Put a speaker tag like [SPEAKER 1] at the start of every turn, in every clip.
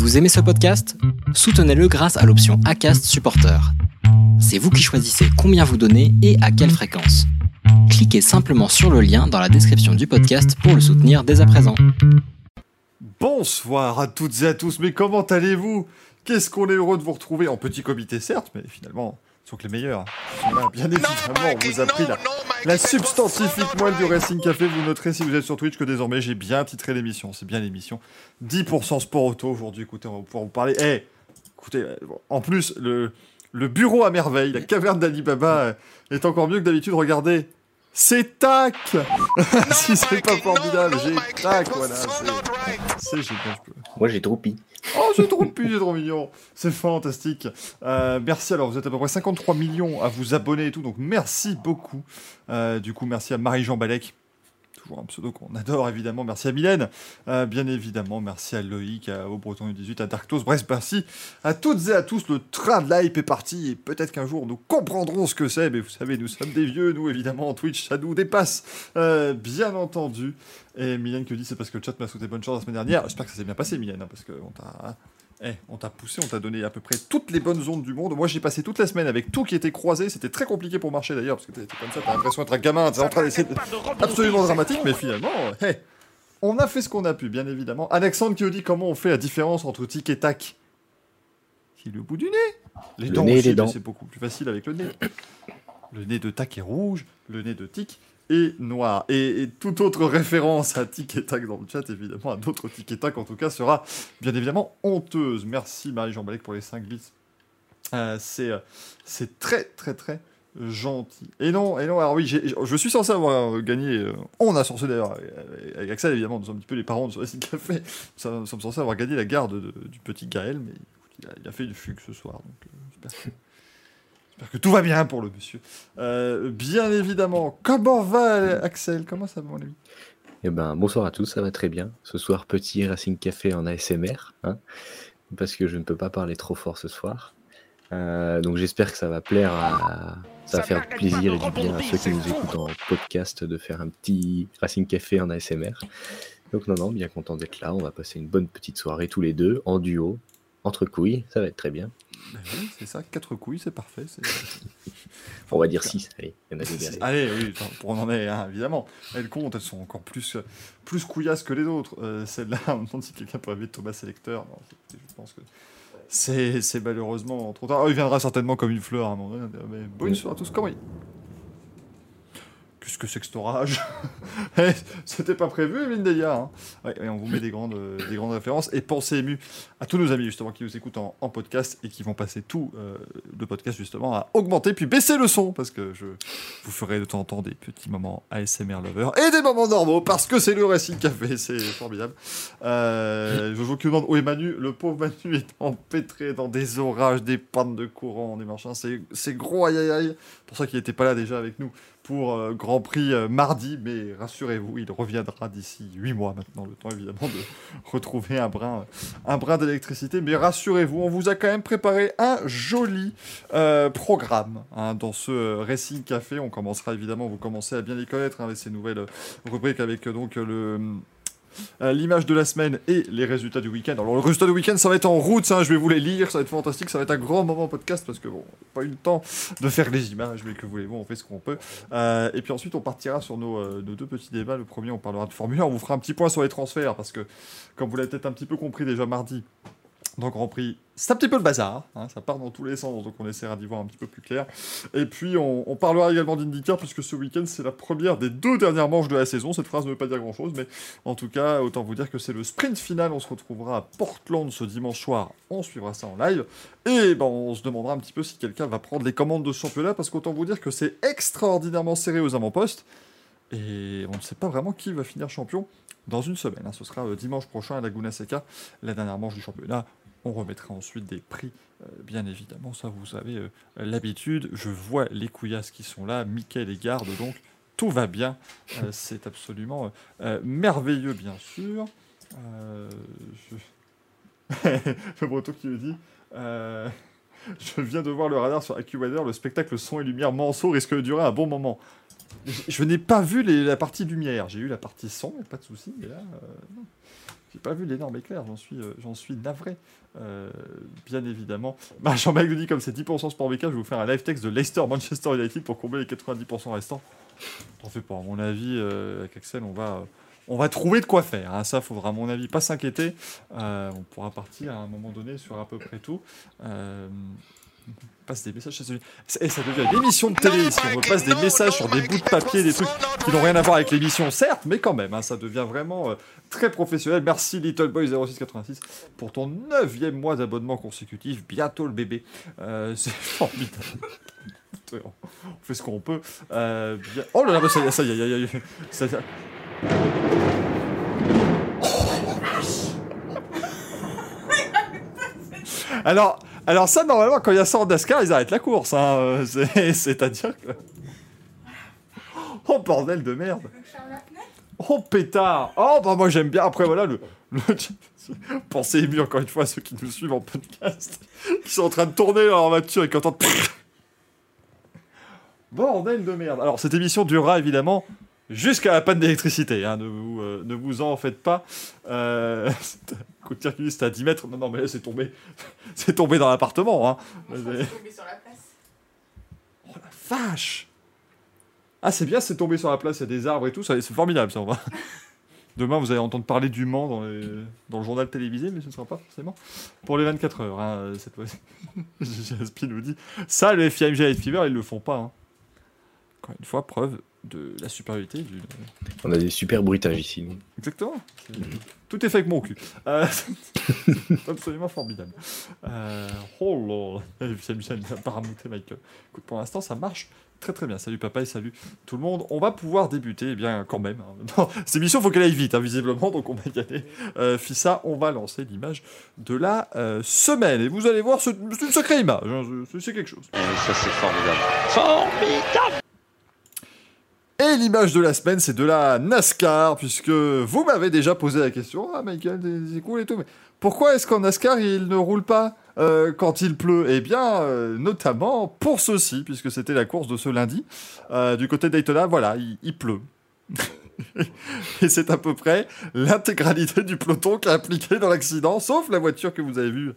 [SPEAKER 1] Vous aimez ce podcast? Soutenez-le grâce à l'option ACAST Supporter. C'est vous qui choisissez combien vous donnez et à quelle fréquence. Cliquez simplement sur le lien dans la description du podcast pour le soutenir dès à présent.
[SPEAKER 2] Bonsoir à toutes et à tous, mais comment allez-vous? Qu'est-ce qu'on est heureux de vous retrouver en petit comité certes, mais finalement, sont que les meilleurs. Bien évidemment, on vous a pris la, la substantifique moelle du Racing Café. Vous noterez si vous êtes sur Twitch que désormais j'ai bien titré l'émission. C'est bien l'émission. 10% sport auto aujourd'hui. Écoutez, on va pouvoir vous parler. Eh, écoutez, euh, en plus, le, le bureau à merveille, la caverne d'Alibaba euh, est encore mieux que d'habitude. Regardez, c'est tac Si c'est pas formidable, j'ai tac, voilà. C'est génial.
[SPEAKER 3] Moi j'ai droupi.
[SPEAKER 2] Oh, j'ai trop j'ai trop mignon. C'est fantastique. Euh, merci. Alors, vous êtes à peu près 53 millions à vous abonner et tout, donc merci beaucoup. Euh, du coup, merci à Marie-Jean Balek un pseudo qu'on adore évidemment. Merci à Mylène, euh, bien évidemment. Merci à Loïc, à, au Breton du 18, à Darktos. Bref, merci à toutes et à tous. Le train de l'hype est parti et peut-être qu'un jour nous comprendrons ce que c'est. Mais vous savez, nous sommes des vieux, nous évidemment. Twitch, ça nous dépasse, euh, bien entendu. Et Mylène qui dit c'est parce que le chat m'a souhaité bonne chance la semaine dernière. J'espère que ça s'est bien passé, Mylène, hein, parce qu'on t'a eh, on t'a poussé, on t'a donné à peu près toutes les bonnes ondes du monde. Moi, j'ai passé toute la semaine avec tout qui était croisé. C'était très compliqué pour marcher d'ailleurs, parce que t'es comme ça, t'as l'impression d'être un gamin, t'es en train d'essayer absolument dramatique, mais finalement, hey, on a fait ce qu'on a pu, bien évidemment. Alexandre qui nous dit comment on fait la différence entre tic et tac. C'est le bout du nez. Les dents aussi, c'est beaucoup plus facile avec le nez. Le nez de tac est rouge, le nez de tic et noir. Et, toute autre référence à Tic et Tac dans le chat, évidemment, à d'autres Tic et Tac en tout cas, sera bien évidemment honteuse. Merci Marie-Jean Balek pour les 5 bits. Euh, c'est, euh, c'est très très très gentil. Et non, et non, alors oui, je suis censé avoir gagné, euh, on a censé d'ailleurs, avec Axel évidemment, nous sommes un petit peu les parents de ce Café, nous sommes censés avoir gagné la garde du petit Gaël, mais il a, fait une fugue ce soir, donc J'espère que tout va bien pour le monsieur. Euh, bien évidemment. Comment va Axel? Comment ça va mon ami
[SPEAKER 3] eh ben, bonsoir à tous, ça va très bien. Ce soir, petit Racing Café en ASMR, hein, parce que je ne peux pas parler trop fort ce soir. Euh, donc j'espère que ça va plaire à... Ça va faire plaisir et du bien à ceux qui nous écoutent en podcast de faire un petit Racing Café en ASMR. Donc non, non, bien content d'être là. On va passer une bonne petite soirée tous les deux, en duo, entre couilles, ça va être très bien.
[SPEAKER 2] Ben c'est ça, quatre couilles, c'est parfait.
[SPEAKER 3] On va dire 6, allez,
[SPEAKER 2] Allez, oui, pour en est, hein, évidemment. Elles comptent, elles sont encore plus, plus couillasses que les autres. Euh, Celle-là, on me demande si quelqu'un pourrait vivre Thomas Selecteur. je pense que c'est malheureusement trop tard. Oh, il viendra certainement comme une fleur à un moment donné. Mais bonne soirée à tous, comment Qu'est-ce que c'est que cet orage eh, C'était pas prévu, mine de hein. on vous met des grandes, des grandes références. Et pensez ému à tous nos amis, justement, qui nous écoutent en, podcast et qui vont passer tout euh, le podcast, justement, à augmenter puis baisser le son. Parce que je vous ferai de temps en temps des petits moments ASMR lover et des moments normaux, parce que c'est le Racing Café, c'est formidable. Euh, je vous demande où est Manu? Le pauvre Manu est empêtré dans des orages, des pannes de courant, des machins. C'est gros aïe aïe aïe. pour ça qu'il n'était pas là déjà avec nous pour euh, Grand Prix euh, mardi, mais rassurez-vous, il reviendra d'ici 8 mois maintenant, le temps évidemment de retrouver un brin, un brin d'électricité. Mais rassurez-vous, on vous a quand même préparé un joli euh, programme hein, dans ce Racing Café. On commencera évidemment, vous commencez à bien les connaître hein, avec ces nouvelles rubriques avec donc le euh, l'image de la semaine et les résultats du week-end. Alors le résultat du week-end, ça va être en route, hein, je vais vous les lire, ça va être fantastique, ça va être un grand moment podcast parce que bon, pas eu le temps de faire les images, mais que voulez-vous, on fait ce qu'on peut. Euh, et puis ensuite, on partira sur nos, euh, nos, deux petits débats. Le premier, on parlera de Formule 1, on vous fera un petit point sur les transferts parce que, comme vous l'avez peut-être un petit peu compris déjà mardi, donc Grand Prix, c'est un petit peu le bazar, hein, ça part dans tous les sens, donc on essaiera d'y voir un petit peu plus clair. Et puis on, parlera également d'IndyCar, puisque ce week-end c'est la première des deux dernières manches de la saison. Cette phrase ne veut pas dire grand-chose, mais en tout cas, autant vous dire que c'est le sprint final. On se retrouvera à Portland ce dimanche soir, on suivra ça en live. Et ben, on se demandera un petit peu si quelqu'un va prendre les commandes de ce championnat, parce qu'autant vous dire que c'est extraordinairement serré aux avant-postes. Et on ne sait pas vraiment qui va finir champion dans une semaine. Hein. Ce sera euh, dimanche prochain à Laguna Seca, la dernière manche du championnat. On remettra ensuite des prix, euh, bien évidemment, ça vous avez euh, l'habitude. Je vois les couillasses qui sont là, Mickey les garde, donc tout va bien. Euh, c'est absolument merveilleux, bien sûr. Je... le qui me dit... Je viens de voir le radar sur AccuWeather, le spectacle son et lumière Manceau risque de durer un bon moment. Je, n'ai pas vu la partie lumière, j'ai eu la partie son, pas de souci, mais là, J'ai pas vu l'énorme éclair, j'en suis, euh, suis navré. Euh, bien évidemment. Jean-Marc nous dit comme c'est 10% sport BK, je vais vous faire un live text de Leicester Manchester United pour combler les 90% restants. T'en fais pas, à mon avis, euh, avec Axel, on va, on va trouver de quoi faire. Hein. Ça, faudra, à mon avis, pas s'inquiéter. On pourra partir à un moment donné sur à peu près tout. On passe des messages. Et ça devient une émission de télé ici. On passe des messages sur des bouts de papier, des trucs qui n'ont rien à voir avec l'émission, certes, mais quand même, hein, ça devient vraiment euh, très professionnel. Merci Little Boy 0686 pour ton neuvième mois d'abonnement consécutif. Bientôt le bébé. Euh, c'est formidable. on fait ce qu'on peut. Euh, bien- Oh là là, ça y est, ça y est, ça y est, ça y est. Alors, alors ça, normalement, quand il y a ça en NASCAR, ils arrêtent la course. Hein. euh, c'est- C'est-à-dire que... Oh, bordel de merde Oh, pétard Oh, bah moi j'aime bien. Après, voilà, le... le... Pensez ému encore une fois à ceux qui nous suivent en podcast, qui sont en train de tourner leur voiture et qui entendent... Bordel de merde Alors, cette émission durera évidemment jusqu'à la panne d'électricité. hein, ne, vous, euh, ne vous en faites pas. Euh... Circuit, c'était à 10 mètres. Non, non, mais là, c'est tombé. c'est tombé dans l'appartement. Hein.
[SPEAKER 4] C'est tombé sur la place.
[SPEAKER 2] Oh la vache Ah, c'est bien, c'est tombé sur la place, il y a des arbres et tout, ça, c'est formidable, ça, on va. Demain, vous allez entendre parler du Mans dans, les- dans le journal télévisé, mais ce ne sera pas forcément pour les 24 heures, hein, cette fois-ci. Jaspi nous dit Ça, le FIMG Light Fever, ils le font pas. hein. Encore une fois, preuve de la supériorité du.
[SPEAKER 3] On a des super bruitages ici. nous.
[SPEAKER 2] Exactement. C'est- Tout est fait avec mon cul. Euh, c'est absolument formidable. Euh, oh là là. Michel n'a pas ramouté Michael. Écoute, pour l'instant, ça marche très très bien. Salut papa et salut tout le monde. On va pouvoir débuter, eh bien, quand même. hein. Cette émission, faut qu'elle aille vite, hein, visiblement, donc on va y aller. Euh, Fissa, on va lancer l'image de la euh, semaine. Et vous allez voir, ce- c'est une sacrée image. hein, c'est- quelque chose.
[SPEAKER 5] ça c'est formidable.
[SPEAKER 2] Et l'image de la semaine, c'est de la NASCAR, puisque vous m'avez déjà posé la question, ah Michael, c'est- cool et tout, mais pourquoi est-ce qu'en NASCAR, il ne roule pas euh, quand il pleut? Eh bien, euh, notamment pour ceci, puisque c'était la course de ce lundi, euh, du côté de Daytona, voilà, il, pleut. et c'est à peu près l'intégralité du peloton qui a impliqué dans l'accident, sauf la voiture que vous avez vue,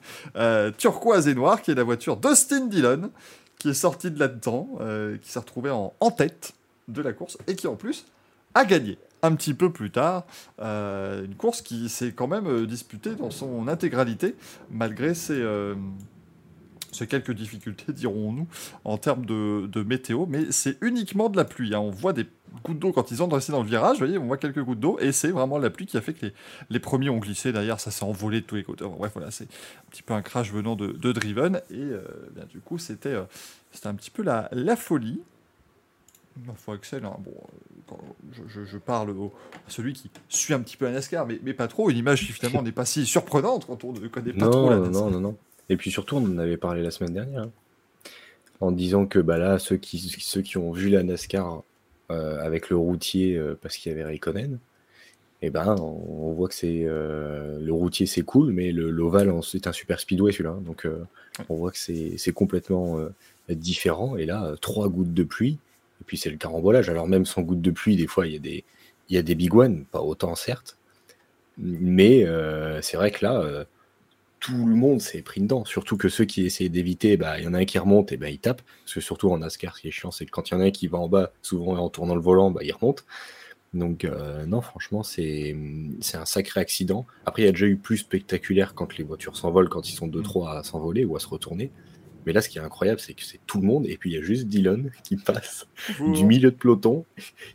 [SPEAKER 2] turquoise et noire, qui est la voiture d'Austin Dillon, qui est sortie de là-dedans, qui s'est retrouvée en tête de la course et qui en plus a gagné. Un petit peu plus tard euh, une course qui s'est quand même euh, disputée dans son intégralité malgré ses, euh, ces quelques difficultés dirons-nous en termes de, météo. Mais c'est uniquement de la pluie hein. on voit des gouttes d'eau quand ils entrent ici dans le virage. Vous voyez on voit quelques gouttes d'eau et c'est vraiment la pluie qui a fait que les, les premiers ont glissé derrière. Ça s'est envolé de tous les côtés. Bref voilà c'est un petit peu un crash venant de, de Driven. Et euh, bien, du coup c'était euh, c'était un petit peu la, la folie Ma foi, Axel, hein, bon, euh, quand je, je- je parle au, à celui qui suit un petit peu la NASCAR, mais, mais pas trop. Une image qui finalement n'est pas si surprenante quand on ne connaît pas trop la
[SPEAKER 3] Non,
[SPEAKER 2] NASCAR.
[SPEAKER 3] non, non, non. Et puis surtout, on en avait parlé la semaine dernière. hein. En disant que bah là, ceux qui, ceux qui ont vu la NASCAR euh, avec le routier, euh, parce qu'il y avait Raikkonen, et ben on, on voit que c'est euh, le routier c'est cool, mais le- l'ovale c'est un super speedway celui-là. hein. Donc on voit que c'est complètement différent. Et là, trois gouttes de pluie, et puis c'est le carambolage. Alors même sans gouttes de pluie, des fois il y a des, il y a des big pas autant certes, mais euh, c'est vrai que là, euh, tout le monde s'est pris dedans. Surtout que ceux qui essaient d'éviter, bah, il y en a un qui remonte et bah, il tape. Parce que surtout en NASCAR, ce qui est chiant, c'est que quand il y en a un qui va en bas, souvent en tournant le volant, bah, il remonte. Donc euh, non, franchement, c'est c'est un sacré accident. Après, il y a déjà eu plus spectaculaire quand les voitures s'envolent, quand ils sont 2-3 à s'envoler ou à se retourner. Mais là, ce qui est incroyable, c'est que c'est tout le monde, et puis il y a juste Dylan qui passe du milieu de peloton.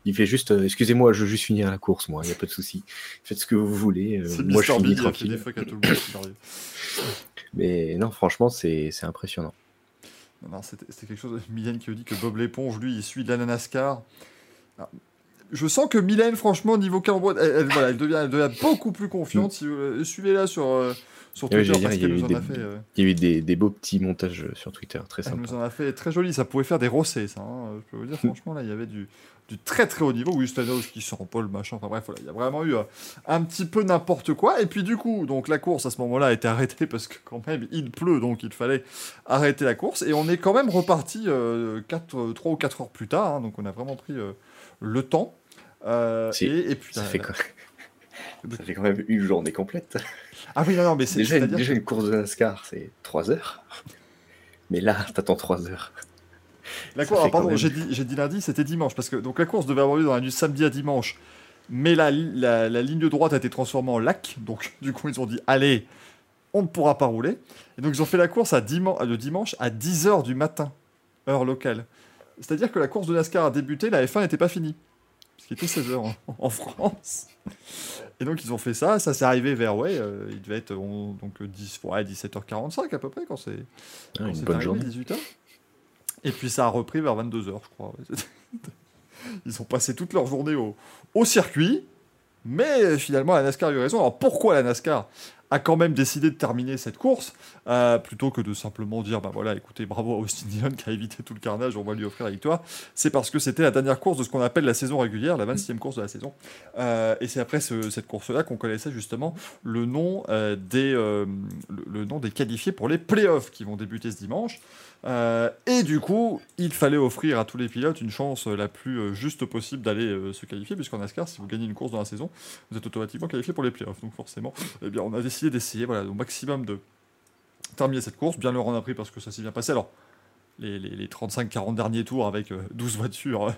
[SPEAKER 3] Il fait juste, euh, excusez-moi, je veux juste finir la course, moi, il n'y a pas de souci. Faites ce que vous voulez, euh, moi je finis tranquille.
[SPEAKER 2] des fuck à tout le monde. qui arrive.
[SPEAKER 3] Mais non, franchement, c'est impressionnant.
[SPEAKER 2] C'était quelque chose. Mylène qui dit que Bob l'éponge, lui, il suit de la NASCAR. Alors, je sens que Mylène, franchement, niveau carambolage, elle, elle- voilà, elle, devient, elle devient beaucoup plus confiante. Si, euh, Suivez-la sur, sur
[SPEAKER 3] Ouais,
[SPEAKER 2] Twitter
[SPEAKER 3] j'allais
[SPEAKER 2] parce qu'elle
[SPEAKER 3] il y
[SPEAKER 2] nous
[SPEAKER 3] a eu
[SPEAKER 2] en a
[SPEAKER 3] des-
[SPEAKER 2] fait. euh,
[SPEAKER 3] Il y a eu des, des beaux petits montages euh, sur Twitter, très
[SPEAKER 2] Elle
[SPEAKER 3] sympa.
[SPEAKER 2] nous en a fait très joli, ça pouvait faire des rossets, ça. hein. Je peux vous dire, franchement, là, il y avait du, du très très haut niveau. Oui, Stanos qui sort pas le machin. Enfin bref, voilà, il y a vraiment eu euh, un petit peu n'importe quoi. Et puis du coup, donc la course à ce moment-là a été arrêtée parce que quand même il pleut, donc il fallait arrêter la course. Et on est quand même reparti euh, 4, 3 ou 4 heures plus tard. hein. donc on a vraiment pris euh, le temps.
[SPEAKER 3] Si,
[SPEAKER 2] et, et puis
[SPEAKER 3] Ça fait quoi Ça fait quand même une journée complète.
[SPEAKER 2] Ah oui, non, non, mais c'est
[SPEAKER 3] Déjà, une, déjà une course de NASCAR, c'est 3 heures. Mais là, t'attends 3 heures.
[SPEAKER 2] La course, ah, pardon,
[SPEAKER 3] même-
[SPEAKER 2] j'ai dit, lundi, c'était dimanche, parce que donc la course devait avoir lieu dans la nuit samedi à dimanche, mais la, la, la ligne de droite a été transformée en lac, donc du coup ils ont dit allez, on ne pourra pas rouler, et donc ils ont fait la course à diman- le dimanche à 10h du matin, heure locale. C'est-à-dire que la course de NASCAR a débuté, la F1 n'était pas finie, parce qu'il était 16h en, en France. Et donc ils ont fait ça, ça s'est arrivé vers, ouais, euh, il devait être on- donc 10, ouais, 17h45 à peu près quand c'est
[SPEAKER 3] Ah, une bonne
[SPEAKER 2] arrivé,
[SPEAKER 3] journée.
[SPEAKER 2] 18h. Et puis ça a repris vers 22h, je crois. Ils ont passé toute leur journée au, au circuit, mais finalement la NASCAR a eu raison. Alors pourquoi la NASCAR? A quand même décidé de terminer cette course euh, plutôt que de simplement dire bah voilà écoutez bravo à Austin Dillon qui a évité tout le carnage on va lui offrir la victoire. C'est parce que c'était la dernière course de ce qu'on appelle la saison régulière la 26e course de la saison. Euh, et c'est après ce- cette course là qu'on connaissait justement le nom euh, des le, nom des qualifiés pour les playoffs qui vont débuter ce dimanche. Et du coup, il fallait offrir à tous les pilotes une chance la plus juste possible d'aller se qualifier, puisqu'en NASCAR, si vous gagnez une course dans la saison, vous êtes automatiquement qualifié pour les playoffs. Donc forcément, eh bien, on a décidé d'essayer voilà, au maximum de terminer cette course. Bien le rendre appris parce que ça s'est bien passé. Alors, les, les- les 35-40 derniers tours avec euh, 12 voitures. euh,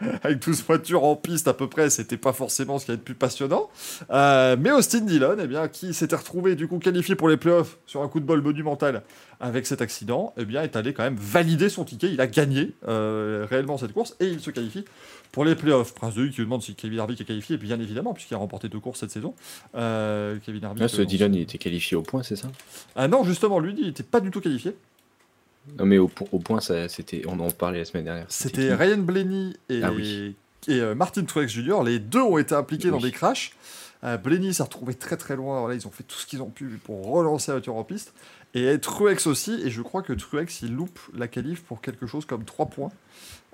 [SPEAKER 2] avec 12 voitures en piste à peu près, c'était pas forcément ce qui est le plus passionnant. Euh, mais Austin Dillon, eh bien, qui s'était retrouvé du coup qualifié pour les playoffs sur un coup de bol monumental avec cet accident, eh bien, est allé quand même valider son ticket. Il a gagné euh, réellement cette course et il se qualifie pour les playoffs. Prince de U qui demande si Kevin Harvick est qualifié, et bien évidemment, puisqu'il a remporté deux courses cette saison. Euh, Kevin Harvick.
[SPEAKER 3] Ah, ce
[SPEAKER 2] euh,
[SPEAKER 3] Dylan, il était qualifié au point, c'est ça?
[SPEAKER 2] Ah non, justement, lui, il n'était pas du tout qualifié.
[SPEAKER 3] Non, mais au, po- au point, ça, c'était, on en parlait la semaine dernière.
[SPEAKER 2] C'était Ryan Blaney et,
[SPEAKER 3] Ah oui.
[SPEAKER 2] et euh, Martin Truex Jr. Les deux ont été impliqués dans des crashs. Euh, Blaney s'est retrouvé très très loin. Voilà, ils ont fait tout ce qu'ils ont pu pour relancer la voiture en piste. Et Truex aussi. Et je crois que Truex, il loupe la qualif pour quelque chose comme 3 points.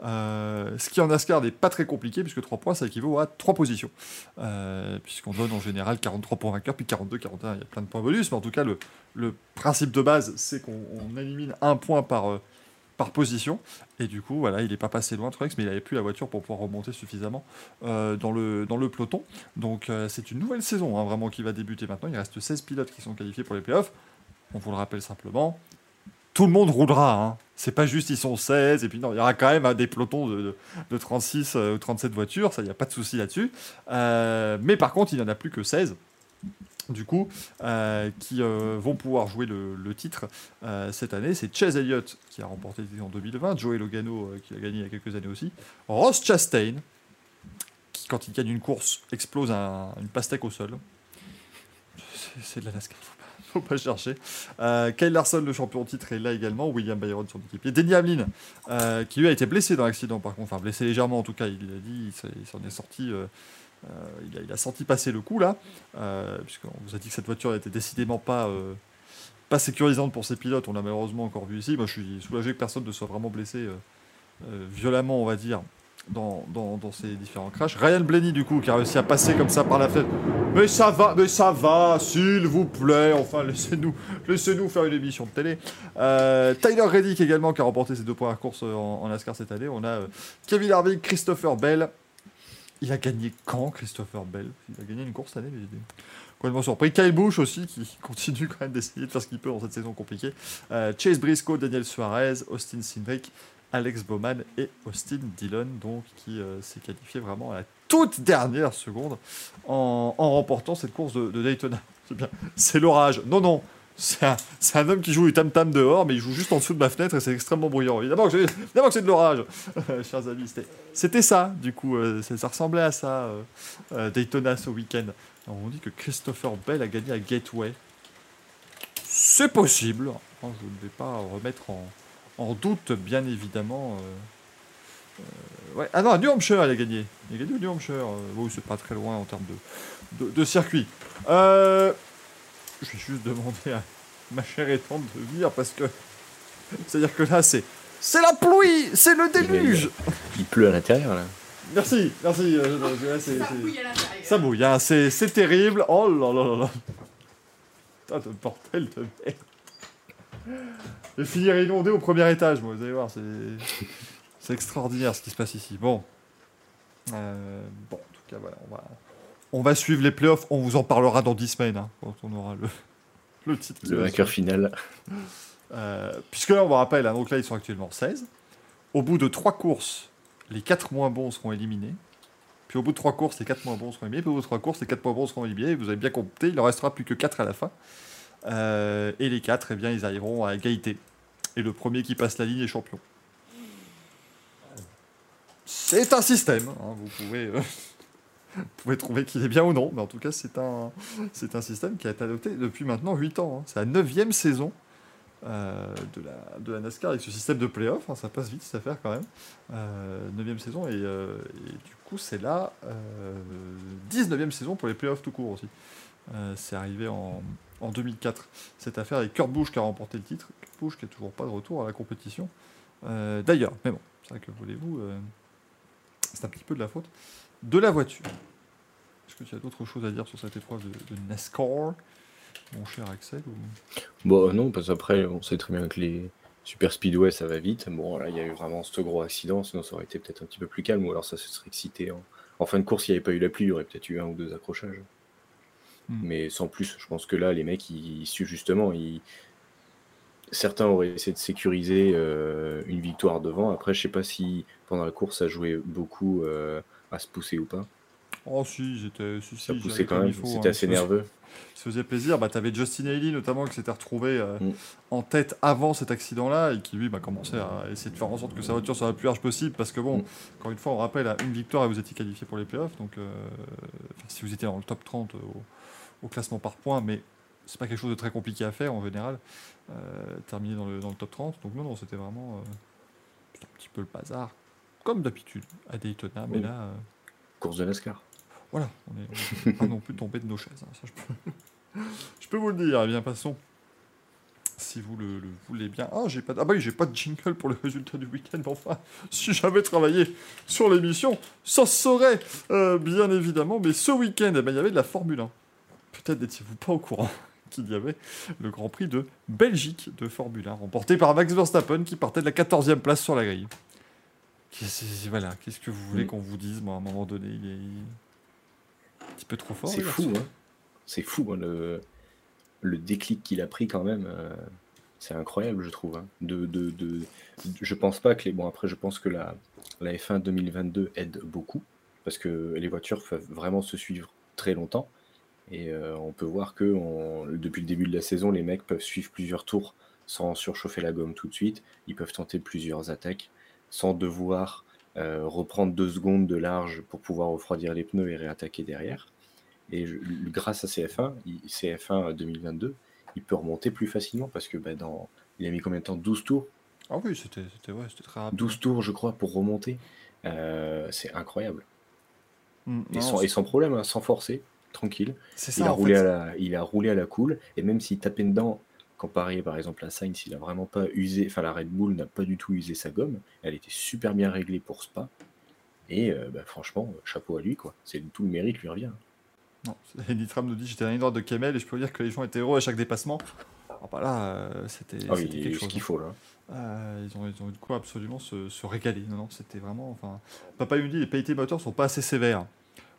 [SPEAKER 2] Euh, ce qui en NASCAR n'est pas très compliqué, puisque 3 points, ça équivaut à 3 positions. Euh, Puisqu'on donne en général 43 points vainqueurs, puis 42, 41, il y a plein de points bonus. Mais en tout cas, le, le principe de base, c'est qu'on on élimine un point par, euh, par position. Et du coup, voilà, il n'est pas passé loin, Truex, mais il n'avait plus la voiture pour pouvoir remonter suffisamment dans, le, dans le peloton. Donc, c'est une nouvelle saison, hein, vraiment, qui va débuter maintenant. Il reste 16 pilotes qui sont qualifiés pour les playoffs. On vous le rappelle simplement. Tout le monde roulera. Hein. C'est pas juste ils sont 16, et puis non, il y aura quand même hein, des pelotons de, de, de 36 euh, ou 37 voitures, ça, il n'y a pas de souci là-dessus. Euh, mais par contre, il n'y en a plus que 16 du coup, euh, qui vont pouvoir jouer le, titre cette année. C'est Chase Elliott qui a remporté en 2020, Joey Logano qui l'a gagné il y a quelques années aussi, Ross Chastain qui, quand il gagne une course, explose un- une pastèque au sol. C'est de la NASCAR, pas, chercher. Euh, Kyle Larson, le champion titre, est là également. William Byron, son équipier. Denny Hamlin, euh, qui lui a été blessé dans l'accident par contre, enfin blessé légèrement en tout cas, il l'a dit, il s'en est sorti. euh, il, a, a senti passer le coup là, puisqu'on vous a dit que cette voiture était décidément pas, pas sécurisante pour ses pilotes. On l'a malheureusement encore vu ici. Moi, je suis soulagé que personne ne soit vraiment blessé violemment, on va dire, dans, dans, ces différents crashs. Ryan Blaney, du coup, qui a réussi à passer comme ça par la fenêtre. Mais ça va, mais ça va, s'il vous plaît. Enfin, laissez-nous laissez faire une émission de télé. Euh, Tyler Reddick également, qui a remporté ses deux premières courses en, en NASCAR cette année. On a euh, Kevin Harvick, Christopher Bell. Il a gagné quand, Christopher Bell? Il a gagné une course cette année, mais j'étais complètement surpris. Kyle Busch aussi, qui continue quand même d'essayer de faire ce qu'il peut dans cette saison compliquée. Euh, Chase Briscoe, Daniel Suarez, Austin Cindric, Alex Bowman et Austin Dillon, donc qui euh, s'est qualifié vraiment à la toute dernière seconde en, remportant cette course de, Daytona. C'est bien, c'est l'orage. Non, non, c'est un, homme qui joue du tam-tam dehors, mais il joue juste en dessous de ma fenêtre et c'est extrêmement bruyant. Évidemment que, c'est de l'orage, chers amis. C'était, ça, du coup, euh, ça, ressemblait à ça, euh, Daytona ce week-end. On dit que Christopher Bell a gagné à Gateway. C'est possible. Je ne vais pas remettre en, en doute, bien évidemment. euh, euh, ouais. Ah non, à New Hampshire, il a gagné. Il a gagné au New Hampshire. Euh, oui, c'est pas très loin en termes de, de, de circuit. Euh, je vais juste demander à ma chère et tante de venir parce que. C'est-à-dire que là, c'est. C'est la pluie C'est le déluge
[SPEAKER 3] Il pleut à l'intérieur, là.
[SPEAKER 2] Merci, merci. euh, je- là, c'est-
[SPEAKER 4] Ça bouille à l'intérieur.
[SPEAKER 2] ça bouille, hein, c'est c'est terrible. Oh là là là là. Putain de bordel de merde. Vais finir inondé au premier étage, moi, vous allez voir, c'est extraordinaire ce qui se passe ici. Bon. Euh, bon, en tout cas, voilà, on va, on va suivre les playoffs, on vous en parlera dans 10 semaines, hein, quand on aura le, le titre.
[SPEAKER 3] Le
[SPEAKER 2] va
[SPEAKER 3] vainqueur final.
[SPEAKER 2] Euh, puisque là, on vous rappelle, hein, donc là, ils sont actuellement 16. Au bout de 3 courses, les 4 moins bons seront éliminés. Puis au bout de 3 courses, les 4 moins bons seront éliminés. Puis au bout de 3 courses, les 4 moins bons seront éliminés. Vous avez bien compté, il en restera plus que 4 à la fin. Euh, et les 4, eh bien, ils arriveront à égalité. Et le premier qui passe la ligne est champion. C'est un système. hein, vous, pouvez, euh, vous pouvez trouver qu'il est bien ou non. Mais en tout cas, c'est un, c'est un système qui a été adopté depuis maintenant 8 ans. hein. C'est la 9 saison euh, de, la, de la NASCAR avec ce système de playoff. hein, ça passe vite cette affaire quand même. Euh, 9 saison et, du coup c'est la euh, 19e saison pour les playoffs tout court aussi. C'est arrivé en, en 2004 cette affaire avec Kurt Busch qui a remporté le titre. Kurt qui n'a toujours pas de retour à la compétition. Euh, D'ailleurs, mais bon, c'est vrai que voulez-vous, euh, c'est un petit peu de la faute de la voiture. Est-ce que tu as d'autres choses à dire sur cette épreuve de, de NASCAR, mon cher Axel ou...
[SPEAKER 3] Bon, non, parce qu'après, on sait très bien que les Super Speedway, ça va vite. Bon, là, il y a eu vraiment ce gros accident, sinon ça aurait été peut-être un petit peu plus calme, ou alors ça se serait excité. En fin de course, il n'y avait pas eu la pluie, il y aurait peut-être eu un ou deux accrochages.
[SPEAKER 2] Hmm.
[SPEAKER 3] Mais sans plus, je pense que là, les mecs, ils, ils suivent justement, ils... certains auraient essayé de sécuriser euh, une victoire devant. Après, je sais pas si pendant la course, ça jouait beaucoup euh, à se pousser ou pas.
[SPEAKER 2] Oh si, j'étais... Si,
[SPEAKER 3] Ça
[SPEAKER 2] si,
[SPEAKER 3] poussait quand même, c'était
[SPEAKER 2] hein.
[SPEAKER 3] assez nerveux.
[SPEAKER 2] Ça faisait plaisir. Bah, tu avais Justin Haley notamment qui s'était retrouvé euh,
[SPEAKER 3] Mm.
[SPEAKER 2] en tête avant cet accident-là et qui lui bah, commençait à essayer de faire en sorte que sa voiture soit la plus large possible parce que bon,
[SPEAKER 3] Mm.
[SPEAKER 2] encore une fois, on rappelle à une victoire et vous étiez qualifié pour les playoffs. Donc euh, si vous étiez dans le top 30 au, au classement par points, mais c'est pas quelque chose de très compliqué à faire en général, euh, terminer dans le, dans le top 30. Donc non, non, c'était vraiment euh, un petit peu le bazar. Comme d'habitude à Daytona, mais
[SPEAKER 3] Oui.
[SPEAKER 2] là, euh,
[SPEAKER 3] Course de NASCAR.
[SPEAKER 2] voilà, on est, on est pas non plus tombé de nos chaises. hein, ça, je, peux... je peux vous le dire. Eh bien, passons. Si vous le, le voulez bien. Ah, j'ai pas. de- Ah bah oui, j'ai pas de jingle pour le résultat du week-end. Mais enfin, si j'avais travaillé sur l'émission, ça se saurait, bien évidemment. Mais ce week-end, eh ben, il y avait de la Formule 1. Peut-être n'étiez-vous pas au courant qu'il y avait le Grand Prix de Belgique de Formule 1, remporté par Max Verstappen, qui partait de la 14e place sur la grille. Qu'est-ce- Voilà, qu'est-ce que vous voulez
[SPEAKER 3] Mm.
[SPEAKER 2] qu'on vous dise Moi, à un moment donné, il est un petit peu trop fort.
[SPEAKER 3] C'est fou, hein. C'est fou, hein, le, le déclic qu'il a pris quand même. euh, c'est incroyable, je trouve. hein. De, de, de, je pense pas que les. Bon, après, je pense que la, la F1 2022 aide beaucoup parce que les voitures peuvent vraiment se suivre très longtemps. Et euh, on peut voir que on- depuis le début de la saison, les mecs peuvent suivre plusieurs tours sans surchauffer la gomme tout de suite. Ils peuvent tenter plusieurs attaques sans devoir euh, reprendre deux secondes de large pour pouvoir refroidir les pneus et réattaquer derrière. Et je- grâce à CF1, il- CF1 2022, il peut remonter plus facilement parce que bah, dans, il a mis combien de temps? 12 tours?
[SPEAKER 2] Ah oui, c'était ouais, c'était très rapide.
[SPEAKER 3] 12 tours, je crois, pour remonter. Euh, c'est incroyable.
[SPEAKER 2] Mm,
[SPEAKER 3] Et, sans, et sans problème, hein, sans forcer, tranquille. Il a, roulé
[SPEAKER 2] fait.
[SPEAKER 3] à la, il a roulé à la cool. Et même s'il tapait dedans, comparé par exemple à Sainz, il a vraiment pas usé, enfin la Red Bull n'a pas du tout usé sa gomme. Elle était super bien réglée pour Spa. Et euh, bah, franchement, chapeau à lui, quoi. C'est tout le mérite lui revient.
[SPEAKER 2] Non, Nitram nous dit j'étais droite de Kemel et je peux vous dire que les gens étaient heureux à chaque dépassement. Ah bah là, euh, c'était
[SPEAKER 3] Ah
[SPEAKER 2] c'était
[SPEAKER 3] oui,
[SPEAKER 2] quelque chose.
[SPEAKER 3] qu'il faut là.
[SPEAKER 2] Euh, ils, ont, ils ont eu de quoi absolument se, se régaler. Non, non, c'était vraiment. Enfin, Papa dit les pénalités moteurs sont pas assez sévères.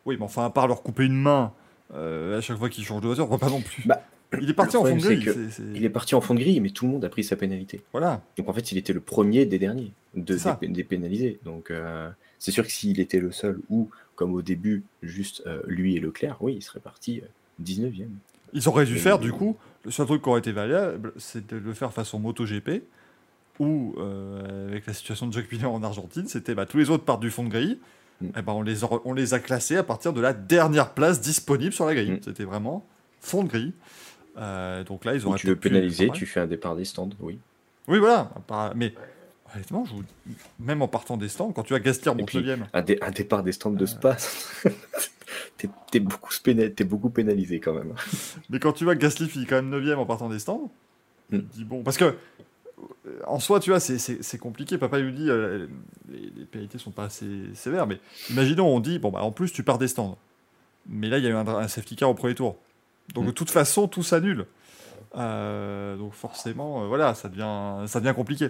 [SPEAKER 2] Oui, mais enfin, à part leur couper une main euh, à chaque fois qu'ils changent de voiture, on voit pas non plus.
[SPEAKER 3] Bah,
[SPEAKER 2] il est parti en fond de grille.
[SPEAKER 3] Il est parti en fond de grille, mais tout le monde a pris sa pénalité.
[SPEAKER 2] Voilà.
[SPEAKER 3] Donc en fait, il était le premier des derniers de, pénalisés. Donc euh, c'est sûr que s'il était le seul, ou comme au début, juste euh, lui et Leclerc, oui, il serait parti euh, 19e.
[SPEAKER 2] Ils auraient dû
[SPEAKER 3] Et-
[SPEAKER 2] faire, du coup, le seul truc qui aurait été valable, c'est de le faire façon MotoGP, où, euh, avec la situation de Jacques Miller en Argentine, c'était bah, tous les autres partent du fond de grille,
[SPEAKER 3] Mm.
[SPEAKER 2] et ben on, les a, on les a classés à partir de la dernière place disponible sur la grille.
[SPEAKER 3] Mm.
[SPEAKER 2] C'était vraiment fond de grille. Euh, donc là, ils auraient
[SPEAKER 3] tu veux pénaliser, tu fais un départ des stands, oui.
[SPEAKER 2] Oui, voilà. Mais honnêtement, je vous- même en partant des stands, quand tu as
[SPEAKER 3] Et puis,
[SPEAKER 2] 9ème,
[SPEAKER 3] Un, dé- un départ des stands
[SPEAKER 2] Euh.
[SPEAKER 3] de Spa, t'es beaucoup, pénalisé quand même.
[SPEAKER 2] mais quand tu vois Gasly finit quand même 9ème en partant des stands, tu
[SPEAKER 3] Mm.
[SPEAKER 2] te dis bon. Parce que, euh, en soi, tu vois, c'est- compliqué. Papa lui dit euh, les, les pénalités sont pas assez sévères, mais imaginons, on dit bon, bah en plus, tu pars des stands. Mais là, il y a eu un, un safety car au premier tour. Donc
[SPEAKER 3] Mm.
[SPEAKER 2] de toute façon, tout s'annule. Euh, donc forcément, euh, voilà, ça devient, ça devient compliqué.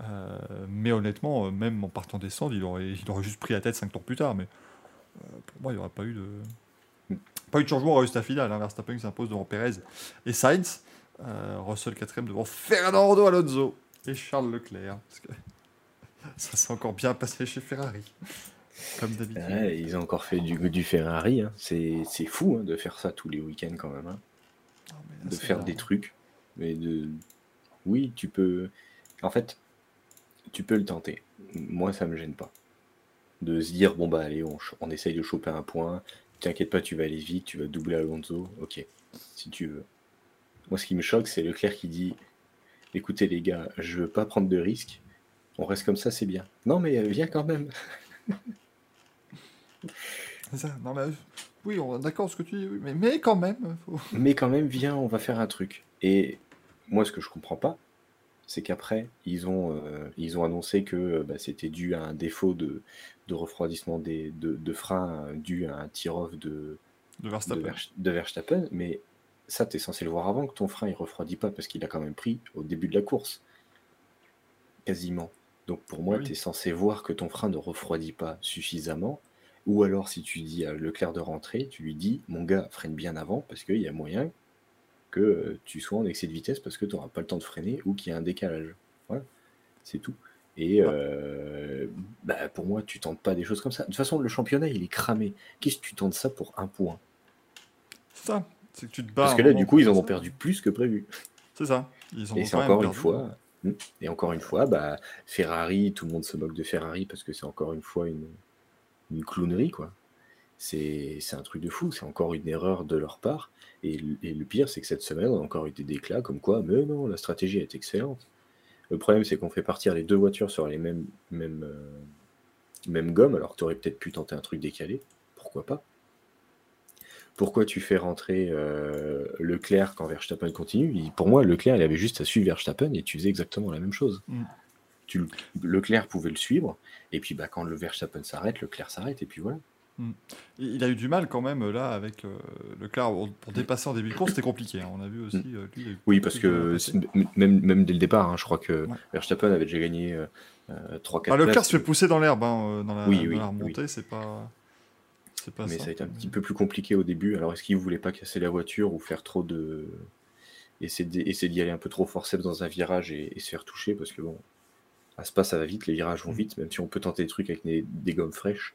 [SPEAKER 2] Euh, mais honnêtement, euh, même en partant des stands, il aurait, il aurait juste pris la tête 5 tours plus tard. Mais euh, pour moi, il n'y aurait pas eu de. Pas eu de changement au résultat final. Hein. Verstappen s'impose devant Perez et Sainz. Euh, Russell 4 devant Fernando Alonso et Charles Leclerc. Parce que ça s'est encore bien passé chez Ferrari. Comme d'habitude.
[SPEAKER 3] Ouais, ils ont encore fait du, du Ferrari. hein. C'est c'est fou hein, de faire ça tous les week-ends quand même. hein.
[SPEAKER 2] Non, là,
[SPEAKER 3] de faire des trucs. Mais de. Oui, tu peux. En fait, tu peux le tenter. Moi, ça me gêne pas. De se dire, bon, bah, allez, on, on essaye de choper un point. T'inquiète pas, tu vas aller vite, tu vas doubler Alonso. Ok, si tu veux. Moi, ce qui me choque, c'est Leclerc qui dit écoutez, les gars, je veux pas prendre de risques. On reste comme ça, c'est bien. Non, mais euh, viens quand même.
[SPEAKER 2] Ça. Non, mais, euh, oui, on d'accord ce que tu dis, oui, mais, mais quand même. faut-
[SPEAKER 3] Mais quand même, viens, on va faire un truc. Et moi, ce que je comprends pas, c'est qu'après, ils ont, euh, ils ont annoncé que euh, bah, c'était dû à un défaut de, de refroidissement des, de, de frein euh, dû à un tir-off de,
[SPEAKER 2] Verstappen.
[SPEAKER 3] Verst- de Verstappen. Mais ça, tu es censé le voir avant que ton frein il refroidit pas parce qu'il a quand même pris au début de la course. Quasiment. Donc pour moi,
[SPEAKER 2] Oui.
[SPEAKER 3] tu es censé voir que ton frein ne refroidit pas suffisamment. Ou alors, si tu dis à Leclerc de rentrer, tu lui dis Mon gars, freine bien avant parce qu'il y a moyen que euh, tu sois en excès de vitesse parce que tu n'auras pas le temps de freiner ou qu'il y a un décalage. Voilà, c'est tout. Et euh, bah, pour moi, tu tentes pas des choses comme ça. De toute façon, le championnat, il est cramé. Qu'est-ce que tu tentes ça pour un point?
[SPEAKER 2] Ça. C'est que tu te bats.
[SPEAKER 3] Parce que là, du coup, ils en ont perdu plus que prévu.
[SPEAKER 2] C'est ça. Ils en
[SPEAKER 3] Et c'est encore une
[SPEAKER 2] perdu.
[SPEAKER 3] fois. Hmm. Et encore une fois, bah, Ferrari, tout le monde se moque de Ferrari parce que c'est encore une fois une, une clownerie, quoi. C'est un truc de fou, c'est encore une erreur de leur part. Et, le- et le pire, c'est que cette semaine, on a encore eu des déclats comme quoi, mais non, la stratégie est excellente. Le problème, c'est qu'on fait partir les deux voitures sur les mêmes, mêmes, euh, mêmes gommes, alors que tu aurais peut-être pu tenter un truc décalé. Pourquoi pas? Pourquoi tu fais rentrer euh, Leclerc quand Verstappen continue? Il- Pour moi, Leclerc, il avait juste à suivre Verstappen et tu faisais exactement la même chose.
[SPEAKER 2] Mm.
[SPEAKER 3] Tu, Leclerc pouvait le suivre, et puis bah, quand le Verstappen s'arrête, Leclerc s'arrête, et puis voilà.
[SPEAKER 2] Il il a eu du mal quand même là avec euh, Leclerc pour, dépasser en début de course, c'était compliqué. hein. On a vu aussi. euh, lui, a
[SPEAKER 3] Oui, parce que même, même dès le départ, hein, je crois que
[SPEAKER 2] Ouais.
[SPEAKER 3] Verstappen avait déjà gagné euh, 3-4
[SPEAKER 2] Ah, Leclerc
[SPEAKER 3] places.
[SPEAKER 2] se fait pousser dans l'herbe hein, dans la,
[SPEAKER 3] Oui,
[SPEAKER 2] dans
[SPEAKER 3] oui,
[SPEAKER 2] la remontée, c'est pas. Pas
[SPEAKER 3] mais
[SPEAKER 2] ça.
[SPEAKER 3] ça a été un petit peu plus compliqué au début. Alors, est-ce qu'il voulait pas casser la voiture ou faire trop de. Essayer d'y aller un peu trop forcé dans un virage et, et se faire toucher? Parce que bon, à Spa, ça va vite, les virages vont
[SPEAKER 2] Mm.
[SPEAKER 3] vite, même si on peut tenter des trucs avec des, des gommes fraîches.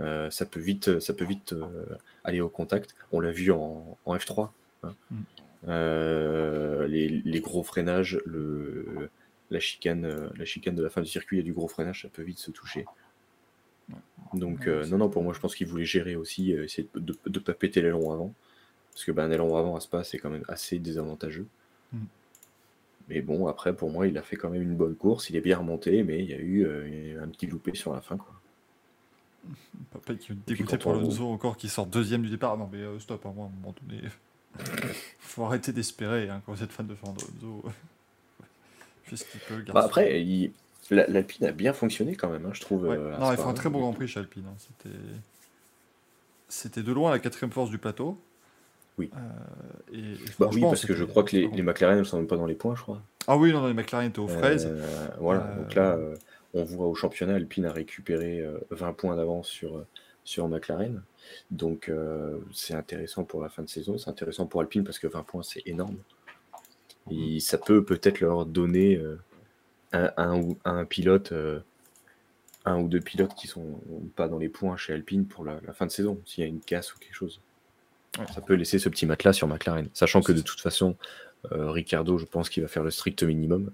[SPEAKER 3] euh, ça peut vite, ça peut vite euh, aller au contact. On l'a vu en, en F3. hein.
[SPEAKER 2] Mm.
[SPEAKER 3] Euh, les, les gros freinages, le, la, chicane, la chicane de la fin du circuit, il y a du gros freinage, ça peut vite se toucher. Donc, euh, non, non, pour moi, je pense qu'il voulait gérer aussi, euh, essayer de ne pas péter l'aileron avant. Parce que ben, un aileron avant à Spa, c'est quand même assez désavantageux.
[SPEAKER 2] Mm.
[SPEAKER 3] Mais bon, après, pour moi, il a fait quand même une bonne course. Il est bien remonté, mais il y a eu euh, un petit loupé sur la fin. Quoi.
[SPEAKER 2] Papa qui est dégoûté pour
[SPEAKER 3] on-
[SPEAKER 2] Alonso encore qui sort deuxième du départ. Non mais euh, stop, hein, moi, à un moment donné. faut arrêter d'espérer hein, quand vous êtes fan de Fernando Alonso. Fais ce qu'il peut,
[SPEAKER 3] Bah, après, il- l'Alpine a bien fonctionné quand même, hein, je trouve.
[SPEAKER 2] Ouais.
[SPEAKER 3] euh,
[SPEAKER 2] Non, il
[SPEAKER 3] Spa,
[SPEAKER 2] faut un très bon Grand Prix chez Alpine. hein. C'était... C'était de loin la quatrième force du plateau.
[SPEAKER 3] Oui.
[SPEAKER 2] Euh, et, et
[SPEAKER 3] Bah oui, parce que je crois que les, McLaren ne sont même pas dans les points, je crois.
[SPEAKER 2] Ah oui, non, non, les McLaren étaient aux fraises.
[SPEAKER 3] Euh, voilà,
[SPEAKER 2] Euh,
[SPEAKER 3] donc là, on voit au championnat, Alpine a récupéré euh, 20 points d'avance sur, sur McLaren. Donc c'est intéressant pour la fin de saison, c'est intéressant pour Alpine parce que 20 points, c'est énorme. Et ça peut peut-être leur donner un, un ou un pilote, euh, un ou deux pilotes qui sont pas dans les points chez Alpine pour la, la fin de saison, s'il y a une casse ou quelque chose.
[SPEAKER 2] Ouais.
[SPEAKER 3] Ça peut laisser ce petit matelas sur McLaren, sachant que de toute façon, euh, Ricardo, je pense qu'il va faire le strict minimum.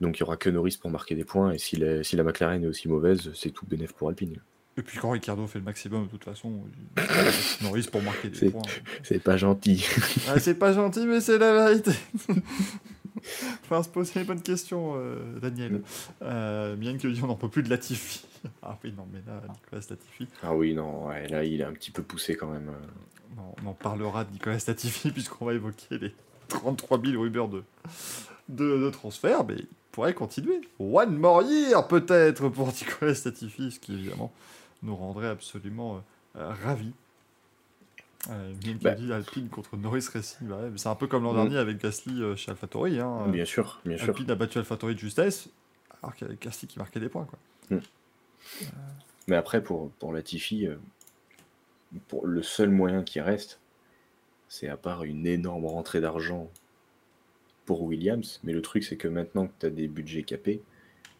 [SPEAKER 3] Donc il n'y aura que Norris pour marquer des points, et si la, si la McLaren est aussi mauvaise, c'est tout bénef pour Alpine.
[SPEAKER 2] Et puis quand Ricardo fait le maximum, de toute façon, Norris pour marquer des points.
[SPEAKER 3] C'est pas gentil.
[SPEAKER 2] Ah, c'est pas gentil, mais c'est la vérité. Faut se poser les bonnes questions, euh, Daniel. Euh, qui dit on n'en peut plus de Latifi. ah oui, non, mais là, Nicolas Latifi,
[SPEAKER 3] ah oui, non, ouais, là il est un petit peu poussé quand même.
[SPEAKER 2] on, en parlera de Nicolas Latifi puisqu'on va évoquer les 33 000 rumeurs de, de, de transfert, mais il pourrait continuer. One more year peut-être pour Nicolas Latifi, ce qui évidemment nous rendrait absolument euh, ravis. Euh, qui
[SPEAKER 3] Bah.
[SPEAKER 2] Alpine contre Norris Racing, bah ouais, c'est un peu comme l'an
[SPEAKER 3] Mm.
[SPEAKER 2] dernier avec Gasly euh, chez AlphaTauri. Hein, euh,
[SPEAKER 3] Bien sûr, bien sûr.
[SPEAKER 2] Alpine a battu AlphaTauri de justesse, alors qu'il y avait Gasly qui marquait des points. Quoi.
[SPEAKER 3] Mais après, pour, pour Latifi, euh, pour le seul moyen qui reste, c'est à part une énorme rentrée d'argent pour Williams. Mais le truc, c'est que maintenant que tu as des budgets capés,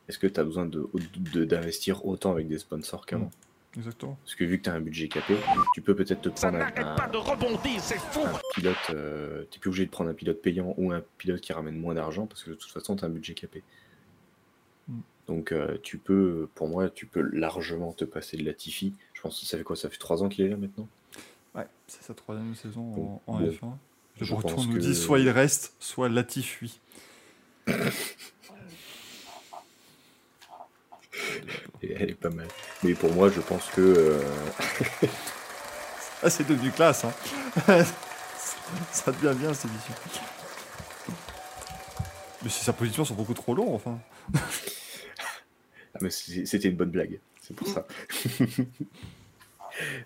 [SPEAKER 3] est-ce que tu as besoin d'investir de, autant avec des sponsors qu'avant?
[SPEAKER 2] Exactement.
[SPEAKER 3] Parce que vu que tu as un budget capé, tu peux peut-être te prendre un,
[SPEAKER 4] pas de rebondir, c'est fou
[SPEAKER 3] un pilote. Euh, tu plus obligé de prendre un pilote payant ou un pilote qui ramène moins d'argent parce que de toute façon, tu as un budget capé.
[SPEAKER 2] Mm.
[SPEAKER 3] Donc euh, tu peux, pour moi, tu peux largement te passer de la Tiffy. Je pense que ça fait quoi? Ça fait trois ans qu'il est là maintenant?
[SPEAKER 2] Ouais, c'est sa troisième saison
[SPEAKER 3] Bon,
[SPEAKER 2] en, en
[SPEAKER 3] bon.
[SPEAKER 2] F1.
[SPEAKER 3] Je
[SPEAKER 2] Le
[SPEAKER 3] pense
[SPEAKER 2] nous
[SPEAKER 3] que-
[SPEAKER 2] dit soit il reste, soit Latif fuit.
[SPEAKER 3] Et Elle est pas mal. Mais pour moi, je pense que euh,
[SPEAKER 2] Ah, c'est devenu classe, hein. Ça devient bien cette édition. Mais si sa position sont beaucoup trop longs, enfin.
[SPEAKER 3] Ah, mais C'était une bonne blague, c'est pour ça.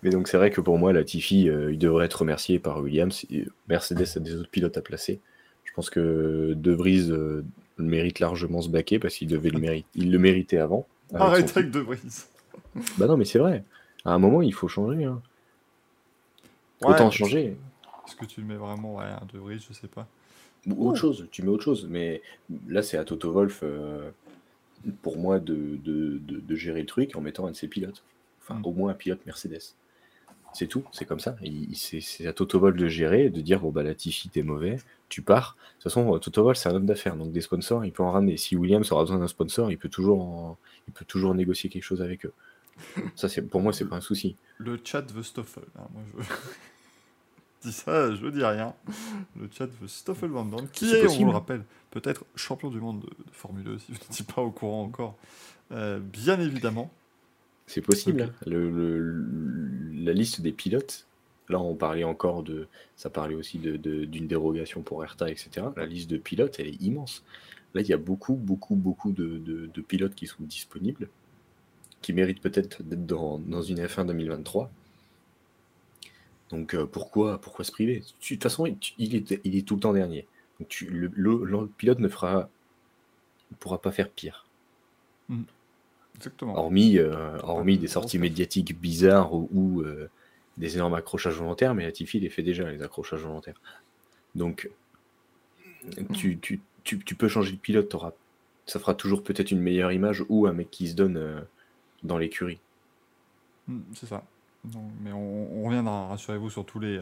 [SPEAKER 3] mais donc c'est vrai que pour moi, la Tiffy, euh, il devrait être remercié par Williams. Mercedes a des autres pilotes à placer. Je pense que De Vries euh, mérite largement ce baquet parce qu'il devait le mériter. Il le méritait avant. Avec
[SPEAKER 2] Arrête avec De Vries.
[SPEAKER 3] Bah non, mais c'est vrai. À un moment, il faut changer. hein.
[SPEAKER 2] Ouais,
[SPEAKER 3] Autant changer.
[SPEAKER 2] Est-ce que tu le mets vraiment ouais, un De Vries, je sais pas.
[SPEAKER 3] Ou autre chose, tu mets autre chose. Mais là, c'est à Toto Wolf, euh, pour moi, de, de, de- de gérer le truc en mettant un de ses pilotes. Enfin,
[SPEAKER 2] Mm.
[SPEAKER 3] au moins un pilote Mercedes. C'est tout, c'est comme ça. C'est à Toto Wolf de gérer, de dire bon, bah, la Tiffy, t'es mauvais, tu pars. De toute façon, Toto Wolf, c'est un homme d'affaires, donc des sponsors, il peut en ramener. Si Williams aura besoin d'un sponsor, il peut, toujours en- il peut toujours négocier quelque chose avec eux. Ça, c'est pour moi, c'est pas un souci.
[SPEAKER 2] Le chat veut Stoffel. hein, moi, je... dis ça, je dis rien. Le chat veut Stoffel Van Dorn, qui
[SPEAKER 3] C'est
[SPEAKER 2] est, on le rappelle, peut-être champion du monde de, de Formule 2, si vous n'étiez pas au courant encore. Euh, bien évidemment.
[SPEAKER 3] C'est possible.
[SPEAKER 2] Ok.
[SPEAKER 3] Le- le- la liste des pilotes, là on parlait encore de, ça parlait aussi de- de- d'une dérogation pour ERTA, etc. La liste de pilotes, elle est immense. Là, il y a beaucoup, beaucoup, beaucoup de, de- de pilotes qui sont disponibles, qui méritent peut-être d'être dans, dans une F1 2023. Donc euh, pourquoi, pourquoi se priver? De toute façon, il est, il est tout le temps dernier. Donc tu- le, le- le pilote ne fera, ne pourra pas faire pire.
[SPEAKER 2] Exactement.
[SPEAKER 3] Hormis, euh, hormis des sorties médiatiques bizarres ou, ou, euh, des énormes accrochages volontaires, mais la Tiffy les fait déjà, les accrochages volontaires. Donc, tu, tu, tu, tu peux changer de pilote, ça fera toujours peut-être une meilleure image ou un mec qui se donne euh, dans l'écurie.
[SPEAKER 2] Mm, C'est ça. Non, mais on, on reviendra, rassurez-vous, sur tous les,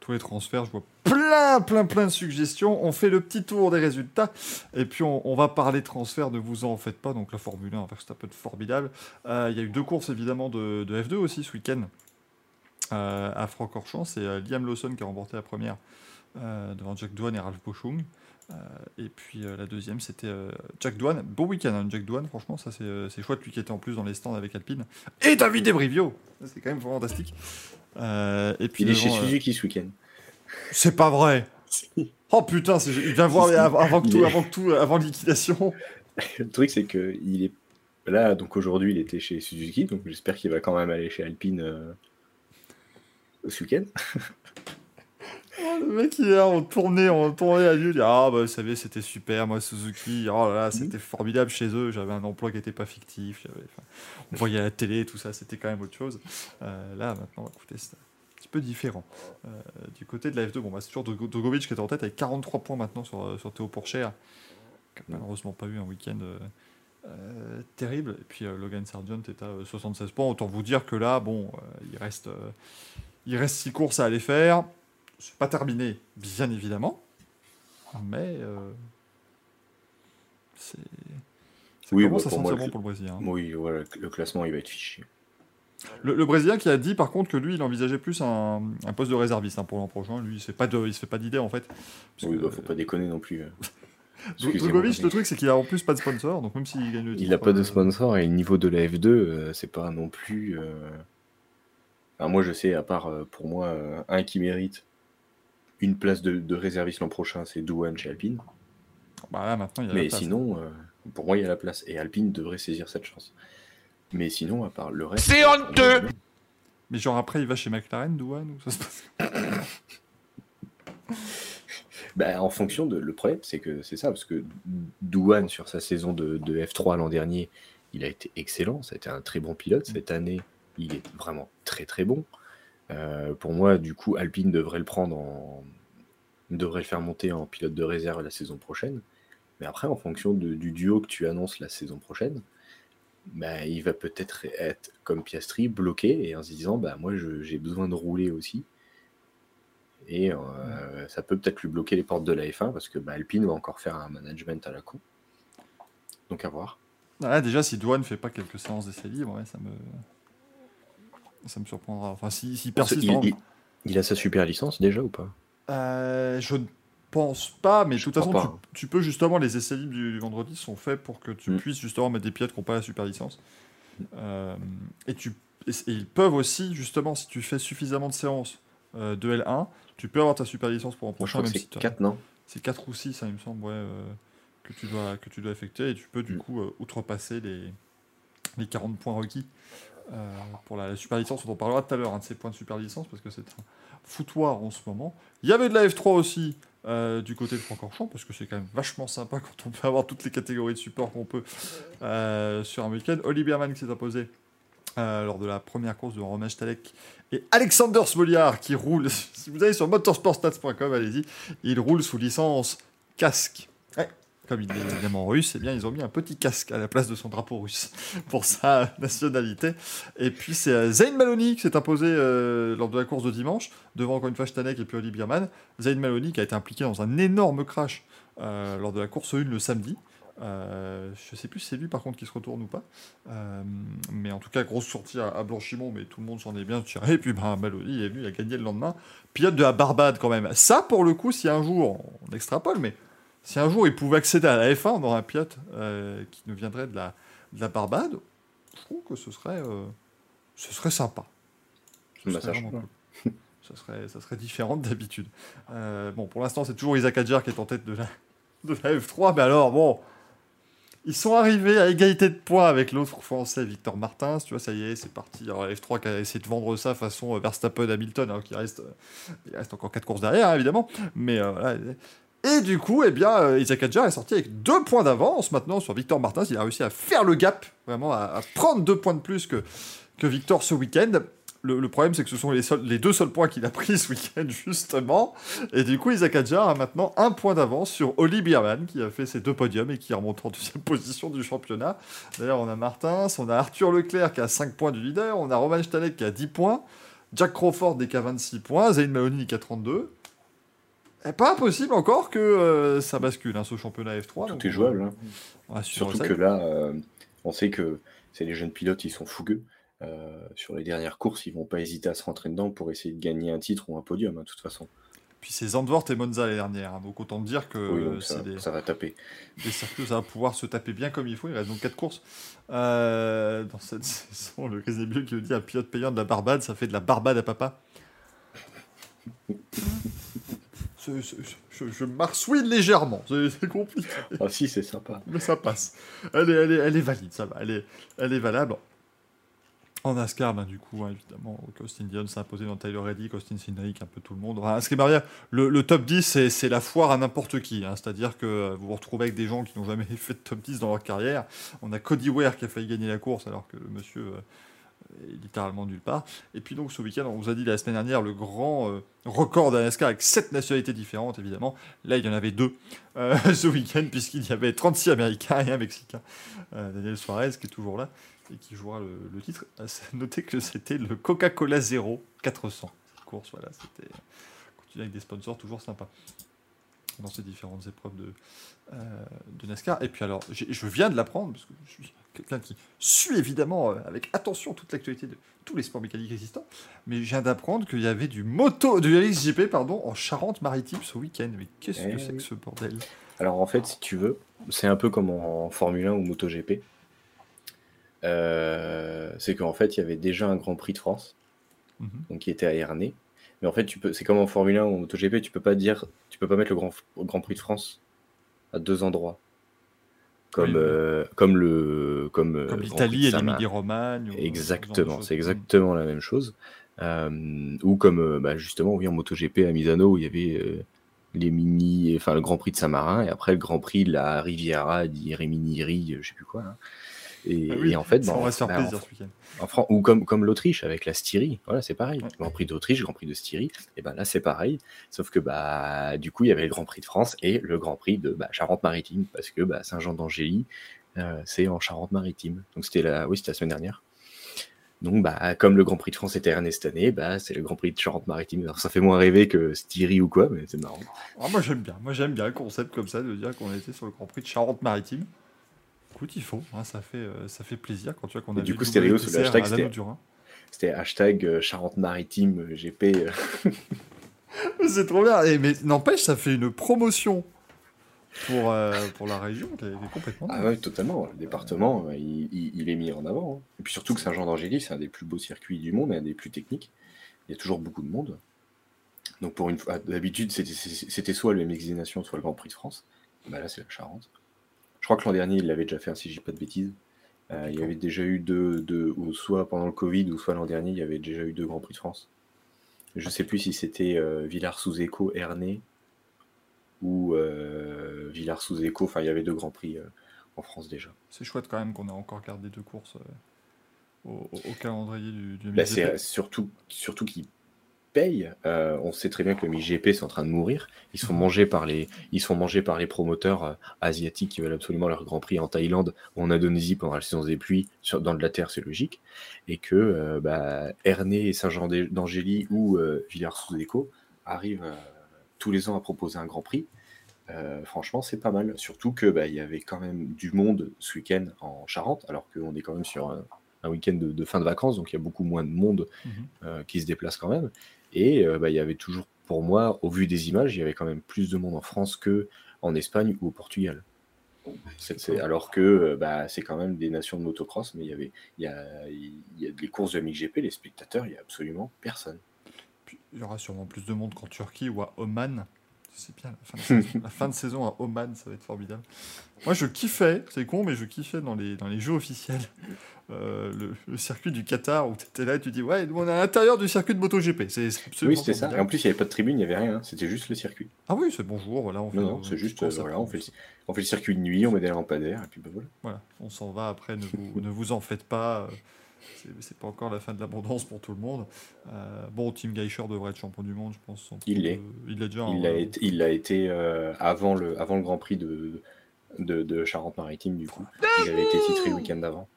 [SPEAKER 2] tous les transferts. Je vois plein, plein, plein de suggestions. On fait le petit tour des résultats. Et puis, on, va parler transferts, ne vous en faites pas. Donc, la Formule 1, Verstappen, formidable. Euh, Il y a eu deux courses, évidemment, de, de F2 aussi ce week-end. Euh, à Francorchamps, c'est euh, Liam Lawson qui a remporté la première euh, devant Jack Doohan et Ralph Boschung. Euh, et puis la deuxième, c'était Jack Doohan. Beau week-end, hein, Jack Doohan, franchement, ça c'est chouette, lui qui était en plus dans les stands avec Alpine. Et David Ebrivio C'est quand même fantastique. Euh, et puis
[SPEAKER 3] Il est chez
[SPEAKER 2] devant, euh,
[SPEAKER 3] Suzuki ce week-end.
[SPEAKER 2] C'est pas vrai Oh putain, c'est- il vient voir avant, avant que tout,
[SPEAKER 3] est-
[SPEAKER 2] avant que tout, avant liquidation.
[SPEAKER 3] Le truc, c'est que il est là, donc aujourd'hui, il était chez Suzuki, donc j'espère qu'il va quand même aller chez Alpine euh, ce week-end.
[SPEAKER 2] Oh, le mec, il est là, on tournait, on tournait à lui, il dit Ah, bah, vous savez, c'était super, moi, Suzuki, oh là là, c'était formidable chez eux, j'avais un emploi qui n'était pas fictif, on voyait à la télé, tout ça, c'était quand même autre chose. Euh, là, maintenant, écoutez, c'est un petit peu différent. Euh, du côté de la F2, bon, bah, c'est toujours Drogo- Drogovic qui est en tête avec 43 points maintenant sur, euh, sur Théo Pourchère, qui n'a malheureusement pas eu un week-end. euh, terrible. Et puis euh, Logan Sargent est à euh, 76 points. Autant vous dire que là, bon, il reste, il reste 6 courses à aller faire. C'est pas terminé, bien évidemment. Mais euh, c'est. Ça
[SPEAKER 3] Oui, bah,
[SPEAKER 2] à
[SPEAKER 3] pour moi,
[SPEAKER 2] sentir
[SPEAKER 3] le-
[SPEAKER 2] bon pour le Brésilien.
[SPEAKER 3] Oui, voilà, le classement, il va être fiché.
[SPEAKER 2] Le, le Brésilien qui a dit par contre que lui, il envisageait plus un, un poste de réserviste hein, pour l'an prochain. Lui, il pas de, il se fait pas d'idée en fait.
[SPEAKER 3] Oui, bah, faut pas déconner non plus. euh.
[SPEAKER 2] Dro-
[SPEAKER 3] Excusez-moi,
[SPEAKER 2] Drogovic, le truc, c'est qu'il a en plus pas de sponsor, donc même s'il gagne le
[SPEAKER 3] Il n'a
[SPEAKER 2] titre,
[SPEAKER 3] pas de
[SPEAKER 2] euh,
[SPEAKER 3] sponsor et le niveau de la F2, euh, c'est pas non plus. euh, enfin, moi, je sais, à part euh, pour moi, euh, un qui mérite une place de, de réserviste l'an prochain, c'est Douane chez Alpine.
[SPEAKER 2] Bah là, maintenant, il y a la
[SPEAKER 3] Mais
[SPEAKER 2] place.
[SPEAKER 3] sinon, euh, pour moi, il y a la place. Et Alpine devrait saisir cette chance. Mais sinon, à part le reste.
[SPEAKER 4] C'est honteux
[SPEAKER 2] Mais genre après, il va chez McLaren, Douane, ou ça se passe
[SPEAKER 3] Bah, en fonction de. Le problème, c'est que c'est ça, parce que Douane, sur sa saison de, de F3 l'an dernier, il a été excellent. Ça a été un très bon pilote. Cette année, il est vraiment très très bon. Euh, pour moi, du coup, Alpine devrait le prendre en. devrait le faire monter en pilote de réserve la saison prochaine. Mais après, en fonction du duo que tu annonces la saison prochaine, bah, il va peut-être être comme Piastri, bloqué et en se disant bah, Moi, j'ai besoin de rouler aussi. Et euh, ça peut peut-être lui bloquer les portes de la F1 parce que bah, Alpine va encore faire un management à la con. Donc à voir.
[SPEAKER 2] Ah, déjà, si Douane ne fait pas quelques séances d'essai libre, ça me. Ça me surprendra. Enfin, s'il si, persiste.
[SPEAKER 3] il, il- il a sa super licence déjà ou pas?
[SPEAKER 2] Euh, je ne pense pas, mais de toute façon, tu, peux justement, les essais libres du, du vendredi sont faits pour que tu
[SPEAKER 3] Mm.
[SPEAKER 2] puisses justement mettre des pilotes qui n'ont pas la super licence. Euh, et, tu, et, et ils peuvent aussi, justement, si tu fais suffisamment de séances euh, de L1, tu peux avoir ta super licence pour en prochain, même
[SPEAKER 3] c'est
[SPEAKER 2] si t'as-
[SPEAKER 3] 4, non?
[SPEAKER 2] C'est 4 ou 6, hein, il me semble, ouais, euh, que, tu dois, que tu dois effectuer. Et tu peux, du
[SPEAKER 3] Mm.
[SPEAKER 2] coup, outrepasser les, les 40 points requis euh, pour la, super licence. On en parlera tout à l'heure, un de ces points de super licence, parce que c'est un foutoir en ce moment. Il y avait de la F3 aussi. euh, du côté de Francorchamps, parce que c'est quand même vachement sympa quand on peut avoir toutes les catégories de support qu'on peut euh, sur un week-end. Oli Berman qui s'est imposé lors de la première course de Romain Stalek et Alexander Smoliar qui roule, si vous allez sur motorsportstats.com, allez-y, il roule sous licence casque. Comme il est évidemment russe, eh bien ils ont mis un petit casque à la place de son drapeau russe pour sa nationalité. Et puis c'est euh, Zayn Maloney qui s'est imposé euh, lors de la course de dimanche, devant encore une fois et puis Oli Bierman. Zayn Maloney qui a été impliqué dans un énorme crash euh, lors de la course 1 le samedi. Euh, je sais plus si c'est lui par contre qui se retourne ou pas. Mais en tout cas, grosse sortie à, à Blanchimont, mais tout le monde s'en est bien tiré. Et puis ben, Maloney il a gagné le lendemain. Pilote de la Barbade quand même. Ça, pour le coup, si un jour, on extrapole, mais si un jour il pouvait accéder à la F1, on aurait un pilote euh, qui nous viendrait de la, de la Barbade. Je trouve que ce serait, euh, ce serait sympa. Ce
[SPEAKER 3] Bah,
[SPEAKER 2] serait
[SPEAKER 3] ça
[SPEAKER 2] cool. Ça serait, ça serait différent d'habitude. Euh, bon, pour l'instant, c'est toujours Isaac Adjar qui est en tête de la, de la F3, mais alors, bon, ils sont arrivés à égalité de points avec l'autre français, Victor Martins. Tu vois, ça y est, c'est parti. Alors, la F3 qui a essayé de vendre ça façon euh, Verstappen-Hamilton, alors qu'il reste, il reste encore 4 courses derrière, hein, évidemment. Mais euh, voilà. Et du coup, eh bien, euh, Isaac Adjar est sorti avec deux points d'avance maintenant sur Victor Martins. Il a réussi à faire le gap, vraiment, à, prendre deux points de plus que, que Victor ce week-end. Le, problème, c'est que ce sont les, deux seuls points qu'il a pris ce week-end, justement. Et du coup, Isaac Adjar a maintenant un point d'avance sur Oli Bierman, qui a fait ses deux podiums et qui remonte en deuxième position du championnat. D'ailleurs, on a Martins, on a Arthur Leclerc qui a 5 points du leader, on a Roman Stanek qui a 10 points, Jack Crawford qui a 26 points, Zayn Mahoney qui a 32. Et pas impossible encore que euh, ça bascule, hein, ce championnat F3. donc
[SPEAKER 3] Tout est
[SPEAKER 2] on-
[SPEAKER 3] jouable. hein.
[SPEAKER 2] va suivre
[SPEAKER 3] Surtout que là, euh, on sait que c'est les jeunes pilotes, ils sont fougueux. Euh, sur les dernières courses, ils vont pas hésiter à se rentrer dedans pour essayer de gagner un titre ou un podium, hein, de toute façon.
[SPEAKER 2] Puis c'est Zandvoort et Monza les dernières, hein, donc autant dire que
[SPEAKER 3] Oui,
[SPEAKER 2] euh,
[SPEAKER 3] ça,
[SPEAKER 2] c'est des,
[SPEAKER 3] ça va taper.
[SPEAKER 2] des circuits ça va pouvoir se taper bien comme il faut. Il reste donc 4 courses euh, dans cette saison. Le Grésébieux qui nous dit un pilote payant de la Barbade, ça fait de la Barbade à papa. Je, je marsouine légèrement, c'est compliqué,
[SPEAKER 3] Ah si, c'est sympa.
[SPEAKER 2] mais ça passe. Elle est, elle est, elle est valide, ça va, elle est, elle est valable. En NASCAR, ben, du coup, hein, évidemment, Austin Dion s'est imposé dans Tyler Reddick, Austin Cindric, un peu tout le monde. Enfin, ce qui est le, le top 10, c'est- la foire à n'importe qui. hein. C'est-à-dire que vous vous retrouvez avec des gens qui n'ont jamais fait de top 10 dans leur carrière. On a Cody Ware qui a failli gagner la course alors que le monsieur euh, littéralement nulle part. Et puis donc ce week-end, on vous a dit la semaine dernière le grand euh, record de la NASCAR avec 7 nationalités différentes, évidemment. Là, il y en avait deux euh, ce week-end puisqu'il y avait 36 Américains et un Mexicain. Euh, Daniel Suarez qui est toujours là et qui jouera le, titre. À noter que c'était le Coca-Cola Zero 400. Cette course, voilà, c'était continuer avec des sponsors toujours sympa dans ces différentes épreuves de, euh, de NASCAR. Et puis alors, je viens de l'apprendre parce que je suis quelqu'un qui suit évidemment euh, avec attention toute l'actualité de tous les sports mécaniques existants. Mais je viens d'apprendre qu'il y avait du moto, du LXJP pardon, en Charente-Maritime ce week-end. Mais qu'est-ce
[SPEAKER 3] Eh
[SPEAKER 2] que c'est
[SPEAKER 3] oui.
[SPEAKER 2] que ce bordel?
[SPEAKER 3] Alors en fait, si tu veux, c'est un peu comme en Formule 1 ou MotoGP. Euh, c'est qu'en fait, il y avait déjà un Grand Prix de France,
[SPEAKER 2] Mhm.
[SPEAKER 3] donc qui était à Ernée. Mais en fait, tu peux, c'est comme en Formule 1 ou en MotoGP, tu peux pas dire, tu peux pas mettre le Grand, Grand Prix de France à deux endroits, comme
[SPEAKER 2] Oui,
[SPEAKER 3] euh, comme le comme, euh,
[SPEAKER 2] Comme l'Italie et l'Émilie-Romagne.
[SPEAKER 3] Exactement, c'est exactement la même chose. Euh, ou comme bah, justement, oui, en MotoGP à Misano, où il y avait euh, les mini, enfin le Grand Prix de Saint-Marin, et après le Grand Prix de la Riviera di Rimini Ri, je sais plus quoi. là. Et,
[SPEAKER 2] Ah oui,
[SPEAKER 3] et en fait, bah,
[SPEAKER 2] on va se faire
[SPEAKER 3] bah,
[SPEAKER 2] plaisir ce week-end.
[SPEAKER 3] en Fran- ou comme, comme l'Autriche avec la Styrie, voilà, c'est pareil.
[SPEAKER 2] Ouais.
[SPEAKER 3] Grand Prix d'Autriche, Grand Prix de Styrie, et ben là c'est pareil. Sauf que bah du coup il y avait le Grand Prix de France et le Grand Prix de bah, Charente-Maritime parce que bah, Saint-Jean d'Angély euh, c'est en Charente-Maritime. Donc c'était la, oui c'était la semaine dernière. Donc bah comme le Grand Prix de France était Ernest cette année, bah c'est le Grand Prix de Charente-Maritime. Alors ça fait moins rêver que Styrie ou quoi, mais c'est marrant.
[SPEAKER 2] Ah, moi j'aime bien, moi j'aime bien le concept comme ça de dire qu'on était sur le Grand Prix de Charente-Maritime. Écoute, il faut, hein, ça, fait, euh, ça fait plaisir quand tu vois qu'on
[SPEAKER 3] Et
[SPEAKER 2] a
[SPEAKER 3] du coup, stéréo, sur le hashtag, c'était- hashtag euh, Charente-Maritime euh, GP.
[SPEAKER 2] C'est trop bien, Et, mais n'empêche, ça fait une promotion pour, euh, pour la région qui est, qui est complètement.
[SPEAKER 3] Ah ouais, totalement. Le département, euh, il, il- il est mis en avant. hein. Et puis surtout que Saint-Jean d'Angély, c'est un des plus beaux circuits du monde un des plus techniques. Il y a toujours beaucoup de monde. Donc pour une fois, d'habitude, c'était- c'était soit le MX des Nations, soit le Grand Prix de France. Bah là, c'est la Charente. Je crois que l'an dernier, il l'avait déjà fait, si je dis pas de bêtises. Euh, il y avait déjà eu deux, deux- ou soit pendant le Covid, ou soit l'an dernier, il y avait déjà eu deux Grands Prix de France. Je sais plus si c'était euh, Villars-sous-Écho, Ernée, ou euh, Villars-sous-Écho. Enfin, il y avait deux Grands Prix euh, en France déjà.
[SPEAKER 2] C'est chouette quand même qu'on ait encore gardé deux courses euh, au, calendrier du, du
[SPEAKER 3] Bah, c'est surtout, surtout qu'ils Euh, on sait très bien que le MXGP c'est en train de mourir. Ils se font manger par les, ils se font manger par les promoteurs euh, asiatiques qui veulent absolument leur Grand Prix en Thaïlande ou en Indonésie pendant la saison des pluies. Sur, dans de la terre, c'est logique. Et que euh, bah, et Saint-Jean d'Angély ou euh, Villars-sous-Écho arrivent euh, tous les ans à proposer un Grand Prix. Franchement, c'est pas mal. Surtout que bah, il y avait quand même du monde ce week-end en Charente, alors qu'on est quand même sur un, week-end de, de fin de vacances, donc il y a beaucoup moins de monde
[SPEAKER 2] Mhm.
[SPEAKER 3] euh, qui se déplace quand même. Et euh, bah, il y avait toujours, pour moi, au vu des images, il y avait quand même plus de monde en France que en Espagne ou au Portugal. Alors que euh, bah, c'est quand même des nations de motocross, mais il y avait, il y a, il y a des courses de MXGP, les spectateurs, il y a absolument personne.
[SPEAKER 2] Puis, il y aura sûrement plus de monde qu'en Turquie ou à Oman. C'est bien, la fin, de saison, la fin de saison à Oman, ça va être formidable. Moi, je kiffais, c'est con, mais je kiffais dans les, dans les jeux officiels euh, le, le circuit du Qatar où tu étais là et tu dis Ouais, on est à l'intérieur du circuit de MotoGP. C'est
[SPEAKER 3] Oui, c'était ça. Et en plus, il n'y avait pas de tribune, il n'y avait rien, hein. c'était juste le circuit.
[SPEAKER 2] Ah oui, c'est bonjour, voilà. On fait
[SPEAKER 3] Non, non, c'est juste, euh, voilà, on fait, le, on fait le circuit de nuit, on met des lampadaires, et puis bah voilà.
[SPEAKER 2] Voilà, on s'en va après, ne vous, ne vous en faites pas. euh, c'est- pas encore la fin de l'abondance pour tout le monde. Euh, bon, Tim Geicher devrait être champion du monde, je pense.
[SPEAKER 3] Il
[SPEAKER 2] de-
[SPEAKER 3] l'est.
[SPEAKER 2] Il l'est déjà.
[SPEAKER 3] Il
[SPEAKER 2] hein,
[SPEAKER 3] l'a
[SPEAKER 2] ouais.
[SPEAKER 3] été, il l'a été euh, avant, le, avant le Grand Prix de, de, de Charente-Maritime, du coup. Il avait été titré le week-end d'avant.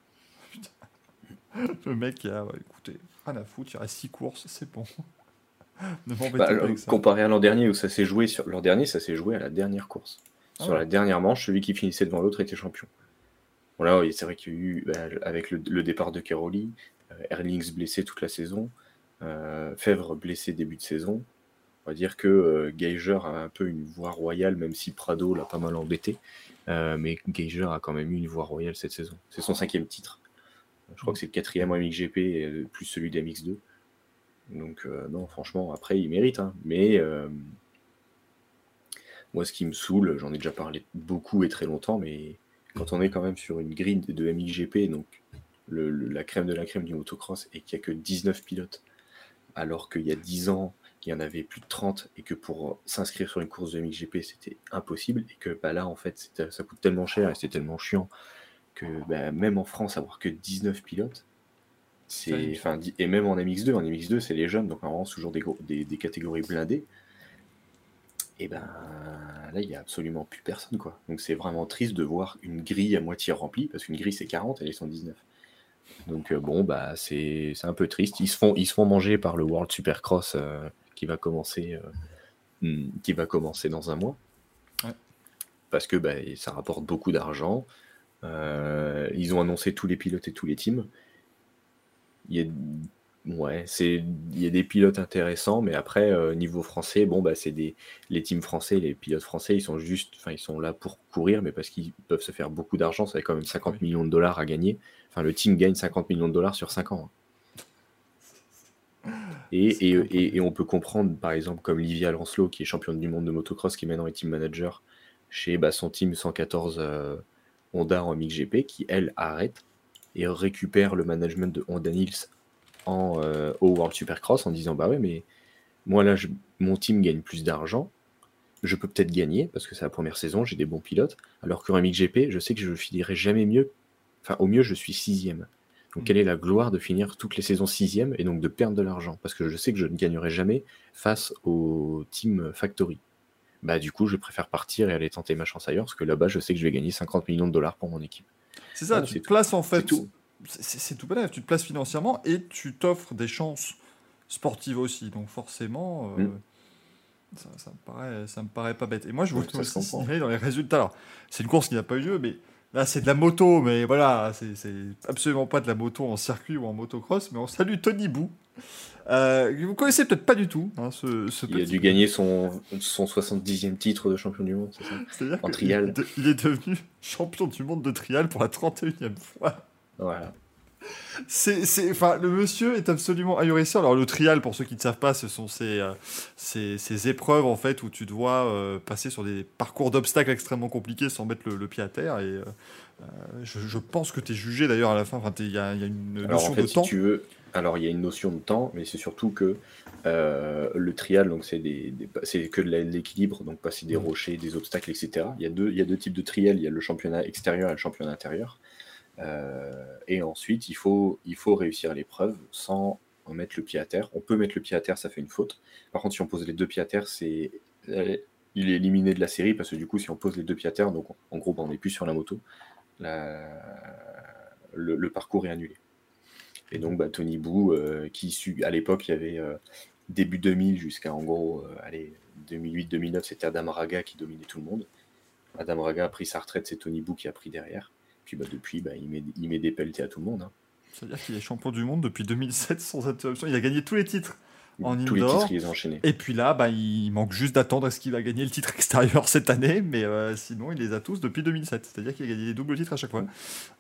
[SPEAKER 2] Le mec a, écoutez, rien à foutre, il reste 6 courses, c'est bon. ne
[SPEAKER 3] Bah,
[SPEAKER 2] pas avec ça.
[SPEAKER 3] comparé à l'an dernier où ça s'est joué sur l'an dernier, ça s'est joué à la dernière course.
[SPEAKER 2] Ah
[SPEAKER 3] Sur
[SPEAKER 2] ouais.
[SPEAKER 3] la dernière manche, celui qui finissait devant l'autre était champion. Voilà, c'est vrai qu'il y a eu bah, avec le, départ de euh, Erlings blessé toute la saison, euh, Fèvre blessé début de saison. On va dire que euh, Geiger a un peu une voie royale, même si Prado l'a pas mal embêté. Euh, mais Geiger a quand même eu une voie royale cette saison. C'est son cinquième titre. Je crois que c'est le quatrième MXGP, euh, plus celui d'MX2. Donc, euh, non, franchement, après, il mérite. hein. Mais euh, moi, ce qui me saoule, j'en ai déjà parlé beaucoup et très longtemps, mais quand on est quand même sur une grille de MXGP, donc le- le- la crème de la crème du motocross, et qu'il n'y a que 19 pilotes, alors qu'il y a 10 ans, il y en avait plus de 30, et que pour s'inscrire sur une course de MXGP, c'était impossible, et que bah, là, en fait, ça coûte tellement cher et c'est tellement chiant que bah, même en France, avoir que 19 pilotes, c'est, et même en MX2, en MX2, c'est les jeunes, donc normalement, c'est toujours des, gros- des, des catégories blindées. Et ben là, il n'y a absolument plus personne, quoi. Donc c'est vraiment triste de voir une grille à moitié remplie, parce qu'une grille c'est 40 et ils sont 19. Donc euh, bon, bah c'est un peu triste. Ils se font, ils se font manger par le World Supercross euh, qui va commencer, euh, hmm, qui va commencer dans un mois.
[SPEAKER 2] Ouais.
[SPEAKER 3] Parce que bah, ça rapporte beaucoup d'argent. Euh, ils ont annoncé tous les pilotes et tous les teams. Il y a, ouais, c'est, il y a des pilotes intéressants, mais après, euh, niveau français, bon, bah, c'est des, les teams français, les pilotes français, ils sont juste, enfin, ils sont là pour courir, mais parce qu'ils peuvent se faire beaucoup d'argent, ça fait quand même 50
[SPEAKER 2] Oui.
[SPEAKER 3] millions de dollars à gagner. Enfin, le team gagne 50 millions de dollars sur 5 ans. hein. Et,
[SPEAKER 2] C'est
[SPEAKER 3] et, on peut comprendre, par exemple, comme Livia Lancelot, qui est championne du monde de motocross, qui maintenant est team manager chez bah, son team 114 euh, Honda en MXGP, qui elle arrête et récupère le management de Honda Nils en, euh, au World Supercross en disant Bah ouais, mais moi là, je- mon team gagne plus d'argent, je peux peut-être gagner parce que c'est la première saison, j'ai des bons pilotes, alors qu'en MXGP, je sais que je finirai jamais mieux. Enfin, au mieux, je suis sixième. Donc, quelle est la gloire de finir toutes les saisons sixième et donc de perdre de l'argent? Parce que je sais que je ne gagnerai jamais face au Team Factory. Bah, du coup, je préfère partir et aller tenter ma chance ailleurs parce que là-bas, je sais que je vais gagner 50 millions de dollars pour mon équipe.
[SPEAKER 2] C'est ça, tu
[SPEAKER 3] tout.
[SPEAKER 2] places en fait.
[SPEAKER 3] Tout.
[SPEAKER 2] C'est tout bénef, tu te places financièrement et tu t'offres des chances sportives aussi. Donc forcément, euh,
[SPEAKER 3] Mm.
[SPEAKER 2] ça, ça me paraît, ça me paraît pas bête. Et moi, je voulais aussi signaler dans les résultats. Alors, c'est une course qui n'a pas eu lieu, mais là, c'est de la moto. Mais voilà, c'est absolument pas de la moto en circuit ou en motocross. Mais on salue Tony Bou. Euh, vous connaissez peut-être pas du tout, hein, ce, ce
[SPEAKER 3] Il a dû gagner son, son 70e titre de champion du monde, c'est ça? En trial.
[SPEAKER 2] de- il est devenu champion du monde de trial pour la 31e fois.
[SPEAKER 3] Voilà.
[SPEAKER 2] C'est, c'est, enfin, le monsieur est absolument ahurissant. Alors, le trial, pour ceux qui ne savent pas, ce sont ces, euh, ces, ces épreuves en fait où tu dois euh, passer sur des parcours d'obstacles extrêmement compliqués sans mettre le, le pied à terre. Et euh, euh, je, je pense que tu es jugé d'ailleurs à la fin. Enfin, il y a, il y a une
[SPEAKER 3] Alors
[SPEAKER 2] notion
[SPEAKER 3] en fait,
[SPEAKER 2] de
[SPEAKER 3] si
[SPEAKER 2] temps.
[SPEAKER 3] tu veux, alors il y a une notion de temps, mais c'est surtout que le trial, donc c'est des, des- c'est que de l'équilibre, donc passer des
[SPEAKER 2] Mm.
[SPEAKER 3] rochers, des obstacles, etc. Il y a deux, il y a deux types de trial. Il y a le championnat extérieur et le championnat intérieur. Euh, et ensuite, il faut, il faut réussir l'épreuve sans mettre le pied à terre. On peut mettre le pied à terre, ça fait une faute. Par contre, si on pose les deux pieds à terre, c'est euh, il est éliminé de la série parce que du coup, si on pose les deux pieds à terre, donc en gros, ben, on n'est plus sur la moto. Le, parcours est annulé. Et donc, bah, Tony Bou, euh, qui à l'époque, il y avait euh, début 2000 jusqu'à en gros, allez, 2008-2009, c'était Adam Raga qui dominait tout le monde. Adam Raga a pris sa retraite, c'est Tony Bou qui a pris derrière. Puis bah, depuis, bah, il, met, il met des pelletés à tout le monde. hein.
[SPEAKER 2] C'est-à-dire qu'il est champion du monde depuis 2007 sans interruption. Il a gagné tous les titres. En
[SPEAKER 3] Tous les titres, les a enchaînés.
[SPEAKER 2] Et puis là, bah, il manque juste d'attendre est-ce qu'il va gagner le titre extérieur cette année, mais euh, sinon il les a tous depuis 2007. C'est-à-dire qu'il a gagné des doubles titres à chaque fois.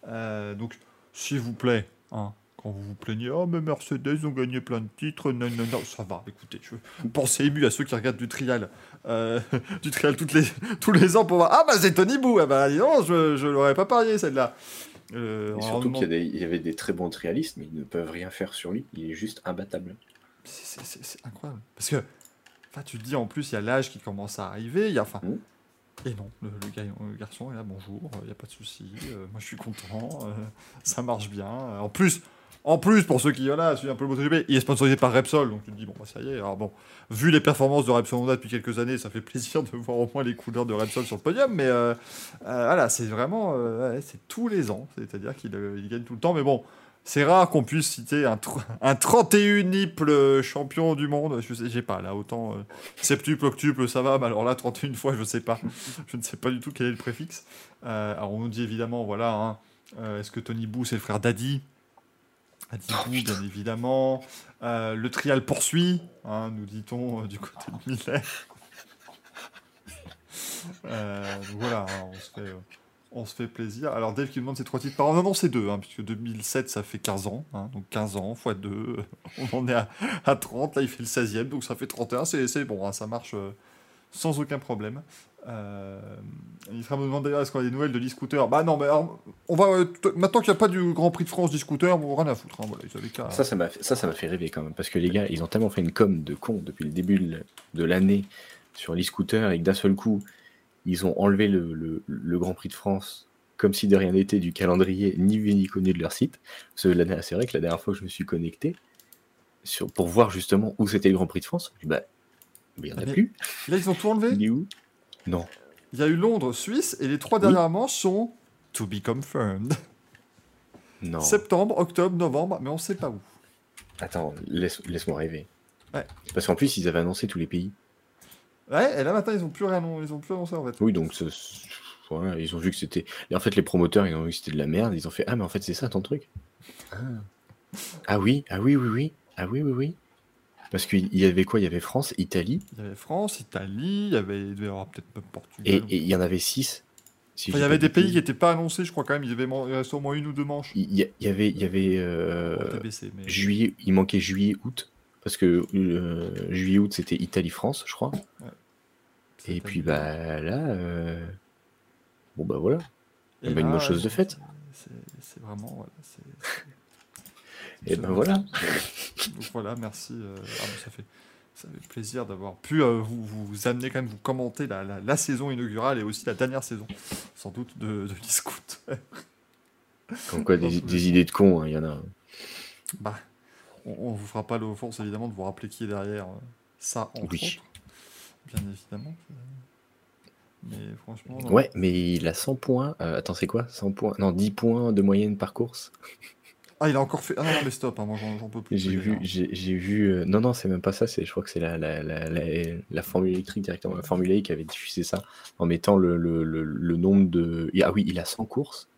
[SPEAKER 2] Euh, donc, s'il vous plaît, hein, quand vous vous plaignez, oh mais Mercedes ont gagné plein de titres, non, non, non, ça va, écoutez, je pensez ému à ceux qui regardent du trial, euh, du trial toutes les, tous les ans pour voir, ah bah c'est Tony Bou, ah bah donc, je, je l'aurais pas parié celle-là. Euh,
[SPEAKER 3] Et surtout qu'il y, avait des très bons trialistes, mais ils ne peuvent rien faire sur lui. Il est juste imbattable.
[SPEAKER 2] C'est- incroyable. Parce que, enfin, tu te dis, en plus, il y a l'âge qui commence à arriver. Il y a, enfin,
[SPEAKER 3] Mm.
[SPEAKER 2] et non, le, le gars- le garçon est là, bonjour, il n'y a pas de souci. euh, moi, je suis content. euh, ça marche bien. en plus, en plus, pour ceux qui, voilà, suivent un peu le MotoGP, il est sponsorisé par Repsol. Donc, tu te dis, bon, bah, ça y est. Alors, bon, vu les performances de Repsol Honda depuis quelques années, ça fait plaisir de voir au moins les couleurs de Repsol sur le podium. Mais, euh, euh, voilà, c'est vraiment, euh, c'est tous les ans. C'est-à-dire qu'il il gagne tout le temps. Mais bon, c'est rare qu'on puisse citer un, un 31 champion du monde. Je sais, j'ai pas là autant septuple, octuple, ça va. Mais alors là, 31 fois, je sais pas. Je ne sais pas du tout quel est le préfixe. Alors on nous dit évidemment, voilà, hein, est-ce que Tony Bou c'est le frère d'Adi? Adi Bou, bien évidemment. Euh, le trial poursuit, hein, nous dit-on euh, du côté de Miller. Euh, voilà, hein, on se fait. euh, on se fait plaisir. Alors Dave qui demande c'est trois titres par an. Non, non, c'est deux, hein, puisque 2007 ça fait 15 ans. hein, donc 15 ans x 2. On en est à, à 30. Là il fait le 16e, donc ça fait 31. C'est c'est bon, hein, ça marche euh, sans aucun problème. Euh, il sera me demande d'ailleurs est-ce qu'on a des nouvelles de l'e-scooter Bah non, mais alors, on va, euh, maintenant qu'il n'y a pas du Grand Prix de France d'e-scooter, bon, rien à foutre. hein, voilà, ils
[SPEAKER 3] Ça, ça m'a fait, ça, ça m'a fait rêver quand même. Parce que les gars, ils ont tellement fait une com de con depuis le début de l'année sur l'e-scooter et que d'un seul coup, ils ont enlevé le, le- le Grand Prix de France comme si de rien n'était du calendrier ni vu ni connu de leur site. C'est vrai que la dernière fois que je me suis connecté sur, pour voir justement où c'était le Grand Prix de France, je bah, il n'y en a
[SPEAKER 2] Ah, mais-
[SPEAKER 3] plus.
[SPEAKER 2] Là ils ont tout enlevé?
[SPEAKER 3] Il est où? Non.
[SPEAKER 2] Il y a eu Londres, Suisse, et les trois
[SPEAKER 3] Oui.
[SPEAKER 2] dernières manches sont to be confirmed.
[SPEAKER 3] Non.
[SPEAKER 2] Septembre, octobre, novembre, mais on sait pas où.
[SPEAKER 3] Attends, laisse, laisse-moi rêver.
[SPEAKER 2] Ouais.
[SPEAKER 3] Parce qu'en plus, ils avaient annoncé tous les pays.
[SPEAKER 2] Ouais, et là maintenant ils ont plus rien, ils ont plus annoncé en fait.
[SPEAKER 3] Oui, donc ce- ce- voilà, ils ont vu que c'était. Et en fait, les promoteurs, ils ont vu que c'était de la merde. Ils ont fait Ah, mais en fait, c'est ça ton truc. Ah. Ah oui, ah oui, oui, oui. Ah oui, oui, oui. Parce qu'il y avait quoi? Il y avait France, Italie,
[SPEAKER 2] Il y avait France, Italie, il y avait, il devait y avoir peut-être même Portugal.
[SPEAKER 3] et et il y en avait six. si
[SPEAKER 2] Enfin, il
[SPEAKER 3] je
[SPEAKER 2] y avait des pays qui n'étaient pas annoncés, je crois quand même. Il y avait il au moins une ou deux manches.
[SPEAKER 3] Il y, avait, il y avait euh,
[SPEAKER 2] Bon, TBC, mais...
[SPEAKER 3] juillet, il manquait juillet, août. Parce que euh, juillet, août, c'était Italie-France, je crois. Et puis, bah là. euh, Bon, bah voilà.
[SPEAKER 2] Et
[SPEAKER 3] bah, une
[SPEAKER 2] là,
[SPEAKER 3] bonne chose de faite.
[SPEAKER 2] C'est vraiment. Voilà,
[SPEAKER 3] Et ben voilà.
[SPEAKER 2] Voilà, merci. euh, ah, ça, fait, ça fait plaisir d'avoir pu euh, vous, vous amener quand même, vous commenter la, la, la saison inaugurale et aussi la dernière saison, sans doute, de, de l'e-scoot.
[SPEAKER 3] Comme quoi, des, des idées de cons, hein, il y en a.
[SPEAKER 2] Bah, on, on vous fera pas l'offense évidemment de vous rappeler qui est derrière euh, ça, entre
[SPEAKER 3] Oui.
[SPEAKER 2] Bien évidemment. Mais franchement. non.
[SPEAKER 3] Ouais, mais il a 100 points. euh, attends, c'est quoi? 100 points Non, 10 points de moyenne par course?
[SPEAKER 2] Ah, il a encore fait. Ah non, non, mais stop, hein, moi j'en peux plus.
[SPEAKER 3] J'ai vu, j'ai vu. euh, non, non, c'est même pas ça. C'est, je crois que c'est la, la, la, la, la Formule électrique directement. La Formule E qui avait diffusé ça en mettant le, le, le, le nombre de. Ah oui, il a 100 courses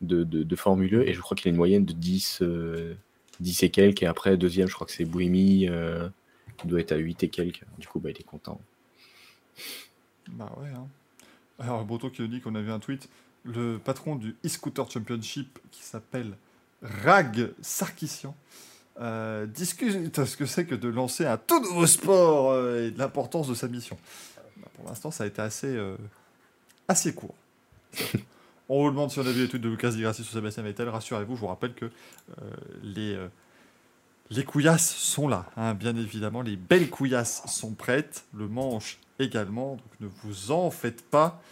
[SPEAKER 3] de, de, de Formule E et je crois qu'il a une moyenne de 10, euh, 10 et quelques. Et après, deuxième, je crois que c'est euh, qui doit être à 8 et quelques. Du coup, bah, il est content.
[SPEAKER 2] Bah ouais. Hein. Alors, Boto qui nous dit qu'on avait un tweet. Le patron du e-scooter championship qui s'appelle Rag Sarkissian euh, discute de ce que c'est que de lancer un tout nouveau sport euh, et de l'importance de sa mission. Bah, pour l'instant, ça a été assez, euh, assez court. On vous demande si on a vu les tweets de Lucas Di Grassi sur Sébastien Vettel. Rassurez-vous, je vous rappelle que les, les couillasses sont là. hein, bien évidemment, les belles couillasses sont prêtes. Le manche également. Donc ne vous en faites pas.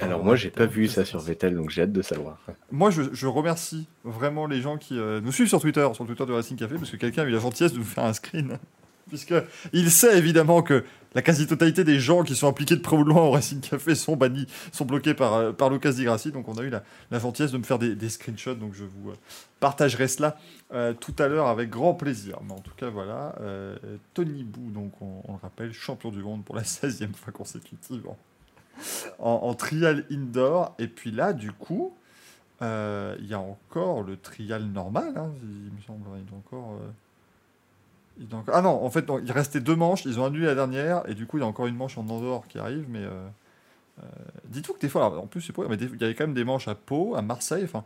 [SPEAKER 3] Alors, moi, j'ai pas vu ça sur Vettel, donc j'ai hâte de savoir.
[SPEAKER 2] Moi, je, je remercie vraiment les gens qui euh, nous suivent sur Twitter, sur le Twitter du Racing Café, parce que quelqu'un a eu la gentillesse de nous faire un screen. Puisque il sait évidemment que la quasi-totalité des gens qui sont impliqués de près ou de loin au Racing Café sont bannis, sont bloqués par, euh, par Lucas Di. Donc on a eu la, la gentillesse de me faire des, screenshots. Donc je vous euh, partagerai cela tout à l'heure avec grand plaisir. Mais en tout cas, voilà. Tony Bou, donc on, le rappelle, champion du monde pour la 16e fois consécutive en- en trial indoor. Et puis là, du coup, euh, il y a encore le trial normal, hein, il me semble. Il encore, euh, il encore- Ah non, en fait, non, il restait deux manches, ils ont annulé la dernière, et du coup, il y a encore une manche en Andorre qui arrive, mais... euh, Dites-vous que des fois, alors, en plus, c'est pas, mais des- il y avait quand même des manches à Pau, à Marseille, enfin...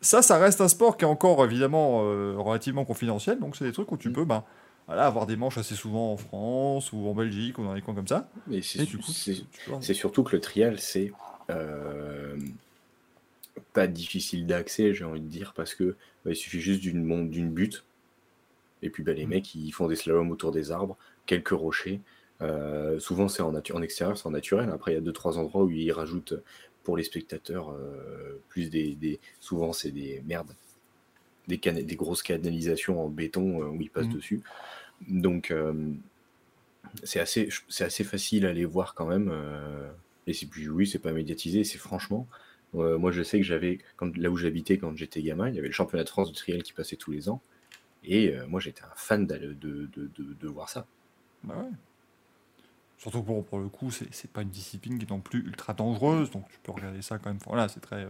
[SPEAKER 2] Ça, ça reste un sport qui est encore, évidemment, relativement confidentiel, donc c'est des trucs où tu
[SPEAKER 3] Mm.
[SPEAKER 2] peux, ben, voilà, avoir des manches assez souvent en France, ou en Belgique, ou dans les coins comme ça.
[SPEAKER 3] Mais c'est
[SPEAKER 2] du coup,
[SPEAKER 3] surtout que le trial, c'est euh, pas difficile d'accès, j'ai envie de dire, parce que bah, il suffit juste d'une d'une butte. Et puis bah, les
[SPEAKER 2] Mm.
[SPEAKER 3] mecs, ils font des slaloms autour des arbres, quelques rochers. Euh, souvent, c'est en, natu- en extérieur, c'est en naturel. Après, il y a deux, trois endroits où ils rajoutent pour les spectateurs euh, plus des, des- Souvent, c'est des merdes. Des, grosses canalisations en béton euh, où ils passent
[SPEAKER 2] Mhm.
[SPEAKER 3] dessus. Donc, euh, c'est assez, c'est assez facile à les voir quand même. euh, et c'est puis oui, c'est pas médiatisé. C'est franchement, euh, moi je sais que j'avais là où j'habitais quand j'étais gamin, il y avait le championnat de France de trial qui passait tous les ans. Et euh, moi j'étais un fan de, de, de, de voir ça.
[SPEAKER 2] Bah ouais. Surtout bon, pour le coup, c'est c'est pas une discipline qui est non plus ultra dangereuse, donc tu peux regarder ça quand même. Voilà, c'est très, euh,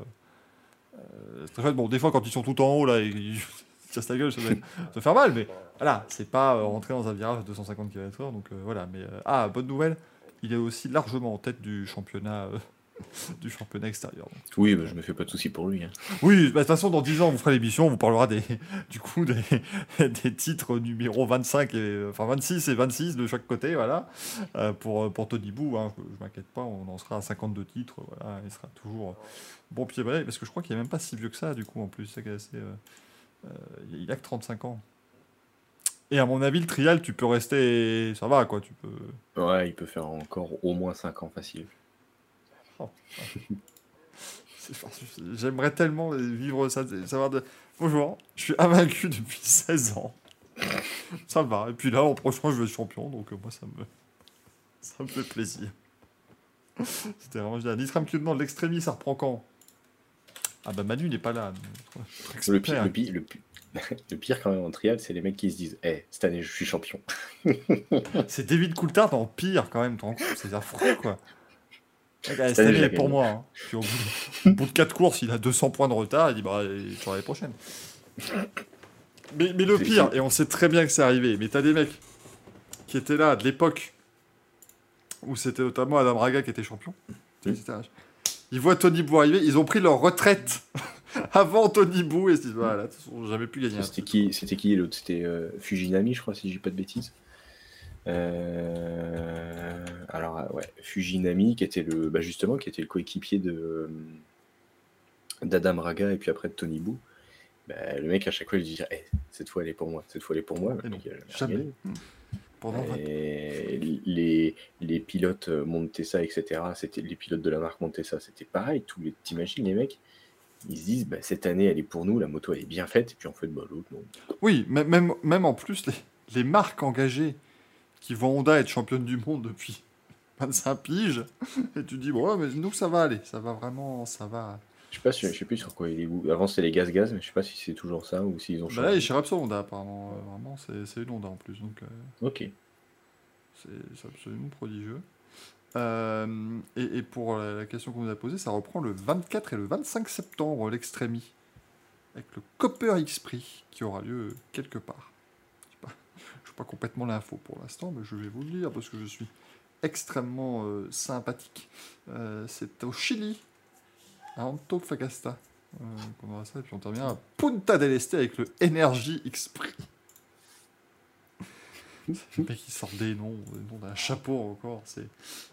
[SPEAKER 2] euh, c'est très. Bon, des fois, quand ils sont tout en haut, là, ils ils se cassent la gueule, ça doit se faire mal, mais voilà, c'est pas euh, rentrer dans un virage à 250 km/h, donc euh, voilà. Mais euh, ah, bonne nouvelle, il est aussi largement en tête du championnat, du championnat extérieur. donc.
[SPEAKER 3] Oui, bah, je me fais pas de soucis pour lui. hein.
[SPEAKER 2] Oui, bah, de toute façon, dans 10 ans, on vous fera l'émission, on vous parlera des, du coup des, des titres numéro 25 et, enfin 26 et 26 de chaque côté, voilà. Euh, pour, pour Tony Bou, hein, je, je m'inquiète pas, on en sera à 52 titres, voilà, il sera toujours bon pied balai, parce que je crois qu'il est même pas si vieux que ça, du coup, en plus, c'est assez, euh, euh, il a que 35 ans. Et à mon avis, le trial, tu peux rester, ça va, quoi, tu peux...
[SPEAKER 3] Ouais, il peut faire encore au moins 5 ans facile.
[SPEAKER 2] C'est- J'aimerais tellement vivre ça, savoir de... Bonjour, je suis invaincu depuis 16 ans. Ça va. Et puis là, en prochain, je vais être champion, donc euh, moi, ça me, ça me fait plaisir. C'était vraiment génial. Nitram qui demande l'extrémie, ça reprend quand? Ah bah Manu n'est pas là.
[SPEAKER 3] Le pire, le pire, le pire, le pire quand même en trial, c'est les mecs qui se disent Eh, cette année je suis champion.
[SPEAKER 2] C'est David Coulthard en pire quand même, compte C'est affreux quoi. Ouais, bah, Cette
[SPEAKER 3] année,
[SPEAKER 2] est pour moi. hein. Puis au bout de, au bout de 4 courses, il a 200 points de retard. Il dit bah, tu l'année prochaine. Mais, mais le pire, et on sait très bien que c'est arrivé, mais t'as des mecs qui étaient là de l'époque où c'était notamment Adam Raga qui était champion. Ils voient Tony Bou arriver, ils ont pris leur retraite avant Tony Bou et ils se disent voilà, de toute façon, on n'a jamais pu gagner un
[SPEAKER 3] C'était qui, c'était qui l'autre? C'était euh, Fujinami, je crois, si je dis pas de bêtises. Euh, alors euh, ouais, Fujinami, qui était le, bah, justement, qui était le coéquipier de euh, d'Adam Raga et puis après de Tony Bou. Bah, le mec à chaque fois il dit Eh, cette fois elle est pour moi, cette fois elle est pour moi.
[SPEAKER 2] Et
[SPEAKER 3] Le
[SPEAKER 2] non,
[SPEAKER 3] mec, il a jamais
[SPEAKER 2] jamais.
[SPEAKER 3] gagné.
[SPEAKER 2] Pendant 20
[SPEAKER 3] Et les, les pilotes euh, Montesa, etc., c'était les pilotes de la marque Montesa, c'était pareil. Tous les, t'imagines les mecs, ils se disent, bah, cette année, elle est pour nous, la moto, elle est bien faite, et puis en fait, bah, l'autre, non.
[SPEAKER 2] Oui, même, même, même en plus, les, les marques engagées qui vont Honda être championne du monde depuis 25 piges, et tu dis, bon, mais nous, ça va aller, ça va vraiment, ça va.
[SPEAKER 3] Je sais pas, si- je sais plus sur quoi il est. où- Avant, c'était les gaz-gaz, mais je sais pas si c'est toujours ça ou s'ils ont
[SPEAKER 2] Bah là, il est
[SPEAKER 3] changé.
[SPEAKER 2] chez Repsol Honda, apparemment. euh, vraiment, c'est c'est une Honda en plus, donc euh,
[SPEAKER 3] Ok.
[SPEAKER 2] c'est c'est absolument prodigieux. Euh, et, et pour la, question qu'on nous a posée, ça reprend le 24 et le 25 septembre, l'Extremi, avec le Copper X-Prix, qui aura lieu quelque part. Je n'ai pas complètement l'info pour l'instant, mais je vais vous le dire parce que je suis extrêmement euh, sympathique. Euh, c'est au Chili, à Antofagasta, euh, aura ça, et puis on termine à Punta del Este avec le Energy X-Prix. Mec, il sort des noms, des noms d'un chapeau encore, c'est,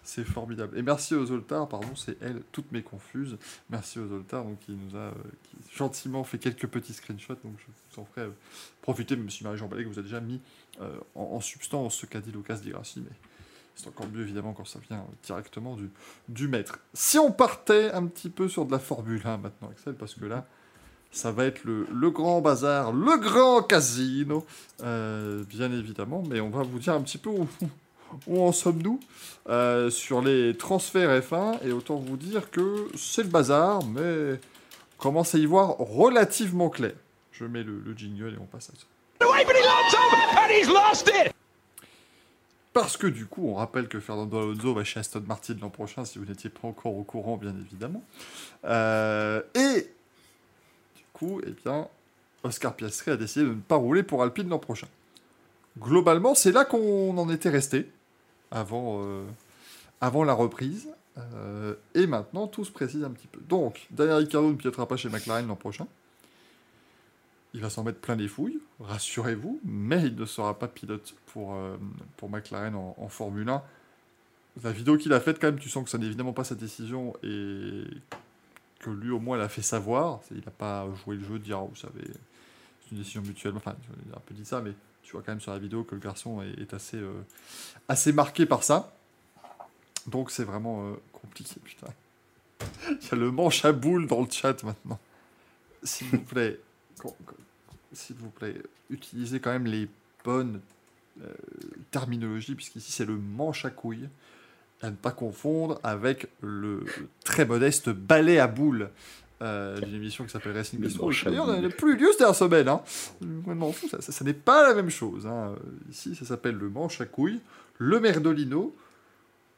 [SPEAKER 2] c'est formidable. Et merci aux Zoltar, pardon, c'est elle, toutes mes confuses. Merci aux Zoltar, donc qui nous a euh, qui gentiment fait quelques petits screenshots, donc je vous en ferai euh, profiter, même si Marie-Jean Ballet vous a déjà mis en, substance ce qu'a dit Lucas Di Grassi, mais c'est encore mieux évidemment quand ça vient directement du, du maître. Si on partait un petit peu sur de la Formule 1 maintenant, Axel, parce que là, ça va être le, le grand bazar, le grand casino, euh, bien évidemment, mais on va vous dire un petit peu où, où en sommes-nous euh, sur les transferts F1, et autant vous dire que c'est le bazar, mais on commence à y voir relativement clair. Je mets le, le jingle et on passe à ça. Parce que du coup, on rappelle que Fernando Alonso va chez Aston Martin l'an prochain, si vous n'étiez pas encore au courant, bien évidemment. Euh, et du coup, eh bien, Oscar Piastri a décidé de ne pas rouler pour Alpine l'an prochain. Globalement, c'est là qu'on en était resté avant, euh, avant la reprise. Euh, et maintenant, tout se précise un petit peu. Donc, Daniel Ricciardo ne pilotera pas chez McLaren l'an prochain. Il va s'en mettre plein les fouilles, rassurez-vous, mais il ne sera pas pilote pour, euh, pour McLaren en, Formule 1. La vidéo qu'il a faite, quand même, tu sens que ça n'est évidemment pas sa décision et que lui, au moins, l'a fait savoir. Il n'a pas joué le jeu de dire, Ah, vous savez, c'est une décision mutuelle. Enfin, il a un peu dit ça, mais tu vois quand même sur la vidéo que le garçon est, assez, euh, assez marqué par ça. Donc, c'est vraiment euh, compliqué, putain. Il y a le manche à boule dans le chat maintenant. S'il vous plaît, s'il vous plaît, utilisez quand même les bonnes euh, terminologies, puisqu'ici c'est le manche à couilles, à ne pas confondre avec le très modeste balai à boules euh, d'une émission qui s'appelle Racing
[SPEAKER 3] Le
[SPEAKER 2] Bistro. D'ailleurs, on
[SPEAKER 3] boules.
[SPEAKER 2] n'a plus lieu cette semaine. Hein. Ça n'est pas la même chose. hein. Ici, ça s'appelle le manche à couilles, le merdolino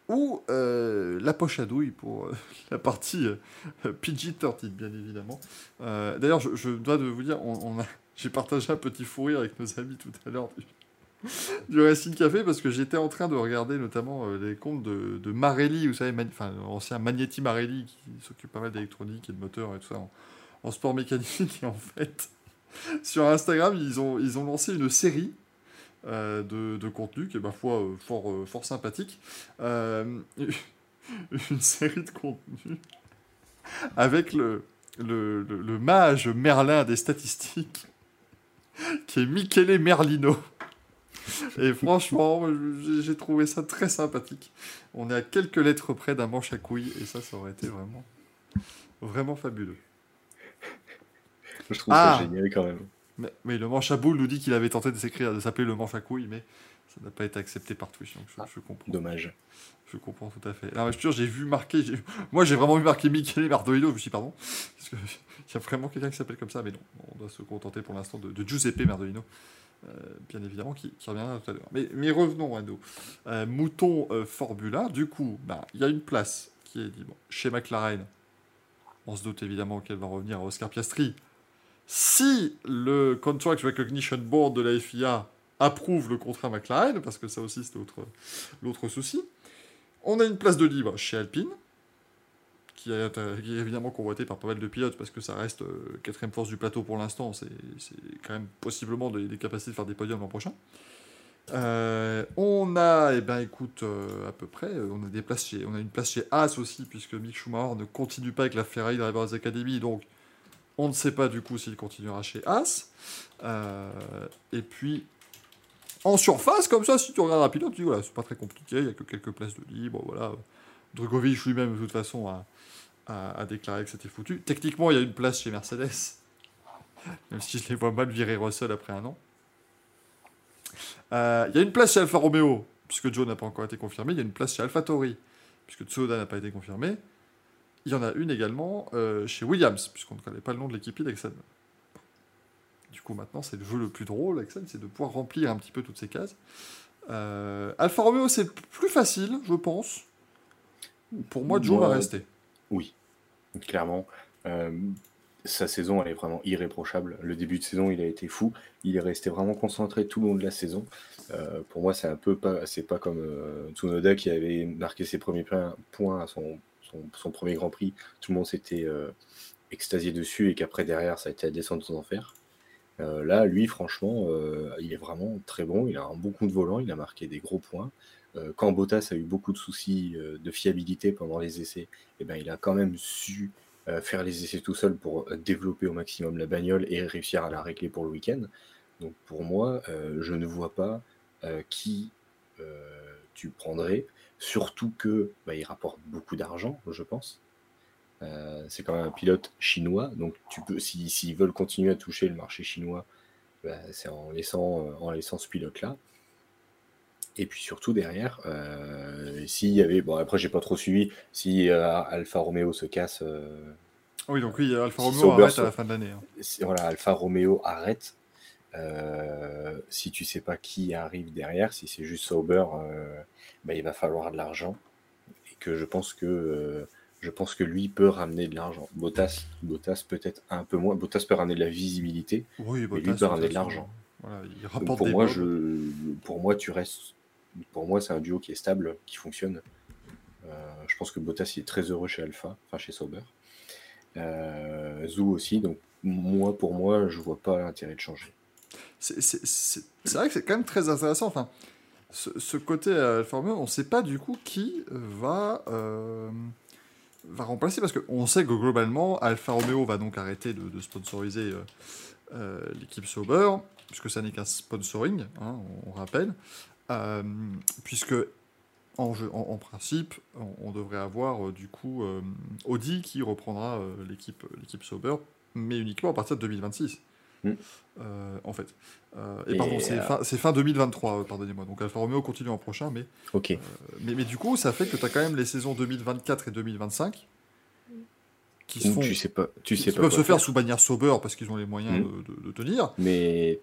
[SPEAKER 2] ou euh, la poche à douille pour euh, la partie euh, PG-13, bien évidemment. Euh, D'ailleurs, je, dois de vous dire, j'ai partagé un petit fou rire avec nos amis tout à l'heure du, du Racing Café parce que j'étais en train de regarder notamment les comptes de, de Marelli, vous savez, enfin, l'ancien Magnetti Marelli qui s'occupe pas mal d'électronique et de moteur et tout ça en, en sport mécanique. Et en fait, sur Instagram, ils ont, ils ont lancé une série euh, de, de contenu qui est, ma foi, euh, fort, euh, fort sympathique. Une série de contenus avec le, le, le, le mage Merlin des statistiques qui est Michele Merlino. Et franchement, j'ai j'ai trouvé ça très sympathique. On est à quelques lettres près d'un manche à couilles et ça, ça aurait été vraiment, vraiment fabuleux.
[SPEAKER 3] Je trouve
[SPEAKER 2] Ah.
[SPEAKER 3] ça génial quand même.
[SPEAKER 2] Mais, mais le manche à boule nous dit qu'il avait tenté de s'écrire, de s'appeler le manche à couilles, mais ça n'a pas été accepté par Twitch, donc je, je comprends.
[SPEAKER 3] Dommage.
[SPEAKER 2] Je comprends tout à fait. Alors, je te jure, j'ai vu marquer. Moi, j'ai vraiment vu marquer Michele Mardolino. Je me suis dit, pardon. Parce qu'il y a vraiment quelqu'un qui s'appelle comme ça, mais non. On doit se contenter pour l'instant de, de Giuseppe Mardolino. euh, bien évidemment, qui, qui reviendra tout à l'heure. Mais, mais revenons à nos euh, moutons euh, Formula. Du coup, bah, il y a une place qui est libre chez McLaren. On se doute évidemment qu'elle va revenir à Oscar Piastri. Si le Contract Recognition Board de la FIA approuve le contrat McLaren, parce que ça aussi c'est l'autre, souci, on a une place de libre chez Alpine, qui est, évidemment convoitée par pas mal de pilotes, parce que ça reste euh, quatrième force du plateau pour l'instant, c'est, quand même possiblement des, des capacités de faire des podiums l'an prochain. Euh, on a, eh ben, écoute, euh, à peu près, on a des places chez, on a une place chez Haas aussi, puisque Mick Schumacher ne continue pas avec la Ferrari Drivers Academy, donc on ne sait pas du coup s'il continuera chez Haas. Euh, et puis, en surface, comme ça, si tu regardes rapidement, tu dis voilà, c'est pas très compliqué, il y a que quelques places de libre, voilà. Drogovic lui-même, de toute façon, a, déclaré que c'était foutu. Techniquement, il y a une place chez Mercedes, même si je les vois mal virer Russell après un an. Euh, il y a une place chez Alfa Romeo, puisque Joe n'a pas encore été confirmé. Il y a une place chez AlphaTauri, puisque Tsunoda n'a pas été confirmé. Il y en a une également euh, chez Williams, puisqu'on ne connaît pas le nom de l'équipier d'Exxon. Du coup, maintenant, c'est le jeu le plus drôle, Exxon, c'est de pouvoir remplir un petit peu toutes ces cases. Euh, Alfa Romeo, c'est plus facile, je pense. Pour moi, Joe
[SPEAKER 3] Moi,
[SPEAKER 2] va rester.
[SPEAKER 3] Oui, clairement. Euh, sa saison, elle est vraiment irréprochable. Le début de saison, il a été fou. Il est resté vraiment concentré tout le long de la saison. Euh, pour moi, c'est un peu pas, c'est pas comme Tsunoda qui avait marqué ses premiers points à son, son, premier Grand Prix. Tout le monde s'était euh, extasié dessus et qu'après derrière, ça a été la descente aux enfers. Euh, là, lui, franchement, euh, il est vraiment très bon. Il a un bon coup de volant. Il a marqué des gros points. Euh, quand a eu beaucoup de soucis de fiabilité pendant les essais, eh ben, il a quand même su faire les essais tout seul pour développer au maximum la bagnole et réussir à la régler pour le week-end. Donc pour moi, je ne vois pas qui tu prendrais, surtout que bah, il rapporte beaucoup d'argent, je pense. Euh, c'est quand même un pilote chinois, donc tu peux, si- s'ils veulent continuer à toucher le marché chinois, bah, c'est en laissant, euh, en laissant ce pilote-là. Et puis surtout derrière, euh, s'il y avait, bon après j'ai pas trop suivi, si euh, Alfa Romeo se casse, euh,
[SPEAKER 2] Oui, donc oui, Alfa
[SPEAKER 3] Si
[SPEAKER 2] Romeo
[SPEAKER 3] Sauber
[SPEAKER 2] arrête à la fin de l'année. hein.
[SPEAKER 3] si- voilà, Alfa Romeo arrête. Euh, si tu sais pas qui arrive derrière, si c'est juste Sauber, euh, bah, il va falloir de l'argent. Et que je pense que euh, je pense que lui peut ramener de l'argent. Bottas, Bottas peut-être un peu moins. Bottas peut ramener de la visibilité.
[SPEAKER 2] Oui,
[SPEAKER 3] lui
[SPEAKER 2] Bottas,
[SPEAKER 3] peut ramener de l'argent.
[SPEAKER 2] Voilà,
[SPEAKER 3] pour moi, je, pour moi, tu restes. Pour moi, c'est un duo qui est stable, qui fonctionne. Je pense que Bottas il est très heureux chez Alpha, enfin chez Sauber. Zou aussi. Donc moi, pour moi, je vois pas l'intérêt de changer.
[SPEAKER 2] C'est vrai que c'est quand même très intéressant. Enfin, ce, côté euh, Romeo, on ne sait pas du coup qui va, euh, va remplacer parce qu'on sait que globalement, Alfa Romeo va donc arrêter de, sponsoriser euh, euh, l'équipe Sauber, puisque ça n'est qu'un sponsoring, hein, on, rappelle, Euh, puisque en, principe, on, on devrait avoir euh, du coup euh, Audi qui reprendra euh, l'équipe Sauber, mais uniquement à partir de 2026.
[SPEAKER 3] Mm.
[SPEAKER 2] Euh, en fait. Euh, et,
[SPEAKER 3] Et,
[SPEAKER 2] pardon, c'est fin, fin 2023, euh, pardonnez-moi. Donc Alfa Romeo continue en prochain, mais,
[SPEAKER 3] Ok.
[SPEAKER 2] euh, mais, mais du coup, ça fait que tu as quand même les saisons 2024 et 2025 qui se font,
[SPEAKER 3] tu sais pas. Tu
[SPEAKER 2] qui
[SPEAKER 3] sais pas
[SPEAKER 2] peuvent se faire sous bannière Sauber parce qu'ils ont les moyens
[SPEAKER 3] Mm.
[SPEAKER 2] de, de- de tenir.
[SPEAKER 3] Mais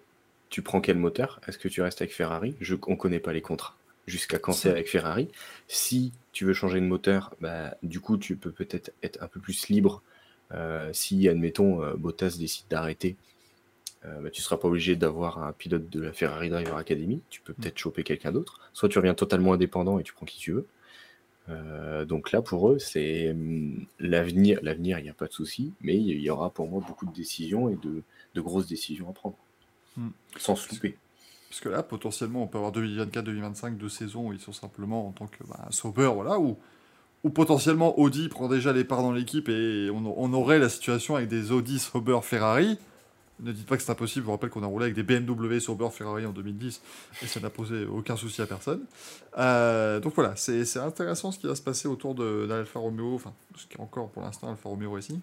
[SPEAKER 3] tu prends quel moteur? Est-ce que tu restes avec Ferrari? Je, On connaît pas les contrats. Jusqu'à quand c'est avec Ferrari Si tu veux changer de moteur, bah, du coup, tu peux peut-être être un peu plus libre. Euh, si, admettons, Bottas décide d'arrêter, euh, bah, tu seras pas obligé d'avoir un pilote de la Ferrari Driver Academy. Tu peux peut-être choper quelqu'un d'autre. Soit tu reviens totalement indépendant et tu prends qui tu veux. Euh, donc là, pour eux, c'est hum, l'avenir. L'avenir, il n'y a pas de souci, mais il y aura pour moi beaucoup de décisions et de, de grosses décisions à prendre.
[SPEAKER 2] Hmm.
[SPEAKER 3] Sans se louper.
[SPEAKER 2] Parce que là, potentiellement, on peut avoir 2024-2025, deux saisons où ils sont simplement en tant que bah, voilà, où, où potentiellement Audi prend déjà les parts dans l'équipe et on, on aurait la situation avec des Audi, Sauber, Ferrari. Ne dites pas que c'est impossible, je vous rappelle qu'on a roulé avec des BMW, Sauber, Ferrari en 2010 et ça n'a posé aucun souci à personne. Euh, donc voilà, c'est intéressant ce qui va se passer autour d'Alfa Romeo, enfin, ce qui est encore pour l'instant Alfa Romeo Racing,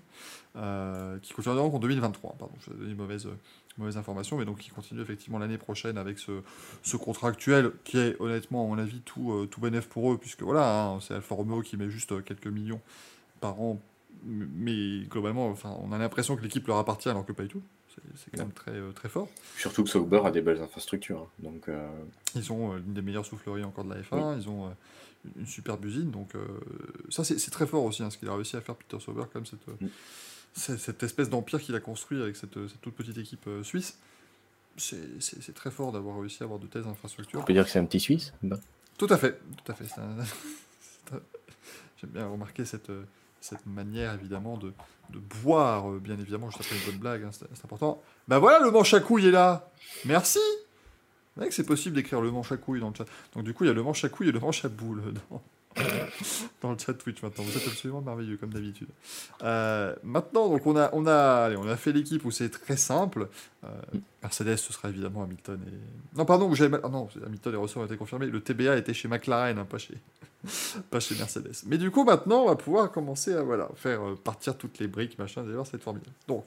[SPEAKER 2] euh, qui continuera donc en 2023. Pardon, je vous ai donné une mauvaise, information, mais donc qui continue effectivement l'année prochaine avec ce, contrat actuel qui est honnêtement, à mon avis, tout, euh, tout bénef pour eux, puisque voilà, hein, c'est Alfa Romeo qui met juste quelques millions par an, mais globalement, enfin, on a l'impression que l'équipe leur appartient alors que pas du tout. C'est- quand même très, euh, très fort.
[SPEAKER 3] Surtout que Sauber a des belles infrastructures. hein. Donc, euh,
[SPEAKER 2] Ils ont euh, l'une des meilleures souffleries encore de la F1, ils ont euh, une, une superbe usine, donc euh, ça c'est c'est très fort aussi, hein, ce qu'il a réussi à faire Peter Sauber, comme cette, euh,
[SPEAKER 3] Mm.
[SPEAKER 2] cette, cette espèce d'empire qu'il a construit avec cette, cette toute petite équipe euh, suisse. C'est c'est- c'est très fort d'avoir réussi à avoir de telles infrastructures.
[SPEAKER 3] on peut dire que c'est un petit Suisse bah.
[SPEAKER 2] Tout à fait, tout à fait. c'est un- c'est un- J'aime bien remarquer cette, euh, cette manière, évidemment, de, boire, euh, bien évidemment, juste après une bonne blague, hein, c'est important. Ben voilà, le manche à couilles est là Merci Vous voyez que c'est possible d'écrire le manche à couilles dans le chat. Donc du coup, il y a le manche à couilles et le manche à boule dedans. dans le chat Twitch maintenant. Vous êtes absolument merveilleux comme d'habitude. Euh, maintenant, donc on a, on a, allez, on a fait l'équipe où c'est très simple. Euh, Mercedes, ce sera évidemment Hamilton et non pardon, j'avais ah non, Hamilton et Russell ont été confirmés. Le TBA était chez McLaren, hein, pas chez pas chez Mercedes. Mais du coup, maintenant, on va pouvoir commencer à voilà faire euh, partir toutes les briques, machin. D'ailleurs, c'est formidable. Donc,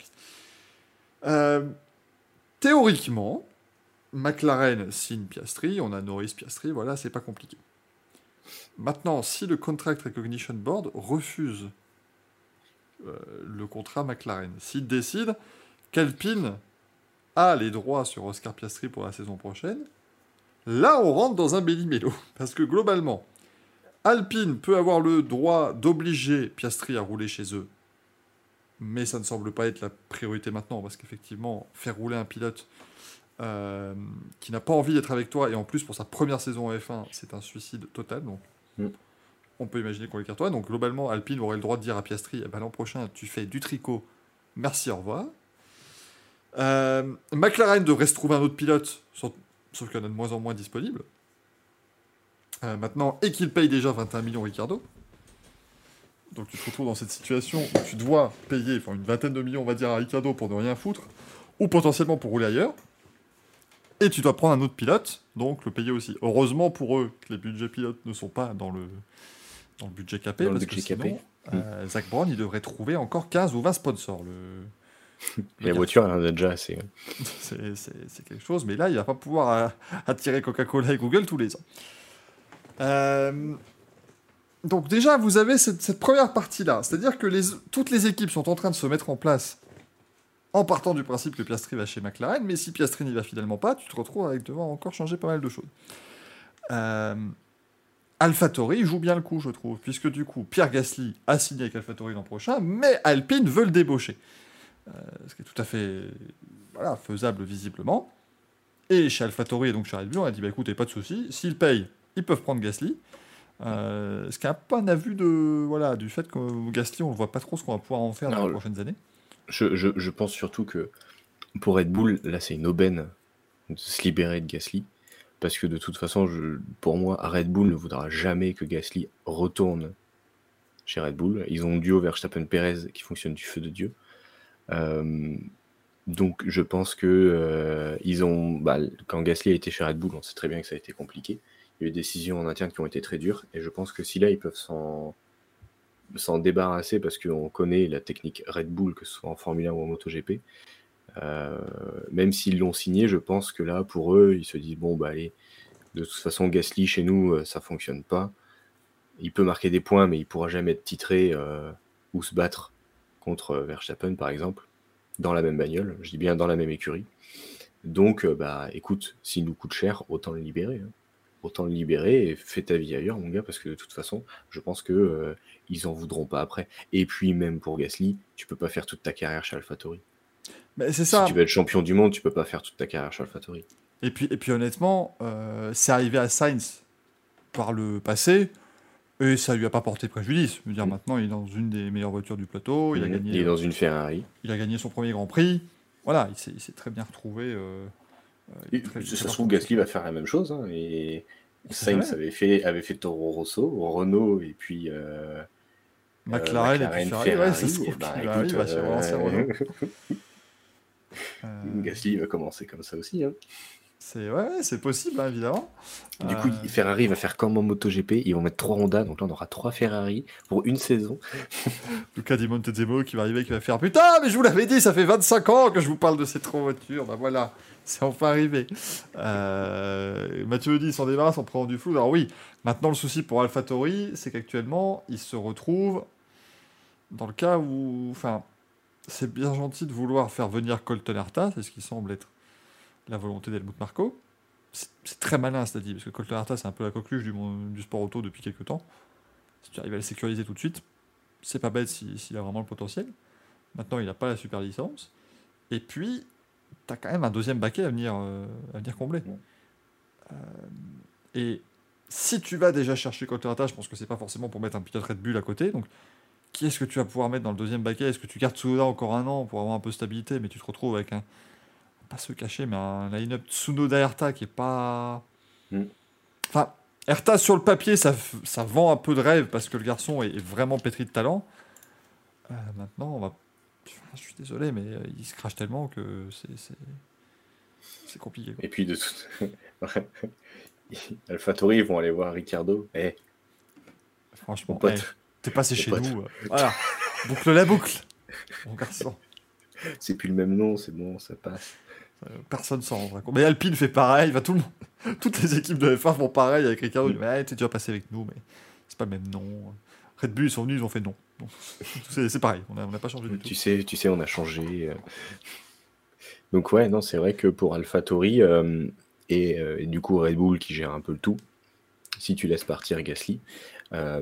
[SPEAKER 2] théoriquement, McLaren signe Piastri, on a Norris Piastri, voilà, c'est pas compliqué. Maintenant, si le Contract Recognition Board refuse euh, le contrat McLaren, s'il décide qu'Alpine a les droits sur Oscar Piastri pour la saison prochaine, là on rentre dans un belli-mélo. Parce que globalement, Alpine peut avoir le droit d'obliger Piastri à rouler chez eux, mais ça ne semble pas être la priorité maintenant, parce qu'effectivement, faire rouler un pilote euh, qui n'a pas envie d'être avec toi, et en plus pour sa première saison en F1, c'est un suicide total.
[SPEAKER 3] Mm.
[SPEAKER 2] on peut imaginer qu'on l'écarte. Donc, globalement, Alpine aurait le droit de dire à Piastri eh ben, l'an prochain, tu fais du tricot, merci, au revoir. Euh, McLaren devrait se trouver un autre pilote, sauf, qu'il y en a de moins en moins disponible. Euh, maintenant, et qu'il paye déjà 21 millions Ricardo. Donc tu te retrouves dans cette situation où tu dois payer une vingtaine de millions, on à Ricardo pour ne rien foutre, ou potentiellement pour rouler ailleurs. Et tu dois prendre un autre pilote, donc le payer aussi. Heureusement pour eux que les budgets pilotes ne sont pas dans le, dans le budget capé,
[SPEAKER 3] Dans le
[SPEAKER 2] parce que
[SPEAKER 3] budget
[SPEAKER 2] sinon,
[SPEAKER 3] capé.
[SPEAKER 2] euh, Zach Brown, il devrait trouver encore 15 ou 20 sponsors. Le...
[SPEAKER 3] La voiture, elle en a déjà assez.
[SPEAKER 2] C'est quelque chose, mais là, il va pas pouvoir euh, attirer Coca-Cola et Google tous les ans. Euh, donc déjà, vous avez cette, cette première partie-là, c'est-à-dire que les, toutes les équipes sont en train de se mettre en place en partant du principe que Piastri va chez McLaren, mais si Piastri n'y va finalement pas, tu te retrouves avec devant encore changer pas mal de choses. Euh, AlphaTauri joue bien le coup, je trouve, puisque du coup, Pierre Gasly a signé avec AlphaTauri l'an prochain, mais Alpine veut le débaucher. Euh, ce qui est tout à fait voilà, faisable visiblement. Et chez AlphaTauri et donc chez Red Bull, on a dit bah écoutez, pas de souci, s'ils payent, ils peuvent prendre Gasly. Euh, ce qui est un peu un avis de, voilà, du fait que Gasly, on ne voit pas trop ce qu'on va pouvoir en faire dans les
[SPEAKER 3] le-
[SPEAKER 2] prochaines années.
[SPEAKER 3] Je, pense surtout que pour Red Bull, là, c'est une aubaine de se libérer de Gasly. Parce que de toute façon, pour moi, Red Bull ne voudra jamais que Gasly retourne chez Red Bull. Ils ont un duo Verstappen-Perez qui fonctionne du feu de Dieu. Euh, donc je pense que euh, ils ont, bah, quand Gasly a été chez Red Bull, on sait très bien que ça a été compliqué. Il y a eu des décisions en interne qui ont été très dures. Et je pense que si là, ils peuvent s'en s'en débarrasser parce qu'on connaît la technique Red Bull, que ce soit en Formule 1 ou en MotoGP. Euh, même s'ils l'ont signé, je pense que là, pour eux, ils se disent bon, bah allez, de toute façon, Gasly chez nous, euh, ça fonctionne pas. Il peut marquer des points, mais il pourra jamais être titré euh, ou se battre contre Verstappen, par exemple, dans la même bagnole. Je dis bien dans la même écurie. Donc, bah écoute, s'il nous coûte cher, autant le libérer. hein. Autant le libérer et fais ta vie ailleurs, mon gars, parce que de toute façon, je pense que ils en voudront pas après. Et puis même pour Gasly, tu peux pas faire toute ta carrière chez AlphaTauri.
[SPEAKER 2] Mais c'est
[SPEAKER 3] Si
[SPEAKER 2] ça.
[SPEAKER 3] tu veux être champion du monde, tu peux pas faire toute ta carrière chez AlphaTauri.
[SPEAKER 2] Et puis, et puis honnêtement, euh, c'est arrivé à Sainz par le passé et ça lui a pas porté préjudice. Je veux dire,
[SPEAKER 3] Mm.
[SPEAKER 2] maintenant, il est dans une des meilleures voitures du plateau. Il, a
[SPEAKER 3] Mhm.
[SPEAKER 2] gagné,
[SPEAKER 3] Il est dans une Ferrari.
[SPEAKER 2] il a gagné son premier Grand Prix. Voilà, il s'est il s'est très bien retrouvé. euh, euh,
[SPEAKER 3] Et
[SPEAKER 2] très-
[SPEAKER 3] ça se trouve, Gasly va faire la même chose. hein, et
[SPEAKER 2] C'est
[SPEAKER 3] Sainz avait fait, avait fait Toro Rosso, Renault et puis euh,
[SPEAKER 2] McLaren,
[SPEAKER 3] euh,
[SPEAKER 2] et puis Ferrari,
[SPEAKER 3] Ferrari.
[SPEAKER 2] ouais, ça se
[SPEAKER 3] et
[SPEAKER 2] trouve
[SPEAKER 3] bah, écoute,
[SPEAKER 2] va.
[SPEAKER 3] Euh, Gasly va commencer comme ça aussi. hein.
[SPEAKER 2] c'est ouais, c'est possible, hein, évidemment.
[SPEAKER 3] Du coup,
[SPEAKER 2] Euh,
[SPEAKER 3] Ferrari va faire comme en MotoGP. Ils vont mettre trois Honda, donc là on aura trois Ferrari pour une saison.
[SPEAKER 2] Luca Di Montezemolo qui va arriver, qui va faire Putain, mais je vous l'avais dit, ça fait 25 ans que je vous parle de ces trois voitures. Bah voilà, c'est enfin arrivé. Euh, Mathieu dit s'en débarrasse en prenant du flou. Alors oui, maintenant le souci pour AlphaTauri, c'est qu'actuellement, il se retrouve dans le cas où. Enfin, c'est bien gentil de vouloir faire venir Colton Herta, c'est ce qui semble être la volonté d'Helmut Marco. C'est très malin, c'est-à-dire, parce que Colton Herta, c'est un peu la coqueluche du, monde- du sport auto depuis quelques temps. Si tu arrives à le sécuriser tout de suite, c'est pas bête si- s'il a vraiment le potentiel. Maintenant, il n'a pas la super licence. Et puis, tu as quand même un deuxième baquet à venir, euh, à venir combler. Euh, et si tu vas déjà chercher Colterata, je pense que c'est pas forcément pour mettre un pilote Red Bull à côté. Donc, qui est-ce que tu vas pouvoir mettre dans le deuxième baquet? Est-ce que tu gardes Tsunoda encore un an pour avoir un peu de stabilité, mais tu te retrouves avec un. Pas se cacher, mais un line-up Tsunoda Herta qui est pas.
[SPEAKER 3] Mm.
[SPEAKER 2] Enfin, Erta, sur le papier, ça, ça vend un peu de rêve parce que le garçon est, est vraiment pétri de talent. Euh, maintenant, on va. Je suis désolé, mais euh, il se crache tellement que c'est. compliqué. quoi.
[SPEAKER 3] Et puis de tout. AlphaTauri, ils vont aller voir Ricardo. Eh,
[SPEAKER 2] Franchement,
[SPEAKER 3] mon pote,
[SPEAKER 2] hey, t'es passé chez
[SPEAKER 3] pote.
[SPEAKER 2] nous. Voilà. Boucle la boucle. Mon garçon.
[SPEAKER 3] c'est plus le même nom, c'est bon, ça passe.
[SPEAKER 2] Euh, Personne s'en rendra compte. Mais Alpine fait pareil. Va tout le monde. Toutes les équipes de F1 font pareil avec Ricardo. Dit, Ouais, t'es déjà passé avec nous, mais c'est pas le même nom. Red Bull, ils sont venus, ils ont fait non. C'est pareil. On n'a pas changé du tout.
[SPEAKER 3] Tu sais, tu sais, on a changé. euh. Donc ouais, non, c'est vrai que pour AlphaTauri euh, et, euh, et du coup Red Bull qui gère un peu le tout, si tu laisses partir Gasly, euh,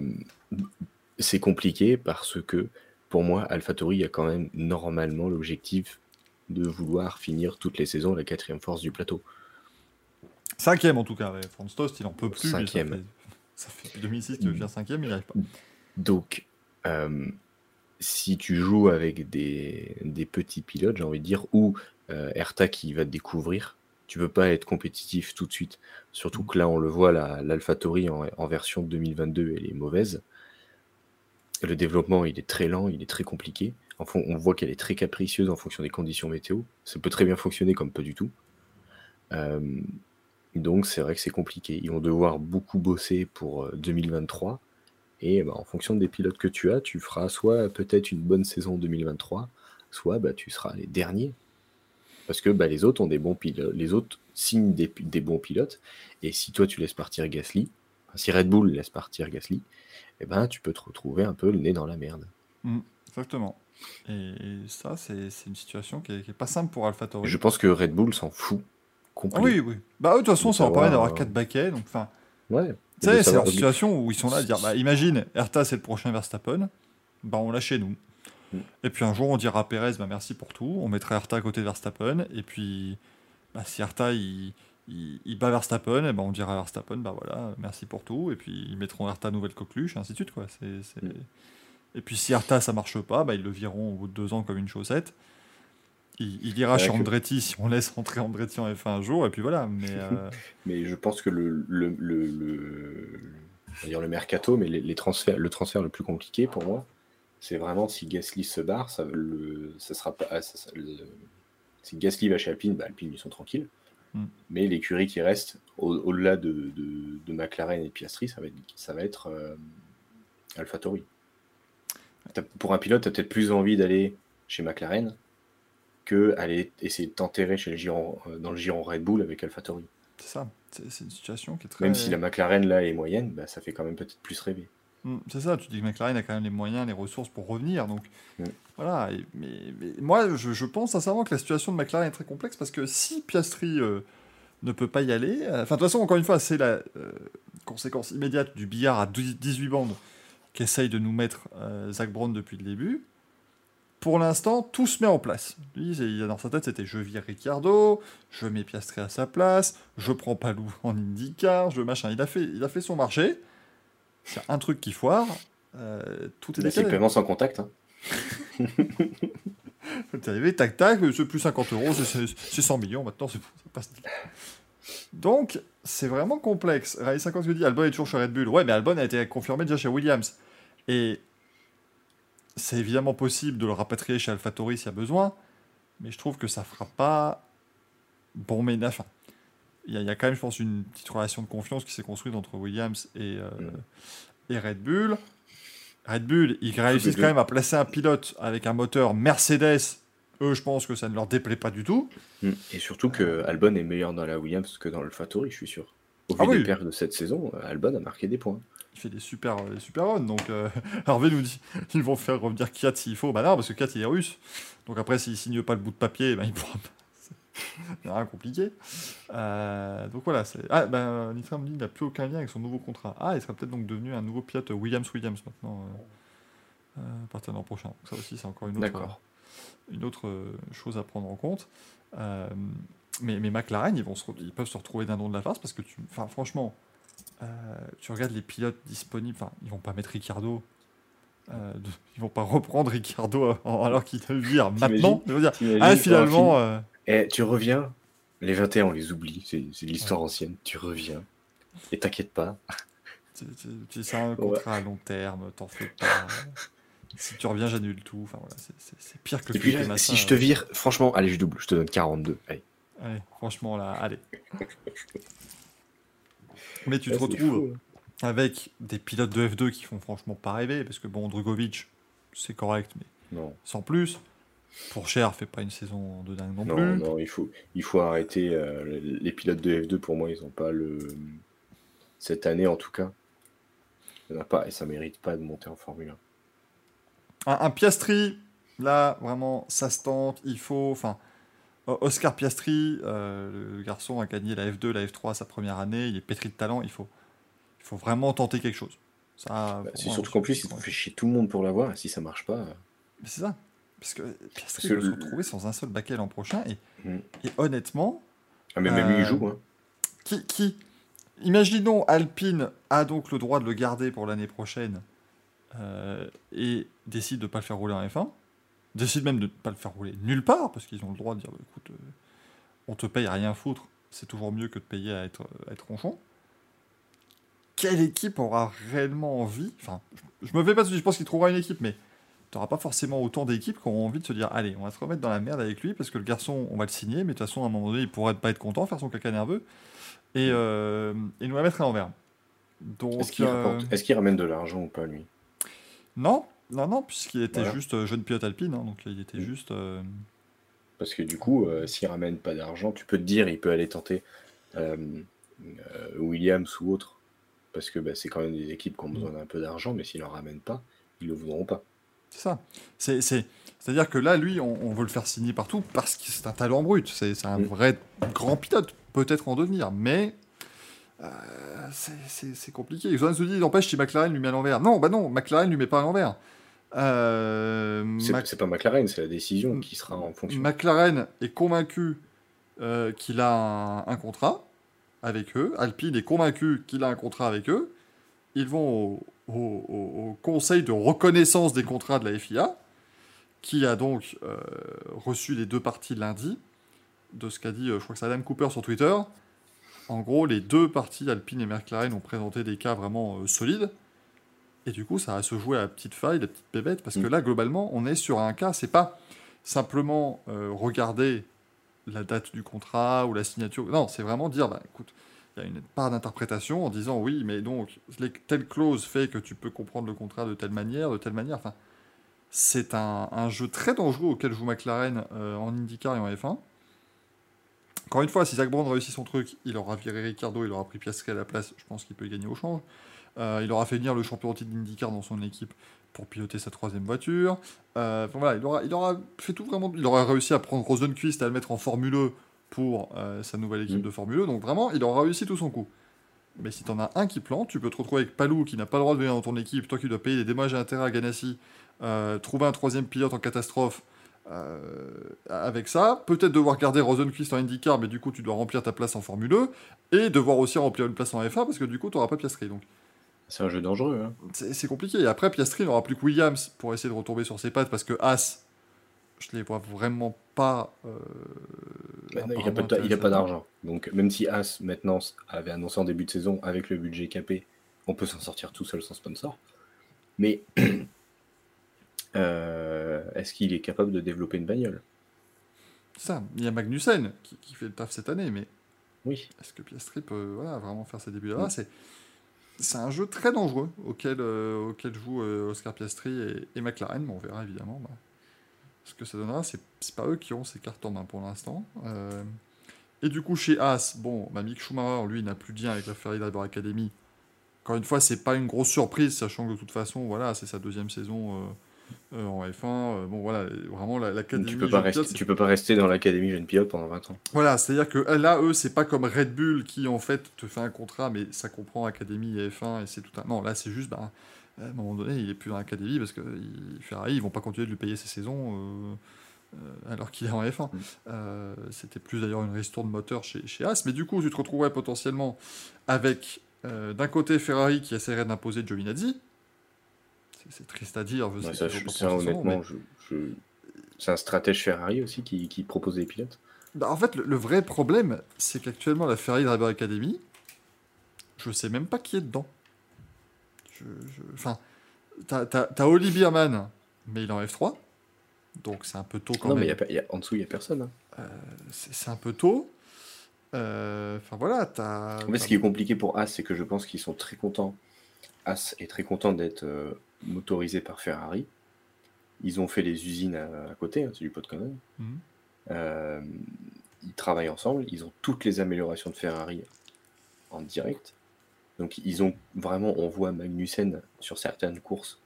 [SPEAKER 3] c'est compliqué parce que pour moi, AlphaTauri a quand même normalement l'objectif de vouloir finir toutes les saisons la quatrième force du plateau.
[SPEAKER 2] Cinquième en tout cas. Franz Tost, il en peut plus.
[SPEAKER 3] Cinquième.
[SPEAKER 2] Ça fait, ça fait depuis 2006 qu'il veut faire cinquième, il n'y arrive pas.
[SPEAKER 3] Donc, si tu joues avec des, des petits pilotes, j'ai envie de dire, ou euh, Erta qui va te découvrir, tu peux pas être compétitif tout de suite. Surtout que là, on le voit, la- l'AlphaTauri en, en version 2022, elle est mauvaise. Le développement, il est très lent, il est très compliqué. Enfin, on voit qu'elle est très capricieuse en fonction des conditions météo. Ça peut très bien fonctionner comme pas du tout. Euh, donc, c'est vrai que c'est compliqué. Ils vont devoir beaucoup bosser pour euh, 2023. Et bah, en fonction des pilotes que tu as, tu feras soit peut-être une bonne saison 2023, soit bah, tu seras les derniers. Parce que bah, les autres ont des bons pilotes, les autres signent des, bons pilotes. Et si toi tu laisses partir Gasly, si Red Bull laisse partir Gasly, eh ben tu peux te retrouver un peu le nez dans la merde.
[SPEAKER 2] Exactement. Et, et ça, c'est une situation qui est, qui est pas simple pour AlphaTauri.
[SPEAKER 3] Je pense que Red Bull s'en fout
[SPEAKER 2] Ah oui, oui. Bah, de toute façon, ça va permettre
[SPEAKER 3] savoir,
[SPEAKER 2] d'avoir
[SPEAKER 3] euh,
[SPEAKER 2] 4 baquets. Donc, enfin,
[SPEAKER 3] Ouais.
[SPEAKER 2] Tu
[SPEAKER 3] De
[SPEAKER 2] sais, c'est leur situation où ils sont là à dire bah, imagine, Erta, c'est le prochain Verstappen. Bah, on l'a chez nous.
[SPEAKER 3] Mm.
[SPEAKER 2] Et puis un jour, on dira à Perez, bah, merci pour tout. On mettra Erta à côté de Verstappen. Et puis, bah, si Erta, il, il, il bat Verstappen, et ben on dira à Verstappen, bah voilà, merci pour tout. Et puis, ils mettront Erta nouvelle coqueluche, et ainsi de suite. Quoi.
[SPEAKER 3] Mm.
[SPEAKER 2] Et puis, si Erta, ça marche pas, bah, ils le viront au bout de deux ans comme une chaussette. Il, il ira chez
[SPEAKER 3] que-
[SPEAKER 2] Andretti si on laisse rentrer Andretti en F1 un jour, et puis voilà. Mais euh,
[SPEAKER 3] Mais je pense que le, le, le, le- on va dire le mercato, mais les, les transferts, le transfert le plus compliqué pour moi, c'est vraiment si Gasly se barre, ça, le, ça sera pas. ah, ça- ça- le- si Gasly va chez Alpine, bah Alpine ils sont tranquilles.
[SPEAKER 2] Mm.
[SPEAKER 3] Mais l'écurie qui reste au- au-delà de, de, de McLaren et de Piastri, ça va être, ça va être euh, AlphaTauri. Pour un pilote, tu as peut-être plus envie d'aller chez McLaren que aller essayer de t'enterrer chez le giron, euh, dans le giron Red Bull avec AlphaTauri.
[SPEAKER 2] c'est ça. C'est, une situation qui est très.
[SPEAKER 3] Même si la McLaren là est moyenne, bah, ça fait quand même peut-être plus rêver.
[SPEAKER 2] Mm, C'est ça, tu dis que McLaren a quand même les moyens, les ressources pour revenir. Donc
[SPEAKER 3] Mm.
[SPEAKER 2] voilà. et- mais, mais moi, je, je pense sincèrement que la situation de McLaren est très complexe parce que si Piastri euh, ne peut pas y aller, euh, enfin de toute façon, encore une fois, c'est la euh, conséquence immédiate du billard à 12 18 bandes qu'essaye de nous mettre Zach Brown depuis le début. Pour l'instant, tout se met en place. Lui, c'est- il a dans sa tête, c'était je vire Ricciardo, je mets Piastri à sa place, je prends Palou en IndyCar, je machin. Il a fait, il a fait son marché. C'est un truc qui foire. euh, tout est
[SPEAKER 3] c'est le
[SPEAKER 2] décalé.
[SPEAKER 3] paiement sans contact. hein.
[SPEAKER 2] T'es arrivé, tac tac, c'est plus 50 euros, c'est- c'est c'est 100 millions maintenant, c'est passe. Donc, c'est vraiment complexe. Rallye 50 que dit Albon est toujours chez Red Bull. Ouais, mais Albon a été confirmé déjà chez Williams. Et c'est évidemment possible de le rapatrier chez AlphaTauri s'il y a besoin, mais je trouve que ça fera pas bon ménage. Enfin, il y, a- il y a quand même, je pense, une petite relation de confiance qui s'est construite entre Williams et, euh,
[SPEAKER 3] Mm.
[SPEAKER 2] et Red Bull. Red Bull, ils réussissent quand même à placer un pilote avec un moteur Mercedes. Eux, je pense que ça ne leur déplaît pas du tout.
[SPEAKER 3] Mm. Et surtout que Albon est meilleur dans la Williams que dans le Fatori, je suis sûr. Au vu
[SPEAKER 2] Ah oui.
[SPEAKER 3] des perfs de cette saison, Albon a marqué des points.
[SPEAKER 2] Fait des super, euh, des super runs. Donc, euh, Hervé nous dit ils vont faire revenir Kiat s'il faut. Bah non, parce que Kiat, il est russe. Donc après, s'il signe pas le bout de papier, ben, il pourra pas. C'est rien compliqué. Euh, donc voilà. c'est- Ah, ben, Nitra me dit qu'il n'a plus aucun lien avec son nouveau contrat. Ah, il sera peut-être donc devenu un nouveau pilote Williams-Williams maintenant, euh, à partir de l'an prochain. Donc ça aussi, c'est encore une autre, une autre chose à prendre en compte. Euh, mais, mais McLaren, ils, vont se ils peuvent se retrouver d'un don de la farce parce que, tu, enfin, franchement, euh, tu regardes les pilotes disponibles, enfin, ils vont pas mettre Ricardo. euh, ils vont pas reprendre Ricardo alors qu'il le vire maintenant. Je veux dire, ah, finalement, euh,
[SPEAKER 3] Eh, tu reviens, les 21, on les oublie, c'est de l'histoire ancienne. Tu reviens, Et t'inquiète pas.
[SPEAKER 2] C'est un contrat à long terme, t'en fais pas. si tu reviens, j'annule tout. Enfin, voilà, c'est- pire que
[SPEAKER 3] Et puis là, si je te
[SPEAKER 2] euh.
[SPEAKER 3] vire, franchement, allez, je double, je te donne 42. Allez.
[SPEAKER 2] Allez, franchement, là, allez. Mais tu te
[SPEAKER 3] Ouais,
[SPEAKER 2] retrouves
[SPEAKER 3] fou,
[SPEAKER 2] avec des pilotes de F2 qui font franchement pas rêver, parce que bon, Drugovic, c'est correct, mais
[SPEAKER 3] Non,
[SPEAKER 2] sans plus. Pour cher, fait pas une saison de dingue non,
[SPEAKER 3] non,
[SPEAKER 2] plus.
[SPEAKER 3] non, il faut, il faut arrêter. euh, les- pilotes de F2, pour moi, ils n'ont pas le. Cette année, en tout cas. Il y en a pas, et ça mérite pas de monter en Formule 1.
[SPEAKER 2] Un, un Piastri, là, vraiment, ça se tente. Il faut. Enfin, Oscar Piastri, euh, le garçon a gagné la F2, la F3 sa première année. Il est pétri de talent. Il faut, il faut vraiment tenter quelque chose. Ça,
[SPEAKER 3] Bah, c'est surtout qu'en plus, ont fait chier tout le monde pour l'avoir, et si ça marche pas. euh,
[SPEAKER 2] Mais c'est ça. Parce que Piastri peut se retrouver sans un seul baquet l'an prochain. Et, et honnêtement,
[SPEAKER 3] Ah, mais même lui, il
[SPEAKER 2] Euh,
[SPEAKER 3] joue. Hein.
[SPEAKER 2] qui, qui, imaginons Alpine a donc le droit de le garder pour l'année prochaine euh, et décide de ne pas le faire rouler en F1, décide même de ne pas le faire rouler nulle part parce qu'ils ont le droit de dire bah, écoute, euh, on te paye à rien foutre, c'est toujours mieux que de payer à être, à être ronchon. Quelle équipe aura réellement envie Enfin, je, je me fais pas de je pense qu'il trouvera une équipe, mais tu n'auras pas forcément autant d'équipes qui auront envie de se dire allez, on va se remettre dans la merde avec lui parce que le garçon, on va le signer, mais de toute façon, à un moment donné, il pourrait pas être content, faire son caca nerveux et, euh, et nous la mettre à l'envers. Donc,
[SPEAKER 3] Est-ce qu'il
[SPEAKER 2] euh,
[SPEAKER 3] qu'il ramène de l'argent ou pas, lui?
[SPEAKER 2] Non, non, non, puisqu'il était
[SPEAKER 3] Voilà.
[SPEAKER 2] juste euh, jeune pilote alpine, hein, donc il était
[SPEAKER 3] Mm.
[SPEAKER 2] juste. euh,
[SPEAKER 3] Parce que du coup, euh, s'il ramène pas d'argent, tu peux te dire, il peut aller tenter euh, Williams ou autre. Parce que bah, c'est quand même des équipes qui ont besoin d'un peu d'argent, mais s'il en ramène pas, ils le voudront pas.
[SPEAKER 2] C'est ça. C'est, c'est, c'est-à-dire que là, lui, on, on veut le faire signer partout parce que c'est un talent brut. C'est, c'est un
[SPEAKER 3] Mm.
[SPEAKER 2] vrai grand pilote, peut-être en devenir, mais euh, c'est, c'est- c'est compliqué. Johan se dit, n'empêche, si McLaren lui met à l'envers. Non, bah non, McLaren lui met pas à l'envers. Euh,
[SPEAKER 3] C'est
[SPEAKER 2] Mac-
[SPEAKER 3] pas McLaren, c'est la décision qui sera en fonction.
[SPEAKER 2] McLaren est convaincu euh, qu'il a un, un contrat avec eux. Alpine est convaincu qu'il a un contrat avec eux. Ils vont au, au- au- au conseil de reconnaissance des contrats de la FIA, qui a donc euh, reçu les deux parties lundi, de ce qu'a dit, je crois que c'est Adam Cooper sur Twitter. En gros, les deux parties, Alpine et McLaren, ont présenté des cas vraiment euh, solides. Et du coup, ça va se jouer à la petite faille, la petite bébête, parce que
[SPEAKER 3] Mm.
[SPEAKER 2] là, globalement, on est sur un cas, c'est pas simplement euh, regarder la date du contrat ou la signature. Non, c'est vraiment dire, bah, écoute, il y a une part d'interprétation en disant oui, mais donc, les- telle clause fait que tu peux comprendre le contrat de telle manière, de telle manière. Enfin, c'est un, un jeu très dangereux auquel joue McLaren euh, en IndyCar et en F1. Encore une fois, si Zach Brown réussit son truc, il aura viré Ricardo, il aura pris Piastri à la place, je pense qu'il peut gagner au change. Euh, il aura fait venir le champion titre d'IndyCar dans son équipe pour piloter sa troisième voiture. Euh, voilà, il aura, il aura fait tout vraiment. Il aura réussi à prendre Rosenquist et à le mettre en Formule E pour euh, sa nouvelle équipe
[SPEAKER 3] Mm.
[SPEAKER 2] de Formule E. Donc vraiment, il aura réussi tout son coup. Mais si t'en as un qui plante, tu peux te retrouver avec Palou qui n'a pas le droit de venir dans ton équipe, toi qui dois payer des dommages et intérêts à Ganassi, trouver un troisième pilote en catastrophe. euh, avec ça, peut-être devoir garder Rosenquist en IndyCar, mais du coup tu dois remplir ta place en Formule E, et devoir aussi remplir une place en F1 parce que du coup tu n'auras pas Piastri. Donc
[SPEAKER 3] C'est un jeu dangereux. Hein.
[SPEAKER 2] c'est compliqué. Et après, Piastri n'aura plus que Williams pour essayer de retomber sur ses pattes parce que As, je les vois vraiment pas. euh,
[SPEAKER 3] Bah, non, il n'a pas, d'argent. Donc même si As maintenant avait annoncé en début de saison avec le budget capé, on peut s'en sortir tout seul sans sponsor. Mais euh, est-ce qu'il est capable de développer une bagnole?
[SPEAKER 2] C'est ça. Il y a Magnussen qui, qui fait le taf cette année, mais
[SPEAKER 3] Oui.
[SPEAKER 2] est-ce que Piastri peut voilà, vraiment faire ses débuts là. C'est c'est un jeu très dangereux auquel, euh, auquel joue euh, Oscar Piastri et, McLaren, mais on verra évidemment bah, ce que ça donnera. C'est c'est pas eux qui ont ces cartes en main pour l'instant. Euh, et du coup, chez As, bon, bah, Mick Schumacher, lui, n'a plus de lien avec la Ferrari Driver Academy. Encore une fois, c'est pas une grosse surprise, sachant que de toute façon, voilà, c'est sa deuxième saison euh, en F1. Euh, bon, voilà, vraiment, la- l'Académie.
[SPEAKER 3] Tu peux, pas rester,
[SPEAKER 2] pilote, c'est
[SPEAKER 3] tu peux pas rester dans l'académie jeune pilote pendant 20 ans.
[SPEAKER 2] voilà, c'est-à-dire que euh, là, eux, c'est pas comme Red Bull qui, en fait, te fait un contrat, mais ça comprend Académie et F1 et c'est tout un. Non, là, c'est juste, bah, à un moment donné, il est plus dans l'Académie parce que Ferrari, ils vont pas continuer de lui payer ses saisons euh, alors qu'il est en F1.
[SPEAKER 3] Mm.
[SPEAKER 2] C'était plus d'ailleurs une ristourne de moteur chez, chez As, mais du coup, tu te retrouverais potentiellement avec d'un côté Ferrari qui essaierait d'imposer Giovinazzi. C'est- triste à dire, je sais
[SPEAKER 3] ça, je- ça,
[SPEAKER 2] mais-
[SPEAKER 3] c'est un stratège Ferrari aussi qui, qui propose des pilotes.
[SPEAKER 2] Bah, en fait, le, le vrai problème, c'est qu'actuellement, la Ferrari Driver Academy, je sais même pas qui est dedans. Je, je- Enfin, t'as, Oli Bierman, mais il est en F3. Donc c'est un peu tôt quand
[SPEAKER 3] Non,
[SPEAKER 2] même.
[SPEAKER 3] mais y a pas- y a- en dessous, il n'y a personne. hein.
[SPEAKER 2] C'est, c'est un peu tôt. Euh, Enfin voilà, t'as.
[SPEAKER 3] En fait, ce qui est compliqué pour As, c'est que je pense qu'ils sont très contents. As est très content d'être euh, motorisé par Ferrari. Ils ont fait les usines à, à côté, hein, c'est du pot de conneries.
[SPEAKER 2] Mhm.
[SPEAKER 3] Euh, ils travaillent ensemble, ils ont toutes les améliorations de Ferrari en direct. Donc ils ont vraiment, on voit Magnussen sur certaines courses,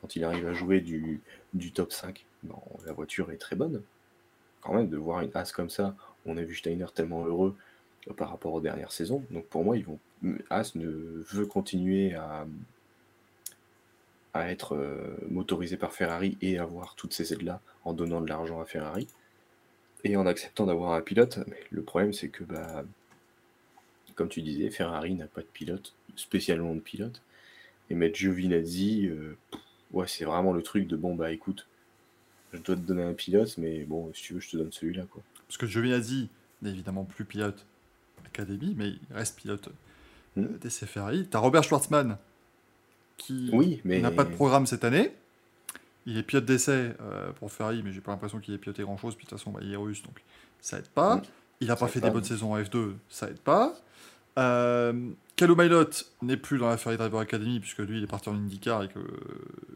[SPEAKER 3] quand il arrive à jouer du, du top 5, bon, la voiture est très bonne. Quand même, de voir une As comme ça, on a vu Steiner tellement heureux euh, par rapport aux dernières saisons. Donc pour moi, ils vont, As ne veut continuer à, à être euh, motorisé par Ferrari et avoir toutes ces aides-là en donnant de l'argent à Ferrari et en acceptant d'avoir un pilote. Mais le problème, c'est que, bah, comme tu disais, Ferrari n'a pas de pilote, spécialement de pilote. Et mettre Giovinazzi, euh, ouais, c'est vraiment le truc de bon, bah écoute, je dois te donner un pilote, mais bon, si tu veux, je te donne celui-là. quoi.
[SPEAKER 2] Parce que Giovinazzi n'est évidemment plus pilote Académie, mais il reste pilote euh,
[SPEAKER 3] Mhm.
[SPEAKER 2] d'essai Ferrari. T'as Robert Schwartzmann, qui
[SPEAKER 3] Oui, mais.
[SPEAKER 2] n'a pas de programme cette année. Il est pilote d'essai euh, pour Ferrari, mais j'ai pas l'impression qu'il ait piloté grand chose. Puis de toute façon, bah, il est russe, donc ça aide pas. Il a
[SPEAKER 3] Ça
[SPEAKER 2] pas fait
[SPEAKER 3] pas,
[SPEAKER 2] des bonnes
[SPEAKER 3] non.
[SPEAKER 2] saisons en F2, ça aide pas. Euh, Calo Mailot n'est plus dans la Ferrari Driver Academy, puisque lui, il est parti en IndyCar. Et, que...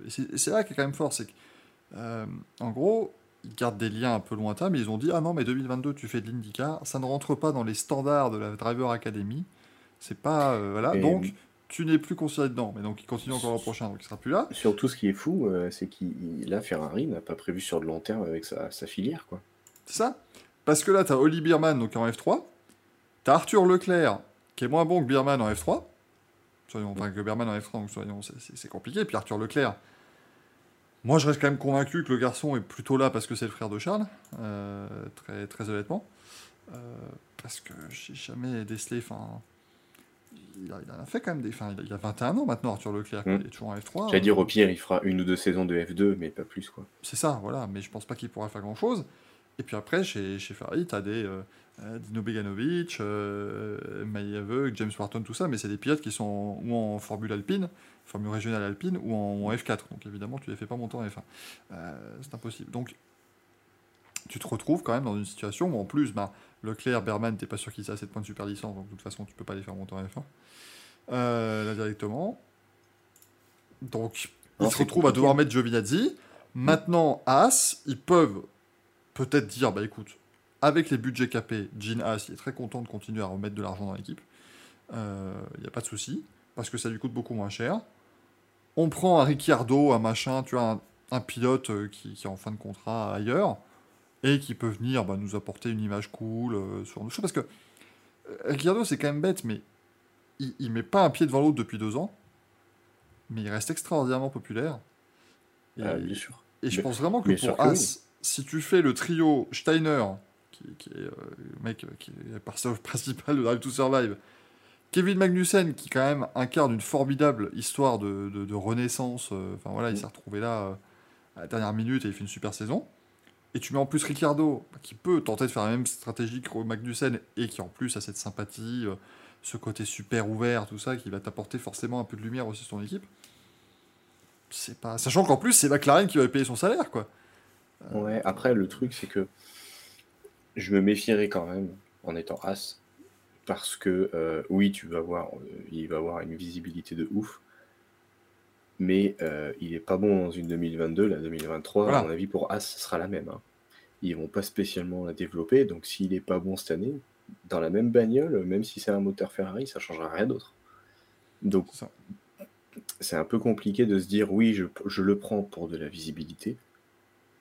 [SPEAKER 2] c'est et c'est là qui est quand même fort, c'est que, euh, en gros, ils gardent des liens un peu lointains, mais ils ont dit Ah non, mais 2022, tu fais de l'IndyCar, ça ne rentre pas dans les standards de la Driver Academy. C'est pas. euh, voilà,
[SPEAKER 3] Et-
[SPEAKER 2] donc tu n'es plus considéré dedans. Mais donc il continue encore l'an prochain, donc il sera plus là.
[SPEAKER 3] Surtout, ce qui est fou, euh, c'est qu'il là, Ferrari n'a pas prévu sur le long terme avec sa, sa filière. quoi.
[SPEAKER 2] C'est ça Parce que là, tu as Oli Bierman donc en F3. Tu as Arthur Leclerc qui est moins bon que Bierman en F3. Soyons, enfin, que Bierman en F3, donc soyons, c'est- compliqué. Puis Arthur Leclerc, moi je reste quand même convaincu que le garçon est plutôt là parce que c'est le frère de Charles, euh, très, très honnêtement. Euh, parce que j'ai jamais décelé. Enfin, il, a, il a fait quand même des. Enfin, il a- il a 21 ans maintenant, Arthur Leclerc.
[SPEAKER 3] Mm.
[SPEAKER 2] Il est toujours en F3.
[SPEAKER 3] J'allais dire, au pire, il fera une ou deux saisons de F2, mais pas plus. quoi.
[SPEAKER 2] C'est ça, voilà, mais je pense pas qu'il pourra faire grand chose. Et puis après, chez, chez Ferrari, tu as des euh, euh, Dino Beganovic, euh, Aveugle, James Wharton, tout ça, mais c'est des pilotes qui sont ou en Formule Alpine, Formule Régionale Alpine, ou en, en F4. Donc évidemment, tu les fais pas monter en F1. Euh, c'est impossible. Donc tu te retrouves quand même dans une situation où en plus, bah, Leclerc, Berman, t'es pas sûr qu'ils aient assez de points de super licence, donc de toute façon, tu peux pas les faire monter en F1. Euh, là directement. Donc, ils se retrouvent à devoir mettre Giovinazzi. Maintenant, As, ils peuvent peut-être dire, bah écoute, avec les budgets capés, Jean As, il est très content de continuer à remettre de l'argent dans l'équipe. Il n'y a pas de souci, parce que ça lui coûte beaucoup moins cher. On prend un Ricciardo, un machin, tu vois, un, un pilote euh, qui, qui est en fin de contrat ailleurs, et qui peut venir bah, nous apporter une image cool euh, sur nos choses. Parce que euh, Ricciardo, c'est quand même bête, mais il, il met pas un pied devant l'autre depuis deux ans, mais il reste extraordinairement populaire. Et,
[SPEAKER 3] bien sûr.
[SPEAKER 2] et je
[SPEAKER 3] Mais-
[SPEAKER 2] pense vraiment que pour
[SPEAKER 3] que
[SPEAKER 2] As, si tu fais le trio Steiner, qui, qui est euh, le mec qui est le personnage principal de Drive to Survive, Kevin Magnussen, qui quand même incarne une formidable histoire de, de- de renaissance, euh, enfin voilà, il
[SPEAKER 3] Mm.
[SPEAKER 2] s'est retrouvé là à la dernière minute et il fait une super saison. Et tu mets en plus Ricciardo, bah, qui peut tenter de faire la même stratégie que Magnussen et qui en plus a cette sympathie, euh, ce côté super ouvert, tout ça, qui va t'apporter forcément un peu de lumière aussi sur ton équipe. C'est pas... Sachant qu'en plus, c'est McLaren qui va payer son salaire, quoi.
[SPEAKER 3] Ouais, après, le truc, c'est que je me méfierais quand même en étant As. Parce que, euh, oui, tu vas voir, euh, il va avoir une visibilité de ouf. Mais euh, il est pas bon dans une 2022. La 2023,
[SPEAKER 2] Voilà.
[SPEAKER 3] à mon avis, pour As, ce sera la même. hein. Ils vont pas spécialement la développer. Donc, s'il est pas bon cette année, dans la même bagnole, même si c'est un moteur Ferrari, ça changera rien d'autre. Donc,
[SPEAKER 2] C'est
[SPEAKER 3] un peu compliqué de se dire oui, je, je le prends pour de la visibilité.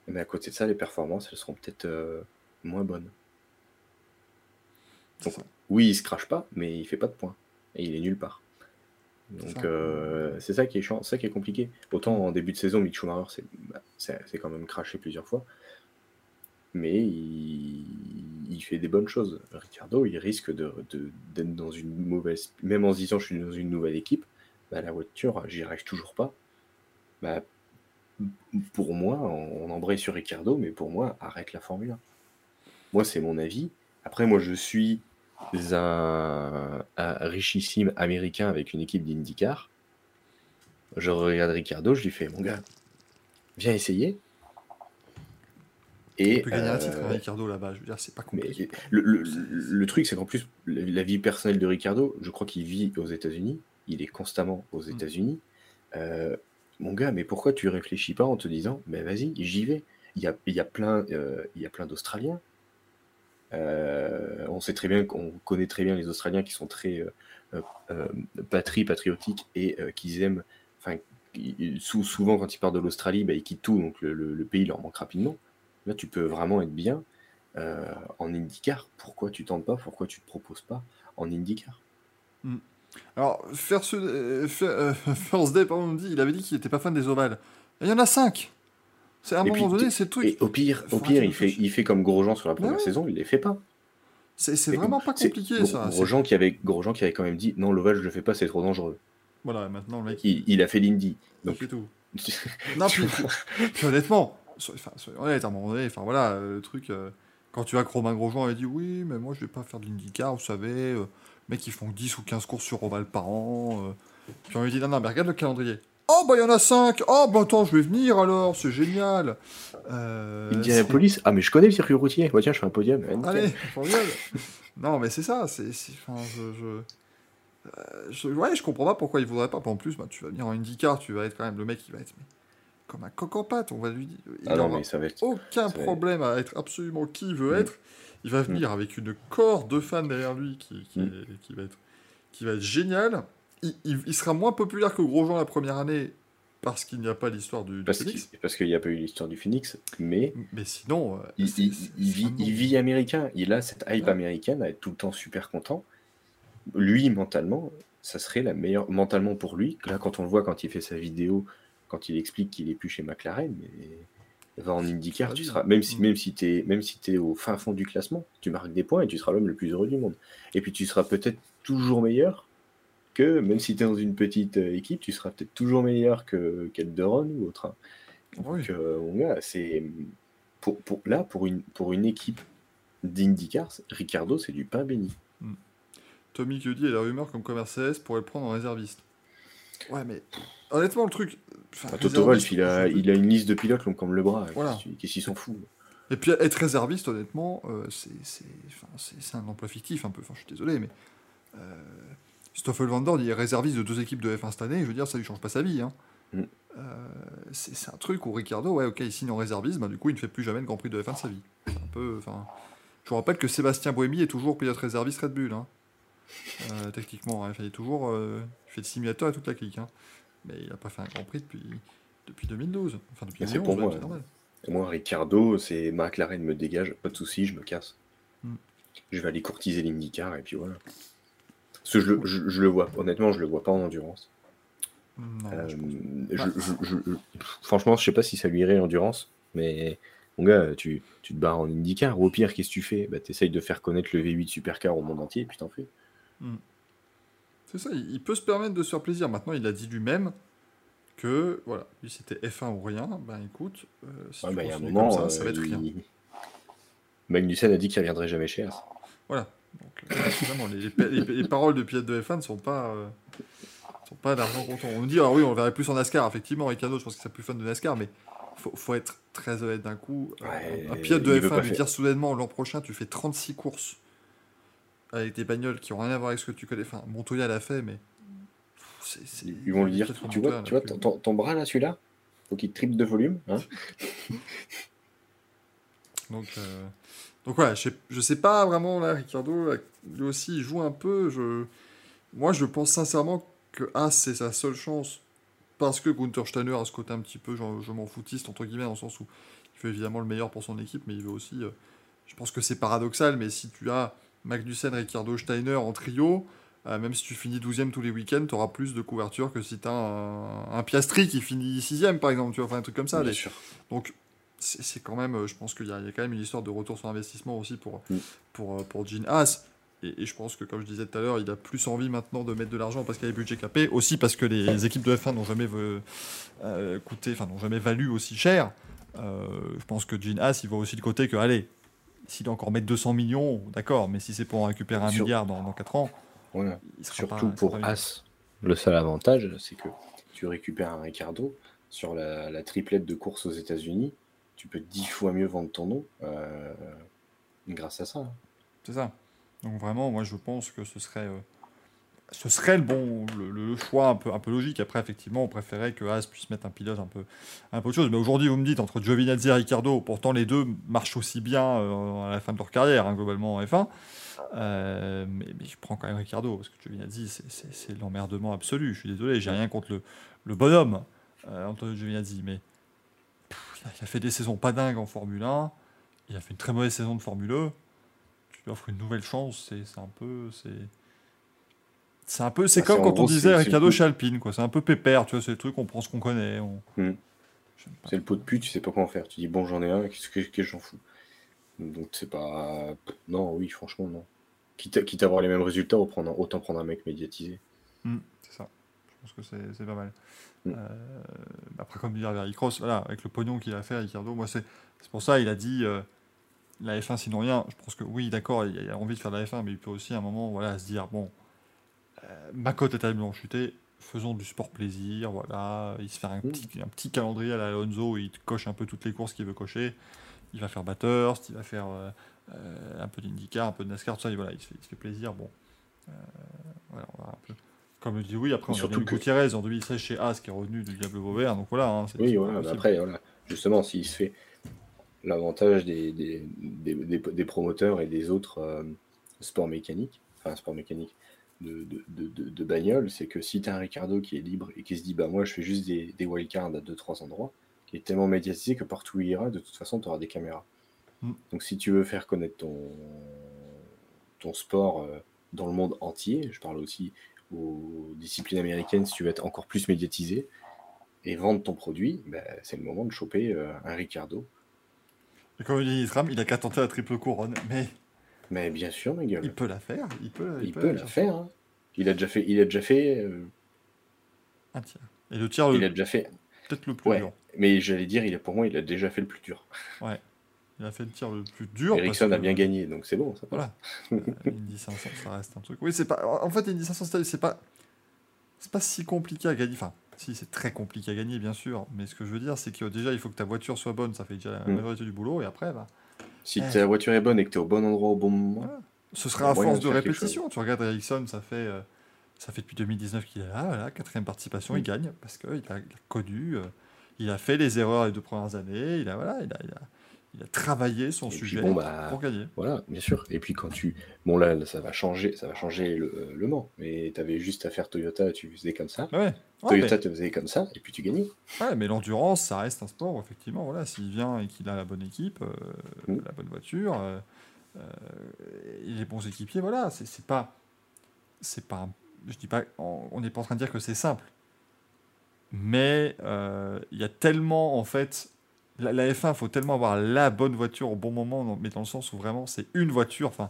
[SPEAKER 3] Mais à côté de ça, les performances, elles seront peut-être euh, moins bonnes.
[SPEAKER 2] Ça.
[SPEAKER 3] Oui, il se crache pas, mais il fait pas de points. Et il est nulle part.
[SPEAKER 2] C'est
[SPEAKER 3] Donc euh, c'est ça qui est chiant, ça qui est compliqué. Autant en début de saison, Mick Schumacher c'est bah, quand même craché plusieurs fois. Mais il, il fait des bonnes choses. Ricciardo, il risque de- de- d'être dans une mauvaise. Même en se disant je suis dans une nouvelle équipe, bah, la voiture, j'y arrive toujours pas. Bah, pour moi, on, on embraye sur Ricciardo, mais pour moi, arrête la Formule 1. Moi, c'est mon avis. Après, moi, je suis un, un richissime américain avec une équipe d'IndyCar. Je regarde Ricardo, je lui fais Mon gars, viens essayer. Et
[SPEAKER 2] peut gagner un titre,
[SPEAKER 3] euh,
[SPEAKER 2] hein, Ricardo, là-bas. Je veux dire, c'est pas compliqué.
[SPEAKER 3] le, le- le truc, c'est qu'en plus, la vie personnelle de Ricardo, je crois qu'il vit aux États-Unis. Il est constamment aux
[SPEAKER 2] Mm.
[SPEAKER 3] États-Unis. Euh, mon gars, mais pourquoi tu réfléchis pas en te disant, mais vas-y, j'y vais. Il y a, il y a plein, euh, il y a plein d'Australiens. Euh, on sait très bien qu'on connaît très bien les Australiens qui sont très euh, euh, patrie, patriotiques et qu'ils aiment. Enfin, souvent quand ils partent de l'Australie, bah, ils quittent tout, donc le, le- le pays leur manque rapidement. Là, tu peux vraiment être bien en IndyCar. Pourquoi tu tentes pas? Pourquoi tu te proposes pas en IndyCar?
[SPEAKER 2] Alors, faire ce, euh, First Day, pardon, dit, il avait dit qu'il était pas fan des ovales. Il y en a 5 C'est à un
[SPEAKER 3] Et
[SPEAKER 2] moment
[SPEAKER 3] puis,
[SPEAKER 2] donné, c'est truc.
[SPEAKER 3] Et au pire, au pire, il fait, il fait comme Grosjean sur la première
[SPEAKER 2] ouais.
[SPEAKER 3] saison, il les fait pas.
[SPEAKER 2] C'est c'est
[SPEAKER 3] Et
[SPEAKER 2] vraiment pas
[SPEAKER 3] c'est
[SPEAKER 2] compliqué, ça. C'est-
[SPEAKER 3] Grosjean qui avait Grosjean qui avait quand même dit non l'ovale je le fais pas c'est trop dangereux.
[SPEAKER 2] Voilà, maintenant, le mec,
[SPEAKER 3] Il, il a fait l'Indy. Donc
[SPEAKER 2] fait tout. Non, puis, puis honnêtement, enfin, soyons honnêtes, à un moment donné, enfin voilà, le truc, euh, quand tu vois que Romain Grosjean avait dit oui, mais moi je vais pas faire de l'IndyCar, vous savez, euh, mec, ils font 10 ou 15 courses sur Oval par an. euh. Puis on lui dit non, non, mais regarde le calendrier. Oh, bah il y en a 5 Oh, bah attends, je vais venir alors, c'est génial Euh,
[SPEAKER 3] il dit à
[SPEAKER 2] c'est-
[SPEAKER 3] la police ah mais je connais le circuit routier. Ouais, tiens je fais un podium.
[SPEAKER 2] Allez, formidable. non, mais c'est ça. C'est, c'est- enfin, je, je, euh, je- ouais, je comprends pas pourquoi il voudrait pas. En plus, bah, tu vas venir en IndyCar, tu vas être quand même le mec qui va être mais, comme un coq en pâte. On va lui dire. Il
[SPEAKER 3] Ah non
[SPEAKER 2] aura
[SPEAKER 3] mais ça va être.
[SPEAKER 2] aucun
[SPEAKER 3] ça va
[SPEAKER 2] problème à être absolument qui il veut
[SPEAKER 3] Mm.
[SPEAKER 2] être. Il va venir avec une corde de fans derrière lui qui, qui,
[SPEAKER 3] Mm.
[SPEAKER 2] est- qui va être, qui va être génial. Il, sera moins populaire que Grosjean la première année parce qu'il n'y a pas l'histoire du, du
[SPEAKER 3] Parce
[SPEAKER 2] Phoenix.
[SPEAKER 3] parce qu'il n'y a pas eu l'histoire du Phoenix, mais
[SPEAKER 2] Mais sinon, euh,
[SPEAKER 3] il, vit, il américain. Il a cette hype
[SPEAKER 2] Ouais.
[SPEAKER 3] américaine à être tout le temps super content. Lui, mentalement, ça serait la meilleure. Mentalement pour lui, là, quand on le voit, quand il fait sa vidéo, quand il explique qu'il est plus chez McLaren, mais va en IndyCar, tu seras, même si,
[SPEAKER 2] Mm.
[SPEAKER 3] même si tu es, même si es au fin fond du classement, tu marques des points et tu seras l'homme le plus heureux du monde. Et puis tu seras peut-être toujours meilleur que, même si tu es dans une petite euh, équipe, tu seras peut-être toujours meilleur que Calderon ou autre. hein.
[SPEAKER 2] Oui.
[SPEAKER 3] Donc, euh, c'est pour, pour, là pour une pour une équipe d'IndyCar, Ricardo, c'est du pain béni.
[SPEAKER 2] Tommy qui dit, et la rumeur comme Commerce CS pourrait le prendre en réserviste. Ouais, mais honnêtement, le truc. enfin,
[SPEAKER 3] Toto
[SPEAKER 2] réserviste,
[SPEAKER 3] il a, il a une liste de pilotes longue comme le bras.
[SPEAKER 2] Voilà.
[SPEAKER 3] Qu'est-ce qu'il s'en fout?
[SPEAKER 2] Et puis être réserviste, honnêtement, euh, c'est un emploi fictif un peu. Enfin, je suis désolé, mais. Euh, Stoffel Van il est réserviste de deux équipes de F1 cette année. Je veux dire, ça lui change pas sa vie. Hein.
[SPEAKER 3] Mm.
[SPEAKER 2] Euh, c'est un truc où Ricardo, ouais, ok, il signe en réserviste, bah, du coup, il ne fait plus jamais le Grand Prix de F1 de sa vie. Un peu. Enfin, je vous rappelle que Sébastien Bohémy est toujours pilote réserviste Red Bull. Hein. Euh, techniquement, hein, il fait toujours. euh, il fait le simulateur et toute la clique. hein. Mais il n'a pas fait un Grand Prix depuis, depuis 2012. Enfin, depuis
[SPEAKER 3] c'est
[SPEAKER 2] 2011,
[SPEAKER 3] pour moi, Moi, Ricardo, c'est McLaren me dégage, pas de souci, je me casse.
[SPEAKER 2] Mm.
[SPEAKER 3] Je vais aller courtiser l'IndyCar et puis voilà. Parce que je, le- je- je le vois, honnêtement, je le vois pas en endurance.
[SPEAKER 2] Non,
[SPEAKER 3] Euh,
[SPEAKER 2] je
[SPEAKER 3] franchement, je sais pas si ça lui irait l'endurance, mais mon gars, tu, tu te barres en IndyCar, ou au pire, qu'est-ce que tu fais? Bah, Tu essayes de faire connaître le V8 Supercar au monde entier, et puis t'en fais.
[SPEAKER 2] C'est ça, il, il peut se permettre de se faire plaisir. Maintenant, il a dit lui-même que, voilà, lui c'était F1 ou rien. Ben écoute, euh, si
[SPEAKER 3] Ouais,
[SPEAKER 2] tu
[SPEAKER 3] bah, il y a un
[SPEAKER 2] continues
[SPEAKER 3] moment,
[SPEAKER 2] comme ça, ça va
[SPEAKER 3] euh,
[SPEAKER 2] être rien.
[SPEAKER 3] il- Magnussen a dit qu'il reviendrait jamais chez As.
[SPEAKER 2] Voilà. Donc, euh, les, les- les- les paroles de pilote de F1 ne sont pas, euh, sont pas d'argent comptant. On nous dit, ah oui, on le verrait plus en NASCAR. Effectivement, Ricardo, je pense que c'est plus fan de NASCAR, mais faut, faut être très honnête d'un coup. Euh,
[SPEAKER 3] Ouais,
[SPEAKER 2] un pilote de
[SPEAKER 3] il veut
[SPEAKER 2] F1
[SPEAKER 3] pas
[SPEAKER 2] lui
[SPEAKER 3] faire-
[SPEAKER 2] dire soudainement, l'an prochain, tu fais 36 courses avec des bagnoles qui n'ont rien à voir avec ce que tu connais. Enfin, Montoya l'a fait, mais.
[SPEAKER 3] Ils vont lui dire, tu vois, tu vois ton, ton- ton bras là, celui-là Faut qu'il triple de volume. Hein
[SPEAKER 2] Donc, euh, donc voilà, je sais, je sais pas vraiment, là, Ricardo, là, lui aussi, il joue un peu. Je... Moi, je pense sincèrement que As, c'est sa seule chance. Parce que Gunther Steiner a ce côté un petit peu, je, je m'en foutiste, entre guillemets, dans le sens où il veut évidemment le meilleur pour son équipe, mais il veut aussi. euh, je pense que c'est paradoxal, mais si tu as Magnussen, Ricardo, Steiner en trio, euh, même si tu finis 12e tous les week-ends, tu auras plus de couverture que si tu as un, un Piastri qui finit 6e, par exemple, tu vois, enfin un truc comme ça.
[SPEAKER 3] Bien sûr.
[SPEAKER 2] donc, c'est quand même, euh, je pense qu'il y, a il y a quand même une histoire de retour sur investissement aussi pour,
[SPEAKER 3] Mm.
[SPEAKER 2] pour, euh, pour Gene Haas. Et, et je pense que, comme je disais tout à l'heure, il a plus envie maintenant de mettre de l'argent parce qu'il y a les budgets capés. Aussi parce que les équipes de F1 n'ont jamais euh, coûté, enfin, n'ont jamais valu aussi cher. Euh, je pense que Gene Haas, il voit aussi le côté que, allez, s'il doit encore mettre 200 millions, d'accord, mais si c'est pour en récupérer un
[SPEAKER 3] Sur-
[SPEAKER 2] milliard dans, dans 4 ans,
[SPEAKER 3] Voilà.
[SPEAKER 2] il sera
[SPEAKER 3] Surtout
[SPEAKER 2] pas-
[SPEAKER 3] pour
[SPEAKER 2] pas mieux.
[SPEAKER 3] As, le seul avantage, c'est que tu récupères un Ricardo sur la, la triplette de course aux États-Unis, tu peux dix fois mieux vendre ton nom euh, grâce à ça. hein.
[SPEAKER 2] C'est ça. Donc vraiment, moi je pense que ce serait, euh, ce serait le bon, le, choix un peu, un peu logique. Après, effectivement, on préférait que Haas puisse mettre un pilote un peu, un peu. Mais aujourd'hui, vous me dites entre Giovinazzi et Ricardo, pourtant les deux marchent aussi bien euh, à la fin de leur carrière, hein, globalement en F1. Euh, mais, je prends quand même Ricardo parce que Giovinazzi, c'est- l'emmerdement absolu. Je suis désolé, j'ai rien contre le, le bonhomme euh, Antonio Giovinazzi, mais il a- fait des saisons pas dingues en Formule 1. Il a fait une très mauvaise saison de Formule E tu lui offres une nouvelle chance, c'est un peu. C'est c'est un peu. C'est
[SPEAKER 3] Bah,
[SPEAKER 2] comme quand on disait
[SPEAKER 3] le-
[SPEAKER 2] chez Alpine, quoi. C'est un peu pépère, tu vois, c'est le truc, on prend ce qu'on connaît. On...
[SPEAKER 3] Hmm. C'est le pot de pute, tu sais pas quoi en faire. Tu dis bon, j'en ai un, qu'est-ce que, j'en fous? Donc c'est pas. Non, oui, franchement, non. Quitte à, quitte à avoir les mêmes résultats, autant prendre, autant prendre un mec médiatisé.
[SPEAKER 2] Hmm, c'est ça. Je pense que c'est pas mal.
[SPEAKER 3] Hmm.
[SPEAKER 2] Euh, après, comme dit Harry Cross, voilà, avec le pognon qu'il a fait, Ricardo, moi, c'est c'est pour ça, il a dit. euh, la F1 sinon rien, je pense que oui, d'accord, il a envie de faire de la F1, mais il peut aussi à un moment voilà, se dire bon, euh, ma cote est tellement chutée, faisons du sport plaisir, voilà, il se fait un,
[SPEAKER 3] Mm.
[SPEAKER 2] petit, un petit calendrier à la Alonso, il coche un peu toutes les courses qu'il veut cocher, il va faire Bathurst, il va faire euh, un peu d'IndyCar, un peu de NASCAR, tout ça, et voilà, il se fait, il se fait plaisir, bon. Euh, voilà, on va un peu. Comme le dit oui, après on a
[SPEAKER 3] Surtout
[SPEAKER 2] eu
[SPEAKER 3] que-
[SPEAKER 2] Gutiérrez en 2016 chez As qui est revenu du Diable Vauvert, donc voilà. hein, c'est-
[SPEAKER 3] Oui, voilà,
[SPEAKER 2] possible.
[SPEAKER 3] après, voilà. Justement, s'il se fait l'avantage des, des, des, des- des promoteurs et des autres euh, sports mécaniques, enfin sports mécaniques de, de, de, de, de bagnole, c'est que si tu as un Ricardo qui est libre et qui se dit bah moi je fais juste des, des wildcards à 2-3 endroits, qui est tellement médiatisé que partout où il ira, de toute façon tu auras des caméras.
[SPEAKER 2] Mm.
[SPEAKER 3] Donc si tu veux faire connaître ton, ton sport euh, dans le monde entier, je parle aussi aux disciplines américaines, si tu veux être encore plus médiatisé, et vendre ton produit, ben, c'est le moment de choper euh, un Ricardo.
[SPEAKER 2] Et comme dit Isram, il a qu'à tenter la triple couronne, mais
[SPEAKER 3] Mais bien sûr, ma gueule.
[SPEAKER 2] il peut la faire, il peut,
[SPEAKER 3] Il,
[SPEAKER 2] il
[SPEAKER 3] peut, la faire. hein. Il a déjà fait. Il a déjà fait. euh,
[SPEAKER 2] Un tiers. Et le tiers, le-
[SPEAKER 3] il a déjà fait.
[SPEAKER 2] peut-être le plus
[SPEAKER 3] Ouais.
[SPEAKER 2] dur.
[SPEAKER 3] Mais j'allais dire, il a, pour moi, il a déjà fait le plus dur.
[SPEAKER 2] Il a fait le tir le plus dur.
[SPEAKER 3] Ericsson a bien gagné, donc c'est bon. Ça.
[SPEAKER 2] Voilà. Euh, Indy 500, ça reste un truc. Oui, c'est pas. En fait, Indy 500, c'est- pas. C'est pas si compliqué à gagner. Enfin, si, c'est très compliqué à gagner, bien sûr. Mais ce que je veux dire, c'est que déjà, il faut que ta voiture soit bonne. Ça fait déjà la
[SPEAKER 3] Mm.
[SPEAKER 2] majorité du boulot. Et après, bah,
[SPEAKER 3] Si
[SPEAKER 2] Eh.
[SPEAKER 3] ta voiture est bonne et que tu es au bon endroit au bon moment,
[SPEAKER 2] Voilà. ce sera
[SPEAKER 3] a
[SPEAKER 2] à force
[SPEAKER 3] de
[SPEAKER 2] répétition. Tu regardes Ericsson, ça fait. euh, ça fait depuis 2019 qu'il est là, voilà, quatrième participation, il
[SPEAKER 3] Mm.
[SPEAKER 2] gagne parce qu'il a, il a connu, euh, il a fait les erreurs les deux premières années, il a, voilà, il a, il a, il a travaillé son
[SPEAKER 3] Et puis
[SPEAKER 2] sujet
[SPEAKER 3] bon, bah,
[SPEAKER 2] pour gagner.
[SPEAKER 3] Voilà, bien sûr. Et puis quand tu. Bon, là, là, ça va changer, ça va changer le, le Mans. Mais tu avais juste à faire Toyota, tu faisais comme ça.
[SPEAKER 2] Ouais,
[SPEAKER 3] Toyota te faisait comme ça, et puis tu gagnais.
[SPEAKER 2] Ouais, mais l'endurance, ça reste un sport, effectivement. Voilà, s'il vient et qu'il a la bonne équipe, euh,
[SPEAKER 3] Mm.
[SPEAKER 2] la bonne voiture, euh, euh, et les bons équipiers, voilà, c'est pas, c'est pas, je dis pas, on n'est pas en train de dire que c'est simple, mais il y a tellement en fait, la, la F1, faut tellement avoir la bonne voiture au bon moment, mais dans le sens où vraiment c'est une voiture, enfin,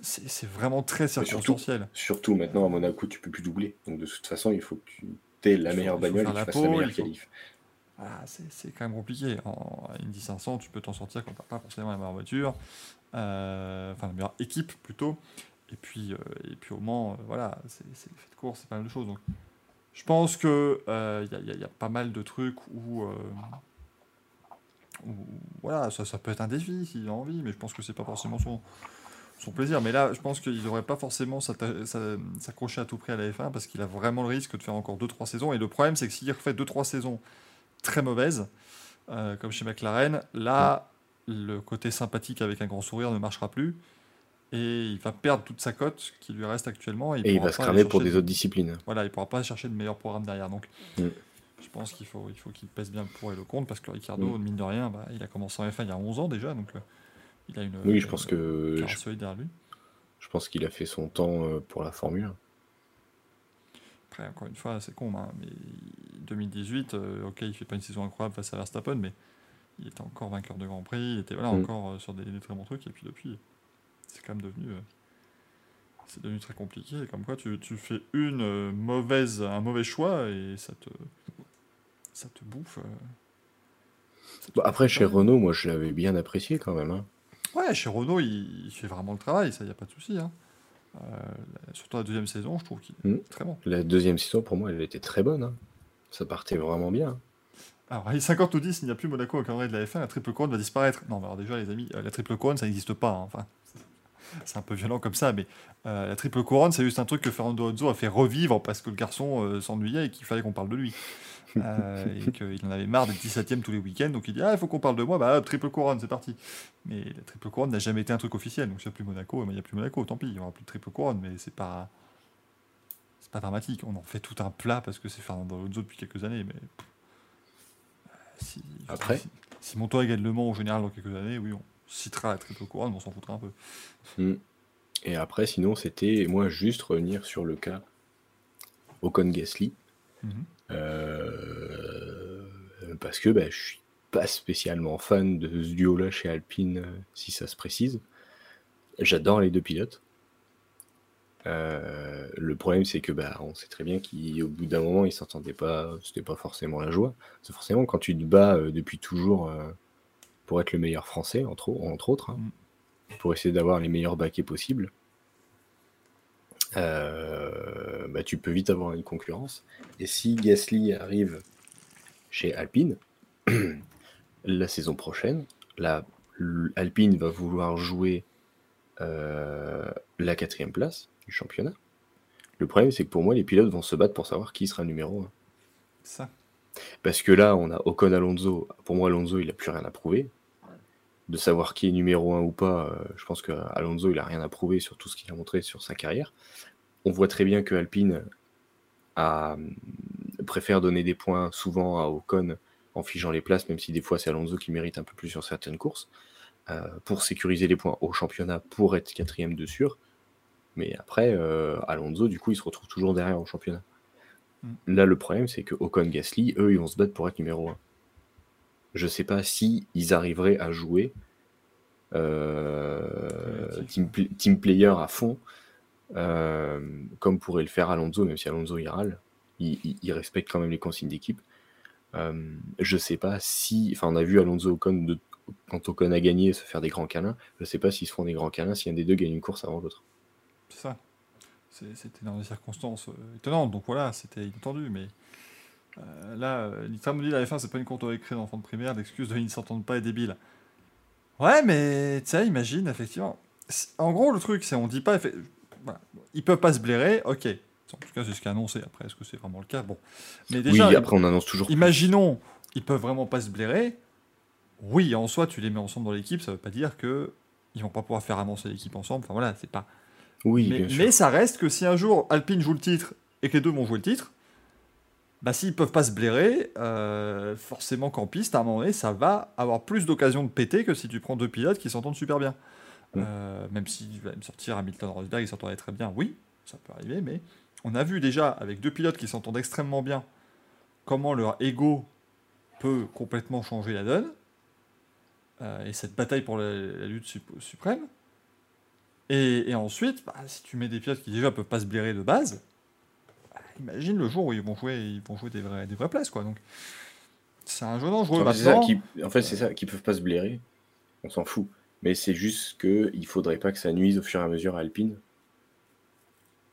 [SPEAKER 2] c'est vraiment très
[SPEAKER 3] surtout-
[SPEAKER 2] circonstanciel.
[SPEAKER 3] Surtout maintenant à Monaco, tu peux plus doubler. Donc de toute façon, il faut que tu aies la
[SPEAKER 2] Il
[SPEAKER 3] meilleure
[SPEAKER 2] il faut
[SPEAKER 3] bagnole et que
[SPEAKER 2] la
[SPEAKER 3] tu fasses la meilleure
[SPEAKER 2] il faut-
[SPEAKER 3] qualif.
[SPEAKER 2] Voilà, c'est quand même compliqué. En Indy 500, tu peux t'en sortir quand tu n'as pas forcément la meilleure voiture, euh, enfin la meilleure équipe plutôt. Et puis, euh, et puis au Mans, euh, voilà, c'est faits de course, c'est pas mal de choses. Donc, je pense qu'il euh, y, a- y a- y a pas mal de trucs où, voilà, ça, ça peut être un défi s'il a envie, mais je pense que c'est pas forcément son, son plaisir. Mais là, je pense qu'il ne devrait pas forcément s'accrocher à tout prix à la F1 parce qu'il a vraiment le risque de faire encore 2-3 saisons. Et le problème, c'est que s'il refait 2-3 saisons très mauvaises, euh, comme chez McLaren, là, le côté sympathique avec un grand sourire ne marchera plus. Et il va perdre toute sa cote qui lui reste actuellement.
[SPEAKER 3] Et il va se cramer pour des
[SPEAKER 2] de-
[SPEAKER 3] autres disciplines.
[SPEAKER 2] Voilà, il ne pourra pas chercher de meilleurs programmes derrière. Donc,
[SPEAKER 3] Mm.
[SPEAKER 2] Je pense qu'il faut qu'il faut qu'il pèse bien le pour et le contre parce que Ricardo, mine de rien, bah, il a commencé en F1 il y a 11 ans déjà. Donc, euh, il a une.
[SPEAKER 3] Oui, je pense que je,
[SPEAKER 2] derrière lui.
[SPEAKER 3] je pense qu'il a fait son temps euh, pour la Formule 1.
[SPEAKER 2] Après, encore une fois, c'est con, hein, mais 2018, euh, ok, il fait pas une saison incroyable face à Verstappen, mais il était encore vainqueur de Grand Prix, il était voilà,
[SPEAKER 3] Mm.
[SPEAKER 2] encore euh, sur des, des très bons trucs, et puis depuis, c'est quand même devenu, euh, c'est devenu très compliqué. Comme quoi, tu, tu fais une mauvaise, un mauvais choix et ça te, ça te bouffe. euh, ça te
[SPEAKER 3] Bah, après, chez. Renault, moi, je l'avais bien apprécié quand même. hein.
[SPEAKER 2] Ouais, chez Renault, il, il fait vraiment le travail, ça, il n'y a pas de souci. Hein. Euh, surtout la deuxième saison, je trouve qu'il est
[SPEAKER 3] Mm.
[SPEAKER 2] très bon.
[SPEAKER 3] La deuxième saison, pour moi, elle était très bonne. hein. Ça partait vraiment bien.
[SPEAKER 2] Alors, Rallye 50 nous dit s'il n'y a plus Monaco au calendrier de la F1, la triple couronne va disparaître. Non, mais alors déjà, les amis, euh, la triple couronne, ça n'existe pas. Enfin, c'est un peu violent comme ça, mais euh, la triple couronne, c'est juste un truc que Fernando Alonso a fait revivre parce que le garçon euh, s'ennuyait et qu'il fallait qu'on parle de lui. Euh, et qu'il en avait marre d'être 17ème tous les week-ends, donc il dit Ah, il faut qu'on parle de moi, bah triple couronne, c'est parti. Mais la triple couronne n'a jamais été un truc officiel, donc s'il n'y a plus Monaco, il n'y a plus Monaco, tant pis, il n'y aura plus de triple couronne, mais c'est pas. C'est pas dramatique, on en fait tout un plat parce que c'est Fernando Alonso depuis quelques années, mais. Si,
[SPEAKER 3] Après
[SPEAKER 2] si, si Montoya gagne Le Mans en général dans quelques années, oui, on citera la triple couronne, on s'en foutra un peu.
[SPEAKER 3] Et après, sinon, c'était moi juste revenir sur le cas Ocon Gasly.
[SPEAKER 2] Mhm.
[SPEAKER 3] Euh, parce que bah, je suis pas spécialement fan de ce duo-là chez Alpine, euh, si ça se précise. J'adore les deux pilotes. Euh, le problème, c'est que bah, on sait très bien qu'au bout d'un moment, ils s'entendaient pas. C'était pas forcément la joie. C'est forcément quand tu te bats euh, depuis toujours pour être le meilleur français, entre, entre autres, hein, pour essayer d'avoir les meilleurs baquets possibles. euh, bah, tu peux vite avoir une concurrence. Et si Gasly arrive chez Alpine, la saison prochaine, la, Alpine va vouloir jouer euh, la quatrième place du championnat. Le problème, c'est que pour moi, les pilotes vont se battre pour savoir qui sera numéro 1.
[SPEAKER 2] Ça.
[SPEAKER 3] Parce que là, on a Ocon Alonso. Pour moi, Alonso, il n'a plus rien à prouver. De savoir qui est numéro 1 ou pas, euh, je pense que Alonso, il n'a rien à prouver sur tout ce qu'il a montré sur sa carrière. On voit très bien que Alpine a, préfère donner des points souvent à Ocon en figeant les places, même si des fois c'est Alonso qui mérite un peu plus sur certaines courses, euh, pour sécuriser les points au championnat, pour être quatrième de sûr. Mais après, euh, Alonso, du coup, il se retrouve toujours derrière au championnat.
[SPEAKER 2] Mm.
[SPEAKER 3] Là, le problème, c'est que Ocon Gasly, eux, ils vont se battre pour être numéro 1. Je sais pas si ils arriveraient à jouer euh, team, pl- team player à fond, euh, comme pourrait le faire Alonso, même si Alonso il râle. Il, il- il respecte quand même les consignes d'équipe. Euh, je sais pas si. Enfin, on a vu Alonso Ocon de, quand Ocon a gagné se faire des grands câlins. Je sais pas s'ils se font des grands câlins si un des deux gagne une course avant l'autre.
[SPEAKER 2] C'est ça. C'était dans des circonstances euh, étonnantes, donc voilà, c'était inattendu. Mais euh, là, euh, Nitra me dit la F1, c'est pas une courte récré d'enfants de primaire, l'excuse de ils ne s'entendent pas est débile. Ouais, mais tu sais, imagine, effectivement. En gros, le truc, c'est on dit pas. voilà, Ils peuvent pas se blairer, ok. En tout cas, c'est ce qui est annoncé. Après, est-ce que c'est vraiment le cas? Bon. Mais déjà,
[SPEAKER 3] oui, après on annonce toujours.
[SPEAKER 2] Imaginons, ils peuvent vraiment pas se blairer. Oui, en soi, tu les mets ensemble dans l'équipe, ça veut pas dire que ils vont pas pouvoir faire avancer l'équipe ensemble. Enfin voilà, c'est pas.
[SPEAKER 3] Oui,
[SPEAKER 2] mais,
[SPEAKER 3] bien sûr.
[SPEAKER 2] mais ça reste que si un jour Alpine joue le titre et que les deux vont jouer le titre, bah s'ils peuvent pas se blairer, euh, forcément qu'en piste, à un moment donné, ça va avoir plus d'occasions de péter que si tu prends deux pilotes qui s'entendent super bien.
[SPEAKER 3] Mm.
[SPEAKER 2] Euh, même si tu vas me sortir Hamilton Rosberg, ils s'entendaient très bien, oui, ça peut arriver, mais on a vu déjà avec deux pilotes qui s'entendent extrêmement bien comment leur ego peut complètement changer la donne. Euh, et cette bataille pour la, la lutte sup- suprême. Et, et ensuite, bah, si tu mets des pilotes qui déjà peuvent pas se blairer de base, bah, imagine le jour où ils vont jouer, ils vont jouer des, vrais, des vraies places. Quoi. Donc, c'est un jeu dangereux.
[SPEAKER 3] En fait, c'est ça, qui, en fait, c'est ça, qui peuvent pas se blairer. On s'en fout. Mais c'est juste que il faudrait pas que ça nuise au fur et à mesure à Alpine.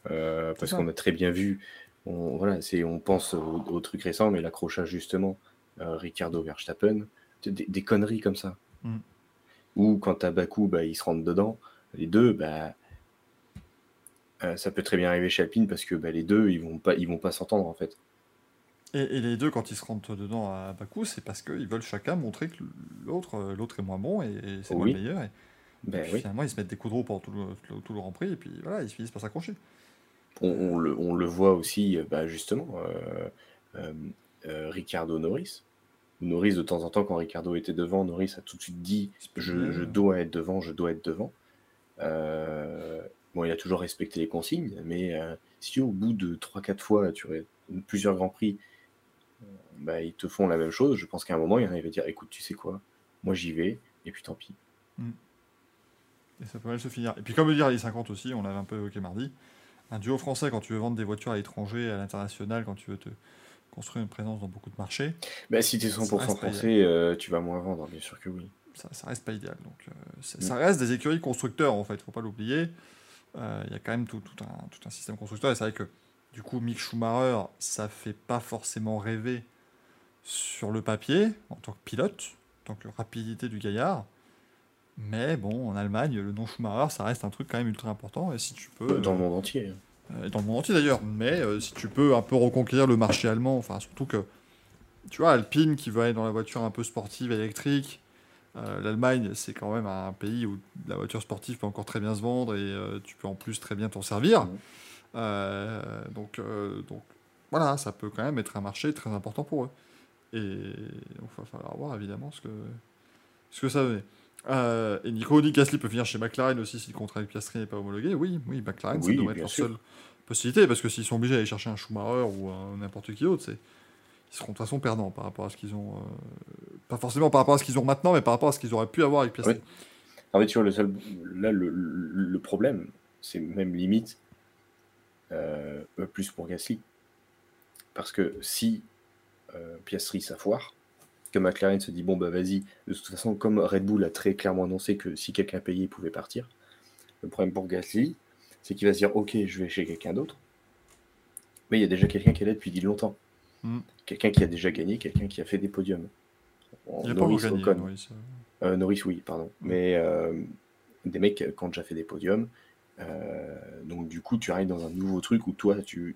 [SPEAKER 3] Euh, parce qu'on a très bien vu, on, voilà, c'est, on pense au, au truc récent, mais l'accrochage justement, euh, Ricardo Verstappen, des, des conneries comme ça.
[SPEAKER 2] Mm.
[SPEAKER 3] Ou quand à Bakou, bah, ils se rentrent dedans, les deux, bah, euh, ça peut très bien arriver chez Alpine parce que bah, les deux, ils vont pas, ils vont pas s'entendre en fait.
[SPEAKER 2] et, et les deux, quand ils se rentrent dedans à Bakou, c'est parce qu'ils veulent chacun montrer que l'autre, euh, l'autre est moins bon et, et c'est
[SPEAKER 3] Oui.
[SPEAKER 2] le meilleur. Et,
[SPEAKER 3] Ben
[SPEAKER 2] puis
[SPEAKER 3] oui.
[SPEAKER 2] Finalement, ils se mettent des coups de roue pendant tout le, tout le- tout le Grand Prix et puis voilà, ils finissent par s'accrocher.
[SPEAKER 3] on, on le, on le voit aussi, euh, bah, justement, euh, euh, euh, Ricardo Norris. Norris, de temps en temps, quand Ricardo était devant, Norris a tout de suite dit je, je dois être devant, je dois être devant. Euh, bon, il a toujours respecté les consignes, mais euh, si au bout de 3-4 fois, tu aurais plusieurs grands prix, euh, bah, ils te font la même chose, je pense qu'à un moment, il y en a qui va dire écoute, tu sais quoi, moi j'y vais, et puis tant pis.
[SPEAKER 2] Et ça peut mal se finir. Et puis comme le dit Rallye 50 aussi, on l'avait un peu évoqué mardi, un duo français quand tu veux vendre des voitures à l'étranger, à l'international, quand tu veux te construire une présence dans beaucoup de marchés,
[SPEAKER 3] Bah, si tu es
[SPEAKER 2] Ça
[SPEAKER 3] 100%
[SPEAKER 2] reste pas
[SPEAKER 3] français, euh, tu vas moins vendre, bien sûr que oui.
[SPEAKER 2] Ça, ça reste pas idéal. Donc euh, ça, ça reste des écuries constructeurs, en fait, faut pas l'oublier. Euh, Il y a quand même tout, tout un, tout un système constructeur, et c'est vrai que, du coup, Mick Schumacher, ça fait pas forcément rêver sur le papier, en tant que pilote, en tant que rapidité du gaillard. Mais bon, en Allemagne, le nom Schumacher, ça reste un truc quand même ultra important, et si tu peux...
[SPEAKER 3] Dans le monde entier.
[SPEAKER 2] Euh, dans le monde entier d'ailleurs, mais euh, si tu peux un peu reconquérir le marché allemand, enfin surtout que, tu vois, Alpine qui veut aller dans la voiture un peu sportive électrique, euh, l'Allemagne c'est quand même un pays où la voiture sportive peut encore très bien se vendre et euh, tu peux en plus très bien t'en servir.
[SPEAKER 3] Mhm.
[SPEAKER 2] Euh, donc, donc voilà, ça peut quand même être un marché très important pour eux. Et il va falloir voir évidemment ce que, ce que ça. Euh, et Nico dit Gasly peut finir chez McLaren aussi si le contrat avec Piastri n'est pas homologué. Oui, oui, McLaren,
[SPEAKER 3] Oui,
[SPEAKER 2] ça devrait être leur
[SPEAKER 3] sûr.
[SPEAKER 2] seule possibilité parce que s'ils sont obligés d'aller chercher un Schumacher ou n'importe qui d'autre, c'est ils seront de toute façon perdants par rapport à ce qu'ils ont. euh, pas forcément par rapport à ce qu'ils ont maintenant, mais par rapport à ce qu'ils auraient pu avoir avec Piastri.
[SPEAKER 3] En fait, tu vois, le seul, là, le, problème, c'est même limite euh, plus pour Gasly. Parce que si euh, Piastri ça foire, que McLaren se dit bon bah vas-y, de toute façon, comme Red Bull a très clairement annoncé que si quelqu'un payait, il pouvait partir, le problème pour Gasly, c'est qu'il va se dire ok, je vais chez quelqu'un d'autre, mais il y a déjà quelqu'un qui est là depuis longtemps.
[SPEAKER 2] Mm.
[SPEAKER 3] Quelqu'un qui a déjà gagné, quelqu'un qui a fait des podiums.
[SPEAKER 2] Pas
[SPEAKER 3] Norris,
[SPEAKER 2] encore gagné.
[SPEAKER 3] Ocon.
[SPEAKER 2] Norris, euh.
[SPEAKER 3] Euh, Norris, oui, pardon. Mais euh, des mecs qui ont déjà fait des podiums. Euh, donc, du coup, tu arrives dans un nouveau truc où toi, tu,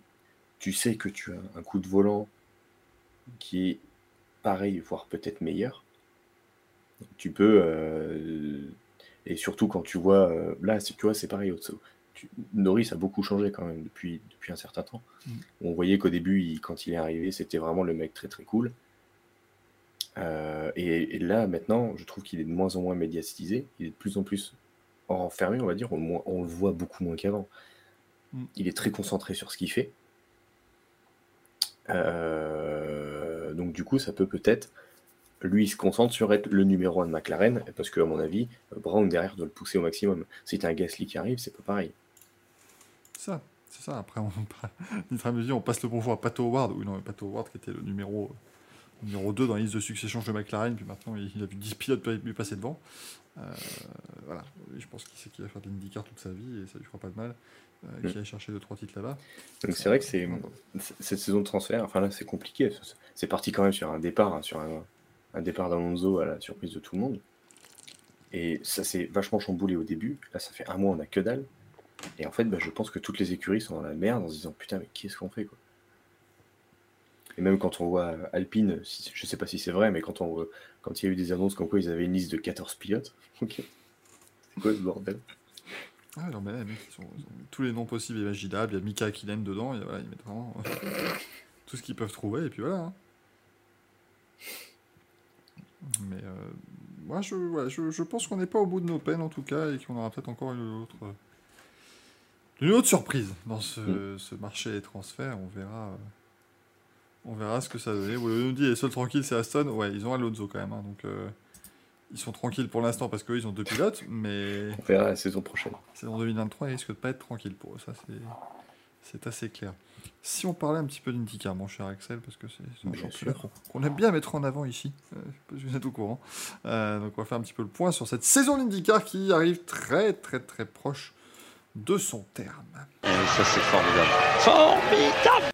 [SPEAKER 3] tu sais que tu as un coup de volant qui est pareil, voire peut-être meilleur. Tu peux. euh, et surtout quand tu vois. euh, là, tu vois, c'est pareil. Tu- Norris a beaucoup changé quand même depuis, depuis un certain temps.
[SPEAKER 2] Mm.
[SPEAKER 3] On voyait qu'au début, il- quand il est arrivé, c'était vraiment le mec très très cool. Euh, et, et là, maintenant, je trouve qu'il est de moins en moins médiatisé. Il est de plus en plus enfermé, on va dire. On, on le voit beaucoup moins qu'avant.
[SPEAKER 2] Mm.
[SPEAKER 3] Il est très concentré sur ce qu'il fait. Euh, donc, du coup, ça peut peut-être. Lui, il se concentre sur être le numéro 1 de McLaren, parce que, à mon avis, Brown derrière doit le pousser au maximum. Si t'as un Gasly qui arrive, c'est pas pareil.
[SPEAKER 2] C'est ça, c'est ça. Après, on, passe le bonjour à Pato Howard. Oui, non, Pato Howard qui était le numéro, numéro 2 dans la liste de succession de McLaren, puis maintenant il, il a vu 10 pilotes lui passer devant. Euh, voilà, je pense qu'il sait qu'il va faire de l'IndyCar toute sa vie et ça lui fera pas de mal. Euh,
[SPEAKER 3] Mm.
[SPEAKER 2] Qu'il aille chercher 2-3 titres là-bas.
[SPEAKER 3] Donc c'est vrai que c'est cette saison de transfert, enfin là c'est compliqué. C'est parti quand même sur un départ, hein, sur un, un départ d'Alonso à la surprise de tout le monde. Et ça s'est vachement chamboulé au début. Là ça fait un mois on a que dalle. Et en fait bah, je pense que toutes les écuries sont dans la merde en se disant putain mais qu'est-ce qu'on fait quoi. Et même quand on voit Alpine, si- je sais pas si c'est vrai, mais quand on quand il y a eu des annonces comme quoi ils avaient une liste de 14 pilotes, ok. C'est quoi ce bordel?
[SPEAKER 2] Ah, non, mais ils, ils ont tous les noms possibles et imaginables. Il y a Mika Akilen dedans, et voilà, ils mettent vraiment tout ce qu'ils peuvent trouver, et puis voilà. hein. Mais euh, moi, je, je, je pense qu'on n'est pas au bout de nos peines, en tout cas, et qu'on aura peut-être encore une autre, une autre surprise dans ce,
[SPEAKER 3] Mm.
[SPEAKER 2] ce marché des transferts. On verra, euh, on verra ce que ça donne. Vous nous dit, les seuls tranquilles, c'est Aston. Ouais, ils ont Alonso quand même, hein, donc euh, ils sont tranquilles pour l'instant parce qu'eux, ils ont deux pilotes, mais
[SPEAKER 3] On verra la saison prochaine.
[SPEAKER 2] saison 2023, il risque de pas être tranquille pour eux, ça c'est, assez clair. Si on parlait un petit peu d'IndyCar, mon cher Axel, parce que c'est, un championnat qu'on aime bien mettre en avant ici, euh, je sais pas si vous êtes au courant. Euh, donc on va faire un petit peu le point sur cette saison d'IndyCar qui arrive très très très proche de son terme.
[SPEAKER 5] Et ça, c'est formidable. Formidable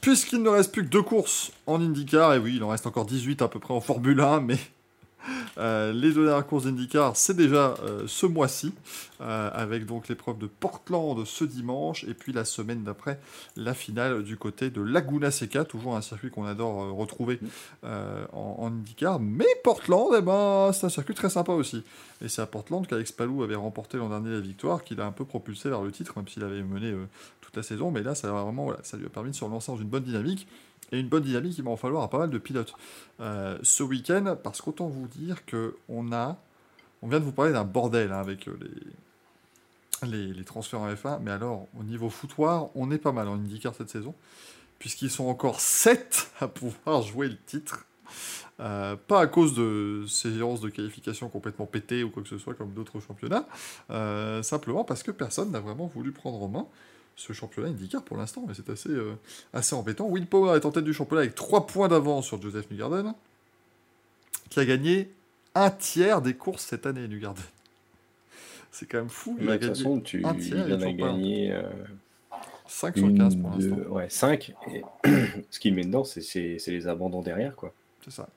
[SPEAKER 2] Puisqu'il ne reste plus que deux courses en IndyCar, et oui, il en reste encore 18 à peu près en Formule 1, mais euh, les deux dernières courses d'IndyCar, c'est déjà euh, ce mois-ci, euh, avec donc l'épreuve de Portland ce dimanche, et puis la semaine d'après, la finale du côté de Laguna Seca, toujours un circuit qu'on adore retrouver en, IndyCar. Mais Portland, eh ben, c'est un circuit très sympa aussi. Et c'est à Portland qu'Alex Palou avait remporté l'an dernier la victoire, qu'il a un peu propulsé vers le titre, même s'il avait mené toute la saison. Mais là, ça, vraiment, ça lui a permis de se relancer dans une bonne dynamique. Et une bonne dynamique, il va en falloir à pas mal de pilotes euh, ce week-end, parce qu'autant vous dire que on a, on vient de vous parler d'un bordel hein, avec euh, les, les, transferts en F1, mais alors au niveau foutoir, on est pas mal en IndyCar cette saison, puisqu'ils sont encore 7 à pouvoir jouer le titre. Euh, pas à cause de séances de qualification complètement pétées ou quoi que ce soit comme d'autres championnats, simplement parce que personne n'a vraiment voulu prendre en main ce championnat IndyCar pour l'instant, mais c'est assez, euh, assez embêtant. Will Power est en tête du championnat avec 3 points d'avance sur Joseph Newgarden, qui a gagné un tiers des courses cette année, Newgarden. C'est quand même fou. Il a
[SPEAKER 3] de toute
[SPEAKER 2] gagné
[SPEAKER 3] façon, tu,
[SPEAKER 2] un tiers,
[SPEAKER 3] il en a gagné euh,
[SPEAKER 2] 5 sur 15 pour l'instant.
[SPEAKER 3] ouais, 5. Et ce qu'il met dedans, c'est- les abandons derrière. quoi.
[SPEAKER 2] C'est ça.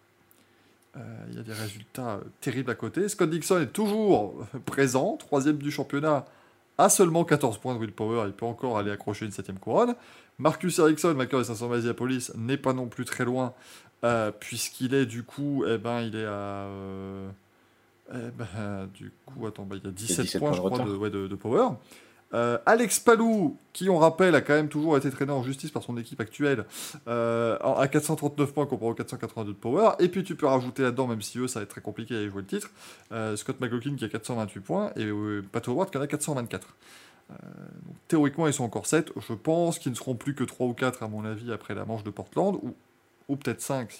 [SPEAKER 2] Euh, Il y a des résultats euh, terribles à côté. Scott Dixon est toujours euh, présent, troisième du championnat, à seulement 14 points de willpower. Il peut encore aller accrocher une septième couronne. Marcus Ericsson, vainqueur des 500 Masiapolis, n'est pas non plus très loin, euh, puisqu'il est du coup, eh ben, il est à. euh, eh ben, du coup, attends, bah, il y a 17,
[SPEAKER 3] 17
[SPEAKER 2] points,
[SPEAKER 3] points
[SPEAKER 2] je crois, de,
[SPEAKER 3] retard.
[SPEAKER 2] ouais, de- de power. Euh, Alex Palou, qui on rappelle a quand même toujours été traîné en justice par son équipe actuelle, euh, à 439 points comparé aux 482 de power. Et puis tu peux rajouter là-dedans, même si eux ça va être très compliqué à jouer le titre, euh, Scott McLaughlin qui a 428 points et Pat Howard qui en a 424. Euh, donc, théoriquement ils sont encore 7. Je pense qu'ils ne seront plus que 3 ou 4 à mon avis après la manche de Portland, ou, peut-être 5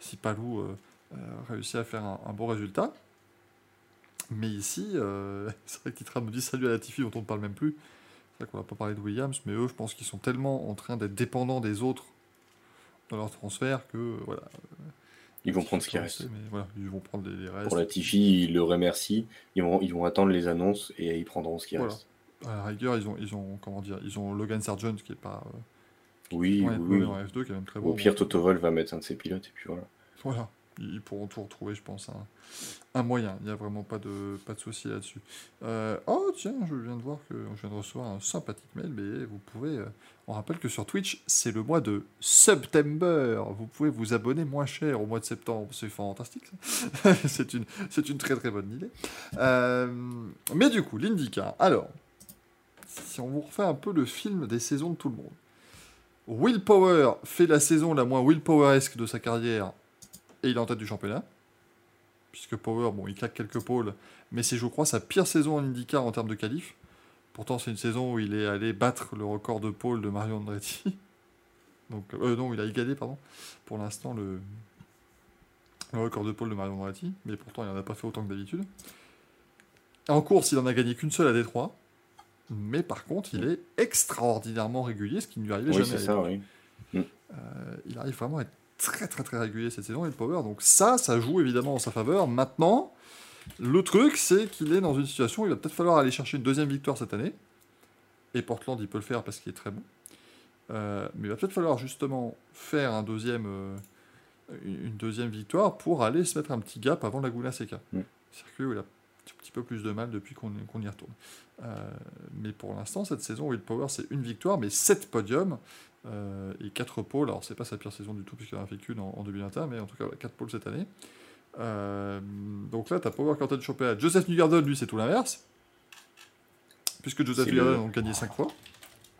[SPEAKER 2] si, Palou réussit à faire un bon résultat. Mais ici, euh, c'est vrai que Titra me dit salut à Latifi dont on ne parle même plus. C'est vrai qu'on va pas parler de Williams, mais eux, je pense qu'ils sont tellement en train d'être dépendants des autres dans leur transfert que euh, voilà.
[SPEAKER 3] Ils vont prendre ce qui reste.
[SPEAKER 2] Mais voilà, ils vont prendre les, restes.
[SPEAKER 3] Pour la Tify, ils le remercient. Ils vont, ils vont attendre les annonces et ils prendront ce qui
[SPEAKER 2] Voilà.
[SPEAKER 3] reste.
[SPEAKER 2] À la rigueur, ils ont, ils ont comment dire, ils ont Logan Sargent qui est pas euh,
[SPEAKER 3] Oui, oui, oui.
[SPEAKER 2] en F2 qui est même très bon.
[SPEAKER 3] Au pire,
[SPEAKER 2] donc,
[SPEAKER 3] Toto Wolff va mettre un de ses pilotes et puis voilà.
[SPEAKER 2] Voilà, ils pourront tout retrouver, je pense, un, moyen. Il n'y a vraiment pas de, pas de souci là-dessus. Euh, oh, tiens, je viens de voir que je viens de recevoir un sympathique mail, mais vous pouvez. euh, on rappelle que sur Twitch, c'est le mois de September. Vous pouvez vous abonner moins cher au mois de septembre. C'est fantastique, ça. c'est une, une très très bonne idée. Euh, mais du coup, l'IndyCar. Alors, si on vous refait un peu le film des saisons de tout le monde. Will Power fait la saison la moins Will Power-esque de sa carrière et il est en tête du championnat. Puisque Power, bon, il claque quelques pôles, mais c'est, je crois, sa pire saison en IndyCar en termes de qualif. Pourtant, c'est une saison où il est allé battre le record de pôle de Mario Andretti. Donc, euh, non, il a égalé, pardon, pour l'instant, le, le record de pôle de Mario Andretti, mais pourtant, il n'en a pas fait autant que d'habitude. En course, il en a gagné qu'une seule à Détroit. Mais par contre, il est extraordinairement régulier, ce qui ne lui arrivait
[SPEAKER 3] Oui,
[SPEAKER 2] jamais.
[SPEAKER 3] c'est
[SPEAKER 2] à
[SPEAKER 3] ça,
[SPEAKER 2] l'époque.
[SPEAKER 3] oui.
[SPEAKER 2] Euh, il arrive vraiment à être très très très régulier cette saison le power. Donc ça, ça joue évidemment en sa faveur. Maintenant, le truc, c'est qu'il est dans une situation où il va peut-être falloir aller chercher une deuxième victoire cette année. Et Portland, il peut le faire parce qu'il est très bon. Euh, mais il va peut-être falloir justement faire un deuxième, euh, une deuxième victoire pour aller se mettre un petit gap avant Laguna Seca.
[SPEAKER 3] Mm.
[SPEAKER 2] Circuit où il a un petit- peu plus de mal depuis qu'on y retourne. Euh, mais pour l'instant, cette saison, Will Power, c'est une victoire, mais 7 podiums euh, et 4 pôles. Alors, c'est pas sa pire saison du tout, puisqu'il en a fait qu'une en, en 2021, mais en tout cas, 4 pôles cette année. Euh, donc là, tu as Power en tête du championnat. Joseph Newgarden, lui, c'est tout l'inverse. Puisque Joseph Newgarden
[SPEAKER 3] le-
[SPEAKER 2] a gagné 5 fois.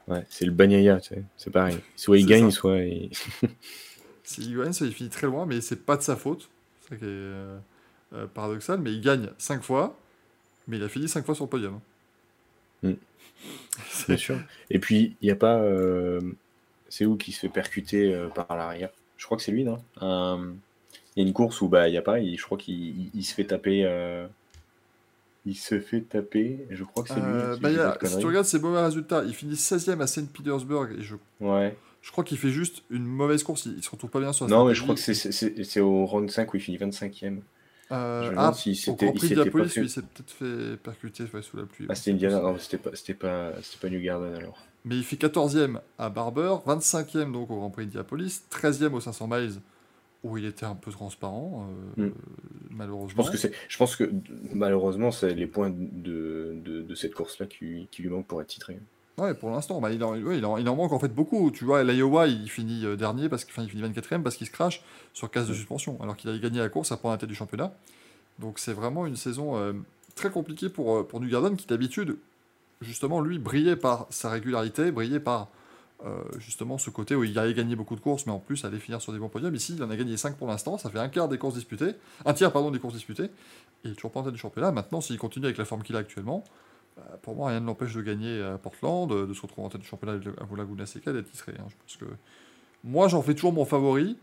[SPEAKER 3] Ouais, c'est le tu sais, c'est pareil. Soit il gagne,
[SPEAKER 2] ça.
[SPEAKER 3] soit il...
[SPEAKER 2] S'il gagne, il finit très loin, mais c'est pas de sa faute. C'est ça qui est euh, paradoxal, mais il gagne 5 fois, mais il a fini 5 fois sur le podium.
[SPEAKER 3] Mm.
[SPEAKER 2] C'est-
[SPEAKER 3] Bien sûr. Et puis, il n'y a pas. euh, C'est où qui se fait percuter euh, par l'arrière? Je crois que c'est lui, non? Euh, Il y a une course où bah, il n'y a pas. Je crois qu'il il- il se fait taper. euh, Il se fait taper. Je crois que c'est lui.
[SPEAKER 2] Euh, bah, y a- si tu regardes ses mauvais résultats, il finit 16ème à Saint Petersburg et je,
[SPEAKER 3] Ouais.
[SPEAKER 2] je crois qu'il fait juste une mauvaise course. Il, il se retrouve pas bien sur la
[SPEAKER 3] Non, mais je crois que c'est- au round 5 où il finit 25ème.
[SPEAKER 2] Euh, ah,
[SPEAKER 3] demande s'il
[SPEAKER 2] au Grand
[SPEAKER 3] il pas
[SPEAKER 2] oui, il s'est peut-être fait percuter ouais, sous la pluie.
[SPEAKER 3] Ah, c'était Indiana. Non, c'était pas, c'était pas, c'était pas New Garden alors.
[SPEAKER 2] Mais il fait 14ème à Barber, 25ème donc au Grand Prix d'Indianapolis, 13ème aux 500 miles où il était un peu transparent, euh,
[SPEAKER 3] Mm.
[SPEAKER 2] malheureusement.
[SPEAKER 3] Je pense que c'est, je pense que malheureusement, c'est les points de, de, de cette course-là qui, qui lui manquent pour être titré.
[SPEAKER 2] Ouais, pour l'instant, bah, il, en, ouais, il, en, il en manque en fait beaucoup. Tu vois, l'Iowa, il finit euh, dernier, parce qu'il enfin, il finit 24ème parce qu'il se crache sur casse de suspension, alors qu'il avait gagné la course à prendre la tête du championnat. Donc c'est vraiment une saison euh, très compliquée pour, pour Newgarden, qui d'habitude, justement, lui, brillait par sa régularité, brillait par euh, justement ce côté où il allait gagner beaucoup de courses, mais en plus allait finir sur des bons podiums. Ici, il en a gagné 5 pour l'instant, ça fait un quart des courses disputées, un tiers, pardon, des courses disputées, et il est toujours pas en tête du championnat. Maintenant, s'il continue avec la forme qu'il a actuellement, bah, pour moi, rien ne l'empêche de gagner Portland, de se retrouver en tête du championnat à Laguna Seca, d'être titré. hein. Je pense que moi, j'en fais toujours mon favori,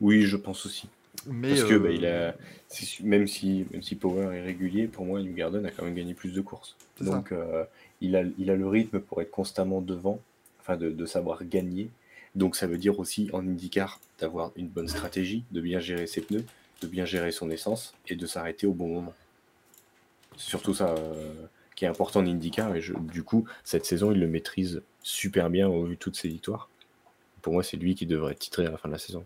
[SPEAKER 3] Oui, je pense aussi.
[SPEAKER 2] Mais
[SPEAKER 3] Parce que
[SPEAKER 2] euh,
[SPEAKER 3] bah, il a, c'est su- même si même si Power est régulier, pour moi, New Garden a quand même gagné plus de courses. Donc euh, il a il a le rythme pour être constamment devant, enfin de, de savoir gagner. Donc ça veut dire aussi en IndyCar d'avoir une bonne stratégie, de bien gérer ses pneus de bien gérer son essence et de s'arrêter au bon moment. C'est surtout ça euh, qui est important en IndyCar. Et je- du coup, cette saison, il le maîtrise super bien au vu de toutes ses victoires. Pour moi, c'est lui qui devrait titrer à la fin de la saison.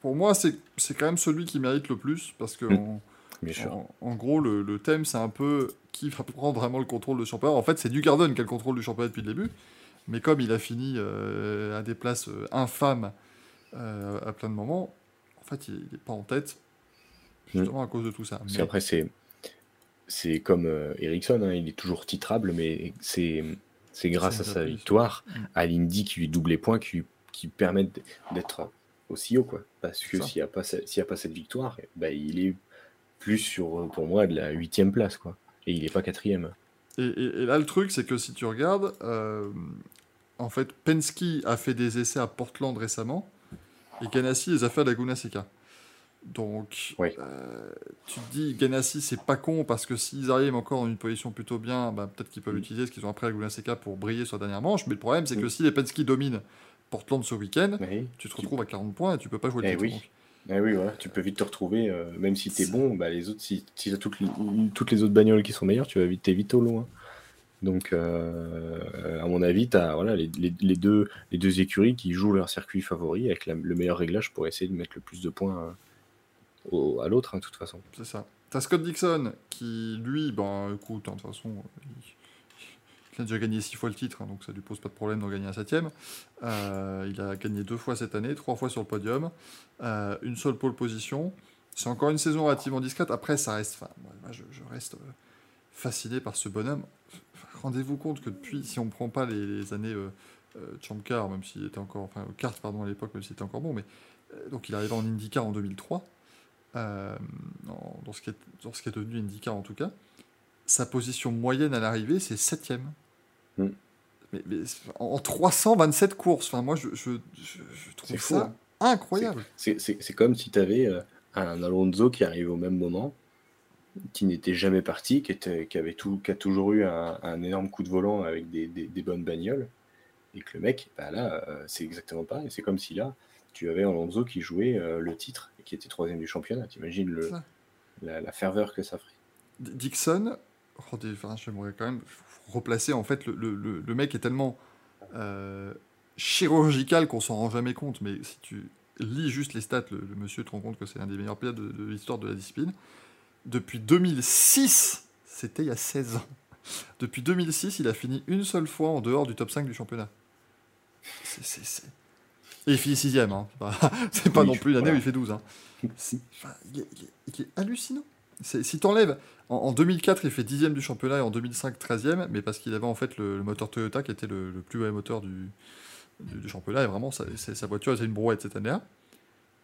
[SPEAKER 2] Pour moi, c'est quand même celui qui mérite le plus parce que
[SPEAKER 3] Mm.
[SPEAKER 2] en,
[SPEAKER 3] Bien sûr.
[SPEAKER 2] en- en gros, le, le thème, c'est un peu qui va prendre vraiment le contrôle du championnat. En fait, c'est New Garden qui a le contrôle du championnat depuis le début. Mais comme il a fini euh, à des places euh, infâmes euh, à plein de moments, en fait, il n'est pas en tête justement à cause de tout ça.
[SPEAKER 3] Parce
[SPEAKER 2] Mais-
[SPEAKER 3] qu'après, c'est, c'est comme Ericsson, hein, il est toujours titrable, mais c'est, c'est grâce à sa victoire,
[SPEAKER 2] Mm.
[SPEAKER 3] à l'Indy qui lui double les points, qui, qui permettent d'être aussi haut. Quoi. Parce que s'il n'y a, pas y a pas cette victoire, bah, il est plus sur, pour moi, de la huitième place. Quoi. Et il n'est pas quatrième.
[SPEAKER 2] Et, et- et là, le truc, c'est que si tu regardes, euh, en fait, Penske a fait des essais à Portland récemment, et Ganassi les a fait à Laguna Seca. Donc,
[SPEAKER 3] Oui.
[SPEAKER 2] euh, tu te dis, Ganassi, c'est pas con, parce que s'ils arrivent encore dans une position plutôt bien, bah, peut-être qu'ils peuvent
[SPEAKER 3] Mm.
[SPEAKER 2] utiliser ce qu'ils ont appris à Laguna Seca pour briller sur la dernière manche, mais le problème, c'est que
[SPEAKER 3] Mm.
[SPEAKER 2] si les Penske dominent Portland ce week-end,
[SPEAKER 3] Oui.
[SPEAKER 2] tu te retrouves à 40 points et tu peux pas jouer le
[SPEAKER 3] Eh
[SPEAKER 2] titre.
[SPEAKER 3] oui. Ah oui, voilà, tu peux vite te retrouver, euh, même si tu es
[SPEAKER 2] C'est-
[SPEAKER 3] bon, bah, les autres, si, si tu as toutes, les- toutes les autres bagnoles qui sont meilleures, tu vas vite, t'es vite au loin. Donc, euh, à mon avis, tu as voilà, les, les- les deux, les deux écuries qui jouent leur circuit favori avec la- le meilleur réglage pour essayer de mettre le plus de points euh, au- à l'autre, hein, de toute façon.
[SPEAKER 2] C'est ça. T'as Scott Dixon qui, lui, ben écoute, hein, de toute façon, il, il a déjà gagné six fois le titre, hein, donc ça lui pose pas de problème d'en gagner un septième. Euh, il a gagné deux fois cette année, trois fois sur le podium, euh, une seule pole position. C'est encore une saison relativement discrète. Après, ça reste, enfin, moi, je, reste euh, fasciné par ce bonhomme. Rendez-vous compte que depuis, si on ne prend pas les, années Champ Car, même s'il était encore, enfin, kart pardon à l'époque, même s'il était encore bon, mais donc il arrive en IndyCar en 2003 euh, en- dans, ce qui est, dans ce qui est devenu IndyCar en tout cas, sa position moyenne à l'arrivée, c'est 7ème.
[SPEAKER 3] Mm.
[SPEAKER 2] Mais, mais en en 327 courses, enfin, moi je, je, je, je trouve
[SPEAKER 3] fou,
[SPEAKER 2] ça
[SPEAKER 3] hein.
[SPEAKER 2] incroyable.
[SPEAKER 3] C'est- comme si tu avais un Alonso qui arrive au même moment, qui n'était jamais parti, qui, était, qui, avait tout, qui a toujours eu un, un énorme coup de volant avec des, des- des bonnes bagnoles, et que le mec, bah là, euh, c'est exactement pareil. C'est comme si là, tu avais Alonso qui jouait euh, le titre et qui était troisième du championnat. T'imagines le- la, la ferveur que ça ferait.
[SPEAKER 2] Dixon, oh, j'aimerais quand même replacer, en fait, le, le- le- mec est tellement euh, chirurgical qu'on s'en rend jamais compte, mais si tu lis juste les stats, le, le monsieur te rend compte que c'est un des meilleurs pilotes de, de l'histoire de la discipline. Depuis 2006, c'était il y a 16 ans. Depuis 2006, il a fini une seule fois en dehors du top 5 du championnat. C'est- c'est- c'est- Et il finit sixième, hein. C'est pas,
[SPEAKER 3] Oui,
[SPEAKER 2] non plus l'année
[SPEAKER 3] voilà.
[SPEAKER 2] où il fait 12. Hein. Enfin, il, est, il est- il est hallucinant. C'est- Si t'enlèves, en, en 2004, il fait 10 du championnat et en 2005, 13e, mais parce qu'il avait en fait le, moteur Toyota qui était le, plus haut moteur du, du, championnat, et vraiment, sa, sa voiture était une brouette cette année-là.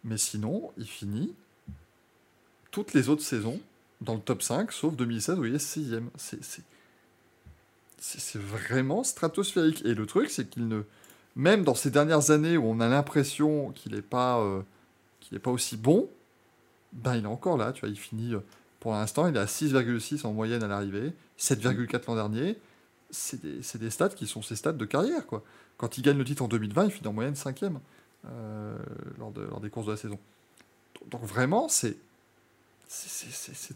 [SPEAKER 2] Mais sinon, il finit toutes les autres saisons dans le top 5, sauf 2016 où il est 6e. C'est, vraiment stratosphérique. Et le truc, c'est qu'il ne. Même dans ces dernières années où on a l'impression qu'il n'est pas, euh, pas aussi bon, ben, il est encore là. Tu vois, il finit. Pour l'instant, il est à 6,6 en moyenne à l'arrivée, 7,4 l'an dernier. C'est des, stats qui sont ses stats de carrière. Quoi. Quand il gagne le titre en 2020, il finit en moyenne 5e euh, lors, de- lors des courses de la saison. Donc vraiment, c'est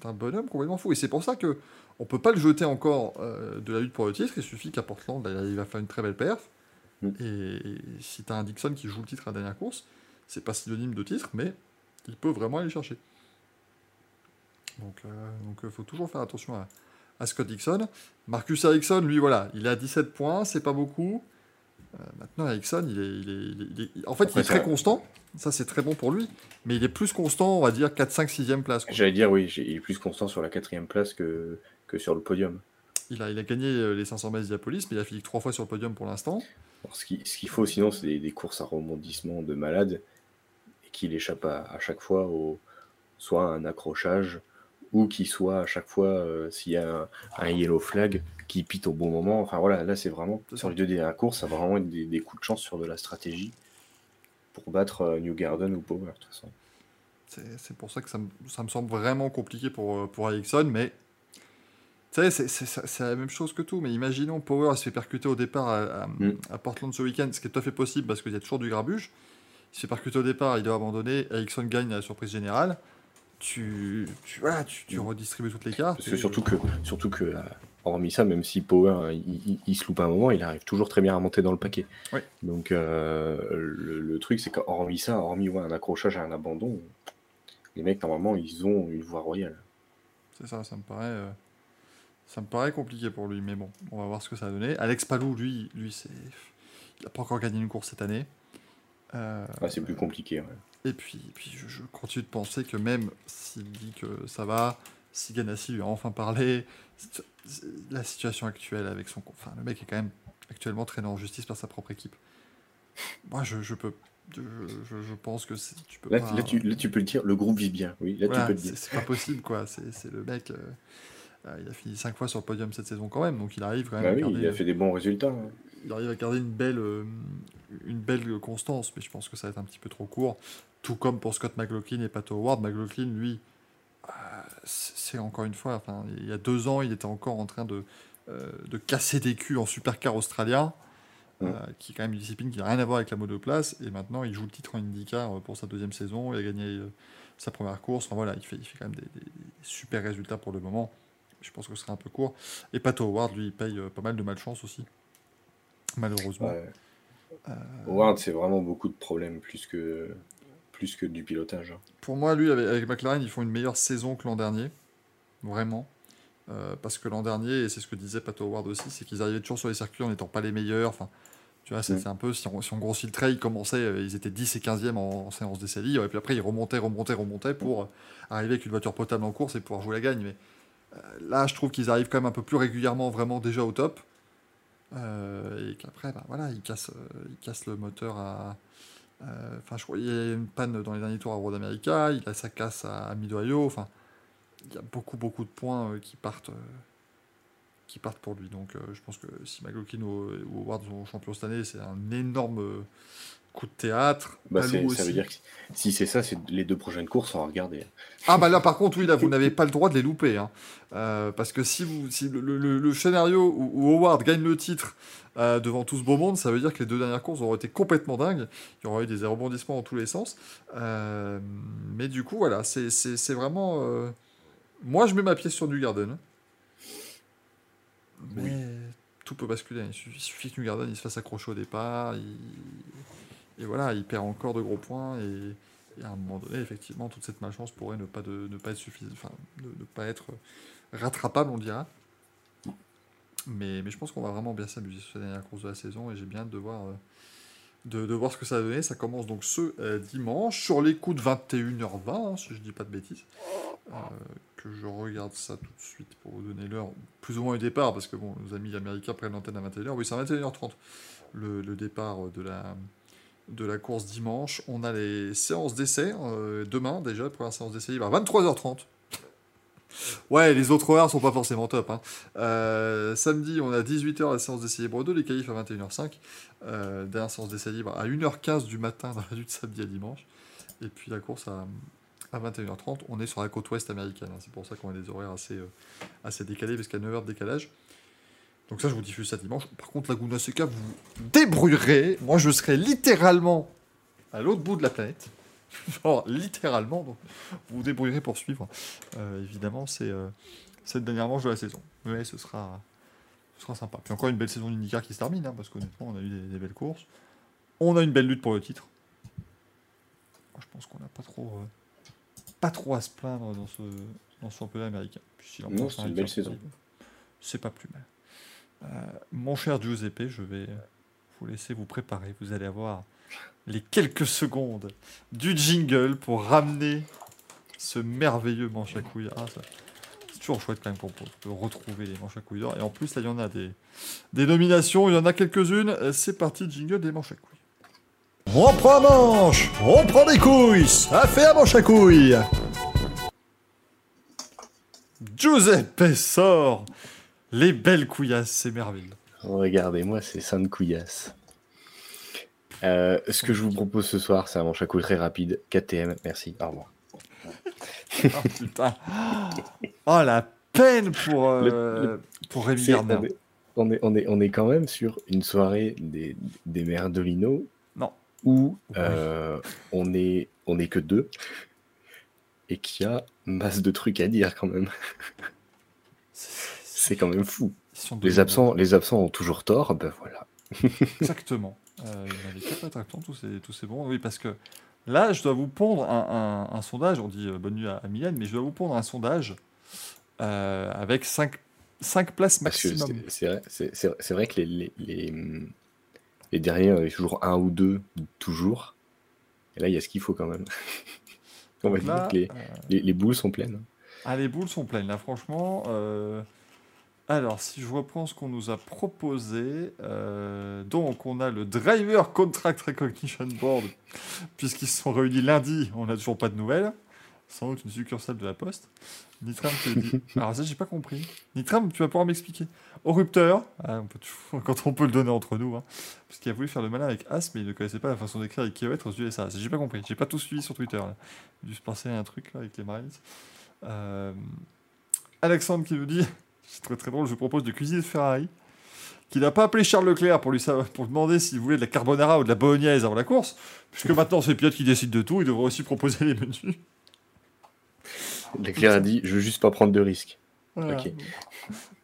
[SPEAKER 2] un bonhomme complètement fou. Et c'est pour ça que on peut pas le jeter encore euh, de la lutte pour le titre. Il suffit qu'à Portland, il va faire une très belle perf.
[SPEAKER 3] Mm.
[SPEAKER 2] Et, si tu as un Dixon qui joue le titre à la dernière course, c'est pas synonyme de titre, mais il peut vraiment aller le chercher. Donc il donc, euh, faut toujours faire attention à, à Scott Dixon. Marcus Ericsson, lui, voilà, il est à 17 points, c'est pas beaucoup. Euh, maintenant, Ericsson, il est, il est- il est- il est- en fait, il est très constant. Ça, c'est très bon pour lui. Mais il est plus constant, on va dire, 4, 5, 6e place.
[SPEAKER 3] J'allais dire, oui, il est plus constant sur la quatrième place que, que sur le podium.
[SPEAKER 2] Il a, il a gagné euh, les 500 mètres d'Iapolis, mais il a fini trois fois sur le podium pour l'instant.
[SPEAKER 3] Ce qu'il ce qu'il faut sinon, c'est des, des courses à rebondissement de malade et qu'il échappe à, à chaque fois au soit à un accrochage ou qu'il soit à chaque fois, euh, s'il y a un, un yellow flag, qui pite au bon moment. Enfin voilà, là c'est vraiment, sur les deux dernières courses, ça va vraiment être des, des coups de chance sur de la stratégie pour battre euh, New Garden ou Power, de toute façon.
[SPEAKER 2] C'est pour ça que ça me, ça me semble vraiment compliqué pour, euh, pour Ericsson, mais tu sais, c'est la même chose que tout. Mais imaginons Power se fait percuter au départ à, à-
[SPEAKER 3] Mm.
[SPEAKER 2] à Portland ce week-end, ce qui est tout à fait possible parce qu'il y a toujours du grabuge. il se fait percuter au départ, il doit abandonner, Ericsson gagne à la surprise générale. Tu, tu, tu, tu redistribues toutes les cartes.
[SPEAKER 3] Parce que surtout que, surtout que euh, hormis ça, même si Power il, il- il se loupe un moment, il arrive toujours très bien à monter dans le paquet.
[SPEAKER 2] Oui.
[SPEAKER 3] Donc euh, le, le truc, c'est qu'hormis ça, hormis ouais, un accrochage à un abandon, les mecs normalement ils ont une voie royale.
[SPEAKER 2] C'est ça, ça me paraît, euh, ça me paraît compliqué pour lui, mais bon, on va voir ce que ça va donner. Alex Palou, lui, lui, c'est, il a pas encore gagné une course cette année. Euh,
[SPEAKER 3] Ah, c'est plus compliqué. ouais.
[SPEAKER 2] Et puis, puis je, je continue de penser que même s'il dit que ça va, si Ganassi lui a enfin parlé, la situation actuelle avec son, enfin, le mec est quand même actuellement traîné en justice par sa propre équipe. Moi, je, je peux, je, pense que tu peux
[SPEAKER 3] Là,
[SPEAKER 2] pas.
[SPEAKER 3] là, tu, là, tu peux le dire, le groupe vise bien. Oui, là,
[SPEAKER 2] Voilà,
[SPEAKER 3] tu peux le dire.
[SPEAKER 2] c'est pas possible, quoi. C'est le mec. euh, euh, il a fini 5 fois sur le podium cette saison quand même, donc il arrive quand même
[SPEAKER 3] Bah oui, il a fait des bons résultats. hein.
[SPEAKER 2] Il arrive à garder une belle, euh, une belle constance, mais je pense que ça va être un petit peu trop court. Tout comme pour Scott McLaughlin et Pato Howard. McLaughlin, lui, euh, c'est encore une fois, enfin, il y a deux ans, il était encore en train de, euh, de casser des culs en supercar australien, euh, qui est quand même une discipline qui n'a rien à voir avec la monoplace, et maintenant il joue le titre en IndyCar pour sa deuxième saison, il a gagné euh, sa première course, enfin voilà, il fait, il fait quand même des, des super résultats pour le moment. Je pense que ce sera un peu court. Et Pato Howard, lui, il paye euh, pas mal de malchance aussi, malheureusement.
[SPEAKER 3] Ouais.
[SPEAKER 2] Euh,
[SPEAKER 3] Howard, c'est vraiment beaucoup de problèmes plus que, plus que du pilotage. hein.
[SPEAKER 2] Pour moi, lui, avec, avec McLaren, ils font une meilleure saison que l'an dernier. Vraiment. Euh, parce que l'an dernier, et c'est ce que disait Pato Howard aussi, c'est qu'ils arrivaient toujours sur les circuits en n'étant pas les meilleurs. Enfin, tu vois, c'était
[SPEAKER 3] Mm.
[SPEAKER 2] un peu, si on, si on grossit le trait, ils commençaient, euh, ils étaient 10 et 15e en, en séance d'essai libre, et puis après, ils remontaient, remontaient, remontaient pour arriver avec une voiture potable en course et pouvoir jouer la gagne. Mais euh, là, je trouve qu'ils arrivent quand même un peu plus régulièrement, vraiment déjà au top. Euh, et qu'après, bah, voilà, ils cassent, euh, ils cassent le moteur à. euh, Enfin, je crois qu'il y a une panne dans les derniers tours à Road America, il a sa casse à, Mid-Ohio. Enfin, il y a beaucoup, beaucoup de points qui partent. qui partent pour lui. Donc je pense que si McLaughlin ou, ou Howard sont champions cette année, c'est un énorme coup de théâtre.
[SPEAKER 3] Bah, ça
[SPEAKER 2] aussi.
[SPEAKER 3] veut dire que si c'est ça, c'est les deux prochaines courses, on va regarder.
[SPEAKER 2] Ah bah là par contre oui là vous n'avez pas le droit de les louper hein. Euh, parce que si vous si le, le- le scénario où, où Howard gagne le titre euh, devant tout ce beau monde ça veut dire que les deux dernières courses auraient été complètement dingues il y aurait eu des rebondissements dans tous les sens Euh, mais du coup voilà c'est c'est- c'est vraiment euh, moi je mets ma pièce sur New Garden mais tout peut basculer il suffit, il suffit que New Garden il se fasse accrocher au départ il- et voilà il perd encore de gros points et à un moment donné, effectivement, toute cette malchance pourrait ne pas, ne pas être suffisante, enfin, ne, ne pas être rattrapable, on dira. Mais, mais je pense qu'on va vraiment bien s'amuser sur cette dernière course de la saison et j'ai bien hâte de voir, euh, de, voir ce que ça va donner. Ça commence donc ce euh, dimanche sur les coups de 21h20, hein, si je dis pas de bêtises. Euh, que je regarde ça tout de suite pour vous donner l'heure, plus ou moins au départ, parce que bon, nos amis américains prennent l'antenne à 21h. Oui, c'est à 21h30 le, le départ de la, de la course dimanche. On a les séances d'essai euh, demain déjà, première séance d'essai libre à 23h30. Ouais, les autres horaires sont pas forcément top. hein. Euh, samedi, on a 18h la séance d'essai libre 2, les qualifs à 21h05. Euh, dernière séance d'essai libre à 1h15 du matin de samedi à dimanche. Et puis la course à, à 21h30. On est sur la côte ouest américaine. hein. C'est pour ça qu'on a des horaires assez, décalés, parce qu'il y a 9 heures de décalage. Donc ça, je vous diffuse ça dimanche. Par contre, Laguna Seca, vous vous débrouillerez. Moi, je serai littéralement à l'autre bout de la planète. Genre, littéralement. Donc, vous vous débrouillerez pour suivre. Euh, évidemment, c'est euh, cette dernière manche de la saison. Mais ce sera, ce sera sympa. Puis encore une belle saison d'IndyCar qui se termine, hein, parce qu'honnêtement, on a eu des, des belles courses. On a une belle lutte pour le titre. Moi, je pense qu'on n'a pas trop, euh, pas trop à se plaindre dans ce, dans ce championnat américain. Puis si l'on
[SPEAKER 3] Non, c'est une
[SPEAKER 2] un
[SPEAKER 3] belle saison.
[SPEAKER 2] C'est pas plus mal. Euh, mon cher Giuseppe, je vais vous laisser vous préparer. Vous allez avoir les quelques secondes du jingle pour ramener ce merveilleux manche à couilles. Ah, c'est toujours chouette quand même qu'on peut retrouver les manches à couilles d'or. Et en plus, là, il y en a des, des nominations, il y en a quelques-unes. C'est parti, jingle des manches à couilles.
[SPEAKER 6] On prend un manche, on prend des couilles, ça fait un manche à couilles.
[SPEAKER 2] Giuseppe sort les belles couillasses, c'est merveilleux.
[SPEAKER 3] Regardez-moi ces saintes couillasses. Euh, ce que je vous propose ce soir, c'est un manche à très rapide. KTM, merci, au revoir.
[SPEAKER 2] Ah putain. Oh la peine pour, euh, pour Rémi Gardner.
[SPEAKER 3] on, est, on, est, on, est, quand même sur une soirée des, des mères d'Olino.
[SPEAKER 2] Non.
[SPEAKER 3] où euh, on est on est que deux et qu'il y a masse de trucs à dire quand même. C'est quand même fou. Les absents, les absents ont toujours tort, ben voilà.
[SPEAKER 2] Exactement. Euh, il n'avait qu'à pas être absent, tous ces, tous ces bons. Oui, parce que là, je dois vous pondre un, un- un sondage. On dit euh, bonne nuit à, à Mylène, mais je dois vous pondre un sondage euh, avec 5, places
[SPEAKER 3] Parce que
[SPEAKER 2] maximum.
[SPEAKER 3] c'est- c'est vrai, c'est- c'est- c'est vrai que les, les, les, les derniers, il y a toujours un ou deux, toujours. Et là, il y a ce qu'il faut quand même. On va dire que les,
[SPEAKER 2] euh,
[SPEAKER 3] les, les boules sont pleines.
[SPEAKER 2] ah, les boules sont pleines, là, franchement. Alors, si je reprends ce qu'on nous a proposé, euh, donc on a le Driver Contract Recognition Board, puisqu'ils se sont réunis lundi, on n'a toujours pas de nouvelles. Sans doute une succursale de la Poste. Nitram te dit. Alors, ça, j'ai pas compris. Nitram, tu vas pouvoir m'expliquer. Au rupteur, ah, on peut toujours- quand on peut le donner entre nous, hein, parce qu'il a voulu faire le malin avec As, mais il ne connaissait pas la façon d'écrire avec kilomètres aux USA. Ça, J'ai pas compris. J'ai pas tout suivi sur Twitter. Là. J'ai juste pensé à un truc là, avec les Marines. Euh, Alexandre qui nous dit c'est très très drôle, je propose de cuisiner de Ferrari. Qu'il n'a pas appelé Charles Leclerc pour lui, savoir- pour demander s'il voulait de la carbonara ou de la bolognaise avant la course, puisque maintenant c'est le pilote qui décide de tout, il devrait aussi proposer les menus.
[SPEAKER 3] Leclerc a dit Je veux juste pas prendre de risques.
[SPEAKER 2] Voilà.
[SPEAKER 3] Ok.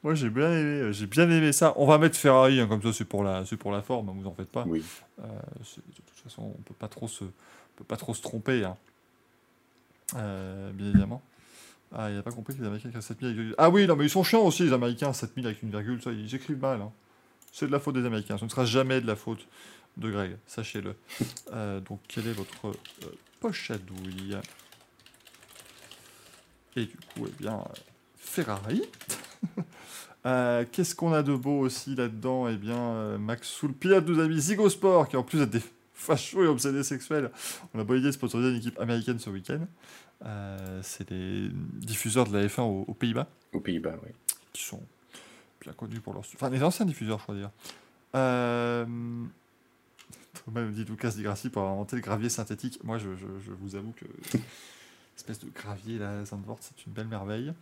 [SPEAKER 2] Moi j'ai bien aimé, j'ai bien aimé ça. On va mettre Ferrari hein, comme ça, c'est pour la, c'est pour la forme, hein, vous en faites pas.
[SPEAKER 3] Oui.
[SPEAKER 2] Euh, de toute façon, on peut pas trop se, on peut pas trop se tromper, hein. Euh, bien évidemment. Ah, il a pas compris que les Américains écrivent 7000 avec virgule. Ah oui, non, mais ils sont chiants aussi, les Américains, 7000 avec une virgule, ça, ils écrivent mal. hein. C'est de la faute des Américains, ce ne sera jamais de la faute de Greg, sachez-le. Euh, donc, quelle est votre euh, poche à douille Et du coup, eh bien, Ferrari. Euh, Qu'est-ce qu'on a de beau aussi là-dedans? Eh bien, euh, Max Soul, pilote nous a mis Zigo Sport, qui en plus d'être des fachos et obsédés sexuels, on a beau idée de sponsoriser une équipe américaine ce week-end. Euh, C'est des diffuseurs de la F1 aux, aux Pays-Bas,
[SPEAKER 3] Aux Pays-Bas, oui.
[SPEAKER 2] qui sont bien connus pour leur... Enfin, les anciens diffuseurs, je crois dire. Euh... Thomas me dit Lucas Di Grassi pour inventé le gravier synthétique. Moi, je, je- je vous avoue que espèce de gravier, là, Zandvoort, c'est une belle merveille.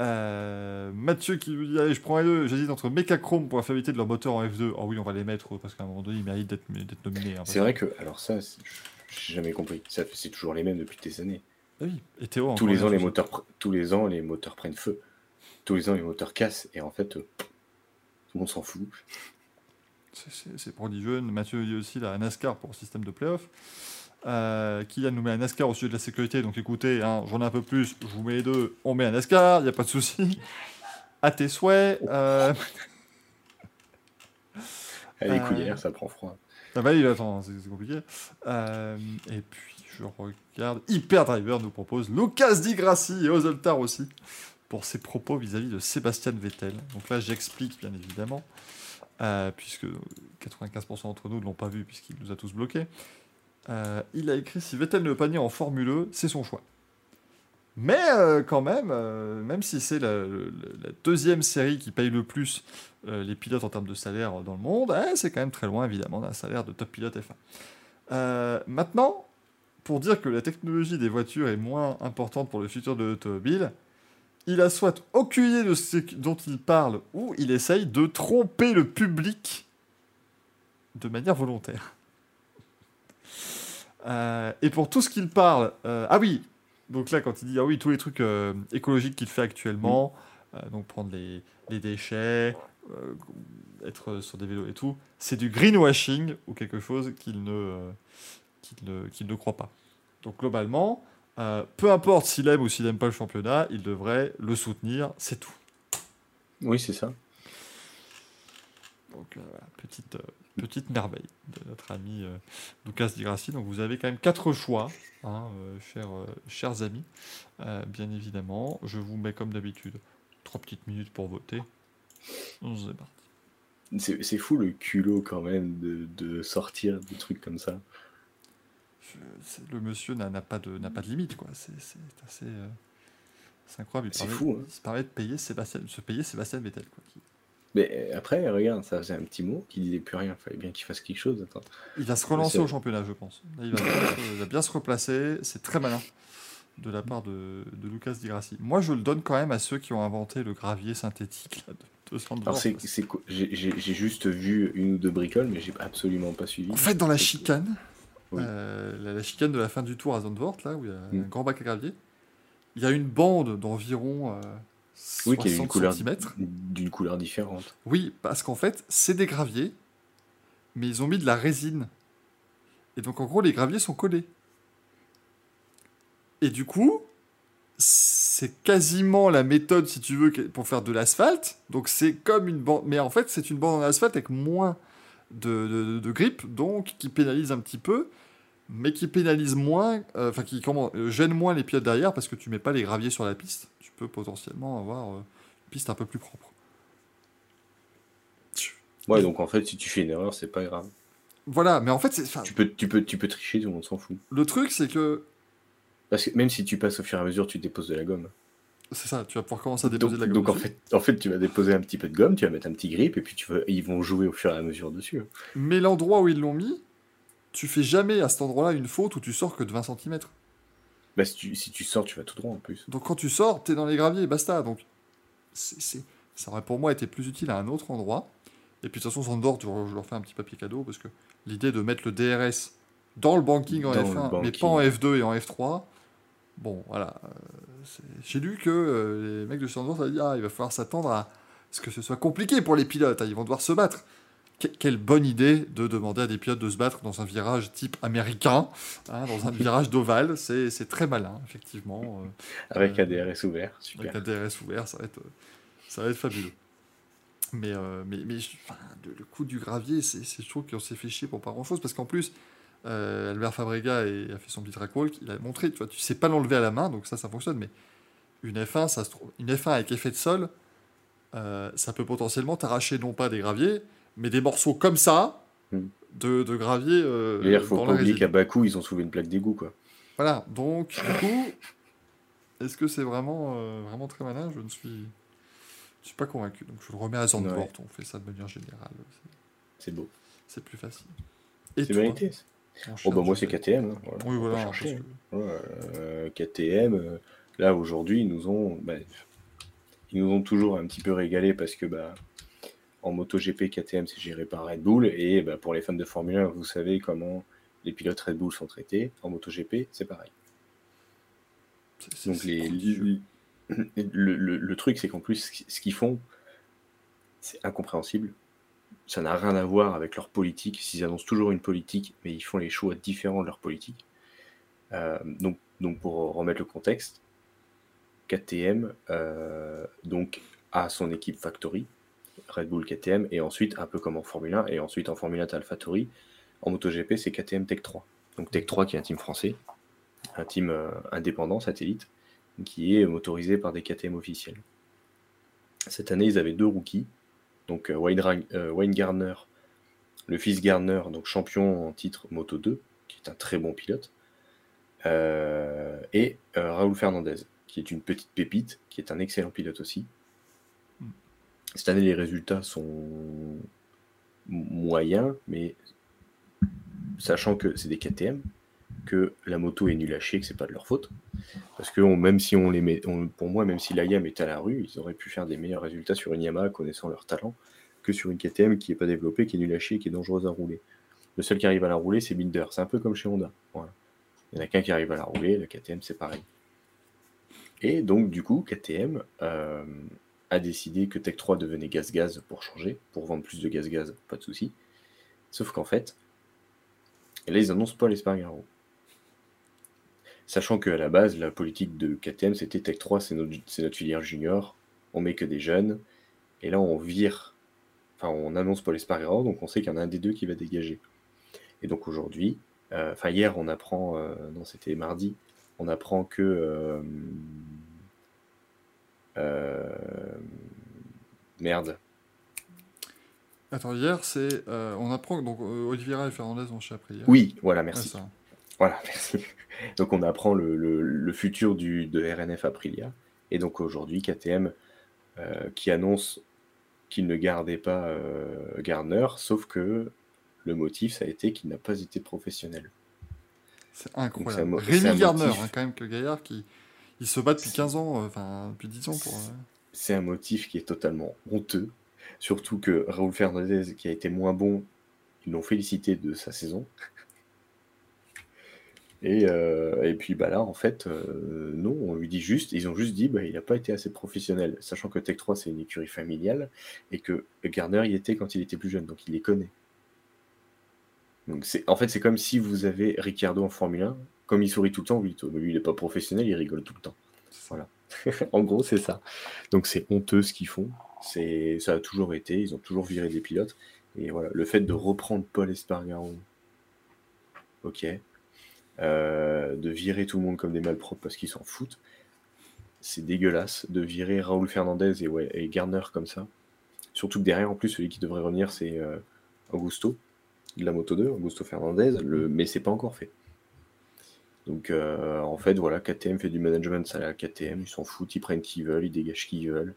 [SPEAKER 2] Euh, Mathieu qui nous dit Allez, je prends les deux. J'hésite entre Mechachrome pour la fiabilité de leur moteur en F2. Oh oui, on va les mettre parce qu'à un moment donné, ils méritent d'être nominés. hein,
[SPEAKER 3] C'est vrai que, alors ça, j'ai jamais compris. C'est toujours les mêmes depuis des années.
[SPEAKER 2] Oui, et Théo,
[SPEAKER 3] Tous les ans, les moteurs, tous les ans, les moteurs prennent feu. Tous les ans, les moteurs cassent. Et en fait, euh, tout le monde s'en fout.
[SPEAKER 2] C'est- prodigieux. Mathieu dit aussi la NASCAR pour le système de playoff. Euh, Kylian nous met un NASCAR au sujet de la sécurité. Donc écoutez, hein, j'en ai un peu plus. Je vous mets les deux. On met un NASCAR, il n'y a pas de souci. À tes souhaits. Euh...
[SPEAKER 3] Elle est
[SPEAKER 2] Euh,
[SPEAKER 3] couillère, ça prend froid.
[SPEAKER 2] Ah bah oui, attends, c'est compliqué. Et puis, je regarde. Hyper Driver nous propose Lucas Di Grassi et Ozoltar aussi pour ses propos vis-à-vis de Sébastien Vettel. Donc là, j'explique bien évidemment, euh, puisque 95% d'entre nous ne l'ont pas vu puisqu'il nous a tous bloqués. Euh, il a écrit Si Vettel ne veut pas venir en Formule E, c'est son choix. Mais euh, quand même, même si c'est la, deuxième série qui paye le plus les pilotes en termes de salaire dans le monde, hein, c'est quand même très loin évidemment d'un salaire de top pilote F1. Euh, maintenant, pour dire que la technologie des voitures est moins importante pour le futur de l'automobile, il a soit aucune idée de ce dont il parle ou il essaye de tromper le public de manière volontaire. Euh, et pour tout ce qu'il parle, euh, ah oui, donc là quand il dit ah oui tous les trucs euh, écologiques qu'il fait actuellement, donc prendre les, les déchets, être sur des vélos et tout, c'est du greenwashing ou quelque chose qu'il ne, qu'il ne, croit pas. Donc globalement, euh, peu importe s'il aime ou s'il n'aime pas le championnat, il devrait le soutenir, c'est tout.
[SPEAKER 3] Oui, c'est ça.
[SPEAKER 2] Donc euh, voilà, petite, euh, petite merveille de notre ami Lucas Di Grassi. Donc vous avez quand même quatre choix, hein, chers, chers amis. Bien évidemment, je vous mets comme d'habitude trois petites minutes pour voter. C'est
[SPEAKER 3] fou le culot quand même de, de sortir des trucs comme ça.
[SPEAKER 2] Le monsieur n'a pas, de- n'a pas de limite, quoi. C'est c'est assez. euh, c'est incroyable. Il
[SPEAKER 3] fou, hein.
[SPEAKER 2] Il se permet de payer Sébastien, se payer Sébastien Vettel, quoi. qui-
[SPEAKER 3] Mais après, regarde, ça faisait un petit mot qui disait plus rien. Fallait bien qu'il fasse quelque chose. Attends.
[SPEAKER 2] Il va se relancer au championnat, je pense. Là, il, va bien se, il va bien se replacer. C'est très malin de la part de, de Lucas Di Grassi. Moi, je le donne quand même à ceux qui ont inventé le gravier synthétique là, de, de
[SPEAKER 3] j'ai juste vu une ou deux bricoles, mais j'ai absolument pas suivi.
[SPEAKER 2] En fait, dans la chicane,
[SPEAKER 3] Oui.
[SPEAKER 2] euh, la, la chicane de la fin du tour à Zandvoort, là, où il y a
[SPEAKER 3] Mm.
[SPEAKER 2] un grand bac à gravier, il y a une bande d'environ euh,
[SPEAKER 3] Oui, qui a une
[SPEAKER 2] 60
[SPEAKER 3] couleur,
[SPEAKER 2] centimètres.
[SPEAKER 3] d'une couleur différente.
[SPEAKER 2] Oui, parce qu'en fait, c'est des graviers, mais ils ont mis de la résine. Et donc, en gros, les graviers sont collés. Et du coup, c'est quasiment la méthode, si tu veux, pour faire de l'asphalte. Donc, c'est comme une bande. Mais en fait, c'est une bande en asphalte avec moins de, de, de grip, donc qui pénalise un petit peu, mais qui pénalise moins. euh, Enfin, qui comment, euh, gêne moins les pilotes derrière parce que tu mets pas les graviers sur la piste. Tu peux potentiellement avoir euh, une piste un peu plus propre.
[SPEAKER 3] Ouais, donc en fait, si tu fais une erreur, c'est pas grave.
[SPEAKER 2] Voilà, mais en fait, c'est,
[SPEAKER 3] Tu peux, tu peux, tu peux tricher, tout le monde s'en fout.
[SPEAKER 2] le truc, c'est que
[SPEAKER 3] Parce que même si tu passes au fur et à mesure, tu déposes de la gomme.
[SPEAKER 2] C'est ça, tu vas pouvoir commencer à
[SPEAKER 3] Donc,
[SPEAKER 2] déposer de la gomme.
[SPEAKER 3] donc en, fait, en fait, tu vas déposer un petit peu de gomme, tu vas mettre un petit grip, et puis tu vas, ils vont jouer au fur et à mesure dessus. hein.
[SPEAKER 2] Mais l'endroit où ils l'ont mis, tu fais jamais à cet endroit-là une faute où tu sors que de 20 cm.
[SPEAKER 3] Bah, si, tu, si tu sors, tu vas tout droit en plus.
[SPEAKER 2] Donc quand tu sors, t'es dans les graviers et basta. Donc c'est, c'est- ça aurait pour moi été plus utile à un autre endroit. Et puis de toute façon, Zandvoort, je leur je leur fais un petit papier cadeau parce que l'idée de mettre le DRS dans le banking en
[SPEAKER 3] Dans le
[SPEAKER 2] F1, mais pas en F2 et en F3. Bon, voilà. euh, J'ai lu que euh, les mecs de Zandvoort avaient dit ah, il va falloir s'attendre à ce que ce soit compliqué pour les pilotes. hein, ils vont devoir se battre. Que- quelle bonne idée de demander à des pilotes de se battre dans un virage type américain, hein, dans un virage d'ovale. C'est très malin, effectivement. euh,
[SPEAKER 3] Avec un DRS ouvert, super.
[SPEAKER 2] avec un DRS ouvert, ça va être, ça va être fabuleux. Mais, euh, mais, mais je- enfin, le, le coup du gravier, c'est, c'est- je trouve qu'on s'est fait chier pour pas grand chose. Parce qu'en plus, euh, Albert Fabrega a fait son petit track walk, il a montré, tu vois, tu sais pas l'enlever à la main, donc ça, ça fonctionne. Mais une F1, ça se trouve, une F1 avec effet de sol, euh, ça peut potentiellement t'arracher non pas des graviers, mais des morceaux comme ça
[SPEAKER 3] Hmm.
[SPEAKER 2] de, de gravier. Euh,
[SPEAKER 3] D'ailleurs, faut pas oublier qu'à Bakou, ils ont soulevé une plaque d'égout, quoi.
[SPEAKER 2] Voilà, donc du coup, est-ce que c'est vraiment, euh, vraiment très malin? Je ne suis, je suis pas convaincu. Donc je le remets à Zandvoort,
[SPEAKER 3] Ouais.
[SPEAKER 2] on fait ça de manière générale, c'est-
[SPEAKER 3] beau.
[SPEAKER 2] c'est plus facile. Et
[SPEAKER 3] C'est
[SPEAKER 2] toi,
[SPEAKER 3] mérité. Oh, bah, moi, c'est KTM. hein, voilà.
[SPEAKER 2] Oui, voilà,
[SPEAKER 3] chercher,
[SPEAKER 2] que-
[SPEAKER 3] hein. Ouais, euh, KTM, euh, là, aujourd'hui, ils nous ont. bah, ils nous ont toujours un petit peu régalé parce que, bah. En MotoGP, KTM, c'est géré par Red Bull. Et bah, pour les fans de Formule 1, vous savez comment les pilotes Red Bull sont traités. En MotoGP, c'est pareil. Donc les, le, le- le truc, c'est qu'en plus, ce qu'ils font, c'est incompréhensible. Ça n'a rien à voir avec leur politique. S'ils annoncent toujours une politique, mais ils font les choix différents de leur politique. Euh, donc, pour remettre le contexte, KTM euh, donc, a son équipe Factory, Red Bull KTM, et ensuite, un peu comme en Formule 1, et ensuite en Formule 1, tu AlphaTauri. En MotoGP, c'est KTM Tech 3. Donc Tech 3 qui est un team français, un team euh, indépendant, satellite, qui est motorisé par des KTM officiels. Cette année, ils avaient deux rookies, donc euh, Wayne, euh, Wayne Gardner, le fils Gardner, donc champion en titre Moto 2, qui est un très bon pilote, euh, et Raúl Fernandez, qui est une petite pépite, qui est un excellent pilote aussi. Cette année, les résultats sont moyens, mais sachant que c'est des KTM, que la moto est nulle à chier, que c'est pas de leur faute. Parce que même si on les met, pour moi, même si la YAM est à la rue, ils auraient pu faire des meilleurs résultats sur une Yamaha connaissant leur talent que sur une KTM qui est pas développée, qui est nulle à chier, qui est dangereuse à rouler. Le seul qui arrive à la rouler, c'est Binder. C'est un peu comme chez Honda. Il y en a qu'un qui arrive à la rouler, la KTM, c'est pareil. Et donc, du coup, KTM euh, a décidé que Tech 3 devenait gaz-gaz pour changer, pour vendre plus de gaz-gaz, pas de souci. Sauf qu'en fait, là, ils annoncent pas l'Espargaro. Sachant qu'à la base, la politique de KTM, c'était Tech 3, c'est notre, notre filière junior, on met que des jeunes, et là, on vire, enfin, on annonce Paul Espargaro, donc on sait qu'il y en a un des deux qui va dégager. Et donc aujourd'hui, euh, enfin, hier, on apprend, euh, non, c'était mardi, on apprend que. euh, merde.
[SPEAKER 2] Attends, hier, c'est, on apprend que donc Oliveira et Fernandez ont après hier.
[SPEAKER 3] Oui, voilà, merci.
[SPEAKER 2] ça.
[SPEAKER 3] Voilà, merci. Donc on apprend le, le- le futur du, de RNF Aprilia. Et donc aujourd'hui, KTM euh, qui annonce qu'il ne gardait pas euh, Gardner, sauf que le motif, ça a été qu'il n'a pas été professionnel.
[SPEAKER 2] C'est
[SPEAKER 3] Donc,
[SPEAKER 2] incroyable.
[SPEAKER 3] un
[SPEAKER 2] Rémi Gardner,
[SPEAKER 3] motif.
[SPEAKER 2] hein, quand même, que gaillard qui il se bat depuis 15 ans, euh, enfin depuis 10 ans pour. euh,
[SPEAKER 3] C'est un motif qui est totalement honteux. Surtout que Raúl Fernandez, qui a été moins bon, ils l'ont félicité de sa saison. Et, euh, et puis bah là, en fait, euh, non, on lui dit juste, ils ont juste dit, bah, il n'a pas été assez professionnel, sachant que Tech 3 c'est une écurie familiale et que Gardner y était quand il était plus jeune, donc il les connaît. Donc c'est, en fait, c'est comme si vous avez Ricciardo en Formule 1, comme il sourit tout le temps, lui, lui il n'est pas professionnel, il rigole tout le temps. Voilà. en gros, c'est ça. Donc c'est honteux ce qu'ils font. C'est, ça a toujours été, ils ont toujours viré des pilotes. Et voilà, le fait de reprendre Paul Espargaro, ok, euh, de virer tout le monde comme des malpropres parce qu'ils s'en foutent, c'est dégueulasse. De virer Raoul Fernandez et, Garner comme ça. Surtout que derrière, en plus, celui qui devrait revenir, c'est euh, Augusto, de la Moto 2, Augusto Fernandez, le... mais c'est pas encore fait. Donc euh, en fait, voilà, KTM fait du management ça la KTM, ils s'en foutent, ils prennent qui veulent, ils dégagent qui veulent.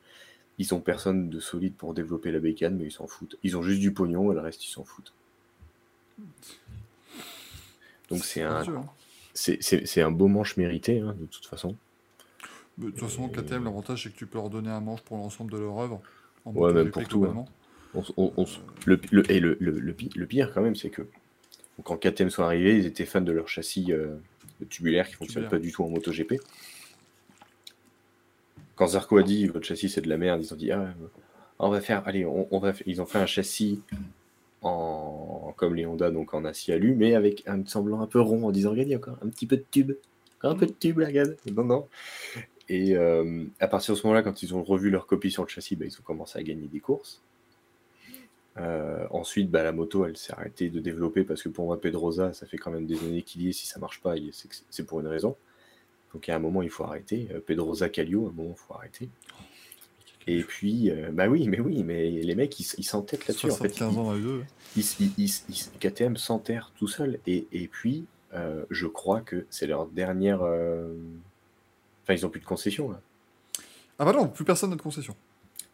[SPEAKER 3] Ils ont personne de solide pour développer la bécane, mais ils s'en foutent. Ils ont juste du pognon et le reste, ils s'en foutent. Donc c'est un, c'est, un beau manche mérité, hein, de toute façon.
[SPEAKER 2] Mais De toute façon, KTM, l'avantage, c'est que tu peux leur donner un manche pour l'ensemble de leur œuvre. en
[SPEAKER 3] Ouais, même pour tout, hein. On on- on le, le- et le, le- le pi- le pire quand même, c'est que quand KTM sont arrivés, ils étaient fans de leur châssis euh, tubulaire qui fonctionne
[SPEAKER 2] Tubulaire.
[SPEAKER 3] pas du tout en MotoGP. Quand Zarco a dit votre châssis c'est de la merde, ils ont dit ah, euh, on va faire, allez, on, on va, ils ont fait un châssis comme les Honda donc en acier alu, mais avec un semblant un peu rond en disant regardez encore un petit peu de tube, un peu de tube là, regarde. Non non. Et euh, à partir de ce moment-là, quand ils ont revu leur copie sur le châssis, bah, ils ont commencé à gagner des courses. Euh, ensuite, bah, la moto, elle s'est arrêtée de développer parce que pour moi, Pedrosa, ça fait quand même des années qu'il y est. Si ça marche pas, c'est pour une raison. Donc à un moment, il faut arrêter. Euh, Pedrosa, Calio, à un moment, il faut arrêter. Et puis, euh, bah oui, mais oui, mais les mecs, ils ils s'entêtent là-dessus. En fait,
[SPEAKER 2] 75 ans les deux.
[SPEAKER 3] ils, ils- ils- ils- KTM s'enterre tout seul. Et, et puis, euh, je crois que c'est leur dernière. euh, Enfin, ils ont plus de concession là.
[SPEAKER 2] Ah bah non, plus personne n'a de concession.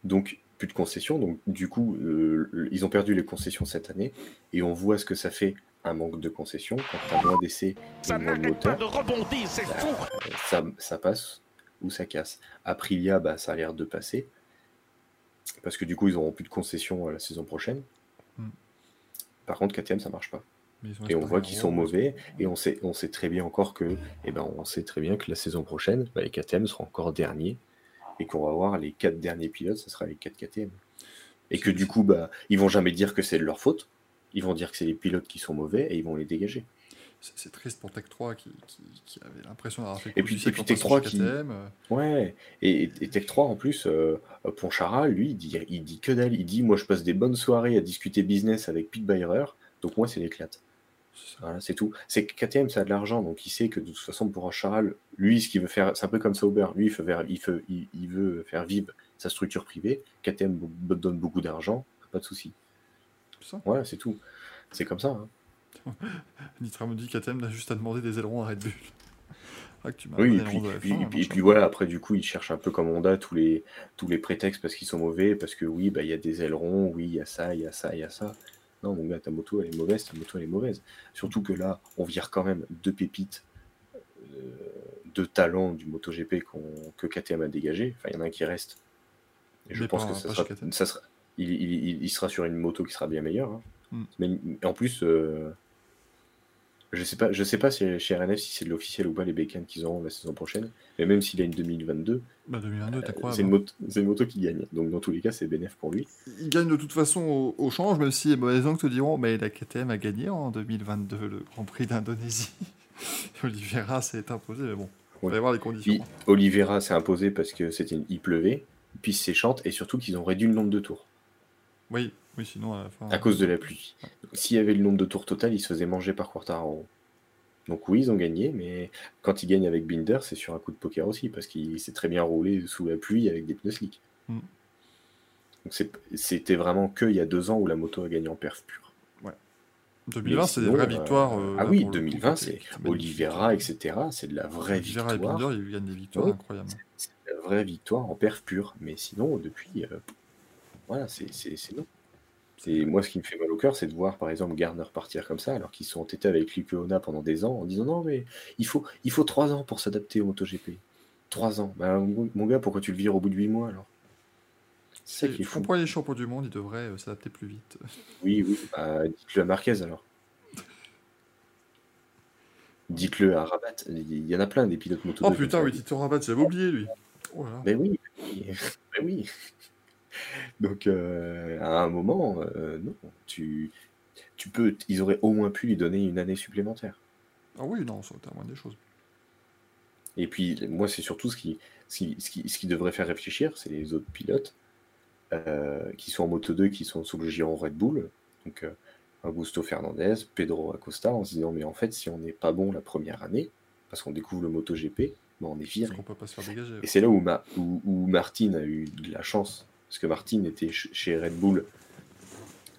[SPEAKER 3] Donc, plus de concessions. Donc, du coup, euh, ils ont perdu les concessions cette année. Et on voit ce que ça fait un manque de concessions. Quand tu as moins d'essais et
[SPEAKER 4] Ça
[SPEAKER 3] moins de
[SPEAKER 4] n'arrête pas
[SPEAKER 3] moteurs,
[SPEAKER 4] de rebondir, c'est fou
[SPEAKER 3] euh, ça, ça passe ou ça casse. Aprilia, bah, ça a l'air de passer. Parce que du coup, ils n'auront plus de concessions euh, la saison prochaine.
[SPEAKER 2] Hmm.
[SPEAKER 3] Par contre, KTM, ça marche pas. Et on voit qu'ils sont mauvais. Et on sait, on sait très bien encore que, eh ben, on sait très bien que la saison prochaine, bah, les KTM seront encore derniers. Et qu'on va voir les quatre derniers pilotes, ce sera les quatre KTM. Et que du coup, bah, ils vont jamais dire que c'est de leur faute. Ils vont dire que c'est les pilotes qui sont mauvais et ils vont les dégager.
[SPEAKER 2] C'est triste pour Tech 3 qui, qui, qui avait l'impression d'avoir fait
[SPEAKER 3] Et puis- et Tech
[SPEAKER 2] passant
[SPEAKER 3] 3
[SPEAKER 2] chez
[SPEAKER 3] qui-
[SPEAKER 2] KTM, euh,
[SPEAKER 3] Ouais, et, Tech 3 en plus, euh, Ponchara, lui, il dit, il dit que dalle. Il dit Moi, je passe des bonnes soirées à discuter business avec Pete Bayer, donc moi, c'est l'éclate. Voilà, c'est tout. C'est que KTM, ça a de l'argent, donc il sait que de toute façon, pour Charal, lui, ce qu'il veut faire, c'est un peu comme Sauber. Lui, il veut faire, il veut, il, il veut faire vivre sa structure privée. KTM donne beaucoup d'argent, pas de souci. Voilà, c'est tout. C'est comme ça. hein.
[SPEAKER 2] Nitra me dit KTM a juste à demander des ailerons à Red Bull. Ah, que tu m'as
[SPEAKER 3] Oui, et puis,
[SPEAKER 2] l'aileron de
[SPEAKER 3] puis-
[SPEAKER 2] F1,
[SPEAKER 3] et puis- et
[SPEAKER 2] machin.
[SPEAKER 3] puis voilà, après, du coup, ils cherchent un peu comme Honda tous les, tous les prétextes parce qu'ils sont mauvais, parce que oui, bah, il y a des ailerons, oui, il y a ça, il y a ça, il y a ça. Non, mon gars, ta moto, elle est mauvaise, ta moto, elle est mauvaise. Surtout que là, on vire quand même deux pépites euh, de talent du MotoGP qu'on- que KTM a dégagé. Enfin, il y en a un qui reste. Et je
[SPEAKER 2] Mais
[SPEAKER 3] pense
[SPEAKER 2] pas-
[SPEAKER 3] que ça sera, ça il, il- il- il sera sur une moto qui sera bien meilleure. hein.
[SPEAKER 2] Mm.
[SPEAKER 3] Mais en plus, euh, je sais pas, je sais pas si, chez RNF si c'est de l'officiel ou pas les bécanes qu'ils auront la saison prochaine. Mais même s'il a une 2022,
[SPEAKER 2] Bah, 2022, t'es
[SPEAKER 3] euh,
[SPEAKER 2] quoi
[SPEAKER 3] c'est une, moto- c'est une moto qui gagne. Donc dans tous les cas, c'est bénéf pour lui.
[SPEAKER 2] Il gagne de toute façon au, au change, même si les mauvais gens te diront mais la KTM a gagné en 2022 le Grand Prix d'Indonésie. Oliveira s'est imposé, mais bon, on va voir les conditions.
[SPEAKER 3] Puis Oliveira s'est imposé parce que c'était une- il pleuvait, puis séchante et surtout qu'ils ont réduit le nombre de tours
[SPEAKER 2] Oui, oui, sinon à la fin.
[SPEAKER 3] à cause de la pluie. S'il y avait le nombre de tours total, ils se faisaient manger par Quartararo. Donc oui, ils ont gagné, mais quand ils gagnent avec Binder, c'est sur un coup de poker aussi, parce qu'il s'est très bien roulé sous la pluie avec des pneus slick.
[SPEAKER 2] Mm.
[SPEAKER 3] Donc c'était vraiment que il y a deux ans où la moto a gagné en perf pure.
[SPEAKER 2] 2020,
[SPEAKER 3] Mais
[SPEAKER 2] c'est des vraies
[SPEAKER 3] euh,
[SPEAKER 2] victoires. euh,
[SPEAKER 3] ah oui,
[SPEAKER 2] pour le coup,
[SPEAKER 3] 2020,
[SPEAKER 2] qui
[SPEAKER 3] c'est. Oliveira, etc. C'est de la vraie
[SPEAKER 2] Oliveira et
[SPEAKER 3] victoire.
[SPEAKER 2] Binder, ils gagnent des victoires
[SPEAKER 3] Ouais.
[SPEAKER 2] incroyables.
[SPEAKER 3] C'est de la vraie victoire en perf pure. Mais sinon, depuis, euh, voilà, c'est c'est- c'est moi, ce qui me fait mal au cœur, c'est de voir, par exemple, Garner partir comme ça, alors qu'ils sont entêtés avec Luke pendant des ans, en disant non, mais il faut, il faut trois ans pour s'adapter au MotoGP. Trois ans. Bah, mon gars, pourquoi tu le vires au bout de huit mois alors? C'est ça qui est
[SPEAKER 2] Je
[SPEAKER 3] fou.
[SPEAKER 2] comprends les champions du monde, ils devraient euh, s'adapter plus vite.
[SPEAKER 3] Oui, oui, bah, dites-le à Marquez alors. Dites-le à Rabat. Il y en a plein des pilotes moto.
[SPEAKER 2] Oh putain, oui, Tito Rabat, j'avais oublié lui. Oh là.
[SPEAKER 3] Mais oui, mais oui. Donc, euh, à un moment, euh, non, tu, tu peux, ils auraient au moins pu lui donner une année supplémentaire.
[SPEAKER 2] Ah oui, non, ça aurait été moindre des choses.
[SPEAKER 3] Et puis, moi, c'est surtout ce qui, ce qui, ce qui, ce qui devrait faire réfléchir, c'est les autres pilotes euh, qui sont en Moto 2, qui sont sous le giron Red Bull. Donc, Augusto Fernandez, Pedro Acosta, en se disant, mais en fait, si on n'est pas bon la première année, parce qu'on découvre le MotoGP, ben on est viré.
[SPEAKER 2] qu'on peut pas se faire dégager.
[SPEAKER 3] Et c'est là où, Ma- où, où Martin a eu de la chance, parce que Martin était ch- chez Red Bull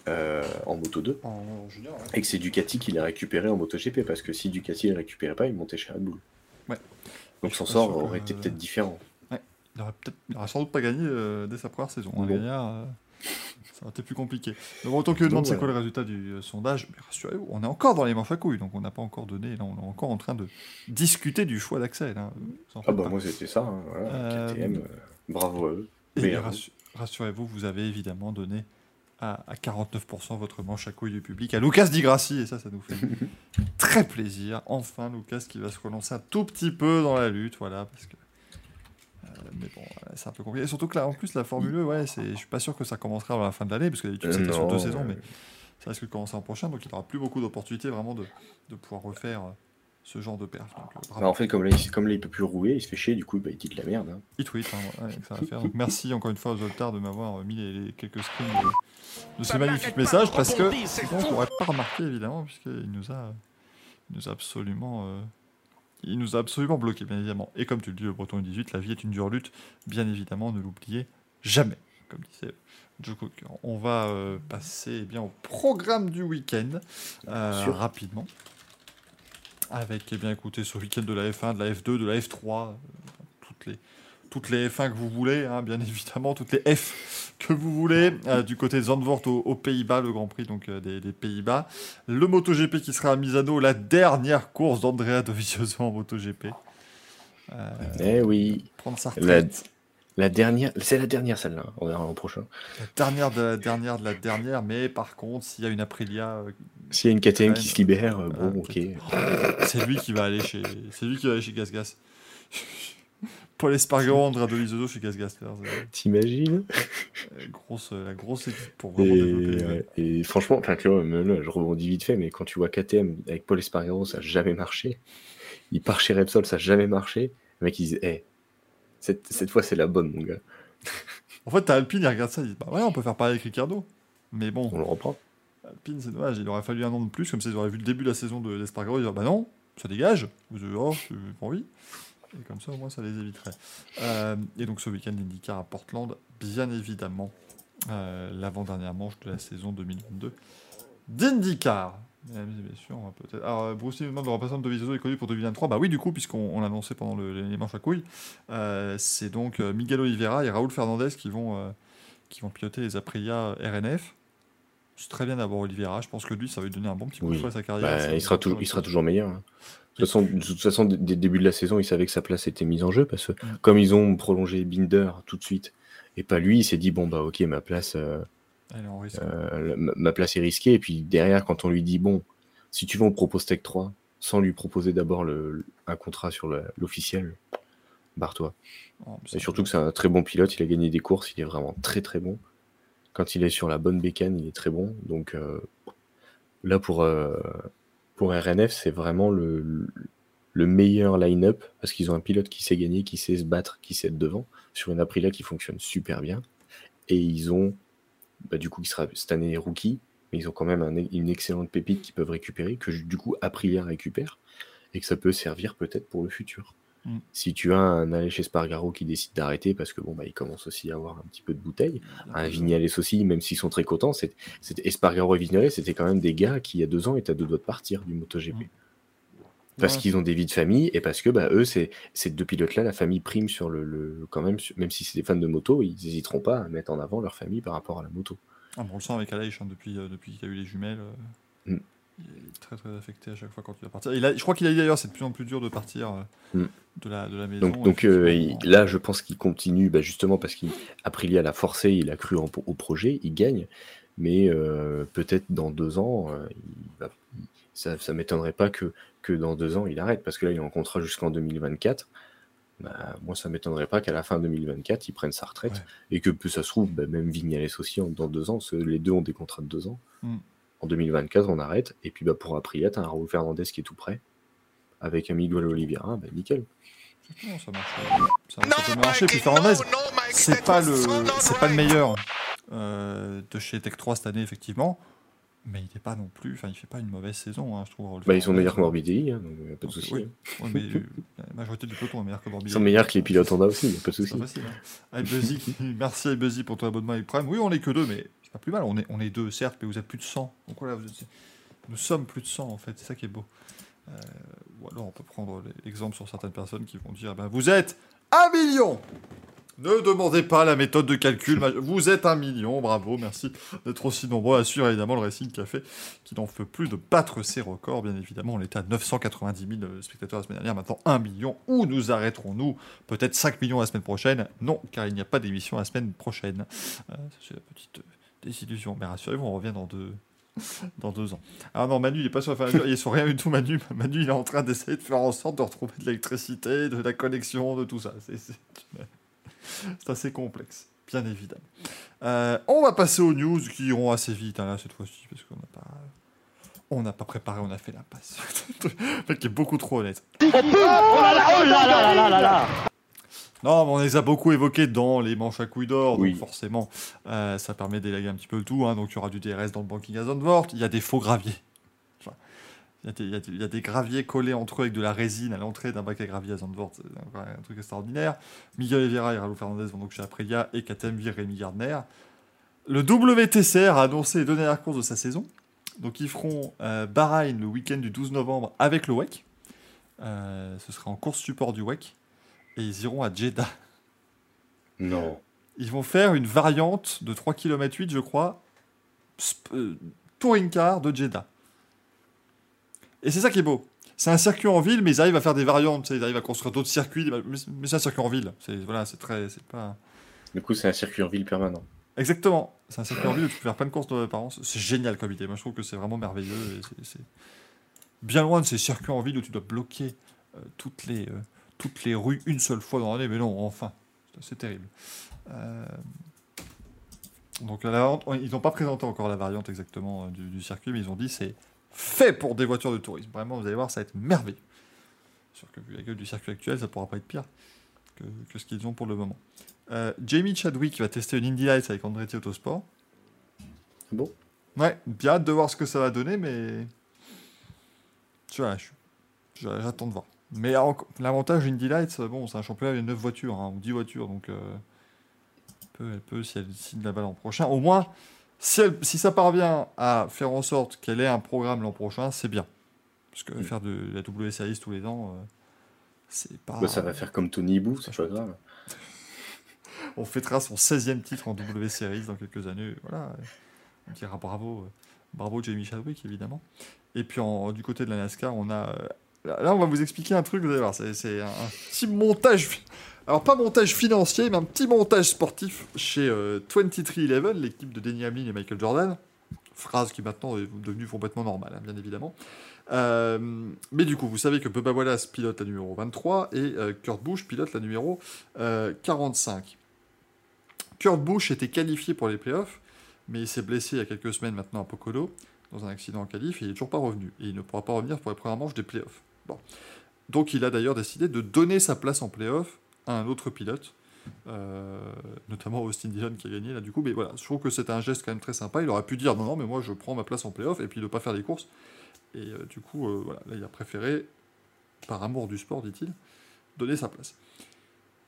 [SPEAKER 3] euh, en Moto 2,
[SPEAKER 2] En, en junior, ouais.
[SPEAKER 3] et que c'est Ducati qui l'a récupéré en MotoGP, parce que si Ducati ne le récupérait pas, il montait chez Red Bull.
[SPEAKER 2] Ouais.
[SPEAKER 3] Donc
[SPEAKER 2] Je
[SPEAKER 3] son sort aurait été peut-être différent.
[SPEAKER 2] Il aurait peut-être, il aurait sans doute pas gagné euh, dès sa première saison.
[SPEAKER 3] Non.
[SPEAKER 2] Gagnard, euh, ça aurait été plus compliqué. Bon, autant que demande
[SPEAKER 3] Donc,
[SPEAKER 2] c'est quoi le résultat du euh, sondage, mais rassurez-vous, on est encore dans les manches à couilles, donc on n'a pas encore donné, là on est encore en train de discuter du choix d'Axel. Hein,
[SPEAKER 3] Ah bah
[SPEAKER 2] pas.
[SPEAKER 3] moi c'était ça, hein, voilà, KTM, bravo à eux.
[SPEAKER 2] Et rassurez-vous, vous avez évidemment donné à, à 49% votre manche à couilles du public à Lucas Di Grassi, et ça, ça nous fait très plaisir. Enfin, Lucas qui va se relancer un tout petit peu dans la lutte, voilà, parce que. euh, mais bon, voilà, c'est un peu compliqué. Et surtout que là, en plus, la Formule E, ouais, c'est- je suis pas sûr que ça commencera à la fin de l'année, parce que d'habitude,
[SPEAKER 3] Euh,
[SPEAKER 2] c'était sur deux saisons,
[SPEAKER 3] euh,
[SPEAKER 2] mais ça risque de commencer l'an prochain, donc il n'aura plus beaucoup d'opportunités vraiment de, de pouvoir refaire euh, ce genre de perf. Donc, euh,
[SPEAKER 3] bah, en fait, comme là, il, comme là, il peut plus rouler, il se fait chier, du coup, bah, il dit de la merde. hein.
[SPEAKER 2] Il tweet, hein, ouais, ça va faire. Donc, merci encore une fois aux Zoltar de m'avoir mis les, les quelques screens de, de ces magnifiques messages parce que sinon on n'aurait pas remarqué évidemment puisqu'il nous a, il nous a absolument, euh, il nous a absolument bloqué bien évidemment. Et comme tu le dis, le Breton 18, la vie est une dure lutte, bien évidemment, ne l'oubliez jamais, comme disait Joe Cocker. On va euh, passer eh bien au programme du week-end euh, rapidement. Avec, eh bien, écoutez, ce week-end de la F1, de la F2, de la F3, euh, toutes les, toutes les F1 que vous voulez, hein, bien évidemment, toutes les F que vous voulez, euh, du côté de Zandvoort aux, aux Pays-Bas, le Grand Prix donc euh, des, des Pays-Bas. Le MotoGP qui sera à Misano, la dernière course d'Andrea Dovizioso en MotoGP. Euh,
[SPEAKER 3] Eh oui,
[SPEAKER 2] prendre sa retraite.
[SPEAKER 3] la dernière, c'est la dernière celle-là, hein. on verra l'an prochain.
[SPEAKER 2] La dernière de la dernière de la dernière, mais par contre, s'il y a une Aprilia, euh,
[SPEAKER 3] S'il y a une KTM qui se libère, euh, bon,
[SPEAKER 2] Ah,
[SPEAKER 3] ok.
[SPEAKER 2] c'est lui qui va aller chez, c'est lui qui va aller chez Gas Gas. Paul Espargaro, Andrea Dovizioso chez Gas Gas.
[SPEAKER 3] T'imagines?
[SPEAKER 2] La grosse, la grosse équipe pour vraiment développer.
[SPEAKER 3] et, ouais, et franchement, enfin, tu vois, là, je rebondis vite fait, mais quand tu vois KTM avec Paul Espargaro, ça n'a jamais marché. Il part chez Repsol, ça n'a jamais marché. Le mec, il dit, Eh, cette, cette fois, c'est la bonne, mon gars.
[SPEAKER 2] En fait, t'as Alpine, ils regardent ça, ils disent Bah ouais, on peut faire pareil avec Ricardo. Mais bon,
[SPEAKER 3] On le reprend.
[SPEAKER 2] Alpine, c'est dommage, il aurait fallu un an de plus, comme ça ils auraient vu le début de la saison de l'Espargaro, ils diraient Bah non, ça dégage. Vous dites, oh, pas envie. Et comme ça, au moins, ça les éviterait. Euh, et donc, ce week-end d'IndyCar à Portland, bien évidemment, euh, l'avant-dernière manche de la saison 2022 d'IndyCar. Et messieurs, on va peut-être. Alors, euh, Bruce Lee demande le remplaçant de Dovizioso est connu pour 2023. Bah oui, du coup, puisqu'on on l'a annoncé pendant le- les manches à couilles, euh, c'est donc euh, Miguel Oliveira et Raoul Fernandez qui vont, euh, qui vont piloter les Aprilia RNF. C'est très bien d'avoir Oliveira. Je pense que lui, ça va lui donner un bon petit coup de
[SPEAKER 3] Oui.
[SPEAKER 2] à sa carrière.
[SPEAKER 3] Bah, il, sera toujours, il sera toujours meilleur. hein. De toute façon, de toute façon, dès dès le début de la saison, il savait que sa place était mise en jeu parce que
[SPEAKER 2] Mm.
[SPEAKER 3] comme ils ont prolongé Binder tout de suite et pas lui, il s'est dit bon bah ok ma place, euh, Euh, ma, place est risquée et puis derrière quand on lui dit bon si tu veux on propose Tech 3 sans lui proposer d'abord le, un contrat sur l'officiel, barre-toi.
[SPEAKER 2] Oh,
[SPEAKER 3] Et surtout que c'est un très bon pilote, il a gagné des courses, il est vraiment très très bon. Quand il est sur la bonne bécane, il est très bon. Donc euh, là pour, euh, pour RNF, c'est vraiment le, le meilleur line-up parce qu'ils ont un pilote qui sait gagner, qui sait se battre, qui sait être devant sur une Aprilia qui fonctionne super bien. Et ils ont, bah, du coup, qui sera cette année rookie, mais ils ont quand même un- une excellente pépite qu'ils peuvent récupérer, que du coup Aprilia récupère et que ça peut servir peut-être pour le futur.
[SPEAKER 2] Mm.
[SPEAKER 3] Si tu as un Aleix Espargaro qui décide d'arrêter parce que bon bah il commence aussi à avoir un petit peu de bouteille, un Vignales aussi, même s'ils sont très contents, c'est- Espargaro et Vignales c'était quand même des gars qui il y a deux ans étaient à deux doigts de partir du MotoGP.
[SPEAKER 2] Mm.
[SPEAKER 3] Parce
[SPEAKER 2] Ouais.
[SPEAKER 3] qu'ils ont des vies de famille et parce que bah, eux, ces deux pilotes-là, la famille prime sur le, le- quand même, même si c'est des fans de moto, ils n'hésiteront pas à mettre en avant leur famille par rapport à la moto.
[SPEAKER 2] Ah, bon, on le sent avec Aleix hein, depuis, euh, depuis qu'il a eu les jumelles. euh,
[SPEAKER 3] Mm.
[SPEAKER 2] Il est très très affecté à chaque fois quand il va partir. Il a- je crois qu'il a dit d'ailleurs c'est de plus en plus dur de partir euh,
[SPEAKER 3] Mm.
[SPEAKER 2] de, la, de la maison.
[SPEAKER 3] Donc, donc il- là, je pense qu'il continue, bah, justement parce qu'Aprilia l'a forcé, il a cru en- au projet, il gagne, mais peut-être dans deux ans, il va- ça, ça m'étonnerait pas que, que dans deux ans, il arrête, parce que là, il est en contrat jusqu'en 2024. Bah, moi, ça m'étonnerait pas qu'à la fin 2024, il prenne sa retraite.
[SPEAKER 2] Ouais.
[SPEAKER 3] Et que ça se trouve, bah, même Vignales aussi, en- dans deux ans, parce que les deux ont des contrats de deux ans.
[SPEAKER 2] Mm.
[SPEAKER 3] En 2024, on arrête. Et puis bah, pour Aprilia, t'as un Raoul Fernandez qui est tout prêt. Avec un Miguel Oliveira, bah, nickel.
[SPEAKER 2] Non, ça marche. Ça, ça peut marcher. Puis Fernandez, c'est pas le, c'est pas le meilleur euh, de chez Tech 3 cette année, effectivement. Mais il n'est pas non plus. Enfin, il fait pas une mauvaise saison, hein, je trouve.
[SPEAKER 3] Bah, ils sont meilleurs que Morbidelli, hein, donc y a pas de souci.
[SPEAKER 2] Oui. Ouais, mais euh, la majorité du peloton est meilleure que
[SPEAKER 3] Ils
[SPEAKER 2] Morbidelli.
[SPEAKER 3] sont meilleurs que les pilotes Honda aussi, y a pas de souci.
[SPEAKER 2] Hein. Merci à Buzzy pour ton abonnement avec Prime. Oui, on est que deux, mais c'est pas plus mal. On est, on est deux, certes, mais vous êtes plus de 100. Donc voilà, vous êtes- nous sommes plus de 100 en fait. C'est ça qui est beau. Euh, ou alors on peut prendre l'exemple sur certaines personnes qui vont dire ben, Vous êtes un million Ne demandez pas la méthode de calcul. Vous êtes un million. Bravo, merci d'être aussi nombreux à suivre évidemment le Racing Café qui n'en fait plus de battre ses records. Bien évidemment, on était à 990 000 spectateurs la semaine dernière. Maintenant 1 million. Où nous arrêterons-nous? Peut-être 5 millions la semaine prochaine? Non, car il n'y a pas d'émission la semaine prochaine. Euh, c'est la petite euh, désillusion. Mais rassurez-vous, on revient dans deux, dans deux ans. Ah non, Manu, il est pas sur la fin il est sur rien du tout, Manu. Manu, il est en train d'essayer de faire en sorte de retrouver de l'électricité, de la connexion, de tout ça. C'est, c'est- assez complexe, bien évidemment. Euh, on va passer aux news qui iront assez vite, hein, là, cette fois-ci, parce qu'on n'a pas... On n'a pas préparé, on a fait la passe. Le mec est beaucoup trop honnête. Non, mais on les a beaucoup évoqués dans les manches à couilles d'or,
[SPEAKER 3] Oui.
[SPEAKER 2] donc forcément, euh, ça permet d'élaguer un petit peu le tout. hein. donc il y aura du DRS dans le banking à Zandvoort, il y a des faux graviers. Il y, a des, y y a graviers collés entre eux avec de la résine à l'entrée d'un bac à gravier à Zandvoort, c'est un, un truc extraordinaire. Miguel Oliveira et Raul Fernandez vont donc chez Aprilia et vire Rémi Gardner. Le WTCR a annoncé les deux dernières courses de sa saison. Donc ils feront euh, Bahreïn le week-end du 12 novembre avec le WEC. Euh, ce sera en course support du WEC. Et ils iront à Jeddah.
[SPEAKER 3] Non.
[SPEAKER 2] Ils vont faire une variante de 3 km 8, je crois, euh, touring car de Jeddah. Et c'est ça qui est beau. C'est un circuit en ville, mais ils arrivent à faire des variantes. Ils arrivent à construire d'autres circuits, mais c'est un circuit en ville. C'est voilà, c'est très, c'est pas.
[SPEAKER 3] Du coup, c'est un circuit en ville permanent.
[SPEAKER 2] Exactement. C'est un circuit en ville où tu peux faire plein de courses de par an. C'est génial comme idée. Moi, je trouve que c'est vraiment merveilleux. c'est- bien loin de ces circuits en ville où tu dois bloquer euh, toutes, les, euh, toutes les rues une seule fois dans l'année. Mais non, enfin, c'est terrible. Euh, Donc, la variante- ils n'ont pas présenté encore la variante exactement du, du circuit, mais ils ont dit c'est fait pour des voitures de tourisme. Vraiment, vous allez voir, ça va être merveilleux. Sûr que vu la gueule du circuit actuel, ça pourra pas être pire que, que ce qu'ils ont pour le moment. Euh, Jamie Chadwick va tester une Indy Lights avec Andretti Autosport.
[SPEAKER 3] Bon.
[SPEAKER 2] Ouais, bien hâte de voir ce que ça va donner, mais. Tu vois, j'attends de voir. Mais en- l'avantage Indy Lights, bon, c'est un championnat avec 9 voitures, hein, ou 10 voitures, donc. euh, elle, peut, elle peut, si elle signe là-bas l'an prochain, au moins, si, elle- si ça parvient à faire en sorte qu'elle ait un programme l'an prochain, c'est bien. Parce que
[SPEAKER 3] Mm.
[SPEAKER 2] faire de la W Series tous les ans, euh, c'est pas.
[SPEAKER 3] Bah, ça va faire comme Tony Bou, c'est pas grave.
[SPEAKER 2] On fêtera son 16e titre en W Series dans quelques années. Voilà. On dira bravo, euh, bravo Jamie Chadwick, évidemment. Et puis en- du côté de la NASCAR, on a. euh, Là, on va vous expliquer un truc, vous allez voir. C'est un, petit montage. Alors, pas montage financier, mais un petit montage sportif chez euh, 2311, l'équipe de Denny Hamlin et Michael Jordan. Phrase qui maintenant est devenue complètement normale, hein, bien évidemment. Euh, mais du coup, vous savez que Bubba Wallace pilote la numéro 23 et euh, Kurt Busch pilote la numéro euh, 45. Kurt Busch était qualifié pour les playoffs, mais il s'est blessé il y a quelques semaines maintenant à Pocono, dans un accident en qualif, et il n'est toujours pas revenu. Et il ne pourra pas revenir pour les premières manches des playoffs. Donc il a d'ailleurs décidé de donner sa place en playoff à un autre pilote, euh, notamment Austin Dillon qui a gagné là du coup. Mais voilà, je trouve que c'est un geste quand même très sympa. Il aurait pu dire non, non, mais moi je prends ma place en playoff et puis ne pas faire les courses. Et euh, du coup, euh, voilà, là il a préféré, par amour du sport, dit-il, donner sa place.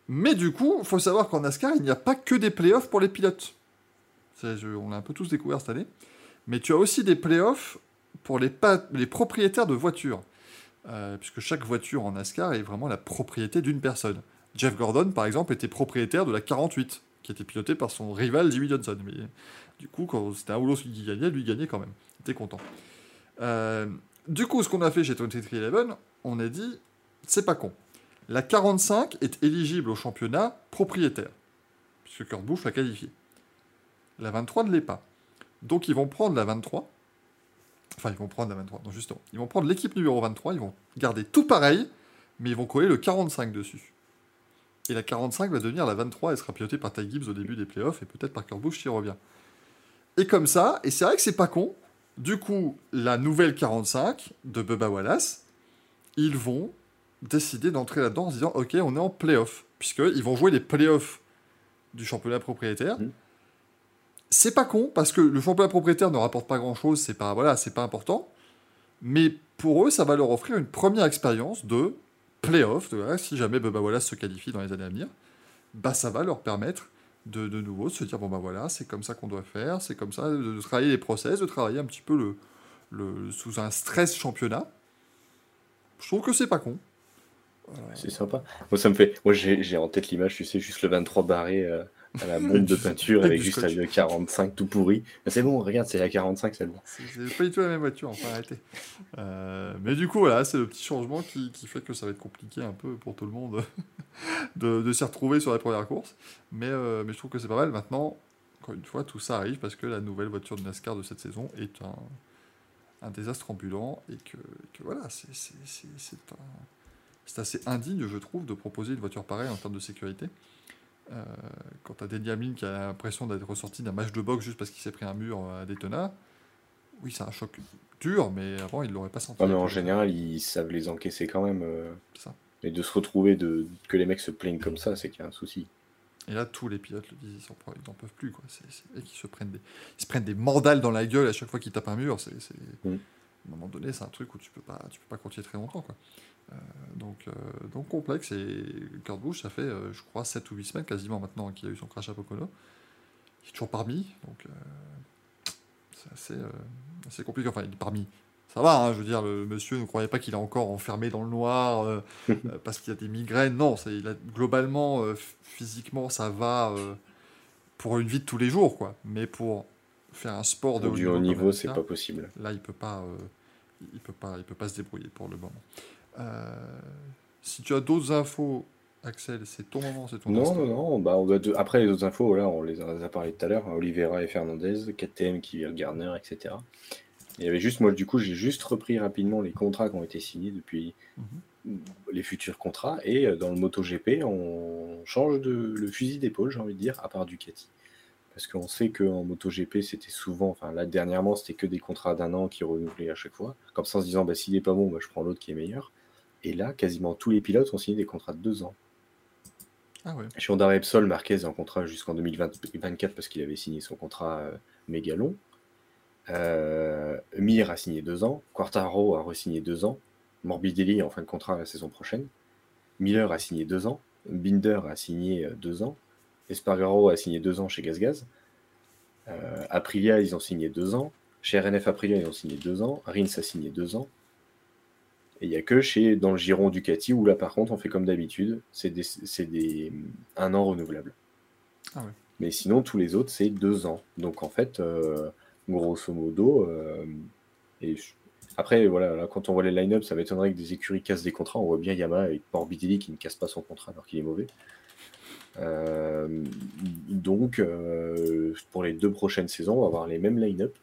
[SPEAKER 2] Mais du coup, il faut savoir qu'en NASCAR, il n'y a pas que des playoffs pour les pilotes. On l'a un peu tous découvert cette année. Mais tu as aussi des playoffs pour les propriétaires de voitures. Euh, puisque chaque voiture en NASCAR est vraiment la propriété d'une personne. Jeff Gordon, par exemple, était propriétaire de la 48, qui était pilotée par son rival Jimmy Johnson. Du coup, quand c'était un ou qui gagnait, lui gagnait quand même. Il était content. Euh, du coup, ce qu'on a fait chez 2311, on a dit, c'est pas con. La 45 est éligible au championnat propriétaire, puisque Kurt Busch l'a qualifié. La 23 ne l'est pas. Donc ils vont prendre la 23 Enfin, ils vont prendre la 23, non, justement. Ils vont prendre l'équipe numéro 23, ils vont garder tout pareil, mais ils vont coller le 45 dessus. Et la 45 va devenir la 23, elle sera pilotée par Ty Gibbs au début des playoffs et peut-être par Kurt qui revient. Et comme ça, et c'est vrai que c'est pas con, du coup, la nouvelle 45 de Bubba Wallace, ils vont décider d'entrer là-dedans en se disant Ok, on est en playoff, puisqu'ils vont jouer les playoffs du championnat propriétaire.
[SPEAKER 3] Mhm.
[SPEAKER 2] C'est pas con, parce que le championnat propriétaire ne rapporte pas grand-chose, c'est pas, voilà, c'est pas important. Mais pour eux, ça va leur offrir une première expérience de playoff. de, si jamais Bubba Wallace se qualifie dans les années à venir, bah, ça va leur permettre de, de nouveau de se dire bon bah voilà, c'est comme ça qu'on doit faire, c'est comme ça, de, de travailler les process, de travailler un petit peu le, sous un stress championnat. Je trouve que c'est pas con.
[SPEAKER 3] C'est sympa. Moi, ça me fait. Moi, j'ai j'ai en tête l'image, tu sais, juste le 23 barré euh, à la bombe de peinture
[SPEAKER 2] Avec
[SPEAKER 3] juste le 45 tout pourri. Mais C'est bon, regarde, c'est la 45 celle-là.
[SPEAKER 2] C'est c'est pas du tout la même voiture, enfin arrêtez. Euh, mais du coup, voilà, c'est le petit changement qui, qui fait que ça va être compliqué un peu pour tout le monde de, de s'y retrouver sur la première course. Mais, euh, mais je trouve que c'est pas mal. Maintenant, encore une fois, tout ça arrive parce que la nouvelle voiture de NASCAR de cette saison est un, un désastre ambulant et que, que voilà, c'est un- c'est assez indigne, je trouve, de proposer une voiture pareille en termes de sécurité. Euh, quand tu as Hamlin qui a l'impression d'être ressorti d'un match de boxe juste parce qu'il s'est pris un mur à Daytona, oui, c'est un choc dur, mais avant, il ne l'aurait pas senti.
[SPEAKER 3] Mais en général, ils savent les encaisser quand même. euh,
[SPEAKER 2] ça.
[SPEAKER 3] Et de se retrouver, de, que les mecs se plaignent comme ça, c'est qu'il y a un souci.
[SPEAKER 2] Et là, tous les pilotes le disent, ils n'en peuvent plus. Quoi. Se prennent des, ils se prennent des mandales dans la gueule à chaque fois qu'ils tapent un mur. C'est,
[SPEAKER 3] Mm.
[SPEAKER 2] À un moment donné, c'est un truc où tu peux pas, tu peux pas continuer très longtemps. Quoi. Euh, donc, euh, donc complexe. Et Kurt Busch, ça fait, euh, je crois, 7 ou 8 semaines quasiment maintenant qu'il a eu son crash à Pocono. Il est toujours parmi. Donc, c'est assez, assez compliqué. Enfin, il est parmi. Ça va, hein, je veux dire, le monsieur ne croyait pas qu'il est encore enfermé dans le noir parce qu'il a des migraines. Non, c'est, il a, globalement, physiquement, ça va pour une vie de tous les jours, quoi. Mais pour faire un sport de haut niveau,
[SPEAKER 3] c'est pas possible.
[SPEAKER 2] Là, il peut pas, euh, il peut pas, il peut pas se débrouiller pour le moment. Euh, si tu as d'autres infos, Axel, c'est ton moment, c'est ton
[SPEAKER 3] Non,
[SPEAKER 2] instant.
[SPEAKER 3] non, non. Bah, on doit Après, les autres infos, là, on les a parlé tout à l'heure. Oliveira et Fernandez, KTM qui vire Garner, etc. Il y avait juste, moi, du coup, j'ai juste repris rapidement les contrats qui ont été signés depuis les futurs contrats. Et euh, dans le MotoGP, on change de, le fusil d'épaule, j'ai envie de dire, à part Ducati. Parce qu'on sait qu'en MotoGP, c'était souvent, enfin là, dernièrement, c'était que des contrats d'un an qui renouvelaient à chaque fois. Comme ça, en se disant, bah, s'il n'est pas bon, bah, je prends l'autre qui est meilleur. Et là, quasiment tous les pilotes ont signé des contrats de deux ans.
[SPEAKER 2] Ah ouais.
[SPEAKER 3] Chez Honda Repsol, Marquez est en contrat jusqu'en 2024 parce qu'il avait signé son contrat euh, méga long. Euh, Mir a signé deux ans. Quartaro a re-signé deux ans. Morbidelli est en fin de contrat la saison prochaine. Miller a signé deux ans. Binder a signé euh, deux ans. Espargaro a signé deux ans chez GazGaz. Euh, Aprilia, ils ont signé deux ans. Chez RNF Aprilia, ils ont signé deux ans. Rins a signé deux ans. Et il n'y a que chez, dans le giron Ducati où là, par contre, on fait comme d'habitude, c'est des, un an renouvelable.
[SPEAKER 2] Ah ouais.
[SPEAKER 3] Mais sinon, tous les autres, c'est deux ans. Donc en fait, euh, grosso modo, euh, et je- après, voilà, là, quand on voit les line-up, ça m'étonnerait que des écuries cassent des contrats. On voit bien Yamaha avec Morbidelli qui ne casse pas son contrat alors qu'il est mauvais. Euh, donc, pour les deux prochaines saisons, on va avoir les mêmes line-up,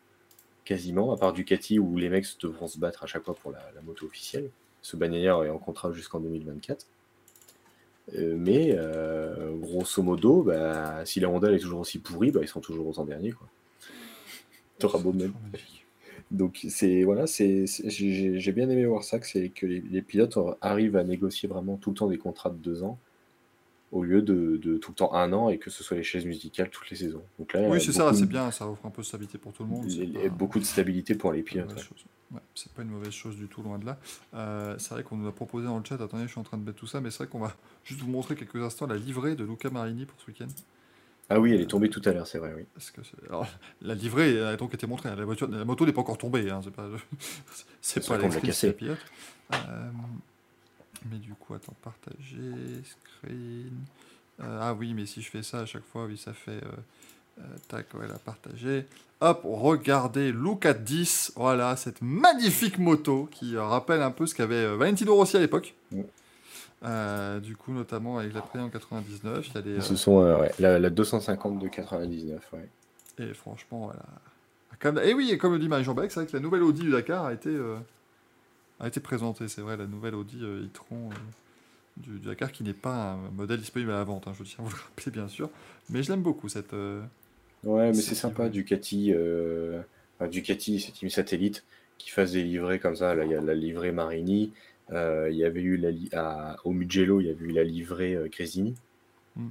[SPEAKER 3] quasiment, à part Ducati où les mecs devront se battre à chaque fois pour la, la moto officielle. Ce Bagnaia est en contrat jusqu'en 2024. Euh, mais euh, grosso modo, bah, si la Honda elle est toujours aussi pourrie, bah, ils sont toujours aux ans derniers. Quoi. T'auras beau même. Donc c'est voilà, c'est c'est- j'ai j'ai bien aimé voir ça, que c'est que les, les pilotes arrivent à négocier vraiment tout le temps des contrats de deux ans au lieu de, de tout le temps un an et que ce soit les chaises musicales toutes les saisons. Donc là, il
[SPEAKER 2] Oui, c'est ça, c'est bien, ça offre un peu de stabilité pour tout le monde.
[SPEAKER 3] les- beaucoup de stabilité pour les pilotes. ouais.
[SPEAKER 2] c'est pas une mauvaise chose du tout, loin de là. Euh, c'est vrai qu'on nous a proposé dans le chat, attendez, je suis en train de mettre tout ça, mais c'est vrai qu'on va juste vous montrer quelques instants la livrée de Luca Marini pour ce week-end.
[SPEAKER 3] Ah oui, elle est tombée tout à l'heure, c'est vrai, oui.
[SPEAKER 2] Parce que c'est- alors, la livrée a donc été montrée, hein, la, voiture, la moto n'est pas encore tombée, hein, c'est pas, c'est pas
[SPEAKER 3] qu'on l'a cassée.
[SPEAKER 2] Euh, mais du coup, attends, partager, screen. Euh, ah oui, mais si je fais ça à chaque fois, oui, ça fait. euh, euh, tac, ouais, la partager. Hop, regardez, look at 10. Voilà, cette magnifique moto qui rappelle un peu ce qu'avait Valentino Rossi à l'époque. Euh, du coup, notamment avec la Play en 99. Il y a des,
[SPEAKER 3] Ce sont ouais, la, la 250 de 99, ouais.
[SPEAKER 2] et franchement, voilà, Et oui, et comme le dit Marie-Jean Beck, c'est vrai que la nouvelle Audi du Dakar a été, a été présentée. C'est vrai, la nouvelle Audi euh, e-tron euh, du, du Dakar qui n'est pas un modèle disponible à la vente. hein, je tiens à vous le rappeler, bien sûr. Mais je l'aime beaucoup, cette. euh,
[SPEAKER 3] Ouais, mais
[SPEAKER 2] C'est-
[SPEAKER 3] sympa, Ducati, enfin, Ducati, c'est Team Satellite, qui fasse des livrets comme ça. Là, il y a la livrée Marini, euh, il y avait eu la li- à- au Mugello, il y avait eu la livrée euh, Gresini.
[SPEAKER 2] Mm.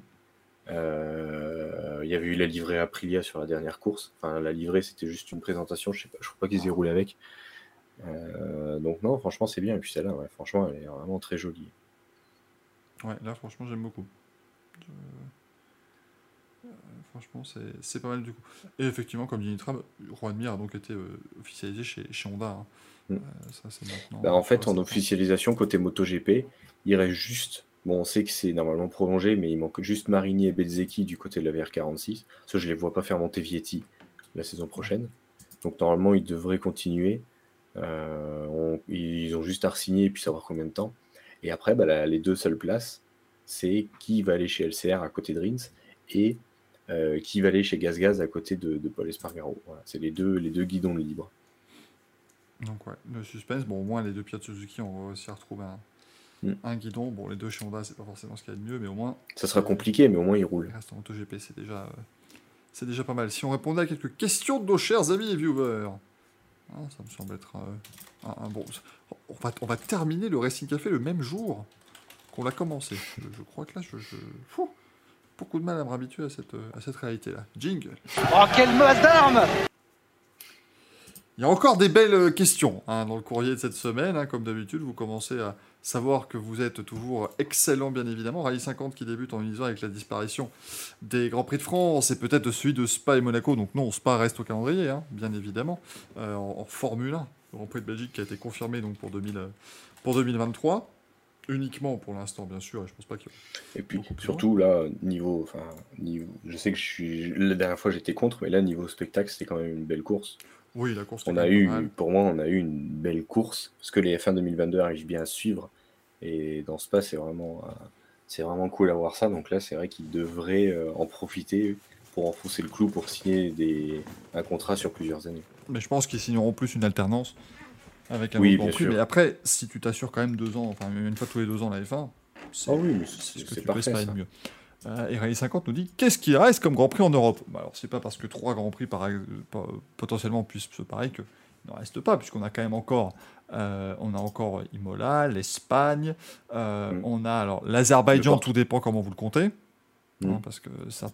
[SPEAKER 3] Euh, il y avait eu la livrée Aprilia sur la dernière course. Enfin, la livrée, c'était juste une présentation, je sais pas, je crois pas qu'ils aient roulé avec. Euh, donc non, franchement, c'est bien. Et puis celle-là, ouais, franchement, elle est vraiment très jolie.
[SPEAKER 2] Ouais, là, franchement, j'aime beaucoup. Je- euh, franchement, c'est- pas mal du coup. Et effectivement, comme dit Nitra, Juan Mir a donc été euh, officialisé chez, chez Honda. hein.
[SPEAKER 3] Mm.
[SPEAKER 2] Ça, c'est maintenant.
[SPEAKER 3] Bah, en fait, en officialisation côté MotoGP, il reste juste. Bon, on sait que c'est normalement prolongé, mais il manque juste Marini et Bezzecchi du côté de la VR46. Ça, je les vois pas faire monter Vietti la saison prochaine. Donc, normalement, ils devraient continuer. Euh, on- ils ont juste à re-signer et puis savoir combien de temps. Et après, bah, la- les deux seules places, c'est qui va aller chez LCR à côté de Rins et euh, qui va aller chez GazGaz à côté de, de Paul Espargaro. Voilà, c'est les deux, les deux guidons libres.
[SPEAKER 2] Donc, ouais, le suspense. Bon, au moins, les deux pilotes Suzuki, on va aussi retrouver un,
[SPEAKER 3] Mm.
[SPEAKER 2] un guidon. Bon, les deux chez Honda, c'est pas forcément ce qu'il y a de mieux, mais au moins,
[SPEAKER 3] Ça sera compliqué, mais au moins ils roulent.
[SPEAKER 2] il reste en MotoGP, c'est déjà, euh, c'est déjà pas mal. Si on répondait à quelques questions de nos chers amis et viewers, hein, ça me semble être euh, un, un bon. On va, on va terminer le Racing Café le même jour qu'on l'a commencé. Je, je crois que là, je, je- Fou, beaucoup de mal à me habituer à cette, euh, à cette réalité-là. Jingle.
[SPEAKER 4] Oh, quelle masse d'armes
[SPEAKER 2] Il y a encore des belles questions hein, dans le courrier de cette semaine. hein. comme d'habitude, vous commencez à savoir que vous êtes toujours excellent, bien évidemment. Rallye 50 qui débute en unison avec la disparition des Grands Prix de France et peut-être celui de Spa et Monaco. Donc non, Spa reste au calendrier, hein, bien évidemment, euh, en, en Formule 1. Le Grand Prix de Belgique qui a été confirmé donc, pour, 2000, euh, pour 2023. Uniquement pour l'instant, bien sûr, et je pense pas qu'il y
[SPEAKER 3] Et puis surtout là, niveau, enfin, niveau, je sais que je suis, la dernière fois j'étais contre, mais là niveau spectacle, c'était quand même une belle course.
[SPEAKER 2] Oui, la course
[SPEAKER 3] On a eu,
[SPEAKER 2] mal.
[SPEAKER 3] pour moi, on a eu une belle course parce que les F1 2022 arrivent bien à suivre et dans ce pas, c'est vraiment, euh, c'est vraiment cool à voir ça. Donc là, c'est vrai qu'ils devraient euh, en profiter pour enfoncer le clou pour signer des, un contrat sur plusieurs années.
[SPEAKER 2] Mais je pense qu'ils signeront plus une alternance avec un
[SPEAKER 3] Oui, bien
[SPEAKER 2] Prix.
[SPEAKER 3] sûr.
[SPEAKER 2] Mais après, si tu t'assures quand même deux ans, enfin une fois tous les deux ans la F1, c'est
[SPEAKER 3] Ah oui,
[SPEAKER 2] ce que tu peux
[SPEAKER 3] parfait
[SPEAKER 2] espérer
[SPEAKER 3] ça.
[SPEAKER 2] de mieux. Euh, et Rallye 50 nous dit qu'est-ce qu'il reste comme Grand Prix en Europe? Bah Alors, c'est pas parce que trois Grands Prix par, par- potentiellement puissent se pareil que il n'en reste pas, puisqu'on a quand même encore, euh, on a encore Imola, l'Espagne, euh,
[SPEAKER 3] Mm.
[SPEAKER 2] on a alors l'Azerbaïdjan, tout dépend comment vous le comptez,
[SPEAKER 3] Mm.
[SPEAKER 2] hein, parce que ça,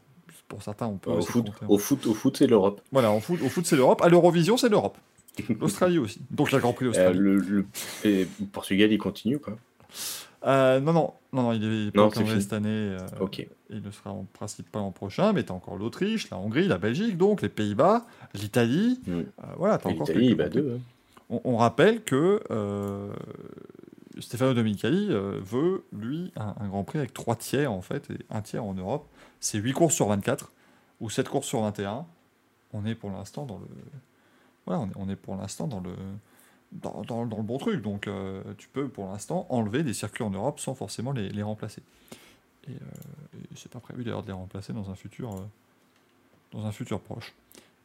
[SPEAKER 2] pour certains, on peut
[SPEAKER 3] Au foot,
[SPEAKER 2] compter.
[SPEAKER 3] au foot, au foot, c'est l'Europe.
[SPEAKER 2] Voilà, en foot, au foot c'est l'Europe, à l'Eurovision c'est l'Europe, l'Australie aussi, donc il y a le Grand Prix
[SPEAKER 3] Euh,
[SPEAKER 2] d'Australie.
[SPEAKER 3] le, le- et Portugal, il continue quoi.
[SPEAKER 2] Euh, non, non, non, non, il est, il est pas
[SPEAKER 3] Non,
[SPEAKER 2] cette année. euh,
[SPEAKER 3] Ok.
[SPEAKER 2] Il ne sera en principe pas l'an prochain, mais tu as encore l'Autriche, la Hongrie, la Belgique, donc les Pays-Bas, l'Italie.
[SPEAKER 3] Mm.
[SPEAKER 2] euh, voilà, tu encore
[SPEAKER 3] L'Italie, bah deux. hein.
[SPEAKER 2] On, on rappelle que Stefano Domenicali euh, veut, lui, un, un Grand Prix avec trois tiers, en fait, et un tiers en Europe. C'est 8 courses sur 24, ou 7 courses sur 21. On est pour l'instant dans le... Voilà, on est, on est pour l'instant dans le... Dans, le bon truc, donc euh, tu peux pour l'instant enlever des circuits en Europe sans forcément les, remplacer. Et, euh, et c'est pas prévu d'ailleurs de les remplacer dans un futur, euh, dans un futur proche.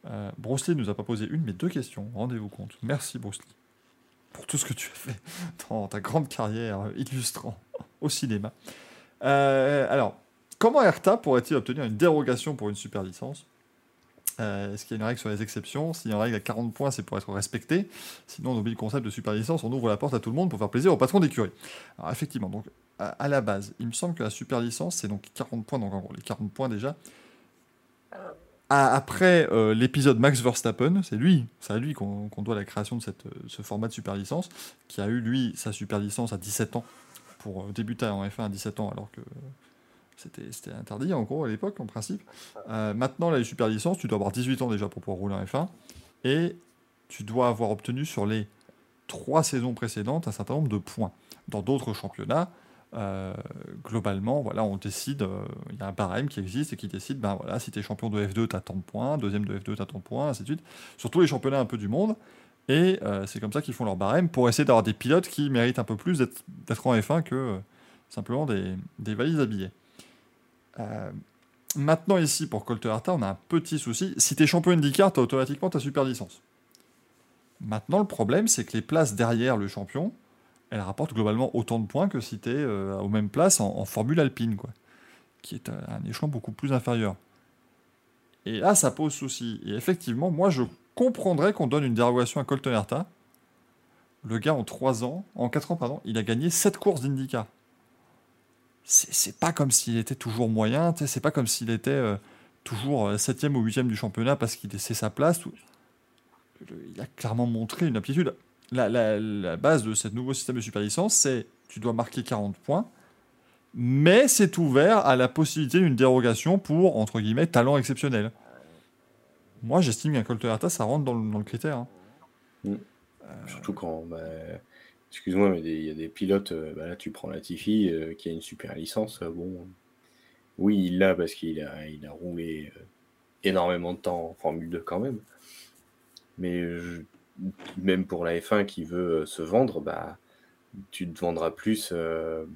[SPEAKER 2] Euh, Bruce Lee nous a pas posé une mais deux questions, rendez-vous compte. Merci Bruce Lee pour tout ce que tu as fait dans ta grande carrière illustrant au cinéma. Alors, comment ERTA pourrait-il obtenir une dérogation pour une super licence? Euh, Est-ce qu'il y a une règle sur les exceptions? S'il y a une règle à 40 points, c'est pour être respecté. Sinon, on oublie le concept de super licence, on ouvre la porte à tout le monde pour faire plaisir au patron d'écurie. Alors, effectivement, donc, à, la base, il me semble que la super licence, c'est donc 40 points. Donc, en gros, les 40 points déjà. Après euh, l'épisode Max Verstappen, c'est lui, c'est à lui qu'on doit la création de cette, euh, ce format de super licence, qui a eu lui sa super licence à 17 ans pour débuter en F1 à 17 ans, alors que c'était interdit en gros à l'époque en principe. Euh, maintenant, la super licence, tu dois avoir 18 ans déjà pour pouvoir rouler en F1, et tu dois avoir obtenu sur les trois saisons précédentes un certain nombre de points. Dans d'autres championnats, euh, globalement, voilà, on décide, euh, il y a un barème qui existe et qui décide, ben voilà, si tu es champion de F2, tu as tant de points, deuxième de F2, tu as tant de points, ainsi de suite, sur tous les championnats un peu du monde. Et c'est comme ça qu'ils font leur barème pour essayer d'avoir des pilotes qui méritent un peu plus d'être en F1 que simplement des, des valises à billets. Euh, Maintenant, ici, pour Colt Herta, on a un petit souci. Si tu es champion IndyCar, tu as automatiquement ta super licence. Maintenant, le problème, c'est que les places derrière le champion, elles rapportent globalement autant de points que si tu es aux mêmes places en, Formule Alpine, quoi, qui est un, échelon beaucoup plus inférieur. Et là, ça pose souci. Et effectivement, moi, je comprendrais qu'on donne une dérogation à Colton Herta. Le gars, en 3 ans, en 4 ans, pardon, il a gagné 7 courses d'IndyCar. C'est pas comme s'il était toujours moyen, c'est pas comme s'il était euh, toujours 7ème ou 8ème du championnat parce qu'il laissait sa place. Il a clairement montré une aptitude. La, base de ce nouveau système de super licence, c'est tu dois marquer 40 points, mais c'est ouvert à la possibilité d'une dérogation pour, entre guillemets, talent exceptionnel. Moi, j'estime qu'un Colt Herta, ça rentre dans le, critère. hein.
[SPEAKER 3] Surtout quand, bah, excuse-moi, mais il y a des pilotes, euh, bah là tu prends Latifi euh, qui a une super licence, euh, bon, oui il l'a parce qu'il a, il a roulé énormément de temps en Formule 2 quand même, mais je- même pour la F1 qui veut se vendre, bah, tu te vendras plus euh,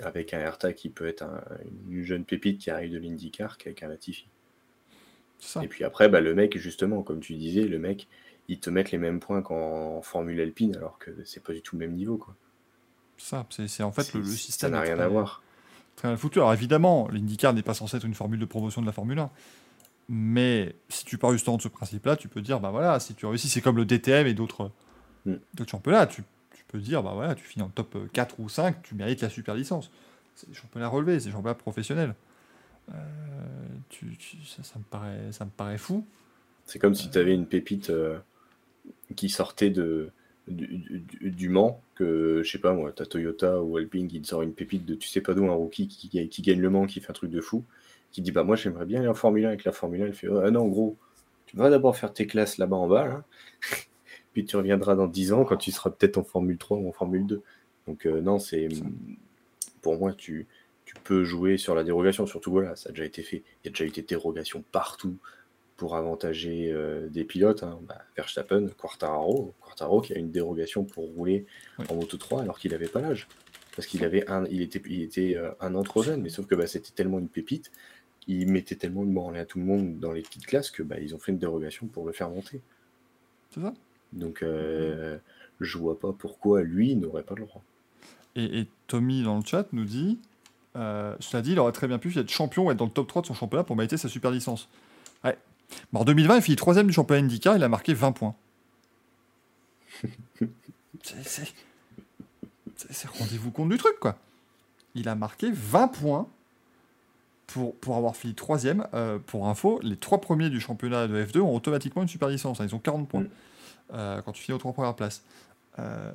[SPEAKER 3] avec un Herta qui peut être un- une jeune pépite qui arrive de l'IndyCar qu'avec un Latifi.
[SPEAKER 2] Ça.
[SPEAKER 3] Et puis après, bah, le mec, justement, comme tu disais, le mec, ils te mettent les mêmes points qu'en Formule Alpine, alors que c'est pas du tout le même niveau. Quoi.
[SPEAKER 2] Ça. C'est en fait le, système.
[SPEAKER 3] Ça n'a rien
[SPEAKER 2] très-
[SPEAKER 3] à voir.
[SPEAKER 2] Très mal foutu. Alors évidemment, l'IndyCar n'est pas censé être une formule de promotion de la Formule 1. Mais si tu pars justement de ce principe-là, tu peux dire, bah voilà, si tu réussis, c'est comme le DTM et d'autres
[SPEAKER 3] Mm.
[SPEAKER 2] championnats. Tu, tu peux dire, bah voilà, tu finis en top 4 ou 5, tu mérites la super licence. C'est des championnats relevés, c'est des championnats professionnels. Euh, tu- tu- ça, ça me paraît, ça me paraît fou.
[SPEAKER 3] C'est comme si tu avais une pépite euh, qui sortait de, du, du- du Mans, que je sais pas moi, t'as Toyota ou Alpine qui te sort une pépite de tu sais pas d'où, un rookie qui, qui- qui gagne le Mans, qui fait un truc de fou, qui dit bah moi j'aimerais bien aller en Formule 1 avec la Formule 1, elle fait ah non gros, tu vas d'abord faire tes classes là-bas en bas, là. puis tu reviendras dans 10 ans quand tu seras peut-être en Formule 3 ou en Formule 2. Donc euh, non, c'est pour moi tu, tu peux jouer sur la dérogation, surtout voilà, ça a déjà été fait, il y a déjà eu des dérogations partout pour avantager euh, des pilotes, hein. bah, Verstappen, Quartararo, Quartararo qui a une dérogation pour rouler
[SPEAKER 2] Oui.
[SPEAKER 3] en Moto 3 alors qu'il n'avait pas l'âge. Parce qu'il avait un, il était, il était euh, un an trop jeune, mais sauf que bah, c'était tellement une pépite, il mettait tellement de branlée à tout le monde dans les petites classes que bah, ils ont fait une dérogation pour le faire monter.
[SPEAKER 2] C'est ça?
[SPEAKER 3] Donc euh, je vois pas pourquoi lui n'aurait pas le droit.
[SPEAKER 2] Et, et Tommy dans le chat nous dit euh, Cela dit, il aurait très bien pu être champion ou être dans le top 3 de son championnat pour mériter sa super licence. Bon, en 2020, il finit 3 du championnat IndyCar, il a marqué 20 points. C'est- Rendez-vous compte du truc, quoi. Il a marqué 20 points pour, pour avoir fini 3 pour info, les 3 premiers du championnat de F2 ont automatiquement une super licence. hein, ils ont 40 points
[SPEAKER 3] Mm.
[SPEAKER 2] euh, quand tu finis aux 3 premières places. Euh,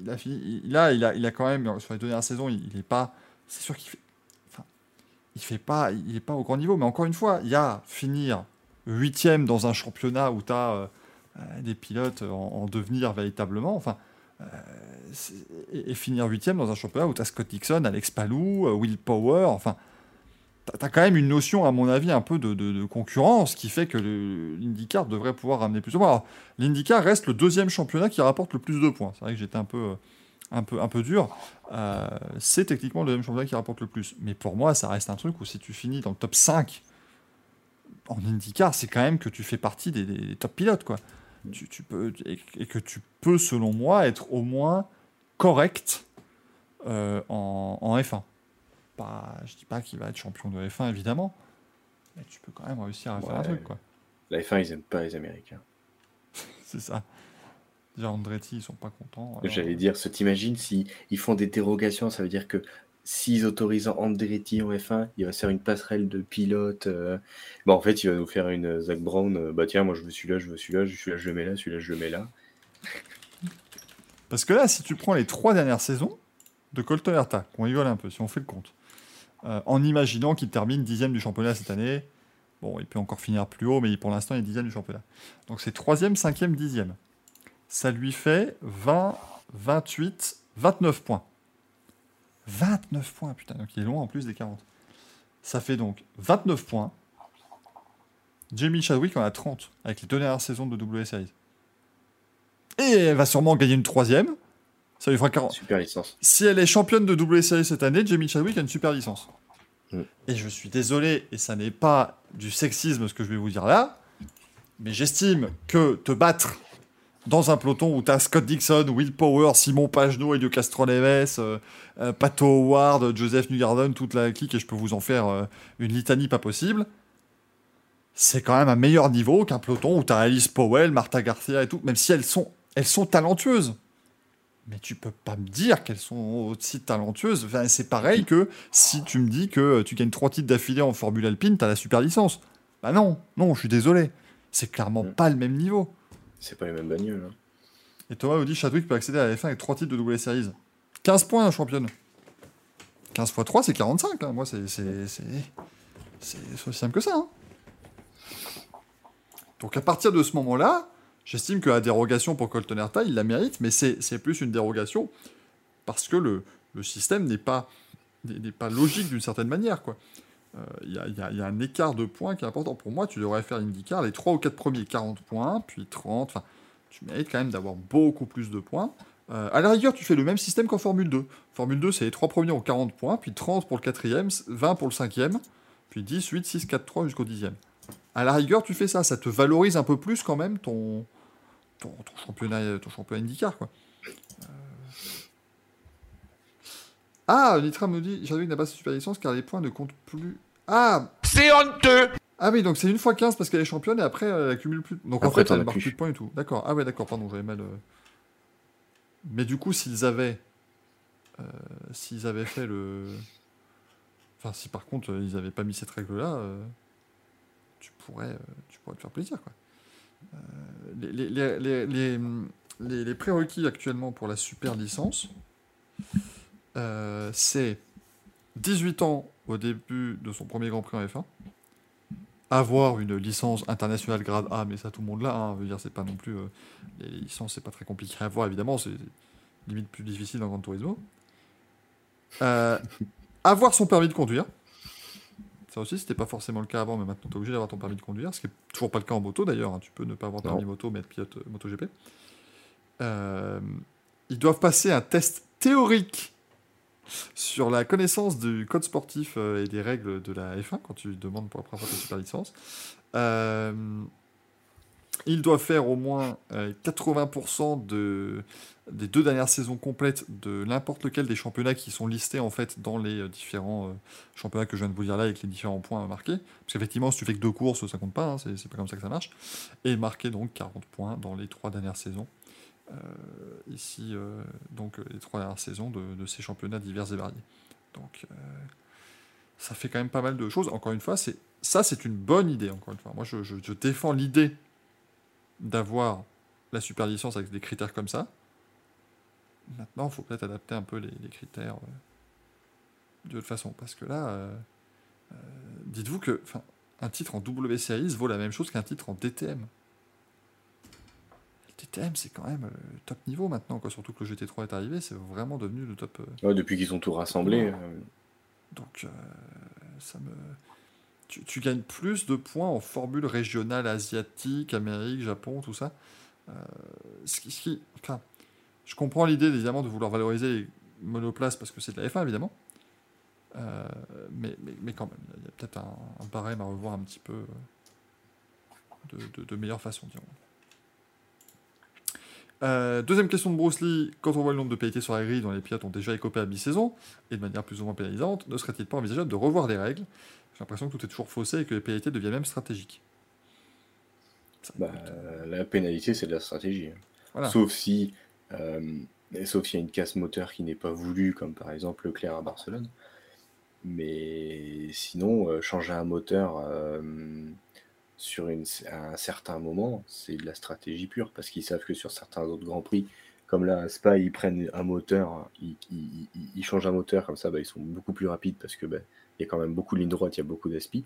[SPEAKER 2] il a fini, il, là, il a, il a quand même, sur les deux dernières saisons, il, il est pas. C'est sûr qu'il fait. Il fait pas. Au grand niveau, mais encore une fois, il y a finir huitième dans un championnat où tu as des pilotes en, en devenir véritablement. Enfin. euh, et, finir huitième dans un championnat où tu as Scott Dixon, Alex Palou, euh, Will Power, enfin, tu as quand même une notion, à mon avis, un peu de, concurrence qui fait que l'IndyCar devrait pouvoir ramener plus de points. L'IndyCar reste le deuxième championnat qui rapporte le plus de points. C'est vrai que j'étais un peu, euh, un peu, un peu dur. Euh, c'est techniquement le deuxième championnat qui rapporte le plus. Mais pour moi, ça reste un truc où si tu finis dans le top 5 en IndyCar, c'est quand même que tu fais partie des, des- des top pilotes. Quoi. Tu, tu peux, et, et que tu peux, selon moi, être au moins correct euh, en, en F1. Pas, je dis pas qu'il va être champion de F1, évidemment. Mais tu peux quand même réussir à faire un truc. Quoi.
[SPEAKER 3] La F1, ils aiment pas les Américains.
[SPEAKER 2] C'est ça. Déjà, Andretti, ils sont pas contents. alors-
[SPEAKER 3] J'allais dire, ce t'imagines si ils font des dérogations, ça veut dire que s'ils autorisent Andretti en F1, il va se faire une passerelle de pilotes. euh, en fait, il va nous faire une euh, Zach Brown. euh, Bah tiens, moi je veux celui-là, je veux celui-là, celui-là je le mets là, celui-là je le mets là.
[SPEAKER 2] Parce que là, si tu prends les trois dernières saisons de Colton Herta, qu'on rigole un peu, si on fait le compte, euh, en imaginant qu'il termine dixième du championnat cette année, bon, il peut encore finir plus haut, mais pour l'instant, il est dixième du championnat. Donc c'est troisième, cinquième, dixième. Ça lui fait 20, 28, 29 points. 29 points, putain, donc il est loin en plus des 40. Ça fait donc 29 points. Jamie Chadwick en a 30 avec les deux dernières saisons de W Series. Et elle va sûrement gagner une troisième. Ça lui fera 40.
[SPEAKER 3] Super licence.
[SPEAKER 2] Si elle est championne de W Series cette année, Jamie Chadwick a une super licence.
[SPEAKER 3] Mm.
[SPEAKER 2] Et je suis désolé, et ça n'est pas du sexisme ce que je vais vous dire là, mais j'estime que te battre dans un peloton où tu as Scott Dixon, Will Power, Simon Pagenaud, Elio Castroneves, euh, euh, Pato Howard, Joseph Newgarden, toute la clique, et je peux vous en faire euh, une litanie pas possible, c'est quand même un meilleur niveau qu'un peloton où tu as Alice Powell, Martha Garcia et tout, même si elles sont, elles sont talentueuses. Mais tu peux pas me dire qu'elles sont aussi talentueuses. Enfin, c'est pareil que si tu me dis que tu gagnes trois titres d'affilée en Formule Alpine, tu as la super licence. Bah non, non, je suis désolé. C'est clairement
[SPEAKER 3] Mm.
[SPEAKER 2] pas le même niveau.
[SPEAKER 3] C'est pas les mêmes bagnoles. hein.
[SPEAKER 2] Et Thomas nous dit Chadwick peut accéder à la F1 avec 3 titres de double Series. 15 points, championne. 15 x 3, c'est 45. hein. Moi, c'est. C'est aussi simple que ça. hein. Donc, à partir de ce moment-là, j'estime que la dérogation pour Colton Herta, il la mérite, mais c'est plus une dérogation parce que le, le système n'est pas, pas logique d'une certaine manière. quoi. Euh, Il y, a, il y il y a un écart de points qui est important. Pour moi, tu devrais faire IndyCar, les 3 ou 4 premiers 40 points, puis 30. Enfin, tu mérites quand même d'avoir beaucoup plus de points. Euh, à la rigueur, tu fais le même système qu'en Formule 2. Formule 2, c'est les 3 premiers ont 40 points, puis 30 pour le quatrième, 20 pour le cinquième, puis 10, 8, 6, 4, 3 jusqu'au dixième. À la rigueur, tu fais ça. Ça te valorise un peu plus quand même ton, ton, ton championnat, ton championnat IndyCar. Quoi. Ah, Nitra me dit Jadwick n'a pas sa super licence car les points ne comptent plus. Ah
[SPEAKER 4] C'est honteux
[SPEAKER 2] ah oui, donc c'est une fois 15 parce qu'elle est championne et après elle accumule plus. Donc en
[SPEAKER 3] Après,
[SPEAKER 2] fait,
[SPEAKER 3] t'en
[SPEAKER 2] elle marque
[SPEAKER 3] plus.
[SPEAKER 2] de points et tout. D'accord. Ah ouais, d'accord, pardon, j'avais mal. euh. Mais du coup, s'ils avaient. euh, s'ils avaient fait le. Enfin, si par contre ils avaient pas mis cette règle-là, euh, tu, pourrais, tu pourrais te faire plaisir, quoi. Euh, les, les, les, les- les prérequis actuellement pour la super licence, euh, c'est 18 ans au début de son premier Grand Prix en F1 avoir une licence internationale grade A, mais ça tout le monde l'a. Hein, je veux dire, c'est pas non plus euh, les licences, c'est pas très compliqué à avoir évidemment, c'est limite plus difficile dans Grand Turismo. Euh, avoir son permis de conduire. Ça aussi, c'était pas forcément le cas avant, mais maintenant tu es obligé d'avoir ton permis de conduire, ce qui est toujours pas le cas en moto d'ailleurs. hein. Tu peux ne pas avoir
[SPEAKER 3] Non.
[SPEAKER 2] permis moto, mais être pilote euh, MotoGP. Ils doivent passer un test théorique sur la connaissance du code sportif euh, et des règles de la F1 quand tu demandes pour la première fois ta super licence. Euh, il doit faire au moins euh, 80% de, des deux dernières saisons complètes de n'importe lequel des championnats qui sont listés en fait dans les euh, différents euh, championnats que je viens de vous dire là avec les différents points marqués. Parce qu'effectivement, si tu fais que deux courses, ça compte pas, hein, c'est pas comme ça que ça marche. Et marquer donc 40 points dans les trois dernières saisons. Euh, ici, euh, donc euh, les trois dernières saisons de, ces championnats divers et variés. Donc, ça fait quand même pas mal de choses. Encore une fois, c'est ça, c'est une bonne idée. Encore une fois, moi, je, défends l'idée d'avoir la super licence avec des critères comme ça. Maintenant, il faut peut-être adapter un peu les, critères de toute façon, parce que là, dites-vous que, un titre en W vaut la même chose qu'un titre en DTM. Le DTM, c'est quand même euh, top niveau maintenant, quoi. Surtout que le GT3 est arrivé, c'est vraiment devenu le top. euh,
[SPEAKER 3] Ouais, depuis qu'ils ont tout rassemblé. euh,
[SPEAKER 2] donc, euh, ça me. Tu, tu gagnes plus de points en formule régionale asiatique, Amérique, Japon, tout ça. Euh, ce qui, ce qui- enfin, je comprends l'idée évidemment de vouloir valoriser les monoplaces parce que c'est de la F1 évidemment. Euh, mais, mais, mais quand même, il y a peut-être un, un barème à revoir un petit peu de, de, de meilleure façon, dirons. Euh, deuxième question de Bruce Lee. Quand on voit le nombre de pénalités sur la grille dont les pilotes ont déjà écopé à mi-saison, et de manière plus ou moins pénalisante, ne serait-il pas envisageable de revoir les règles? J'ai l'impression que tout est toujours faussé et que les pénalités deviennent même stratégiques.
[SPEAKER 3] Bah, la pénalité, c'est de la stratégie. hein.
[SPEAKER 2] Voilà.
[SPEAKER 3] Sauf si, euh, sauf s'il y a une casse moteur qui n'est pas voulue, comme par exemple Leclerc à Barcelone. Mais sinon, euh, changer un moteur sur un certain moment, c'est de la stratégie pure, parce qu'ils savent que sur certains autres grands prix, comme là Spa, ils prennent un moteur, ils, changent un moteur comme ça, bah, ils sont beaucoup plus rapides parce que bah, il y a quand même beaucoup de lignes droites, il y a beaucoup d'aspi.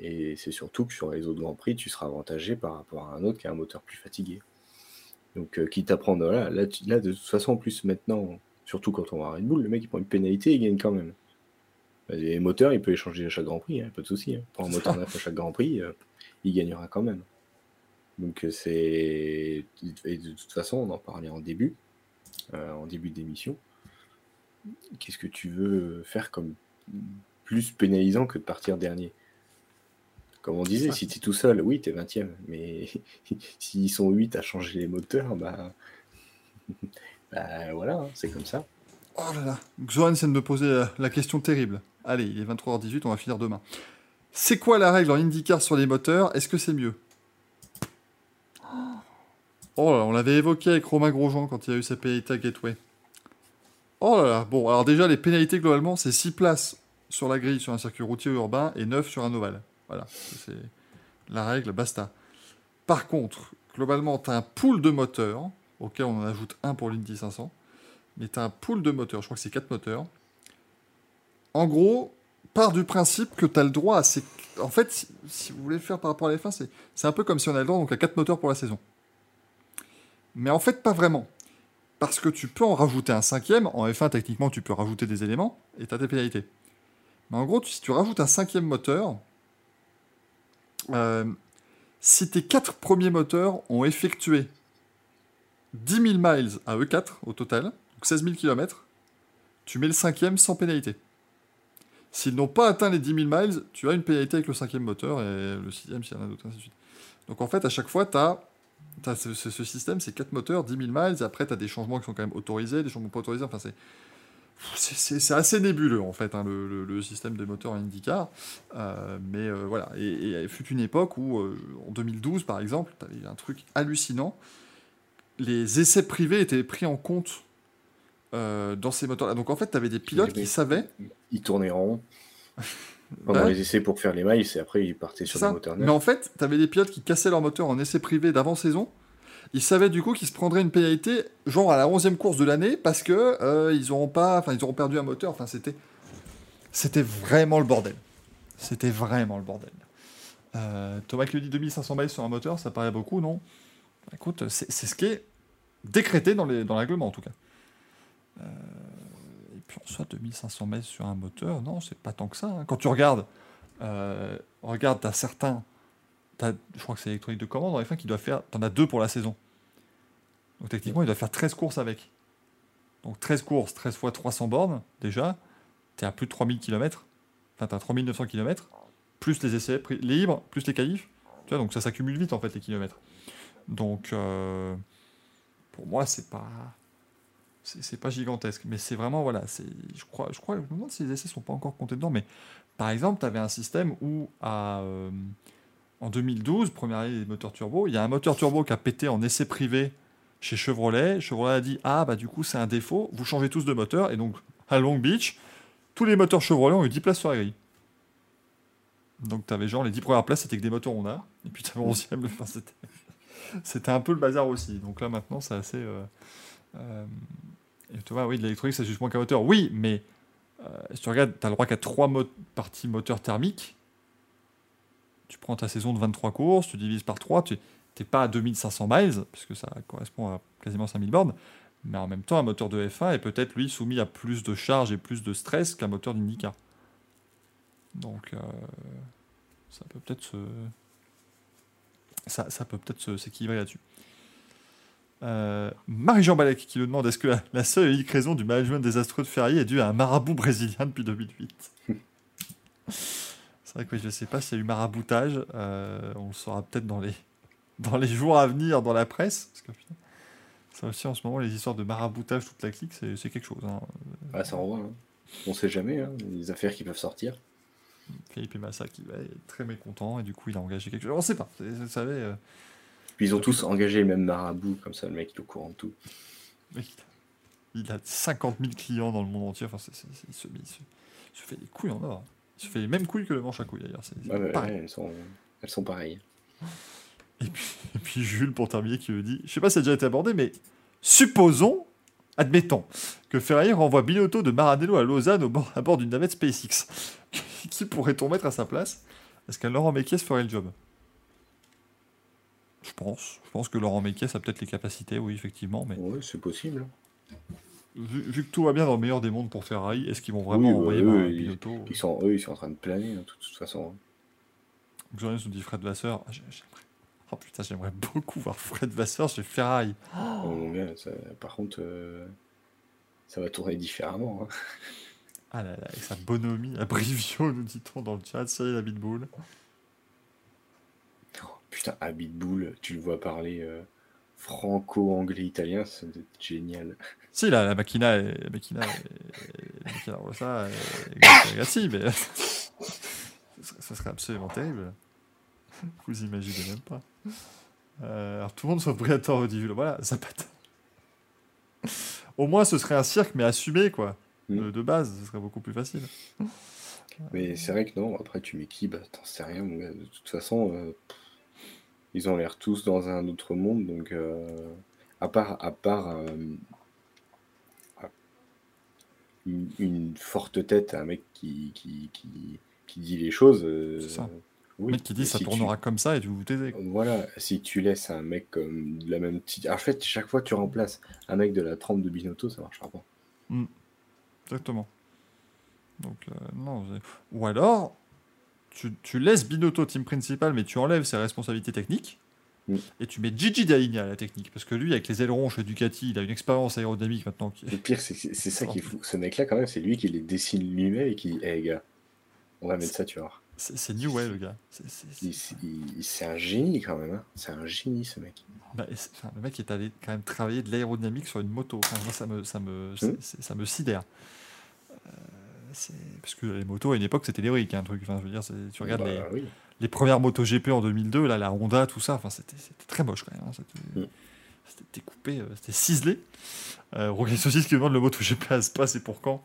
[SPEAKER 3] Et c'est surtout que sur les autres grands prix, tu seras avantagé par rapport à un autre qui a un moteur plus fatigué. Donc, euh, quitte à prendre. Là, là, de toute façon, en plus, maintenant, surtout quand on va à Red Bull, le mec il prend une pénalité, il gagne quand même. Bah, Les moteurs, il peut les changer à chaque Grand Prix, hein, pas de souci. Hein. Prends un moteur neuf à chaque Grand Prix, euh, il gagnera quand même. Donc, euh, c'est. Et de toute façon, on en parlait en début, euh, en début d'émission. Qu'est-ce que tu veux faire comme plus pénalisant que de partir dernier? Comme on disait, si tu es tout seul, oui, tu es 20 e mais s'ils sont 8 à changer les moteurs, bah, bah voilà, hein, c'est comme ça.
[SPEAKER 2] Oh là là, Xoran vient de me poser euh, la question terrible. Allez, il est 23h18, on va finir demain. C'est quoi la règle en IndyCar sur les moteurs? Est-ce que c'est mieux? Oh là, on l'avait évoqué avec Romain Grosjean quand il y a eu sa pénalité à Gateway. Oh là là, bon, alors déjà, les pénalités globalement, c'est 6 places sur la grille sur un circuit routier urbain et 9 sur un ovale. Voilà, c'est la règle, basta. Par contre, globalement, tu as un pool de moteurs, auquel on en ajoute un pour l'Indy 500, mais tu as un pool de moteurs, je crois que c'est 4 moteurs. En gros, part du principe que tu as le droit à ces... En fait, si, vous voulez le faire par rapport à la F1, c'est un peu comme si on a le droit donc, à 4 moteurs pour la saison. Mais en fait, pas vraiment. Parce que tu peux en rajouter un cinquième. En F1, techniquement, tu peux rajouter des éléments et tu as tes pénalités. Mais en gros, si tu rajoutes un cinquième moteur, euh, si tes quatre premiers moteurs ont effectué 10 000 miles à E4 au total, donc 16 000 km, tu mets le cinquième sans pénalité. S'ils n'ont pas atteint les 10 000 miles, tu as une pénalité avec le cinquième moteur et le sixième s'il y en a d'autres, ainsi de suite. Donc en fait, à chaque fois, tu as ce, système, c'est 4 moteurs, 10 000 miles, et après, tu as des changements qui sont quand même autorisés, des changements pas autorisés. Enfin, c'est. Assez nébuleux en fait hein, le, système des moteurs IndyCar, euh, mais euh, voilà. Et, il fut une époque où, euh, en 2012 par exemple, tu avais un truc hallucinant. Les essais privés étaient pris en compte dans ces moteurs-là. Donc en fait, tu avais des pilotes qui savaient.
[SPEAKER 3] Ils tournaient rond. Pendant les essais pour faire les miles, et après ils partaient sur le moteur
[SPEAKER 2] Mais en fait, tu avais des pilotes qui cassaient leur moteur en essai privé d'avant-saison. Ils savaient du coup qu'ils se prendraient une pénalité, genre à la 11e course de l'année, parce que euh, ils auront pas, enfin ils auront perdu un moteur. Enfin, c'était, c'était vraiment le bordel. C'était vraiment le bordel. Euh, Thomas qui dit 2500 miles sur un moteur, ça paraît beaucoup, non? Écoute, c'est, ce qui est décrété dans, les, dans le règlement en tout cas. Euh, puis on soit 2500 mètres sur un moteur, non, c'est pas tant que ça. Hein. Quand tu regardes, euh, regarde, t'as certains, je crois que c'est électronique de commande dans les fins qui doit faire, t'en as deux pour la saison. Donc techniquement, il doit faire 13 courses avec. Donc 13 courses, 13 fois 300 bornes, déjà, t'es à plus de 3000 km, enfin t'as 3900 km, plus les essais libres, plus les qualifs, tu vois, donc ça s'accumule vite en fait les kilomètres. Donc, euh, pour moi, c'est pas c'est pas gigantesque, mais c'est vraiment, voilà, je crois, je crois, je me demande si les essais sont pas encore comptés dedans, mais par exemple, tu avais un système où, à, euh, en 2012, première année des moteurs turbo, il y a un moteur turbo qui a pété en essai privé chez Chevrolet. Chevrolet a dit, ah, bah du coup, c'est un défaut, vous changez tous de moteur, et donc, à Long Beach, tous les moteurs Chevrolet ont eu 10 places sur la grille. Donc, tu avais genre, les 10 premières places, c'était que des moteurs Honda, et puis tu avais 11e, enfin, c'était, c'était un peu le bazar aussi. Donc là, maintenant, c'est assez. Euh, euh, et tu vois, oui, de l'électronique, c'est juste moins qu'un moteur. Oui, mais euh, si tu regardes, tu as le droit qu'à trois parties moteurs thermiques. Tu prends ta saison de 23 courses, tu divises par 3, tu n'es pas à 2500 miles, puisque ça correspond à quasiment 5000 bornes. Mais en même temps, un moteur de F1 est peut-être, lui, soumis à plus de charge et plus de stress qu'un moteur d'IndyCar. Donc, euh, ça peut peut-être se... Ça, ça peut peut-être s'équilibrer là-dessus. Euh, Marie-Jean Balek qui nous demande est-ce que la, seule et unique raison du management désastreux de Ferrari est due à un marabout brésilien depuis 2008 C'est vrai que je ne sais pas s'il y a eu maraboutage. Euh, on le saura peut-être dans les, dans les jours à venir dans la presse. Parce que, ça aussi, en ce moment, les histoires de maraboutage, toute la clique, c'est quelque chose. Hein.
[SPEAKER 3] Ah, ça renvoie. Hein. On sait jamais, hein, les affaires qui peuvent sortir.
[SPEAKER 2] Philippe Massa qui va être très mécontent et du coup il a engagé quelque chose. On ne sait pas. Vous savez, euh,
[SPEAKER 3] puis ils ont tous engagé le même marabout, comme ça le mec il est au courant de tout.
[SPEAKER 2] Il a 50 000 clients dans le monde entier. Enfin, il, se, fait des couilles en or. Il se fait les mêmes couilles que le manche à couilles d'ailleurs.
[SPEAKER 3] elles, sont, elles sont pareilles.
[SPEAKER 2] Et puis, Jules, pour terminer, qui me dit Je sais pas si ça a déjà été abordé, mais supposons, admettons, que Ferrari renvoie Binotto de Maranello à Lausanne au bord, à bord d'une navette SpaceX. qui pourrait-on mettre à sa place? Est-ce qu'un Laurent Mekies ferait le job? Je pense. Je pense que Laurent Mekies a peut-être les capacités, oui, effectivement. Mais...
[SPEAKER 3] Oui, c'est possible.
[SPEAKER 2] Vu, que tout va bien dans le meilleur des mondes pour Ferrari, est-ce qu'ils vont vraiment envoyer eux,
[SPEAKER 3] ils, ils, sont, eux, ils sont en train de planer, hein, de toute, façon.
[SPEAKER 2] Jonas nous dit Fred Vasseur. Ah, oh putain, j'aimerais beaucoup voir Fred Vasseur chez Ferrari.
[SPEAKER 3] Oh, mon gars, par contre, euh, ça va tourner différemment. Hein.
[SPEAKER 2] Ah là là, avec sa bonhomie, à Brivio, nous dit-on dans le chat, Cyril Abitboul.
[SPEAKER 3] Putain, Abitboul, tu le vois parler euh, franco-anglais-italien, c'est génial.
[SPEAKER 2] Si, la, la machina, est- la machina, est- la machina rossa, est- ragazzi, mais ça serait- ça serait absolument terrible. Vous imaginez même pas. Euh, alors tout le monde sauf Briator Odivule, voilà, Zapata. Au moins ce serait un cirque, mais assumé, quoi. De,
[SPEAKER 3] Mm.
[SPEAKER 2] de base, ce serait beaucoup plus facile.
[SPEAKER 3] Mais c'est vrai que non, après tu mets qui Bah t'en sais rien, mon gars. De toute façon, euh, ils ont l'air tous dans un autre monde, donc euh, à part, à part euh, une, une forte tête, un mec qui, qui, qui, qui dit les choses. euh,
[SPEAKER 2] C'est ça.
[SPEAKER 3] oui.
[SPEAKER 2] Le mec qui dit ça
[SPEAKER 3] si tu-
[SPEAKER 2] tournera comme ça et tu vous taisez.
[SPEAKER 3] Voilà, si tu laisses un mec comme de la même petite. En fait, chaque fois que tu remplaces un mec de la trempe de Binotto, ça marchera pas.
[SPEAKER 2] Exactement. Donc, euh, non. Ou alors, tu, tu laisses Binotto team principal, mais tu enlèves ses responsabilités techniques.
[SPEAKER 3] Mm.
[SPEAKER 2] Et tu mets Gigi Daligne à la technique. Parce que lui, avec les ailerons chez Ducati, il a une expérience aérodynamique maintenant. Qui...
[SPEAKER 3] Le pire, c'est ça qui est fou. Ce mec-là, quand même, c'est lui qui les dessine lui-même et qui dit Hé, les gars, on va mettre ça, tu vois.
[SPEAKER 2] C'est c'est New Way, le gars. C'est-
[SPEAKER 3] un génie, quand même. hein. C'est un génie, ce mec.
[SPEAKER 2] Bah, enfin, le mec est allé quand même travailler de l'aérodynamique sur une moto. Enfin, moi, ça me, ça me, c'est- ça me sidère. Euh, parce que les motos à une époque c'était lyrique, un truc. Enfin, je veux dire, tu regardes
[SPEAKER 3] Bah,
[SPEAKER 2] les,
[SPEAKER 3] oui.
[SPEAKER 2] les premières motos GP en 2002, là, la Honda, tout ça, enfin, c'était très moche quand même. hein, C'était
[SPEAKER 3] Mm.
[SPEAKER 2] c'était découpé, euh, c'était ciselé. Euh, Roger Saucisse qui demande le moto GP à Spa, c'est pour quand?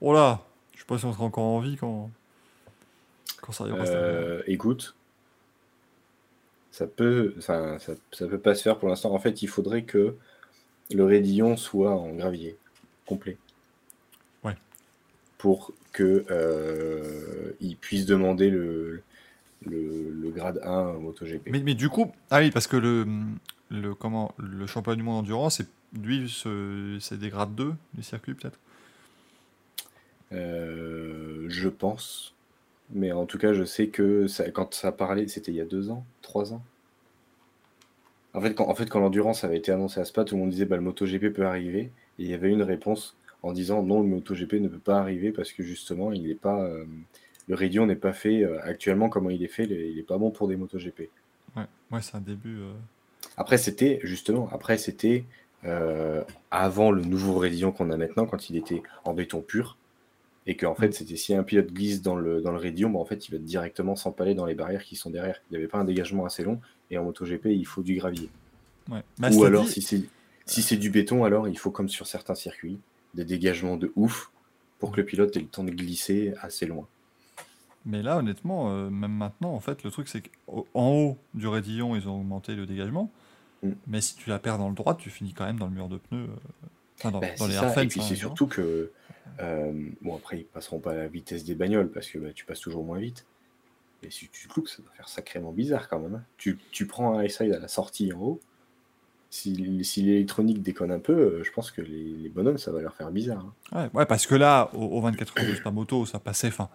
[SPEAKER 2] Oh là Je sais pas si on sera encore en vie quand, quand ça arrivera.
[SPEAKER 3] Euh, écoute, ça peut, enfin, ça, ça peut pas se faire pour l'instant. En fait, il faudrait que le raidillon soit en gravier complet. Pour que euh, il puisse demander le, le, le grade 1 au MotoGP.
[SPEAKER 2] Mais, mais du coup, ah oui, parce que le, le, comment, le championnat du monde endurance, c'est, lui, ce- c'est des grades 2 du circuit peut-être?
[SPEAKER 3] Euh, je pense. Mais en tout cas, je sais que ça, quand ça parlait, c'était il y a deux ans, trois ans. En fait, quand, en fait, quand l'endurance avait été annoncée à Spa, tout le monde disait bah, le MotoGP peut arriver. Et il y avait une réponse en disant non, le MotoGP ne peut pas arriver parce que justement, il n'est pas, euh, le Radeon n'est pas fait euh, actuellement comment il est fait. Il n'est pas bon pour des MotoGP.
[SPEAKER 2] Ouais, ouais c'est un début. euh,
[SPEAKER 3] Après, c'était justement, après c'était avant le nouveau Radeon qu'on a maintenant, quand il était en béton pur, et qu'en fait, c'était si un pilote glisse dans le dans le Radeon, bah, en fait, il va directement s'empaler dans les barrières qui sont derrière. Il n'y avait pas un dégagement assez long, et en MotoGP, il faut du gravier.
[SPEAKER 2] ouais.
[SPEAKER 3] Ou
[SPEAKER 2] cela
[SPEAKER 3] alors,
[SPEAKER 2] dit-
[SPEAKER 3] si c'est si c'est du béton, alors il faut comme sur certains circuits, des dégagements de ouf pour que le pilote ait le temps de glisser assez loin.
[SPEAKER 2] Mais là, honnêtement, euh, même maintenant, en fait, le truc, c'est qu'en haut du raidillon, ils ont augmenté le dégagement.
[SPEAKER 3] Mm.
[SPEAKER 2] Mais si tu la perds dans le droit, tu finis quand même dans le mur de pneus. euh, Enfin, dans,
[SPEAKER 3] Bah,
[SPEAKER 2] dans les airfans.
[SPEAKER 3] et puis
[SPEAKER 2] hein,
[SPEAKER 3] c'est
[SPEAKER 2] évidemment.
[SPEAKER 3] surtout que, euh, bon après ils passeront pas à la vitesse des bagnoles parce que bah, tu passes toujours moins vite. Mais si tu te loupes, ça doit faire sacrément bizarre quand même. hein. Tu, tu prends un side à la sortie en haut, si, si l'électronique déconne un peu, euh, je pense que les, les bonhommes ça va leur faire bizarre. hein.
[SPEAKER 2] Ouais, ouais, parce que là, au, au 24 heures de Spa Moto, ça passait, enfin,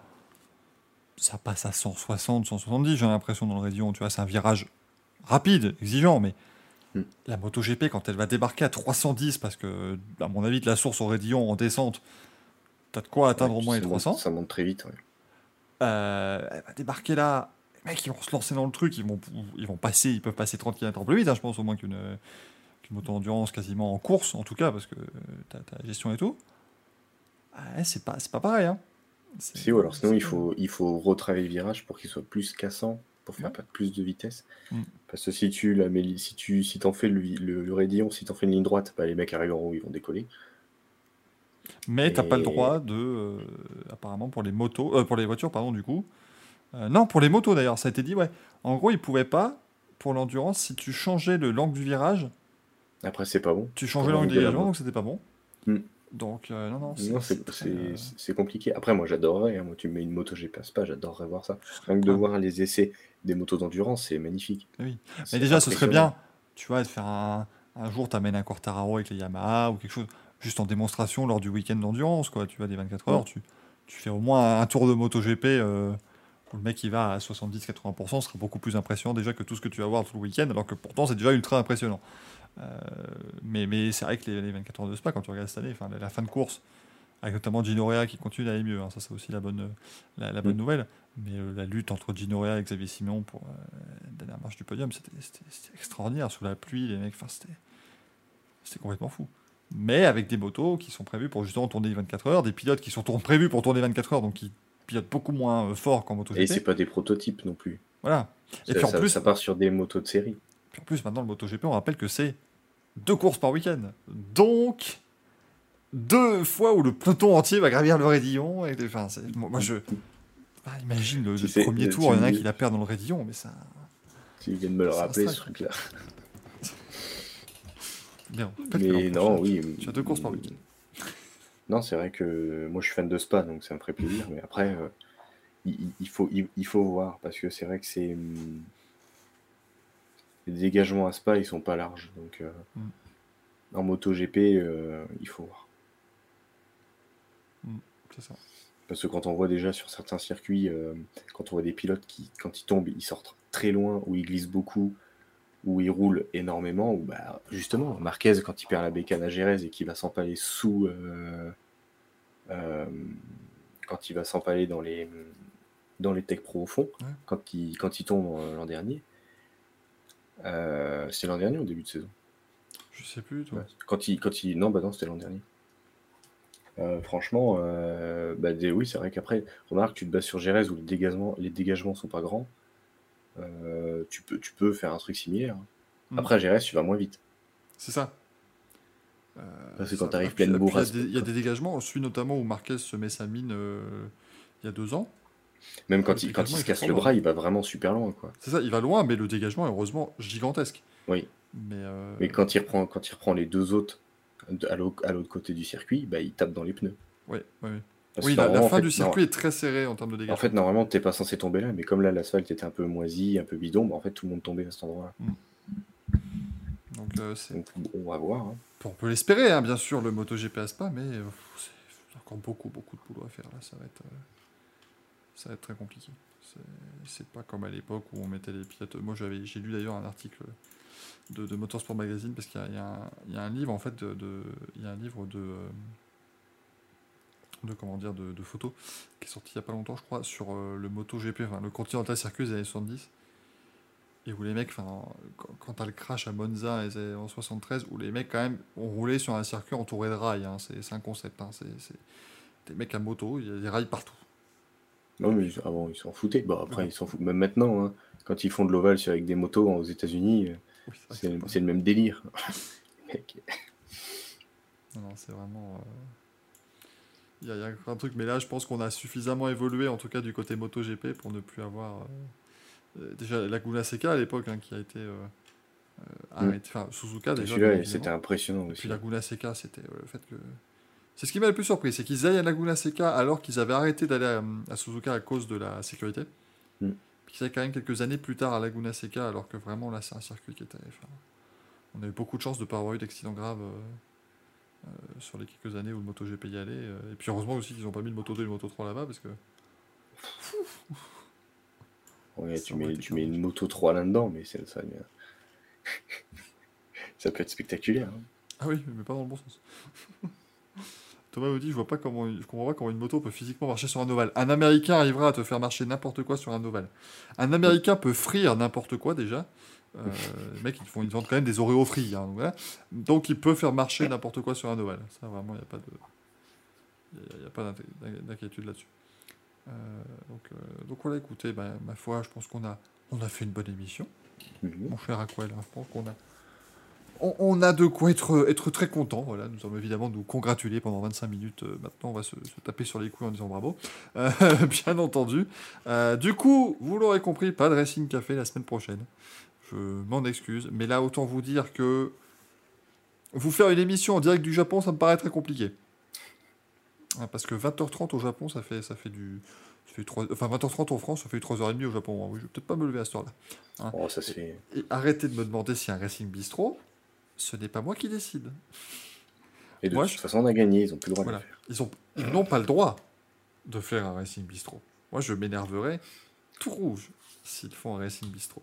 [SPEAKER 2] ça passe à 160, 170, j'ai l'impression, dans le raidillon. Tu vois, c'est un virage rapide, exigeant, mais
[SPEAKER 3] Mm.
[SPEAKER 2] la MotoGP, quand elle va débarquer à 310, parce que, à mon avis, de la source au raidillon en descente, t'as de quoi atteindre
[SPEAKER 3] Ouais,
[SPEAKER 2] au moins les
[SPEAKER 3] ça monte-
[SPEAKER 2] 300.
[SPEAKER 3] ça monte très vite. ouais.
[SPEAKER 2] Euh, elle va débarquer là. Les mecs, ils vont se lancer dans le truc. Ils vont, ils vont passer, ils peuvent passer 30 km plus vite, hein, je pense, au moins qu'une qu'une moto endurance quasiment en course, en tout cas, parce que t'as t'as la gestion et tout. Ouais, c'est pas, pas pareil. Hein.
[SPEAKER 3] Si, ou alors sinon il faut, il faut retravailler le virage pour qu'il soit plus cassant, pour faire
[SPEAKER 2] Ouais.
[SPEAKER 3] pas plus de vitesse.
[SPEAKER 2] Mm.
[SPEAKER 3] Parce que si tu la mets- si tu si t'en fais le, le, le raidillon, si t'en fais une ligne droite, bah, les mecs arrivent en haut, ils vont décoller.
[SPEAKER 2] Mais t'as pas le
[SPEAKER 3] Et-
[SPEAKER 2] droit de, euh, apparemment pour les motos, euh, pour les voitures, pardon, du coup. Euh, non, pour les motos d'ailleurs, ça a été dit, ouais. En gros, ils pouvaient pas, pour l'endurance, si tu changeais le l'angle du virage,
[SPEAKER 3] Après c'est pas bon.
[SPEAKER 2] tu changeais l'angle dégagement,
[SPEAKER 3] moto.
[SPEAKER 2] donc c'était pas bon.
[SPEAKER 3] Hmm.
[SPEAKER 2] Donc, euh, non, non,
[SPEAKER 3] c'est
[SPEAKER 2] euh,
[SPEAKER 3] c'est compliqué. Après, moi, j'adorerais. hein. Moi, tu me mets une moto, passe pas, j'adorerais voir ça. Rien que de voir les essais des motos d'endurance, c'est magnifique.
[SPEAKER 2] Oui. Mais déjà, ce serait bien, tu vois, de faire un, un jour, t'amènes un Quartararo avec les Yamaha ou quelque chose, juste en démonstration lors du week-end d'endurance, quoi. Tu vois, des 24 heures,
[SPEAKER 3] Ouais.
[SPEAKER 2] tu, tu fais au moins un tour de MotoGP euh, le mec il va à 70-80%, ce sera beaucoup plus impressionnant déjà que tout ce que tu vas voir tout le week-end, alors que pourtant c'est déjà ultra impressionnant. Euh, mais mais c'est vrai que les, les 24 heures de Spa, quand tu regardes cette année, enfin, la, la fin de course, avec notamment Gino Rea qui continue d'aller mieux. hein. Ça, c'est aussi la bonne, la, la bonne
[SPEAKER 3] Mm.
[SPEAKER 2] nouvelle. Mais euh, la lutte entre Gino Rea et Xavier Simon pour euh, la dernière marche du podium, c'était extraordinaire. Sous la pluie, les mecs, c'était complètement fou. Mais avec des motos qui sont prévues pour justement tourner les 24 heures, des pilotes qui sont prévus pour tourner 24 heures, donc qui beaucoup moins euh, fort qu'en MotoGP.
[SPEAKER 3] Et c'est pas des prototypes non plus.
[SPEAKER 2] Voilà. Et puis en
[SPEAKER 3] ça-
[SPEAKER 2] plus,
[SPEAKER 3] ça part sur des motos de série.
[SPEAKER 2] puis en plus, maintenant, le MotoGP, on rappelle que c'est deux courses par week-end. Donc, deux fois où le peloton entier va gravir le raidillon. Et, enfin, moi, moi, je. Ah, imagine le, premier
[SPEAKER 3] tu
[SPEAKER 2] tour, il y en a qui la perd dans le raidillon, mais ça.
[SPEAKER 3] Tu viens de me le rappeler, ce truc-là.
[SPEAKER 2] Bien.
[SPEAKER 3] Mais non, oui.
[SPEAKER 2] Tu as deux courses par week-end.
[SPEAKER 3] Non, c'est vrai que moi je suis fan de Spa, donc ça me ferait plaisir. Mais après, euh, il, il faut, il, il faut voir, parce que c'est vrai que c'est. hum, Les dégagements à Spa, ils sont pas larges. Donc euh,
[SPEAKER 2] Mm.
[SPEAKER 3] en MotoGP, euh, il faut voir.
[SPEAKER 2] C'est ça.
[SPEAKER 3] Parce que quand on voit déjà sur certains circuits, euh, quand on voit des pilotes qui, quand ils tombent, ils sortent très loin, ou ils glissent beaucoup, ou ils roulent énormément, ou bah, justement, Marquez, quand il perd la bécane à Jerez et qu'il va s'empaler sous. euh, euh, quand il va s'empaler dans les, dans les tech pro au fond,
[SPEAKER 2] Ouais.
[SPEAKER 3] quand, il, quand il tombe euh, l'an dernier. Euh, c'était l'an dernier ou au début de saison?
[SPEAKER 2] Je sais plus, toi.
[SPEAKER 3] Ouais. Quand il, quand il... Non, bah non, c'était l'an dernier. Euh, franchement, euh, bah, des- oui, c'est vrai qu'après, remarque, tu te bases sur Jerez où les dégagements, les dégagements sont pas grands. Euh, tu, peux, tu peux faire un truc similaire.
[SPEAKER 2] Mm.
[SPEAKER 3] Après, à Jerez, tu vas moins vite.
[SPEAKER 2] C'est ça. Euh,
[SPEAKER 3] Parce que
[SPEAKER 2] ça.
[SPEAKER 3] quand t'arrives
[SPEAKER 2] Et puis-
[SPEAKER 3] pleine bourrasse,
[SPEAKER 2] Il y a des-
[SPEAKER 3] quand-
[SPEAKER 2] dégagements. Celui notamment où Marquez se met sa mine euh, il y a deux ans.
[SPEAKER 3] Même quand
[SPEAKER 2] Le
[SPEAKER 3] il, quand il se casse le bras, il va vraiment super loin. Quoi.
[SPEAKER 2] C'est ça, il va loin, mais le dégagement est heureusement gigantesque.
[SPEAKER 3] Oui.
[SPEAKER 2] Mais, euh,
[SPEAKER 3] Mais quand il reprend, quand il reprend les deux autres à l'autre côté du circuit, bah, il tape dans les pneus.
[SPEAKER 2] ouais, ouais.
[SPEAKER 3] Parce
[SPEAKER 2] Oui,
[SPEAKER 3] que
[SPEAKER 2] la, fin
[SPEAKER 3] en fait,
[SPEAKER 2] du
[SPEAKER 3] non-
[SPEAKER 2] circuit est très serrée en termes de dégagement.
[SPEAKER 3] En fait, normalement, t'es pas censé tomber là, mais comme là, l'asphalte était un peu moisi, un peu bidon, bah, en fait, tout le monde tombait à cet endroit-là.
[SPEAKER 2] Donc, euh,
[SPEAKER 3] Donc, on va voir. hein.
[SPEAKER 2] on peut l'espérer, hein, bien sûr, le MotoGP à Spa, mais euh, c'est encore beaucoup, beaucoup de boulot à faire. Là, ça va être, euh, ça va être très compliqué. C'est- pas comme à l'époque où on mettait les pilotes. Moi, j'avais, j'ai lu d'ailleurs un article de, de Motorsport Magazine parce qu'il y y a un, il y a un livre en fait de, il y a un livre de de comment dire de, de photos qui est sorti il y a pas longtemps, je crois, sur euh, le MotoGP, enfin le Continental Circuit des années 70 et où les mecs, enfin, quand, quand t'as le crash à Monza en 73, où les mecs quand même ont roulé sur un circuit entouré de rails, hein, c'est un concept, hein, c'est des mecs à moto, il y a des rails partout.
[SPEAKER 3] Non, mais avant, ils s'en foutaient. Bon, après,
[SPEAKER 2] Ouais.
[SPEAKER 3] ils s'en foutent. Même maintenant, hein, quand ils font de l'ovale sur- avec des motos aux États-Unis, euh,
[SPEAKER 2] Oui, c'est
[SPEAKER 3] le même délire.
[SPEAKER 2] Non, non, c'est vraiment. euh, Il y, a- il y a un truc, mais là, je pense qu'on a suffisamment évolué, en tout cas du côté MotoGP, pour ne plus avoir. euh, euh, déjà, Laguna Seca à l'époque, hein, qui a été euh, euh, arrêté. Enfin, Suzuka déjà.
[SPEAKER 3] c'était impressionnant
[SPEAKER 2] Et
[SPEAKER 3] aussi.
[SPEAKER 2] puis Laguna Seca, c'était euh, le fait que. C'est ce qui m'a le plus surpris, c'est qu'ils aillent à Laguna Seca alors qu'ils avaient arrêté d'aller à, à Suzuka à cause de la sécurité.
[SPEAKER 3] Mm.
[SPEAKER 2] Puis qu'ils aillent quand même quelques années plus tard à Laguna Seca alors que vraiment là c'est un circuit qui était. enfin, on a eu beaucoup de chance de ne pas avoir eu d'accident grave sur les quelques années où le MotoGP y allait. euh, et puis heureusement aussi qu'ils n'ont pas mis le Moto 2 et le Moto 3 là-bas parce que.
[SPEAKER 3] Ouais,
[SPEAKER 2] Ça
[SPEAKER 3] tu, mets,
[SPEAKER 2] été
[SPEAKER 3] tu mets une moto 3 là-dedans, mais c'est- ça, ça peut être spectaculaire. hein.
[SPEAKER 2] Ah oui, mais pas dans le bon sens. Thomas me dit, je vois pas comment, je comprends pas comment une moto peut physiquement marcher sur un ovale. Un Américain arrivera à te faire marcher n'importe quoi sur un ovale. Un Américain peut frire n'importe quoi déjà. Euh, les mecs, ils, font, ils vendent quand même des Oreo frits. hein, donc, voilà. Donc, il peut faire marcher n'importe quoi sur un ovale. Ça, vraiment, il n'y a pas de, il y a- y a pas d'inqui- d'inquiétude là-dessus. Euh, donc, euh, donc voilà, écoutez, ben, ma foi, je pense qu'on a, on a fait une bonne émission
[SPEAKER 3] Mhm.
[SPEAKER 2] mon cher Aquel. hein, Je pense qu'on a, on, on a de quoi être, être très content. Voilà, nous allons évidemment nous congratuler pendant 25 minutes. euh, maintenant, on va se, se taper sur les couilles en disant bravo. Euh, bien entendu. Euh, du coup, vous l'aurez compris, pas de Racing Café la semaine prochaine. Je m'en excuse. Mais là, autant vous dire que vous faire une émission en direct du Japon, ça me paraît très compliqué. Ah, Parce que 20h30 au Japon, ça fait, ça fait du. ça fait trois- enfin, 20h30 en France, ça fait 3h30 au Japon. hein. Oui, je vais peut-être pas me lever à cette heure-là.
[SPEAKER 3] Oh, ça se fait.
[SPEAKER 2] Et arrêtez de me demander si un Racing Bistro, ce n'est pas moi qui décide.
[SPEAKER 3] Et de
[SPEAKER 2] Moi,
[SPEAKER 3] toute
[SPEAKER 2] je-
[SPEAKER 3] façon, on a gagné, ils ont plus le droit
[SPEAKER 2] Voilà.
[SPEAKER 3] de le faire.
[SPEAKER 2] Ils ont- ils n'ont pas le droit de faire un Racing Bistro. Moi, je m'énerverai tout rouge s'ils font un Racing Bistro.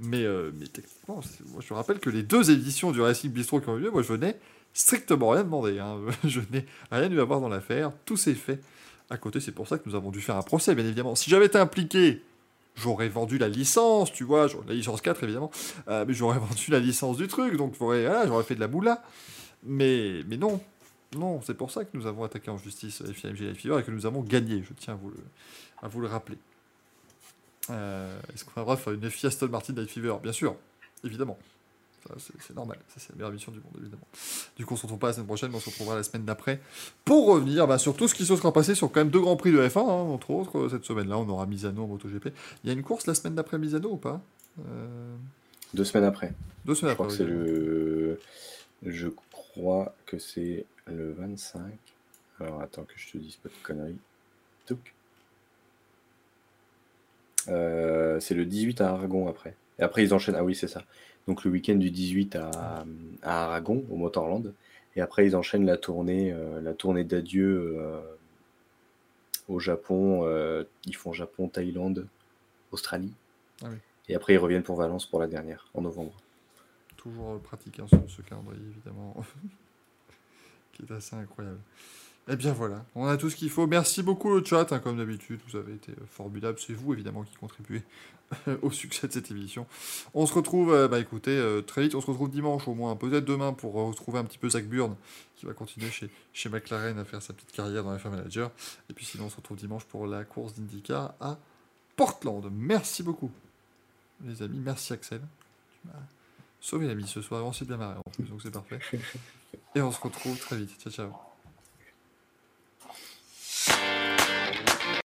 [SPEAKER 2] Mais, euh, mais techniquement, moi, je rappelle que les deux éditions du Racing Bistro qui ont eu lieu, moi, je venais strictement rien demandé. hein. Je n'ai rien eu à voir dans l'affaire. Tout s'est fait à côté. C'est pour ça que nous avons dû faire un procès, bien évidemment. Si j'avais été impliqué, j'aurais vendu la licence, tu vois, la licence 4 évidemment, euh, mais j'aurais vendu la licence du truc, donc j'aurais fait de la boula. Mais, mais non, non, c'est pour ça que nous avons attaqué en justice FIMG Light Fever et que nous avons gagné, je tiens à vous le, à vous le rappeler. Euh, Est-ce qu'on a le droit de faire une FI Aston Martin Light Fever Bien sûr, évidemment. C'est normal, ça c'est la meilleure mission du monde, évidemment. Du coup, on se retrouve pas la semaine prochaine, mais on se retrouvera la semaine d'après pour revenir bah, sur tout ce qui se sera passé sur quand même deux grands prix de F1, hein, entre autres. euh, Cette semaine-là, on aura Misano en MotoGP. Il y a une course la semaine d'après Misano ou pas? Euh,
[SPEAKER 3] Deux semaines après.
[SPEAKER 2] Deux
[SPEAKER 3] Je
[SPEAKER 2] semaines
[SPEAKER 3] crois
[SPEAKER 2] après.
[SPEAKER 3] que c'est
[SPEAKER 2] oui.
[SPEAKER 3] le. Je crois que c'est le 25. Alors attends que je te dise pas de conneries. Touc. Euh, c'est le 18 à Aragon après. Et après ils enchaînent. Ah oui, c'est ça. Donc le week-end du 18 à, à Aragon, au Motorland. Et après ils enchaînent la tournée, euh, la tournée d'adieu euh, au Japon. ils font Japon, Thaïlande, Australie.
[SPEAKER 2] Ah oui.
[SPEAKER 3] Et après ils reviennent pour Valence pour la dernière, en novembre.
[SPEAKER 2] Toujours pratique hein, ce, ce calendrier, évidemment, qui est assez incroyable. Eh bien voilà, on a tout ce qu'il faut. Merci beaucoup le chat, hein, comme d'habitude, vous avez été euh, formidable. C'est vous évidemment qui contribuez au succès de cette émission. On se retrouve, euh, bah écoutez, euh, très vite, on se retrouve dimanche au moins, peut-être demain pour retrouver un petit peu Zach Burn, qui va continuer chez, chez McLaren à faire sa petite carrière dans F1 Manager. Et puis sinon, on se retrouve dimanche pour la course d'IndyCar à Portland. Merci beaucoup, les amis. Merci Axel. Tu m'as sauvé la ce soir, on s'est bien marré en plus, donc c'est parfait. Et on se retrouve très vite. Ciao, ciao.